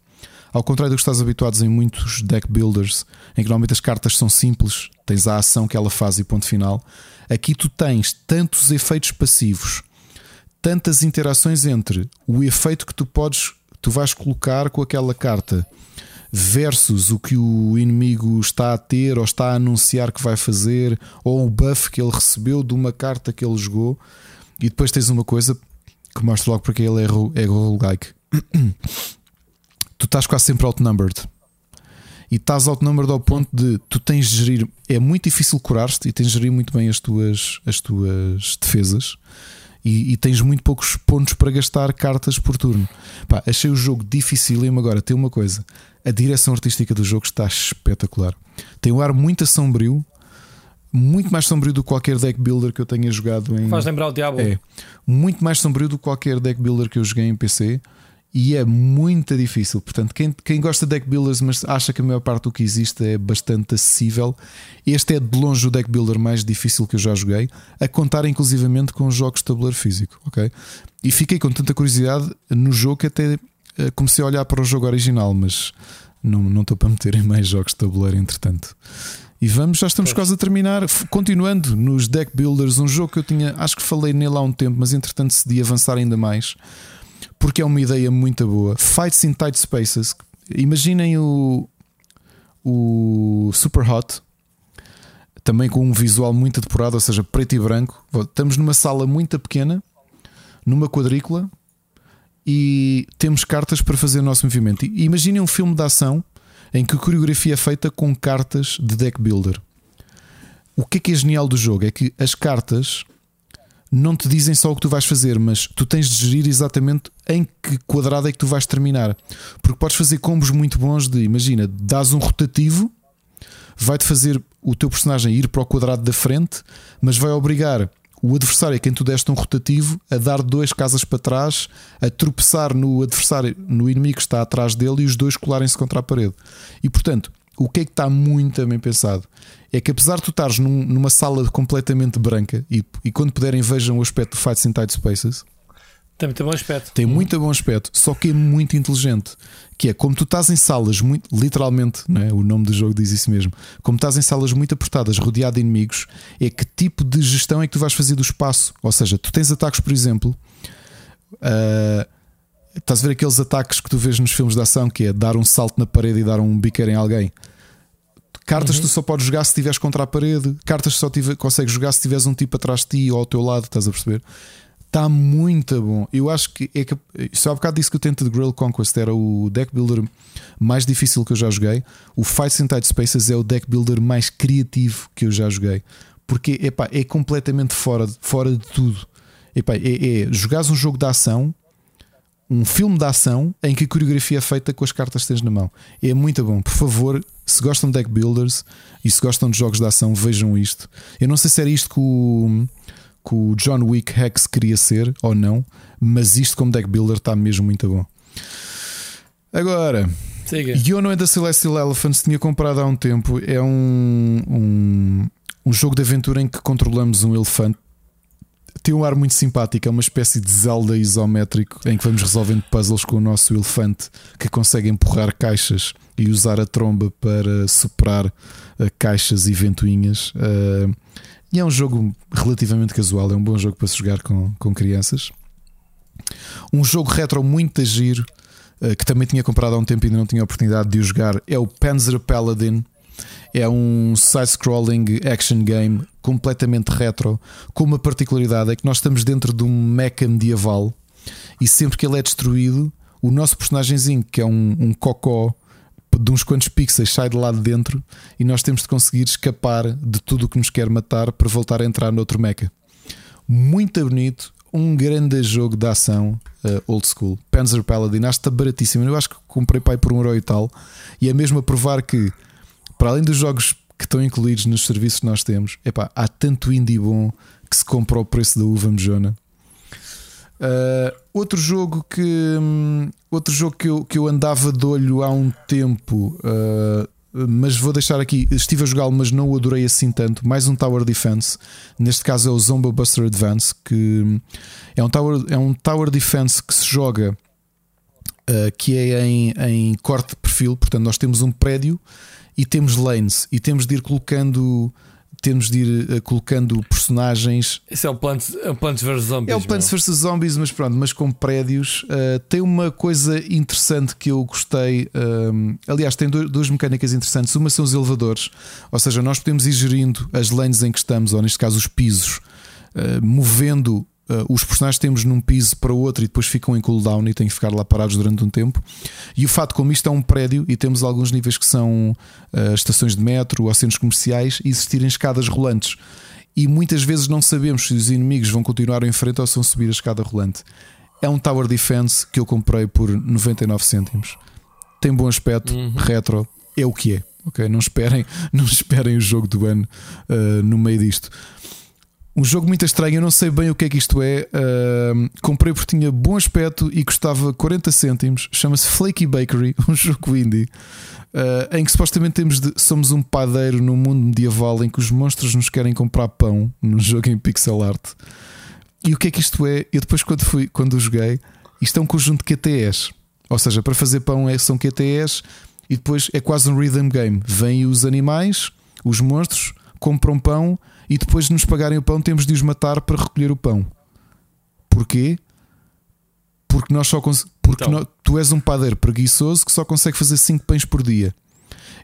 Ao contrário do que estás habituados em muitos deck builders, em que normalmente as cartas são simples, tens a ação que ela faz e ponto final. Aqui tu tens tantos efeitos passivos, tantas interações entre o efeito que tu podes, tu vais colocar com aquela carta versus o que o inimigo está a ter ou está a anunciar que vai fazer, ou o buff que ele recebeu de uma carta que ele jogou, e depois tens uma coisa que mostra logo porque ele é, é roguelike. tu estás quase sempre outnumbered. E estás outnumbered ao ponto de tu tens de gerir. É muito difícil curar-te e tens de gerir muito bem as tuas, as tuas defesas. E, e, tens muito poucos pontos para gastar cartas por turno. Pá, achei o jogo difícil e agora tem uma coisa: a direção artística do jogo está espetacular. Tem um ar muito sombrio, muito mais sombrio do que qualquer deck builder que eu tenha jogado em. Faz lembrar o Diablo. É, muito mais sombrio do que qualquer deck builder que eu joguei em PC e é muito difícil. Portanto, quem, quem gosta de deck builders, mas acha que a maior parte do que existe é bastante acessível, este é de longe o deck builder mais difícil que eu já joguei, a contar inclusivamente com jogos de tabuleiro físico. ok? E fiquei com tanta curiosidade no jogo que até eh, comecei a olhar para o jogo original, mas não, não estou para meter em mais jogos de tabuleiro entretanto. E vamos, já estamos quase a terminar. Continuando nos deck builders, um jogo que eu tinha, acho que falei nele há um tempo, mas entretanto decidi avançar ainda mais porque é uma ideia muito boa. Fights in Tight Spaces. Imaginem o, o Super Hot, também com um visual muito depurado, ou seja, preto e branco. Estamos numa sala muito pequena, numa quadrícula, e temos cartas para fazer o nosso movimento. Imaginem um filme de ação em que a coreografia é feita com cartas de deck builder. O que é que é genial do jogo? É que as cartas não te dizem só o que tu vais fazer, mas tu tens de gerir exatamente em que quadrado é que tu vais terminar. Porque podes fazer combos muito bons de, imagina, dás um rotativo, vai-te fazer o teu personagem ir para o quadrado da frente, mas vai obrigar o adversário a quem tu deste um rotativo a dar dois casas para trás, a tropeçar no adversário, no inimigo que está atrás dele e os dois colarem-se contra a parede. E portanto, o que é que está muito bem pensado? É que apesar de tu estares num, numa sala completamente branca e, e quando puderem vejam o aspecto do Fights in Tight Spaces. Tem muito bom aspecto. Tem muito bom aspecto, só que é muito inteligente. Que é como tu estás em salas muito, literalmente, é? o nome do jogo diz isso mesmo. Como estás em salas muito apertadas, rodeado de inimigos, é que tipo de gestão é que tu vais fazer do espaço? Ou seja, tu tens ataques, por exemplo, uh, Estás a ver aqueles ataques que tu vês nos filmes de ação que é dar um salto na parede e dar um biqueiro em alguém? Cartas uhum. tu só podes jogar se estiveres contra a parede, cartas só tive, consegues jogar se tiveres um tipo atrás de ti ou ao teu lado, estás a perceber? Está muito bom. Eu acho que é que. Só há bocado disse que o Tented Grail Conquest era o deck builder mais difícil que eu já joguei. O Fights Tight Spaces é o deck builder mais criativo que eu já joguei. Porque epá, é completamente fora, fora de tudo. Epá, é, é jogares um jogo de ação, um filme de ação em que a coreografia é feita com as cartas que tens na mão. É muito bom. Por favor, se gostam de deck builders e se gostam de jogos de ação, vejam isto. Eu não sei se era isto que o que o John Wick Hex queria ser ou não, mas isto como deck builder está mesmo muito bom. Agora, Yono and the Celestial Elephants tinha comprado há um tempo. É um, um, um jogo de aventura em que controlamos um elefante. Tem um ar muito simpático, é uma espécie de Zelda isométrico em que vamos resolvendo puzzles com o nosso elefante que consegue empurrar caixas e usar a tromba para superar uh, caixas e ventoinhas. Uh, e é um jogo relativamente casual, é um bom jogo para se jogar com, com crianças. Um jogo retro muito giro, eh, que também tinha comprado há um tempo e ainda não tinha oportunidade de o jogar, é o Panzer Paladin. É um side-scrolling action game completamente retro, com uma particularidade: é que nós estamos dentro de um mecha medieval e sempre que ele é destruído, o nosso personagemzinho, que é um, um cocó de uns quantos pixels sai de lá de dentro e nós temos de conseguir escapar de tudo o que nos quer matar para voltar a entrar noutro mecha. Muito bonito, um grande jogo de ação uh, old school. Panzer Paladin, acho que está baratíssimo. Eu acho que comprei pai por um euro e tal. E é mesmo a provar que, para além dos jogos que estão incluídos nos serviços que nós temos, epá, há tanto indie bom que se compra o preço da uva mejona. Uh, outro jogo que um, outro jogo que eu, que eu andava de olho há um tempo, uh, mas vou deixar aqui. Estive a jogá-lo, mas não o adorei assim tanto. Mais um Tower Defense. Neste caso é o Zomba Buster Advance, que hum, é um Tower, é um tower Defense que se joga uh, que é em, em corte de perfil. Portanto, nós temos um prédio e temos lanes e temos de ir colocando temos de ir uh, colocando personagens. Isso é o Plants, é o Plants vs Zombies. É o Plants vs Zombies, mas pronto, mas com prédios. Uh, tem uma coisa interessante que eu gostei. Uh, aliás, tem duas mecânicas interessantes. Uma são os elevadores, ou seja, nós podemos ir gerindo as lanes em que estamos, ou neste caso os pisos, movendo Uh, os personagens temos num piso para o outro e depois ficam em cooldown e têm que ficar lá parados durante um tempo. E o fato, como isto é um prédio e temos alguns níveis que são uh, estações de metro ou centros comerciais, existirem escadas rolantes. E muitas vezes não sabemos se os inimigos vão continuar em frente ou se vão subir a escada rolante. É um Tower Defense que eu comprei por 99 cêntimos. Tem bom aspecto, uhum. retro, é o que é. Okay? Não esperem, não esperem o jogo do ano uh, no meio disto. Um jogo muito estranho, eu não sei bem o que é que isto é. Uh, comprei porque tinha bom aspecto e custava 40 cêntimos. Chama-se Flaky Bakery, um jogo indie. Uh, em que supostamente temos de, somos um padeiro no mundo medieval em que os monstros nos querem comprar pão num jogo em pixel art. E o que é que isto é? Eu depois, quando fui, quando joguei, isto é um conjunto de QTEs. Ou seja, para fazer pão é, são QTEs e depois é quase um rhythm game. Vêm os animais, os monstros, compram pão e depois de nos pagarem o pão temos de os matar para recolher o pão. Porquê? Porque nós só porque então. tu és um padeiro preguiçoso que só consegue fazer 5 pães por dia.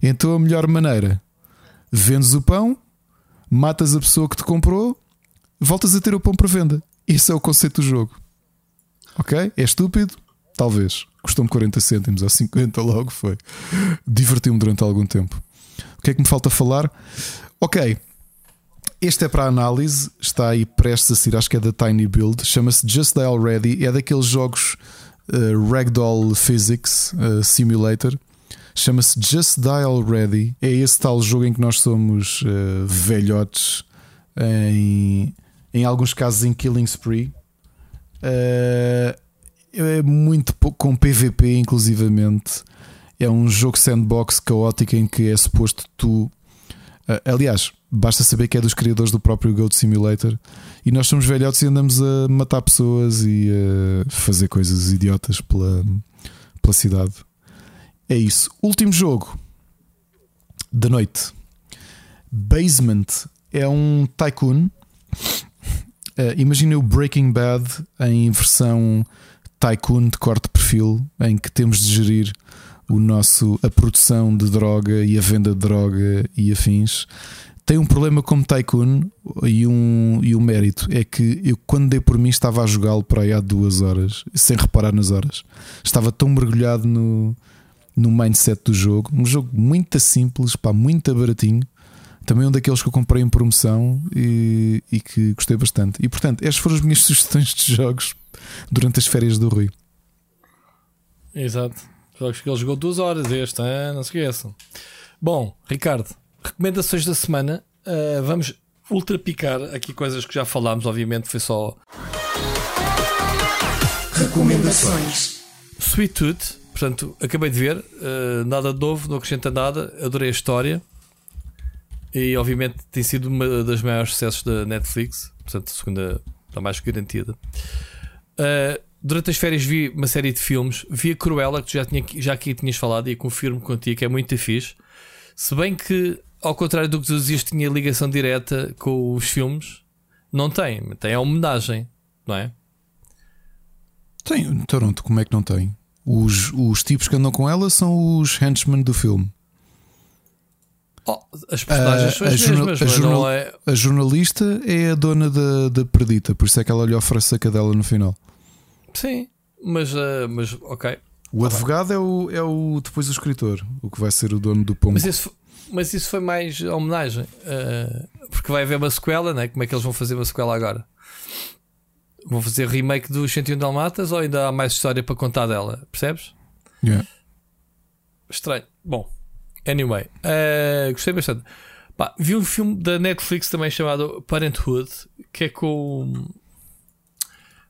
Então a melhor maneira, vendes o pão, matas a pessoa que te comprou, voltas a ter o pão para venda. Esse é o conceito do jogo. Ok? É estúpido? Talvez. Custou-me 40 cêntimos ou 50 logo foi. Divertiu-me durante algum tempo. O que é que me falta falar? Ok, este é para análise, está aí prestes a sair, acho que é da Tiny Build, chama-se Just Die Already, é daqueles jogos uh, Ragdoll Physics uh, Simulator. Chama-se Just Die Already. É esse tal jogo em que nós somos uh, velhotes, em, em alguns casos em Killing Spree. Uh, é muito pouco com PVP, inclusivamente. É um jogo sandbox caótico em que é suposto tu. Aliás, Basta saber que é dos criadores do próprio Goat Simulator. E nós somos velhotes e andamos a matar pessoas e a fazer coisas idiotas pela, pela cidade. É isso. Último jogo da noite. Basement é um tycoon. Uh, Imagina o Breaking Bad em versão tycoon de corte de perfil, em que temos de gerir o nosso, a produção de droga e a venda de droga e afins. Tem um problema como Tycoon e um, e um mérito é que eu, quando dei por mim, estava a jogá-lo para aí há duas horas, sem reparar nas horas. Estava tão mergulhado no, no mindset do jogo. Um jogo muito simples, pá, muito baratinho. Também um daqueles que eu comprei em promoção e, e que gostei bastante. E portanto, estas foram as minhas sugestões de jogos durante as férias do Rui. Exato. Jogos que ele jogou duas horas este, hein? não se esqueçam. Bom, Ricardo, recomendações da semana. Uh, vamos ultrapicar aqui coisas que já falámos, obviamente foi só. Recomendações. Sweet Tooth, portanto, acabei de ver, uh, nada de novo, não acrescenta nada, adorei a história. E obviamente tem sido uma das maiores sucessos da Netflix, portanto, a segunda está mais garantida. Uh, durante as férias vi uma série de filmes, vi a Cruella, que tu já, tinha, já aqui tinhas falado, e confirmo contigo que é muito fixe. Se bem que, ao contrário do que tu dizias, tinha ligação direta com os filmes, não tem. Tem a homenagem, não é? Tem, Toronto, como é que não tem? Os, os tipos que andam com ela são os henchmen do filme. Oh, as personagens são as jornal, mesmas, a, jornal, é... a, jornalista é a dona da, da Perdita, por isso é que ela lhe oferece a cadela no final. Sim, mas, uh, mas ok. O advogado é o, é o depois o escritor, o que vai ser o dono do pombo. Mas isso, mas isso foi mais homenagem, uh, porque vai haver uma sequela, né? Como é que eles vão fazer uma sequela agora? Vão fazer remake do 101 Dalmatas ou ainda há mais história para contar dela? Percebes? Yeah. Estranho. Bom, anyway, uh, gostei bastante. Pá, vi um filme da Netflix também chamado Parenthood, que é com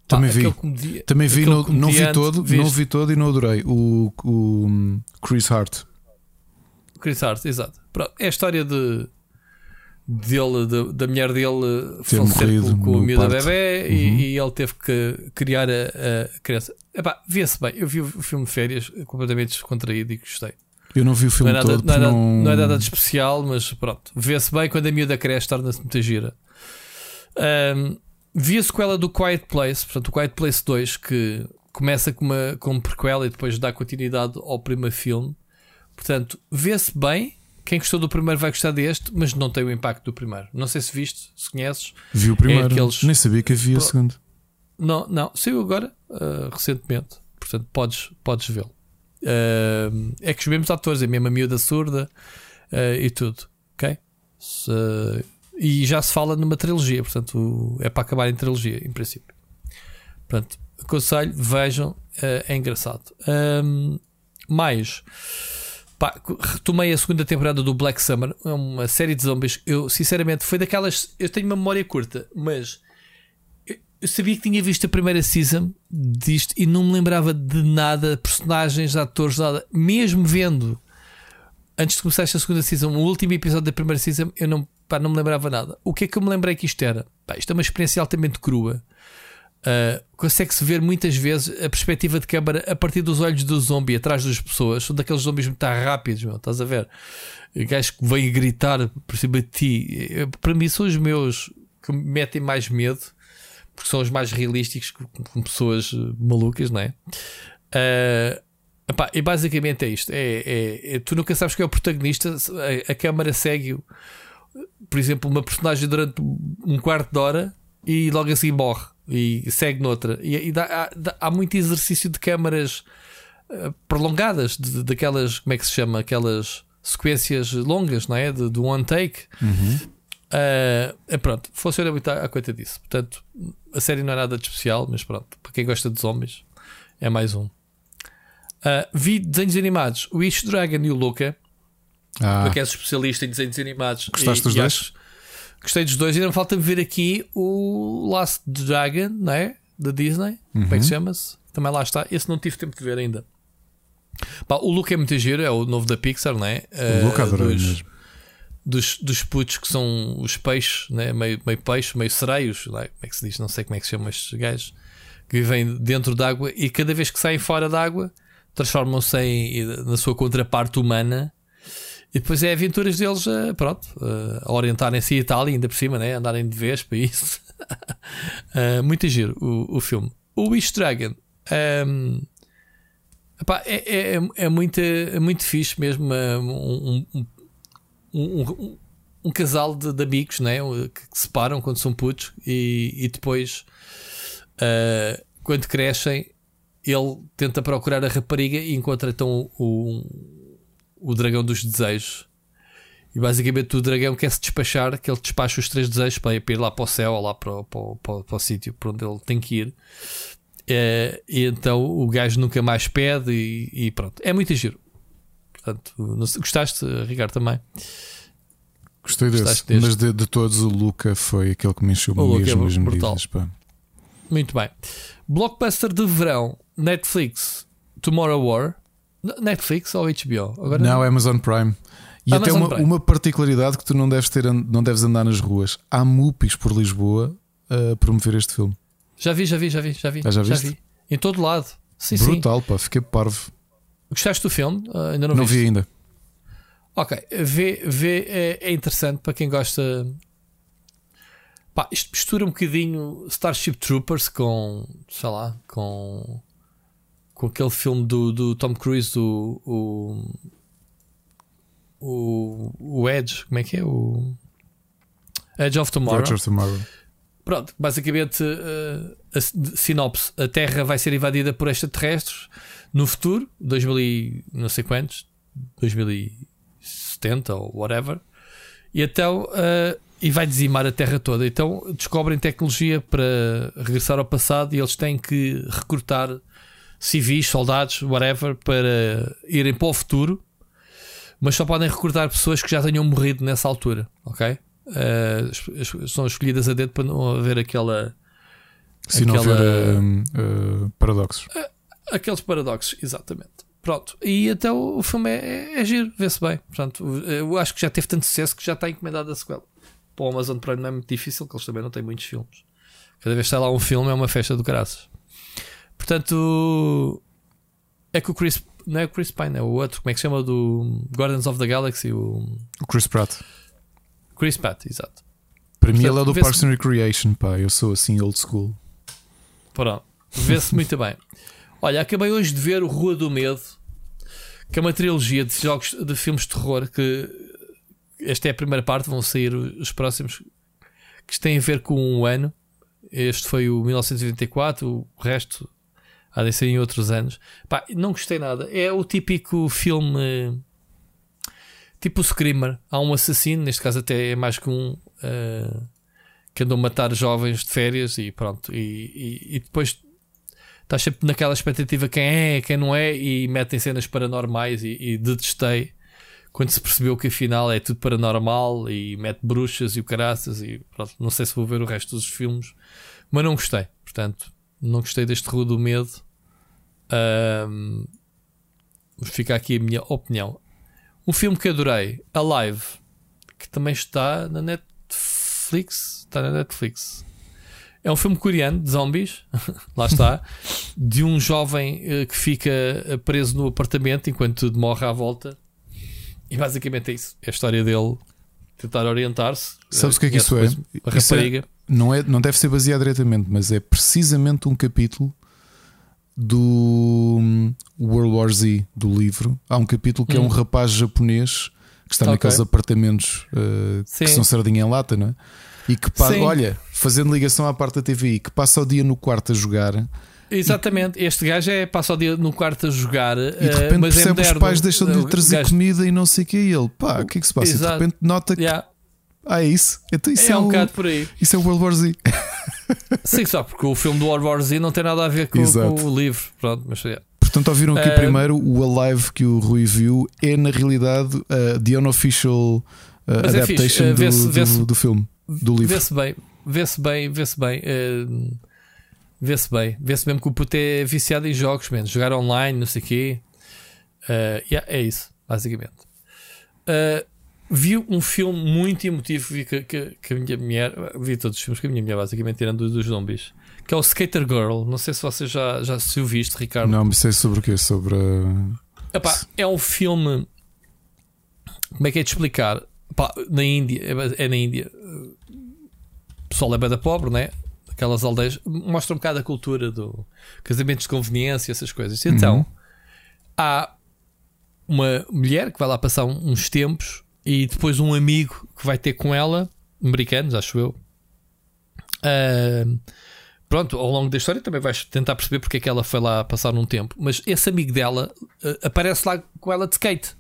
também vi. Também vi, no, não vi todo, viste? não vi todo e não adorei. O, o hum, Chris Hart. Chris Hart, exato. Pronto, é a história de dele, de, da mulher dele Ter falecer com, com o miúdo da bebê uhum. e, e, ele teve que criar a, a criança. Epá, via-se bem. Eu vi o filme de férias completamente descontraído e gostei. Eu não vi o filme não é nada, todo. Não é, nada, não... não é nada de especial, mas pronto. Vê-se bem quando a miúda cresce, torna-se muita gira. Um, vi a sequela do Quiet Place, portanto, o Quiet Place 2, que começa com uma com prequela e depois dá continuidade ao primeiro filme. Portanto, vê-se bem. Quem gostou do primeiro vai gostar deste, mas não tem o impacto do primeiro. Não sei se viste, se conheces. Vi o primeiro, é aqueles... nem sabia que havia o segundo. Não, não, saiu agora, uh, recentemente. Portanto, podes, podes vê-lo. Uh, é que os mesmos atores, é mesmo a miúda surda uh, e tudo. Ok? Se, e já se fala numa trilogia, portanto é para acabar em trilogia, em princípio. Portanto, aconselho, vejam, é engraçado. Um, mais, pá, retomei a segunda temporada do Black Summer, é uma série de zombies. Eu, sinceramente, foi daquelas. Eu tenho uma memória curta, mas eu sabia que tinha visto a primeira season disto e não me lembrava de nada, personagens, atores, nada. Mesmo vendo antes de começar esta segunda season, o último episódio da primeira season, eu não, pá, não me lembrava nada. O que é que eu me lembrei que isto era? Pá, isto é uma experiência altamente crua. Uh, Consegue-se ver muitas vezes a perspectiva de câmara a partir dos olhos do zombie atrás das pessoas. São daqueles zombies muito rápidos, meu, estás a ver? Gajos que vêm gritar por cima de ti. Para mim, são os meus que me metem mais medo porque são os mais realísticos com pessoas malucas, não é? Uh, Epá, e basicamente é isto: é, é, é, tu nunca sabes quem é o protagonista, a, a câmara segue, por exemplo, uma personagem durante um quarto de hora e logo assim morre e segue noutra. E, e dá, há, há, muito exercício de câmaras uh, prolongadas, de, daquelas, como é que se chama? Aquelas sequências longas, não é? De, do one take. Uhum. Uh, pronto, funciona muito à, à conta disso. Portanto, a série não é nada de especial, mas pronto, para quem gosta de zombies, é mais um. Uh, vi desenhos animados, o Wish Dragon e o Luca. Ah. que és especialista em desenhos animados. Gostaste dos dois? Acho, gostei dos dois. E não falta-me ver aqui o Last Dragon, não é? Da Disney. Uhum. Como é que chama-se? Também lá está. Esse não tive tempo de ver ainda. Pá, o Luca é muito giro, é o novo da Pixar, não é? O Luca uh, dos, mesmo. Dos, dos putos que são os peixes, né? meio, meio peixe, meio sereios, não é? como é que se diz? Não sei como é que se chama estes gajos que vivem dentro d'água e cada vez que saem fora d'água transformam-se na sua contraparte humana. E depois é aventuras deles a, pronto, a orientarem-se a Itália, ainda por cima, né? andarem de vez para isso. uh, muito giro o, o filme. O Wish Dragon um, Epá, é, é, é, muito, é muito fixe mesmo um, um, um, um, um casal de, de, amigos né? que, que se quando são putos e, e depois, uh, quando crescem, ele tenta procurar a rapariga e encontra então o, o dragão dos desejos. E basicamente o dragão quer se despachar, que ele despacha os três desejos para ir lá para o céu ou lá para, para, para, para o sítio para onde ele tem que ir. É, e então o gajo nunca mais pede e, e pronto. É muito giro. Portanto, não, gostaste, Ricardo, também? Gostei desse, deste? mas de, de, todos o Luca foi aquele que me encheu o mesmo as medidas. Pá. Muito bem. Blockbuster de verão, Netflix, Tomorrow War. Netflix ou HBO? Agora não, não. Amazon Prime. E Amazon até uma, Prime. uma particularidade que tu não deves, ter, não deves andar nas ruas. Há mupis por Lisboa a promover este filme. Já vi, já vi, já vi, já vi. Ah, já, já, vi. Em todo lado. Sim, Brutal, sim. pá, fiquei parvo. Gostaste do filme? Uh, ainda não, não vi ainda. Ok, vê, vê é, é, interessante para quem gosta. Pá, isto mistura um bocadinho Starship Troopers com, sei lá, com, com aquele filme do, do Tom Cruise, do, o, o, o Edge, como é que é? O Edge of Tomorrow. Edge of Tomorrow. Pronto, basicamente uh, a sinopse: a Terra vai ser invadida por extraterrestres no futuro, 2000 e não sei quantos, 2070 ou whatever, e então uh, e vai dizimar a Terra toda. Então descobrem tecnologia para regressar ao passado e eles têm que recrutar civis, soldados, whatever, para irem para o futuro, mas só podem recrutar pessoas que já tenham morrido nessa altura, ok? uh, são escolhidas a dedo para não haver aquela. Se aquela, não haver uh, uh, paradoxos. aqueles paradoxos, exatamente. Pronto, e até o filme é, é, é giro, vê-se bem. Portanto, eu acho que já teve tanto sucesso que já está encomendado a sequela. Para o Amazon Prime não é muito difícil, que eles também não têm muitos filmes. Cada vez que está lá um filme é uma festa do caraças. Portanto, é que o Chris, não é o Chris Pine, é o outro, como é que se chama? Do Guardians of the Galaxy, o, o Chris Pratt. Chris Pratt, exato. Para mim, ele é do Parks and Recreation, pá. Eu sou assim old school. Pronto, vê-se muito bem. Olha, acabei hoje de ver o Rua do Medo, que é uma trilogia de jogos de filmes de terror. Que esta é a primeira parte, vão sair os próximos que têm a ver com um ano. Este foi o 1984, o resto há em outros anos. Pá, não gostei nada. É o típico filme tipo o Screamer, há um assassino, neste caso até é mais que um, uh, que andou a matar jovens de férias e pronto. E, e, e depois estás sempre naquela expectativa quem é, quem não é, e metem cenas paranormais e, e detestei quando se percebeu que afinal é tudo paranormal e mete bruxas e o caraças e pronto, não sei se vou ver o resto dos filmes, mas não gostei, portanto, não gostei deste Rua do Medo. Um, fica aqui a minha opinião. Um filme que adorei, Alive, que também está na Netflix. Está na Netflix. É um filme coreano de zombies, lá está, de um jovem uh, que fica eh, preso no apartamento enquanto tudo morre à volta. E basicamente é isso. É a história dele tentar orientar-se. Sabes o que é que isso é? A isso É, não, é? não deve ser baseado diretamente, mas é precisamente um capítulo do hum, World War Z do livro. Há um capítulo que hum. é um hum. rapaz japonês que está okay. naqueles apartamentos uh, que são sardinha em lata, não é? E que passa, olha, fazendo ligação à parte da TVI, que passa o dia no quarto a jogar. Exatamente, e... este gajo é, passa o dia no quarto a jogar e de repente uh, percebe é que os pais deixam de lhe trazer gajo... comida e não sei o que. E ele, pá, o que é que se passa? Exato. E de repente nota que yeah. Ah, é isso? Então isso é, é um o... bocado por aí. Isso é o World War Z. Sim, só porque o filme do World War Z não tem nada a ver com, com o livro. Pronto, mas é. Portanto, ouviram aqui uh... primeiro o Alive que o Rui viu é na realidade uh, the unofficial uh, adaptation é do, do, do, filme, do livro. Vê-se bem, vê-se bem, vê-se bem. Uh, vê-se bem, vê-se mesmo que o puto é viciado em jogos, mesmo, jogar online, não sei o quê. Uh, yeah, é isso, basicamente. Uh, vi um filme muito emotivo vi que, que, que, a minha mulher vi todos os filmes que a minha mulher basicamente tirando dos zombies que é o Skater Girl. Não sei se você já, já se o viste Ricardo. Não me sei sobre o que sobre a... Epá, é um filme como é que é de explicar? Epá, na Índia é, é na Índia o pessoal é bem da pobre né? Aquelas aldeias mostra um bocado a cultura do casamentos de conveniência essas coisas. Então uhum. há uma mulher que vai lá passar uns tempos e depois um amigo que vai ter com ela, americanos, acho eu. Uh, pronto, ao longo da história também vais tentar perceber porque é que ela foi lá passar um tempo. Mas esse amigo dela uh, aparece lá com ela de skate.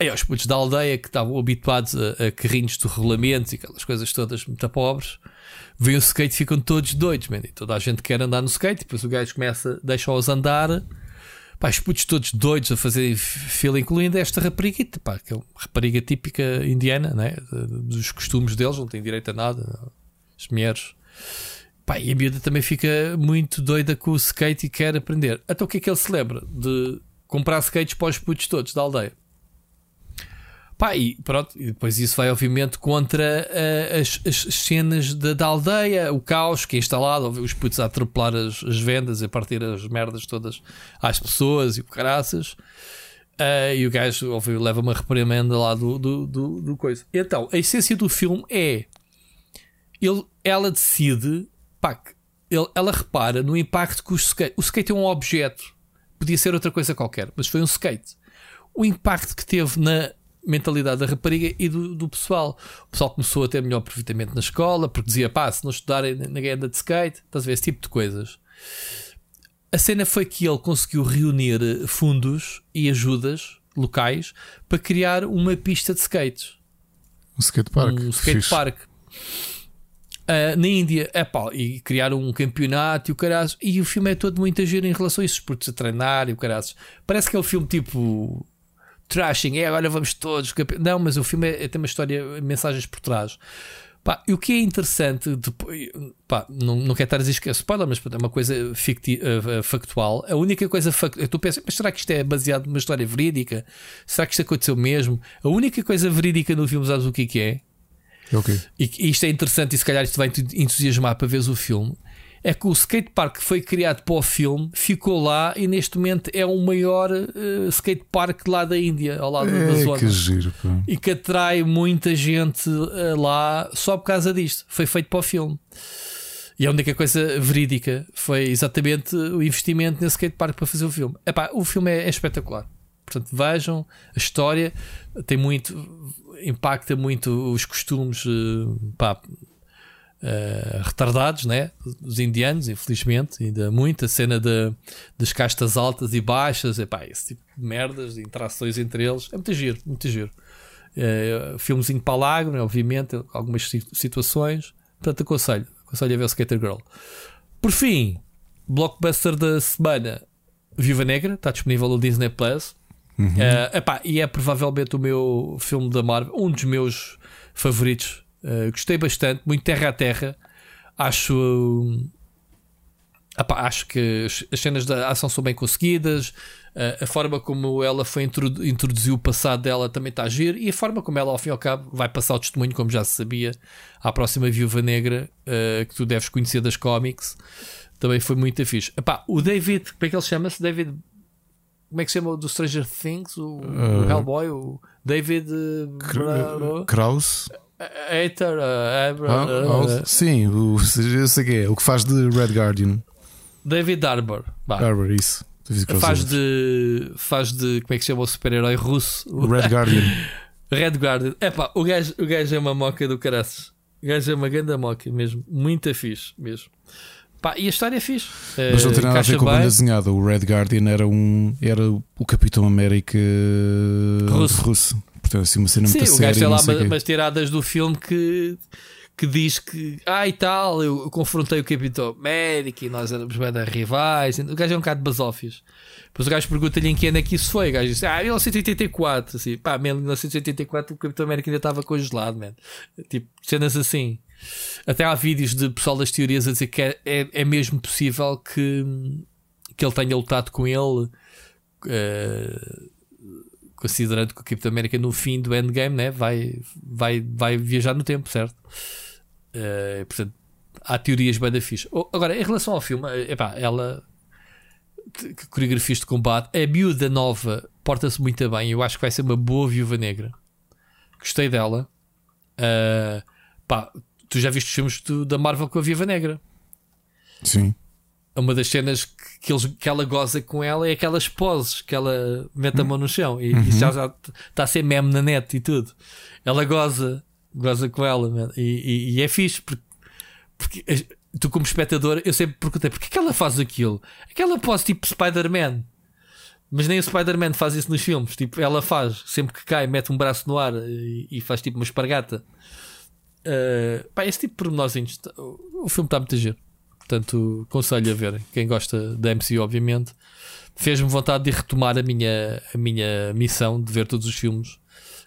Aí os putos da aldeia que estavam habituados a, a carrinhos de regulamentos e aquelas coisas todas muito pobres, veem o skate e ficam todos doidos, man. E toda a gente quer andar no skate, depois o gajo começa, deixa-os andar. Pá, os putos todos doidos a fazer fila, incluindo esta rapariguita, pá, que é rapariga típica indiana, né? dos costumes deles, não tem direito a nada. As mulheres. Pá, e a miúda também fica muito doida com o skate e quer aprender. Então o que é que ele se lembra? De comprar skates para os putos todos da aldeia. Pá, e pronto, e depois isso vai obviamente contra uh, as, as, cenas da, da, aldeia, o caos que é instalado, os putos a atropelar as, as, vendas, a partir as merdas todas às pessoas e o caraças. Uh, e o gajo óbvio, leva uma reprimenda lá do, do, do, do, coisa. Então, a essência do filme é ele, ela decide, pá, ele, ela repara no impacto que o skate. O skate é um objeto, podia ser outra coisa qualquer, mas foi um skate. O impacto que teve na mentalidade da rapariga e do, do, pessoal. O pessoal começou a ter melhor aproveitamento na escola, porque dizia, pá, se não estudarem ninguém anda de skate, estás a ver esse tipo de coisas. A cena foi que ele conseguiu reunir fundos e ajudas locais para criar uma pista de skates. Um skate park. Um skate Fixe. park. Uh, na Índia, é pá, e criaram um campeonato e o caralho. E o filme é todo muito agir em relação a isso, porque a treinar e o caralho. Parece que é um filme tipo trashing, é agora vamos todos. Não, mas o filme é, tem uma história, mensagens por trás. Pá, e o que é interessante, depois, pá, não, não quero estar a dizer que é spoiler, mas é uma coisa ficti, uh, factual. A única coisa factual, tu pensas, mas será que isto é baseado numa história verídica? Será que isto aconteceu mesmo? A única coisa verídica no filme, sabes o que é que é? Okay. E, e isto é interessante e se calhar isto vai te entusiasmar para ver o filme é que o skatepark que foi criado para o filme ficou lá e neste momento é o maior uh, skatepark lá da Índia, ao lado é, da zona. Que giro, pô. E que atrai muita gente uh, lá só por causa disto. Foi feito para o filme. E a única coisa verídica foi exatamente o investimento nesse skatepark para fazer o filme. Epá, o filme é, é espetacular. Portanto, vejam a história, tem muito, impacta muito os costumes. Uh, pá, uh, retardados, né? Os indianos, infelizmente, ainda muita cena de, das castas altas e baixas, epá, esse tipo de merdas, de interações entre eles, é muito giro, muito giro. Uh, filmezinho para a lágrima, obviamente, algumas situações. Portanto, aconselho, aconselho a ver o Skater Girl. Por fim, blockbuster da semana, Viva Negra, está disponível no Disney Plus. Uhum. Uh, epá, e é provavelmente o meu filme da Marvel, um dos meus favoritos Uh, gostei bastante, muito terra a terra. Acho. Uh, acho que as cenas da ação são bem conseguidas. Uh, a forma como ela foi introdu introduziu o passado dela também está a agir. E a forma como ela, ao fim e ao cabo, vai passar o testemunho, como já se sabia, à próxima Viúva Negra, uh, que tu deves conhecer das cómics, também foi muito fixe. Epá, o David, como é que ele chama-se? David. Como é que se chama do Stranger Things? O, o Hellboy? O David. Krause? Hater, uh, ah, uh, sim, o, eu sei que é. O que faz de Red Guardian. David Arbor. Arbor, isso. Faz de. Faz de. Como é que se chama o super-herói russo? Red Guardian. Red Guardian. Epá, o gajo, o gajo é uma moca do caraças. O gajo é uma grande moca mesmo. Muito fixe mesmo. Pá, e a história é fixe. Mas não tem nada a ver com a banda desenhada. O Red Guardian era um. Era o Capitão América russo. russo. Portanto, assim, uma cena Sim, muito o gajo tem lá umas, umas tiradas do filme que, que diz que, ah, e tal, eu confrontei o Capitão América e nós éramos bem rivais. O gajo é um bocado de basófias. Depois o gajo pergunta-lhe em que ano é que isso foi. O gajo diz, ah, 1984. Assim, pá, 1984 o Capitão América ainda estava congelado, man. Tipo, cenas assim. Até há vídeos de pessoal das teorias a dizer que é, é, é mesmo possível que, que ele tenha lutado com ele. Uh, considerando que o Capitão América no fim do Endgame né, vai, vai, vai viajar no tempo, certo? Uh, portanto, há teorias bem da fixe. Agora, em relação ao filme, eh, epá, ela que coreografias de combate, a miúda nova porta-se muito bem. Eu acho que vai ser uma boa viúva negra. Gostei dela. Uh, pá, tu já viste os filmes do, da Marvel com a Viúva Negra? Sim. Uma das cenas que, que, eles, que ela goza com ela é aquelas poses que ela mete a mão no chão e, Uhum. e já está a ser meme na net e tudo. Ela goza, goza com ela e, e, e é fixe porque, porque eh, tu, como espectador, eu sempre perguntei porque é que ela faz aquilo? Aquela pose tipo Spider-Man. Mas nem o Spider-Man faz isso nos filmes. Tipo, ela faz, sempre que cai, mete um braço no ar e, e faz tipo uma espargata. Uh, pá, esse tipo de pormenorzinhos. O, filme está muito a giro. Portanto, aconselho a ver. Quem gosta da MCU, obviamente, fez-me vontade de retomar a minha, a minha missão de ver todos os filmes.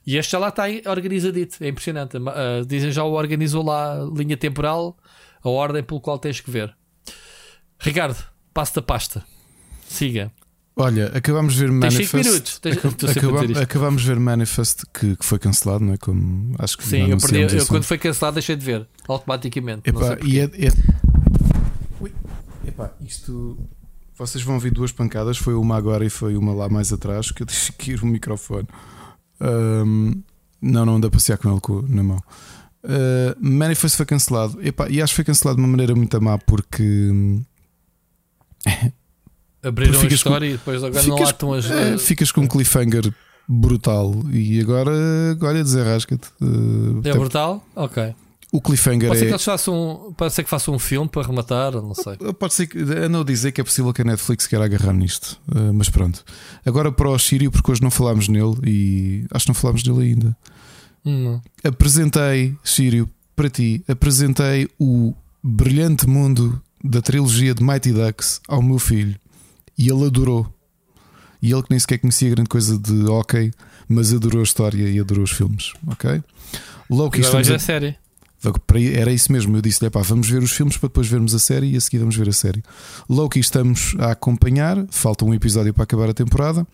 E este já lá está organizadito. É impressionante. Uh, dizem já o organizou lá a linha temporal, a ordem pelo qual tens que ver. Ricardo, passo da pasta. Siga. Olha, acabámos de ver Tens Manifest. 5 minutos. Tens, Acab- estou sempre a dizer acabam- isto. acabámos de ver Manifest que, que foi cancelado, não é? Como acho que Sim, eu perdi. Eu, quando não foi cancelado, deixei de ver automaticamente. Epá, e é, é-. Epá, isto. Vocês vão ouvir duas pancadas, foi uma agora e foi uma lá mais atrás, que eu deixei cair o microfone. Ahm, não, não anda a passear com ele na mão. Uh, Manifest foi cancelado. Epá, e acho que foi cancelado de uma maneira muito má porque hum, Abriram a ficas história e depois agora não ficas- lá estão as. eh, ficas com um cliffhanger brutal. E agora, olha, desenrasca-te. Uh, É brutal? Ok. O cliffhanger Pode ser é. que eles façam. Pode ser que façam um filme para rematar, não sei. Pode ser que andam a dizer que é possível que a Netflix queira agarrar nisto, Uh, mas pronto. Agora para o Sírio, porque hoje não falámos nele e acho que não falámos dele ainda. Hum, Apresentei, Sírio, para ti, apresentei o brilhante mundo da trilogia de Mighty Ducks ao meu filho e ele adorou. E ele que nem sequer conhecia grande coisa de hockey, mas adorou a história e adorou os filmes, ok? Agora vais estamos a série. Era isso mesmo. Eu disse-lhe: pá, vamos ver os filmes para depois vermos a série e a seguir vamos ver a série. Loki estamos a acompanhar, falta um episódio para acabar a temporada.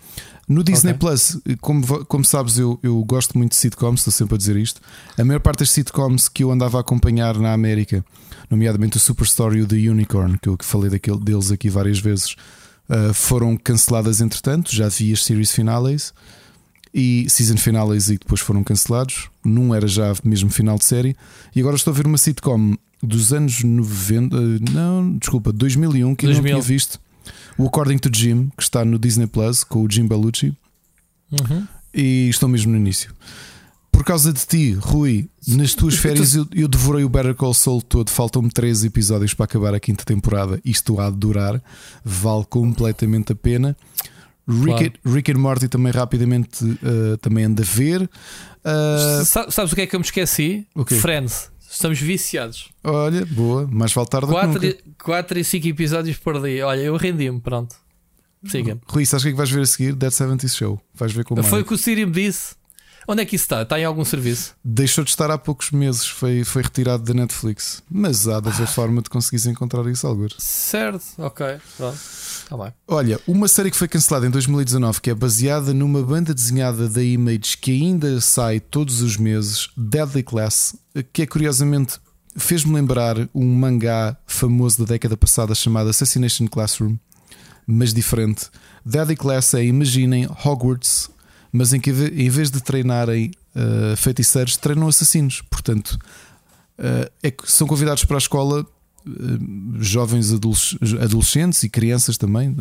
No Disney Ok. Plus, como, como sabes, eu, eu gosto muito de sitcoms, estou sempre a dizer isto. A maior parte das sitcoms que eu andava a acompanhar na América, nomeadamente o Superstory e o The Unicorn, que eu falei daquele, deles aqui várias vezes, uh, foram canceladas entretanto. Já vi as series finales e season finales e depois foram cancelados. Num era já mesmo final de série. E agora estou a ver uma sitcom dos anos 90, eh, não, desculpa, 2001, que eu não 2000. tinha visto. O According to Jim, que está no Disney Plus com o Jim Belushi. Uhum. E estou mesmo no início. Por causa de ti, Rui, nas tuas férias eu, eu devorei o Better Call Saul todo. Faltam-me 13 episódios para acabar a quinta temporada. Isto há de durar, vale completamente a pena. Rick, Rick and Morty também rapidamente uh, também anda a ver. Uh, Sa- Sabes o que é que eu me esqueci? O quê? Friends. Estamos viciados. olha, boa, mais vale tarde do que 4 nunca. e, quatro e 5 episódios por dia. Olha, eu rendi-me, pronto. Siga. Rui, sabes o que é que vais ver a seguir? Dead 70 Show. Vais ver como Foi o que o Siri me disse. Onde é que isso está? Está em algum serviço? Deixou de estar há poucos meses, foi, foi retirado da Netflix. Mas há de Ah. haver forma de conseguires encontrar isso, Algur. Certo, ok. Pronto. Está bem. Olha, uma série que foi cancelada em 2019 que é baseada numa banda desenhada da Image que ainda sai todos os meses, Deadly Class, que é curiosamente fez-me lembrar um mangá famoso da década passada chamado Assassination Classroom, mas diferente. Deadly Class é, imaginem, Hogwarts, mas em que em vez de treinarem uh, feiticeiros, treinam assassinos. Portanto, uh, é são convidados para a escola jovens adolesc- adolescentes e crianças também.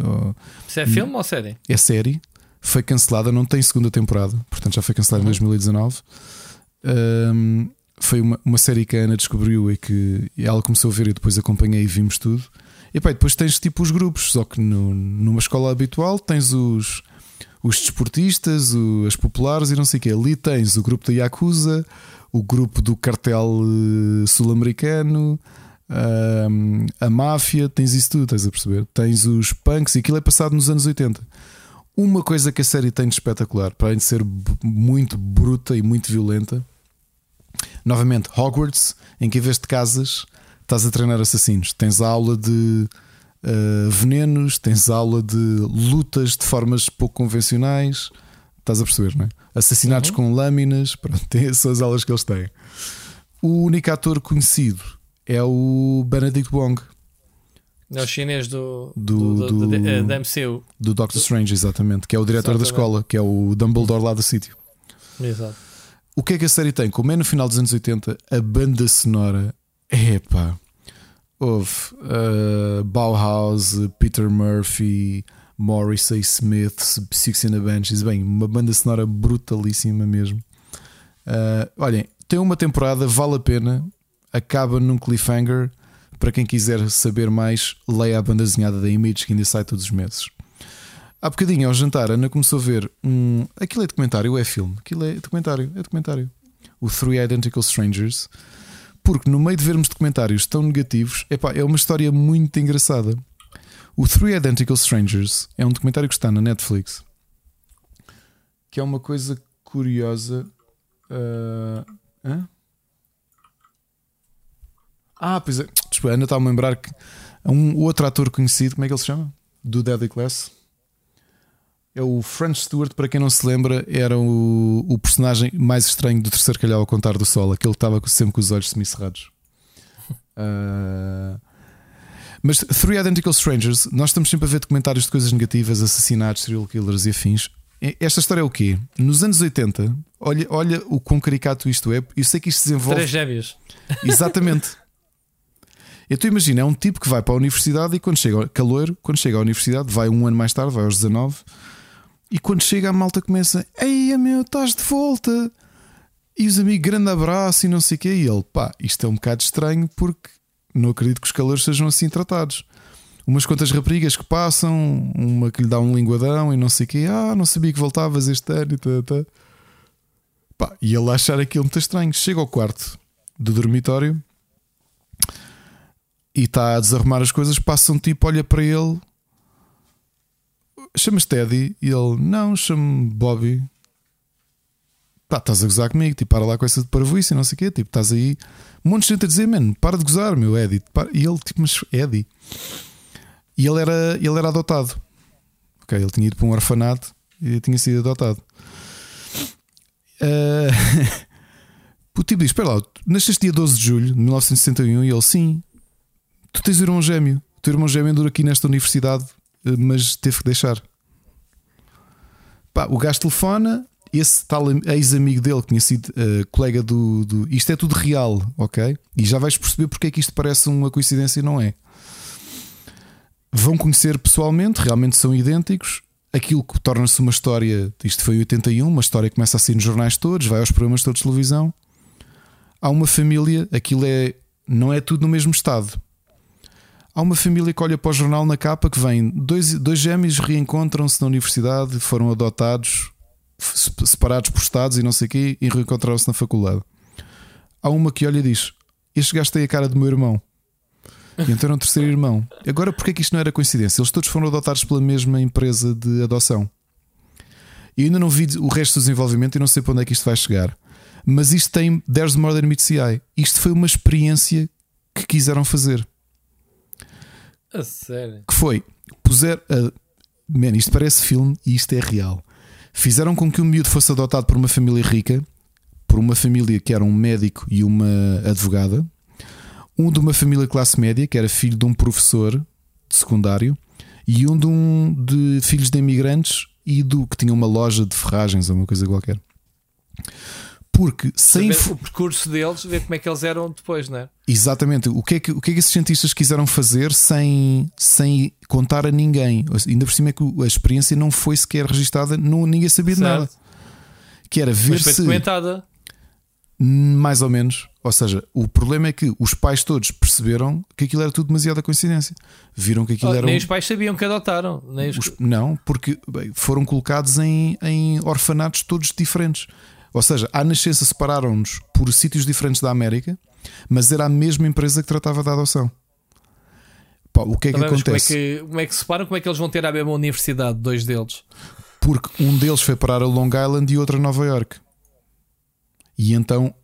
Isso é filme ou série? é série, foi cancelada, não tem segunda temporada, portanto já foi cancelada em 2019. Um, foi uma, uma série que a Ana descobriu e que ela começou a ver e depois acompanhei e vimos tudo. E pá, depois tens tipo os grupos, só que no- numa escola habitual tens os, os desportistas, o- as populares e não sei o que. Ali tens o grupo da Yakuza, o grupo do cartel eh, sul-americano, ahm, a máfia, tens isso tudo, estás a perceber? Tens os punks e aquilo é passado nos anos 80. Uma coisa que a série tem de espetacular, para além de ser muito bruta e muito violenta, novamente Hogwarts, em que em vez de casas estás a treinar assassinos. Tens a aula de uh, venenos, tens a aula de lutas de formas pouco convencionais. Estás a perceber, não é? Assassinatos com lâminas, pronto, tem- são as aulas que eles têm. O único ator conhecido é o Benedict Wong, É o chinês do, Do- do, do, do- da- eh, da MCU. do Doctor Strange, exatamente, que é o diretor da Exatamente. escola, que é o Dumbledore lá do sítio. Exato. O que é que a série tem? Como é no final dos anos 80, a banda sonora é pá. houve uh, Bauhaus, Peter Murphy, Morrissey Smith, Six in the Benches. Bem, uma banda sonora brutalíssima mesmo. Uh, olhem, tem uma temporada, vale a pena. Acaba num cliffhanger. Para quem quiser saber mais, leia a banda desenhada da Image que ainda sai todos os meses. Há bocadinho ao jantar, Ana começou a ver um. Aquilo é documentário ou é filme? Aquilo é documentário, é documentário. O Three Identical Strangers. Porque no meio de vermos documentários tão negativos, epá, é uma história muito engraçada. O Three Identical Strangers é um documentário que está na Netflix. Que é uma coisa curiosa. Uh... Ah, pois é. Desculpa, Ana está a lembrar que um outro ator conhecido, como é que ele se chama? Do Deadly Class. É o French Stewart, para quem não se lembra, era o, o personagem mais estranho do terceiro calhau ao contar do sol, aquele que estava sempre com os olhos semicerrados. Uh... Mas Three Identical Strangers, nós estamos sempre a ver documentários de coisas negativas, assassinatos, serial killers e afins. Esta história é o quê? Nos anos 80, olha, olha o quão caricato isto é. Eu sei que isto se desenvolve. Três gêmeos. Exatamente. Então imagina, é um tipo que vai para a universidade e quando chega, caloiro, quando chega à universidade, vai um ano mais tarde, vai aos 19, e quando chega a malta começa: Ei, meu, estás de volta. E os amigos, grande abraço e não sei o quê. E ele, pá, isto é um bocado estranho porque não acredito que os calores sejam assim tratados. Umas quantas raparigas que passam, uma que lhe dá um linguadão e não sei o quê. Ah, não sabia que voltavas este ano e tá, tá. Pá, e ele achar aquilo muito estranho. Chega ao quarto do dormitório e está a desarrumar as coisas. Passa um tipo, olha para ele chamas Teddy e ele, não, chamo Bobby. Pá, estás a gozar comigo, tipo, para lá com essa de parvoíce e não sei o quê, tipo, estás aí. Um monte de gente a dizer, mano, para de gozar, meu Eddie. E ele, tipo, mas Eddie. E ele era, ele era adotado. Ok, ele tinha ido para um orfanato e tinha sido adotado. Uh... o tipo diz: Espera lá, nasceste dia 12 de julho de 1961 e ele, sim, tu tens irmão gêmeo. O teu irmão gêmeo andou aqui nesta universidade mas teve que deixar. Pá, o gajo telefona, esse tal ex-amigo dele que tinha sido uh, colega do, do, Isto é tudo real, ok? E já vais perceber porque é que isto parece uma coincidência e não é. Vão conhecer pessoalmente, realmente são idênticos. Aquilo que torna-se uma história. Isto foi 81, uma história que começa a ser nos jornais todos, vai aos programas todos de televisão. Há uma família, aquilo é. Não é tudo no mesmo estado. Há uma família que olha para o jornal na capa que vem dois, dois gêmeos reencontram-se na universidade, foram adotados, separados por estados e não sei o quê, e reencontraram-se na faculdade. Há uma que olha e diz: Este gajo tem a cara do meu irmão. E então era um terceiro irmão. Agora, porquê que isto não era coincidência? Eles todos foram adotados pela mesma empresa de adoção. E ainda não vi o resto do desenvolvimento e não sei para onde é que isto vai chegar. Mas isto tem There's More Than Meets the Eye. Isto foi uma experiência que quiseram fazer. A sério? Que foi, puser. Uh, man, isto parece filme e isto é real. Fizeram com que o miúdo fosse adotado por uma família rica, por uma família que era um médico e uma advogada, um de uma família classe média, que era filho de um professor de secundário, e um de, um de filhos de imigrantes e do que tinha uma loja de ferragens ou uma coisa qualquer. Porque sem o percurso deles, ver como é que eles eram depois, não é? Exatamente. O que é que, o que, é que esses cientistas quiseram fazer sem, sem contar a ninguém? Ainda por cima é que a experiência não foi sequer registada, não, ninguém sabia de nada. Que era ver Mas foi se. documentada. Mais ou menos. Ou seja, o problema é que os pais todos perceberam que aquilo era tudo demasiada coincidência. Viram que aquilo oh, era. Nem um... os pais sabiam que adotaram. Nem os... Os... Não, porque bem, foram colocados em, em orfanatos todos diferentes. Ou seja, à nascença separaram-nos por sítios diferentes da América, mas era a mesma empresa que tratava da adoção. Pá, o que é que acontece? Como é que, como é que se separam? Como é que eles vão ter a mesma universidade, dois deles? Porque um deles foi parar a Long Island e outro a Nova York. E então,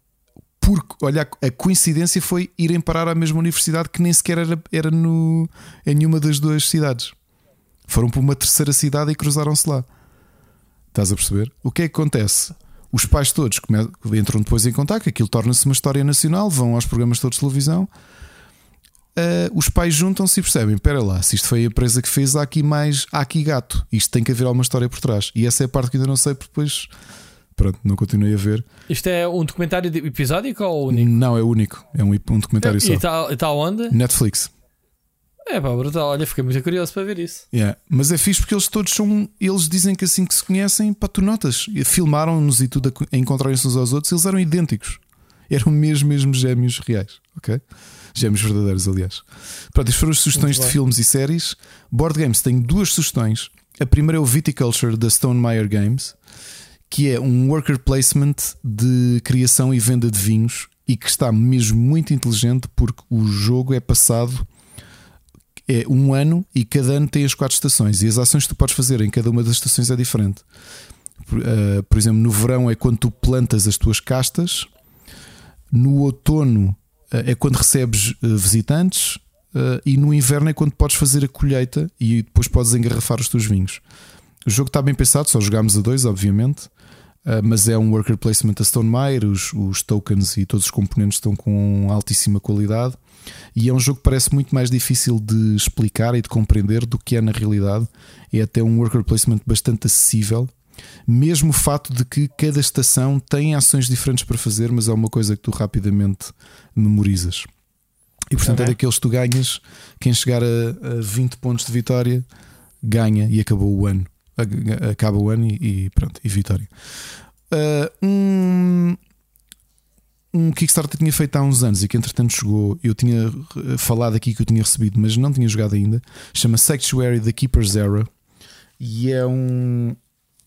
porque, olha, a coincidência foi irem parar à mesma universidade que nem sequer era, era no, em nenhuma das duas cidades. Foram para uma terceira cidade e cruzaram-se lá. Estás a perceber? O que é que acontece? Os pais todos entram depois em contato, aquilo torna-se uma história nacional, vão aos programas todos de televisão. Uh, os pais juntam-se e percebem: espera lá, se isto foi a empresa que fez, há aqui mais, há aqui gato. Isto tem que haver alguma história por trás. E essa é a parte que ainda não sei, porque depois Pronto, não continuei a ver. Isto é um documentário episódico ou único? Não, é único. É um, um documentário e só. E está tá onde? Netflix. É pá, brutal. Olha, fiquei muito curioso para ver isso. Yeah. Mas é fixe porque eles todos são. Eles dizem que assim que se conhecem, pá, tu notas. Filmaram-nos e tudo a encontrarem-se uns aos outros, eles eram idênticos. Eram mesmo, mesmo gêmeos reais, ok? Gêmeos verdadeiros, aliás. Pronto, estas foram as sugestões de filmes e séries. Board Games tem duas sugestões. A primeira é o Viticulture da Stone Meyer Games, que é um worker placement de criação e venda de vinhos e que está mesmo muito inteligente porque o jogo é passado é um ano e cada ano tem as quatro estações e as ações que tu podes fazer em cada uma das estações é diferente. Por, uh, por exemplo, no verão é quando tu plantas as tuas castas, no outono uh, é quando recebes uh, visitantes e no inverno é quando podes fazer a colheita e depois podes engarrafar os teus vinhos. O jogo está bem pensado, só jogámos a dois, obviamente. Mas é um worker placement a Stone Meyer, os, os tokens e todos os componentes estão com altíssima qualidade. E é um jogo que parece muito mais difícil de explicar e de compreender do que é na realidade. É até um worker placement bastante acessível. Mesmo o fato de que cada estação tem ações diferentes para fazer, mas é uma coisa que tu rapidamente memorizas. E portanto okay. é daqueles que tu ganhas. Quem chegar a, a 20 pontos de vitória ganha e acabou o ano. Acaba o ano e, e pronto, e vitória. Uh, um, um Kickstarter tinha feito há uns anos e que entretanto chegou. Eu tinha eh, falado aqui que eu tinha recebido, mas não tinha jogado ainda. Chama Sanctuary The Keeper's Era e é um,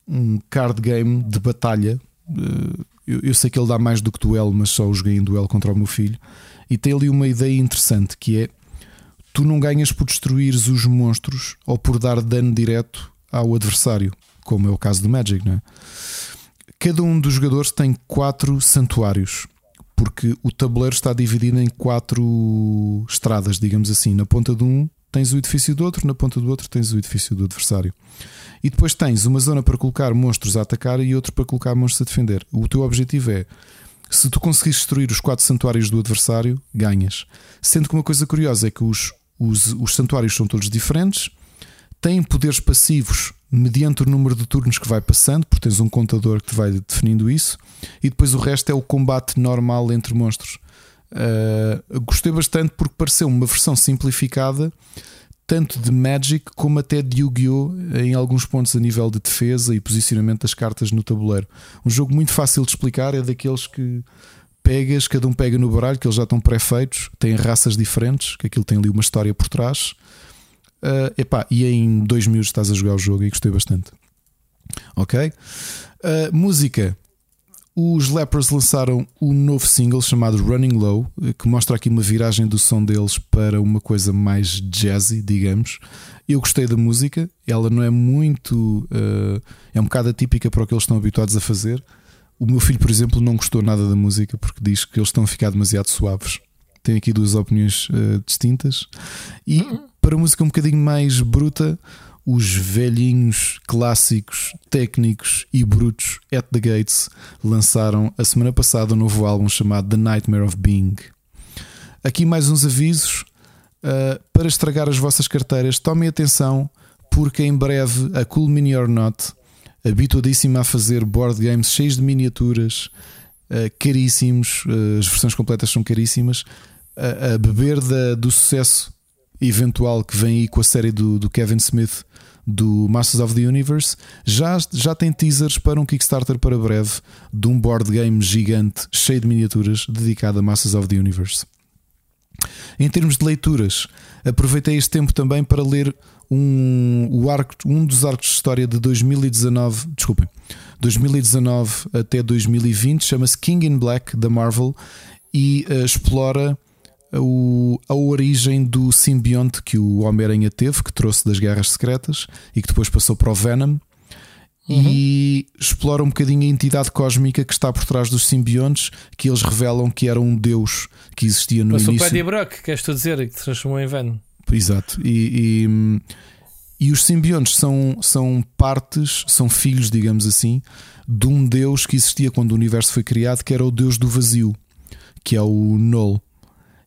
um card game de batalha. Eh, eu, eu, sei que ele dá mais do que duelo, mas só o joguei em duelo contra o meu filho. E tem ali uma ideia interessante que é: tu não ganhas por destruires os monstros ou por dar dano direto ao adversário, como é o caso do Magic, não é? Cada um dos jogadores tem quatro santuários porque o tabuleiro está dividido em quatro estradas, digamos assim. Na ponta de um tens o edifício do outro, na ponta do outro tens o edifício do adversário. E depois tens uma zona para colocar monstros a atacar e outra para colocar monstros a defender. O teu objetivo é. Se tu conseguires destruir os quatro santuários do adversário, ganhas. Sendo que uma coisa curiosa é que os, os, os santuários são todos diferentes, têm poderes passivos mediante o número de turnos que vai passando, porque tens um contador que te vai definindo isso, e depois o resto é o combate normal entre monstros. Uh, gostei bastante porque pareceu uma versão simplificada, tanto de Magic como até de Yu-Gi-Oh! em alguns pontos a nível de defesa e posicionamento das cartas no tabuleiro. Um jogo muito fácil de explicar, é daqueles que pegas, cada um pega no baralho, que eles já estão pré-feitos, têm raças diferentes, que aquilo tem ali uma história por trás. Uh, epá, e em dois minutos estás a jogar o jogo e gostei bastante. Ok? Uh, música. Os Lepers lançaram um novo single chamado Running Low, que mostra aqui uma viragem do som deles para uma coisa mais jazzy, digamos. Eu gostei da música, ela não é muito. Uh, é um bocado atípica para o que eles estão habituados a fazer. O meu filho, por exemplo, não gostou nada da música porque diz que eles estão a ficar demasiado suaves. Tem aqui duas opiniões uh, distintas. E para música um bocadinho mais bruta, os velhinhos clássicos, técnicos e brutos At the Gates lançaram a semana passada um novo álbum chamado The Nightmare of Being. Aqui mais uns avisos uh, para estragar as vossas carteiras. Tomem atenção, porque em breve a Cool Mini or Not, habituadíssima a fazer board games cheios de miniaturas, uh, caríssimos, uh, as versões completas são caríssimas, a beber da, do sucesso eventual que vem aí com a série do, do Kevin Smith do Masters of the Universe, já, já tem teasers para um Kickstarter para breve de um board game gigante cheio de miniaturas dedicado a Masters of the Universe. Em termos de leituras, aproveitei este tempo também para ler um, o arco, um dos arcos de história de 2019, desculpem, 2019 até 2020, chama-se King in Black da Marvel e uh, explora o, a origem do simbionte que o Homem-Aranha teve, que trouxe das Guerras Secretas e que depois passou para o Venom. Uhum. E explora um bocadinho a entidade cósmica que está por trás dos simbiontes, que eles revelam que era um deus que existia no Mas início. Mas o Paddy Brock, queres tu dizer, que transformou em Venom. Exato. E, e, e, os simbiontes são, são partes, são filhos, digamos assim, de um deus que existia quando o universo foi criado, que era o deus do vazio, que é o Null.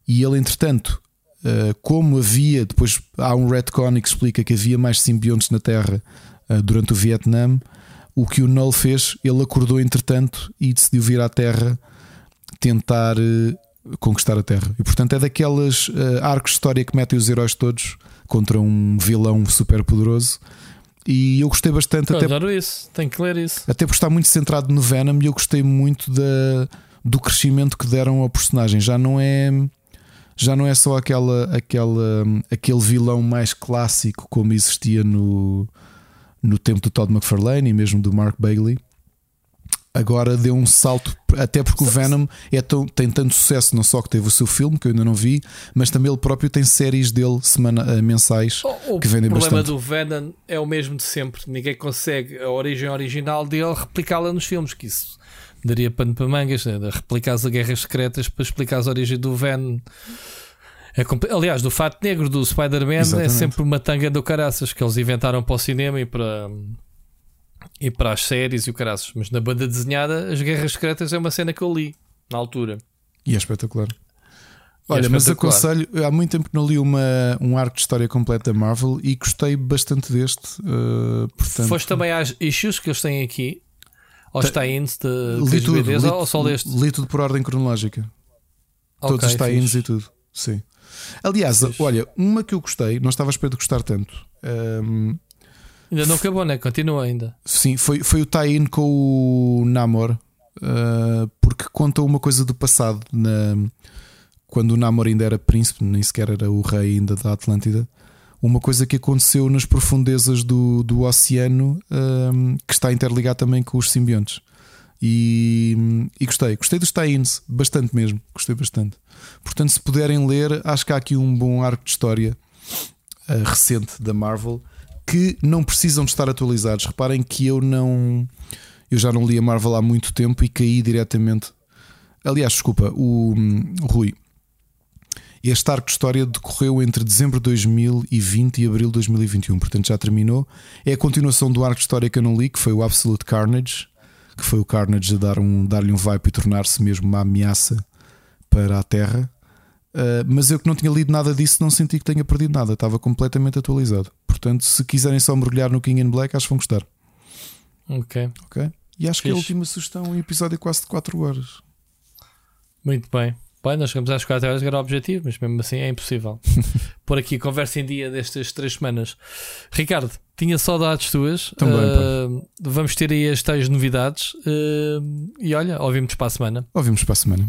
E ele, entretanto, uh, como havia, depois há um retcon que explica que havia mais simbiontes na Terra uh, durante o Vietnã, o que o Null fez, ele acordou entretanto e decidiu vir à Terra tentar uh, conquistar a Terra. E portanto é daquelas arcos de história que metem os heróis todos contra um vilão super poderoso. E eu gostei bastante. Eu até, adoro isso, tenho que ler isso. Até por estar muito centrado no Venom e eu gostei muito da, do crescimento que deram ao personagem. Já não é já não é só aquela, aquela, aquele vilão mais clássico como existia no, no tempo do Todd McFarlane e mesmo do Mark Bailey. Agora deu um salto, até porque o Venom é tão, tem tanto sucesso, não só que teve o seu filme, que eu ainda não vi, mas também ele próprio tem séries dele semana, eh, mensais o, que vendem bastante. O problema do Venom é o mesmo de sempre, ninguém consegue a origem original dele replicá-la nos filmes, que isso daria pano para mangas, né? replicar as guerras secretas para explicar as origens do Venom. É, aliás, do fato negro do Spider-Man é sempre uma tanga do caraças que eles inventaram para o cinema e para, e para as séries e o caraças. Mas na banda desenhada, as Guerras Secretas é uma cena que eu li na altura. E é espetacular. É Olha, é mas aconselho, há muito tempo que não li uma, um arco de história completa da Marvel e gostei bastante deste. Uh, portanto... Foste também às issues que eles têm aqui, aos tie-ins de, li tudo, li, ou só leste? Li tudo por ordem cronológica. Okay, Todos os tie-ins e tudo. Sim. Aliás, olha, uma que eu gostei, não estava a esperar de gostar tanto. Um, ainda não acabou, né? Continua ainda. Sim, foi, foi o tie-in com o Namor, uh, porque conta uma coisa do passado. Na, quando o Namor ainda era príncipe, nem sequer era o rei ainda da Atlântida. Uma coisa que aconteceu nas profundezas do, do oceano um, que está interligado também com os simbiontes. E, e gostei, gostei dos tie-ins, bastante mesmo, gostei bastante. Portanto, se puderem ler, acho que há aqui um bom arco de história uh, recente da Marvel que não precisam de estar atualizados. Reparem que eu não. Eu já não li a Marvel há muito tempo e caí diretamente. Aliás, desculpa, o, o Rui. Este arco de história decorreu entre dezembro de 2020 e abril de 2021, portanto já terminou. É a continuação do arco de história que eu não li, que foi o Absolute Carnage, que foi o Carnage a dar um, dar-lhe um vibe e tornar-se mesmo uma ameaça para a Terra. Uh, mas eu que não tinha lido nada disso, não senti que tenha perdido nada, estava completamente atualizado. Portanto, se quiserem só mergulhar no King in Black, acho que vão gostar. Ok. Ok. E acho Fiz. que é a última sugestão, um episódio quase de 4 horas. Muito bem. Bem, nós chegamos às 4 horas, que era o objetivo, mas mesmo assim é impossível. Por aqui, conversa em dia destas 3 semanas. Ricardo, tinha saudades tuas. Também. Uh, vamos ter aí as tais novidades. Uh, e olha, ouvimos para a semana. Ouvimos para a semana.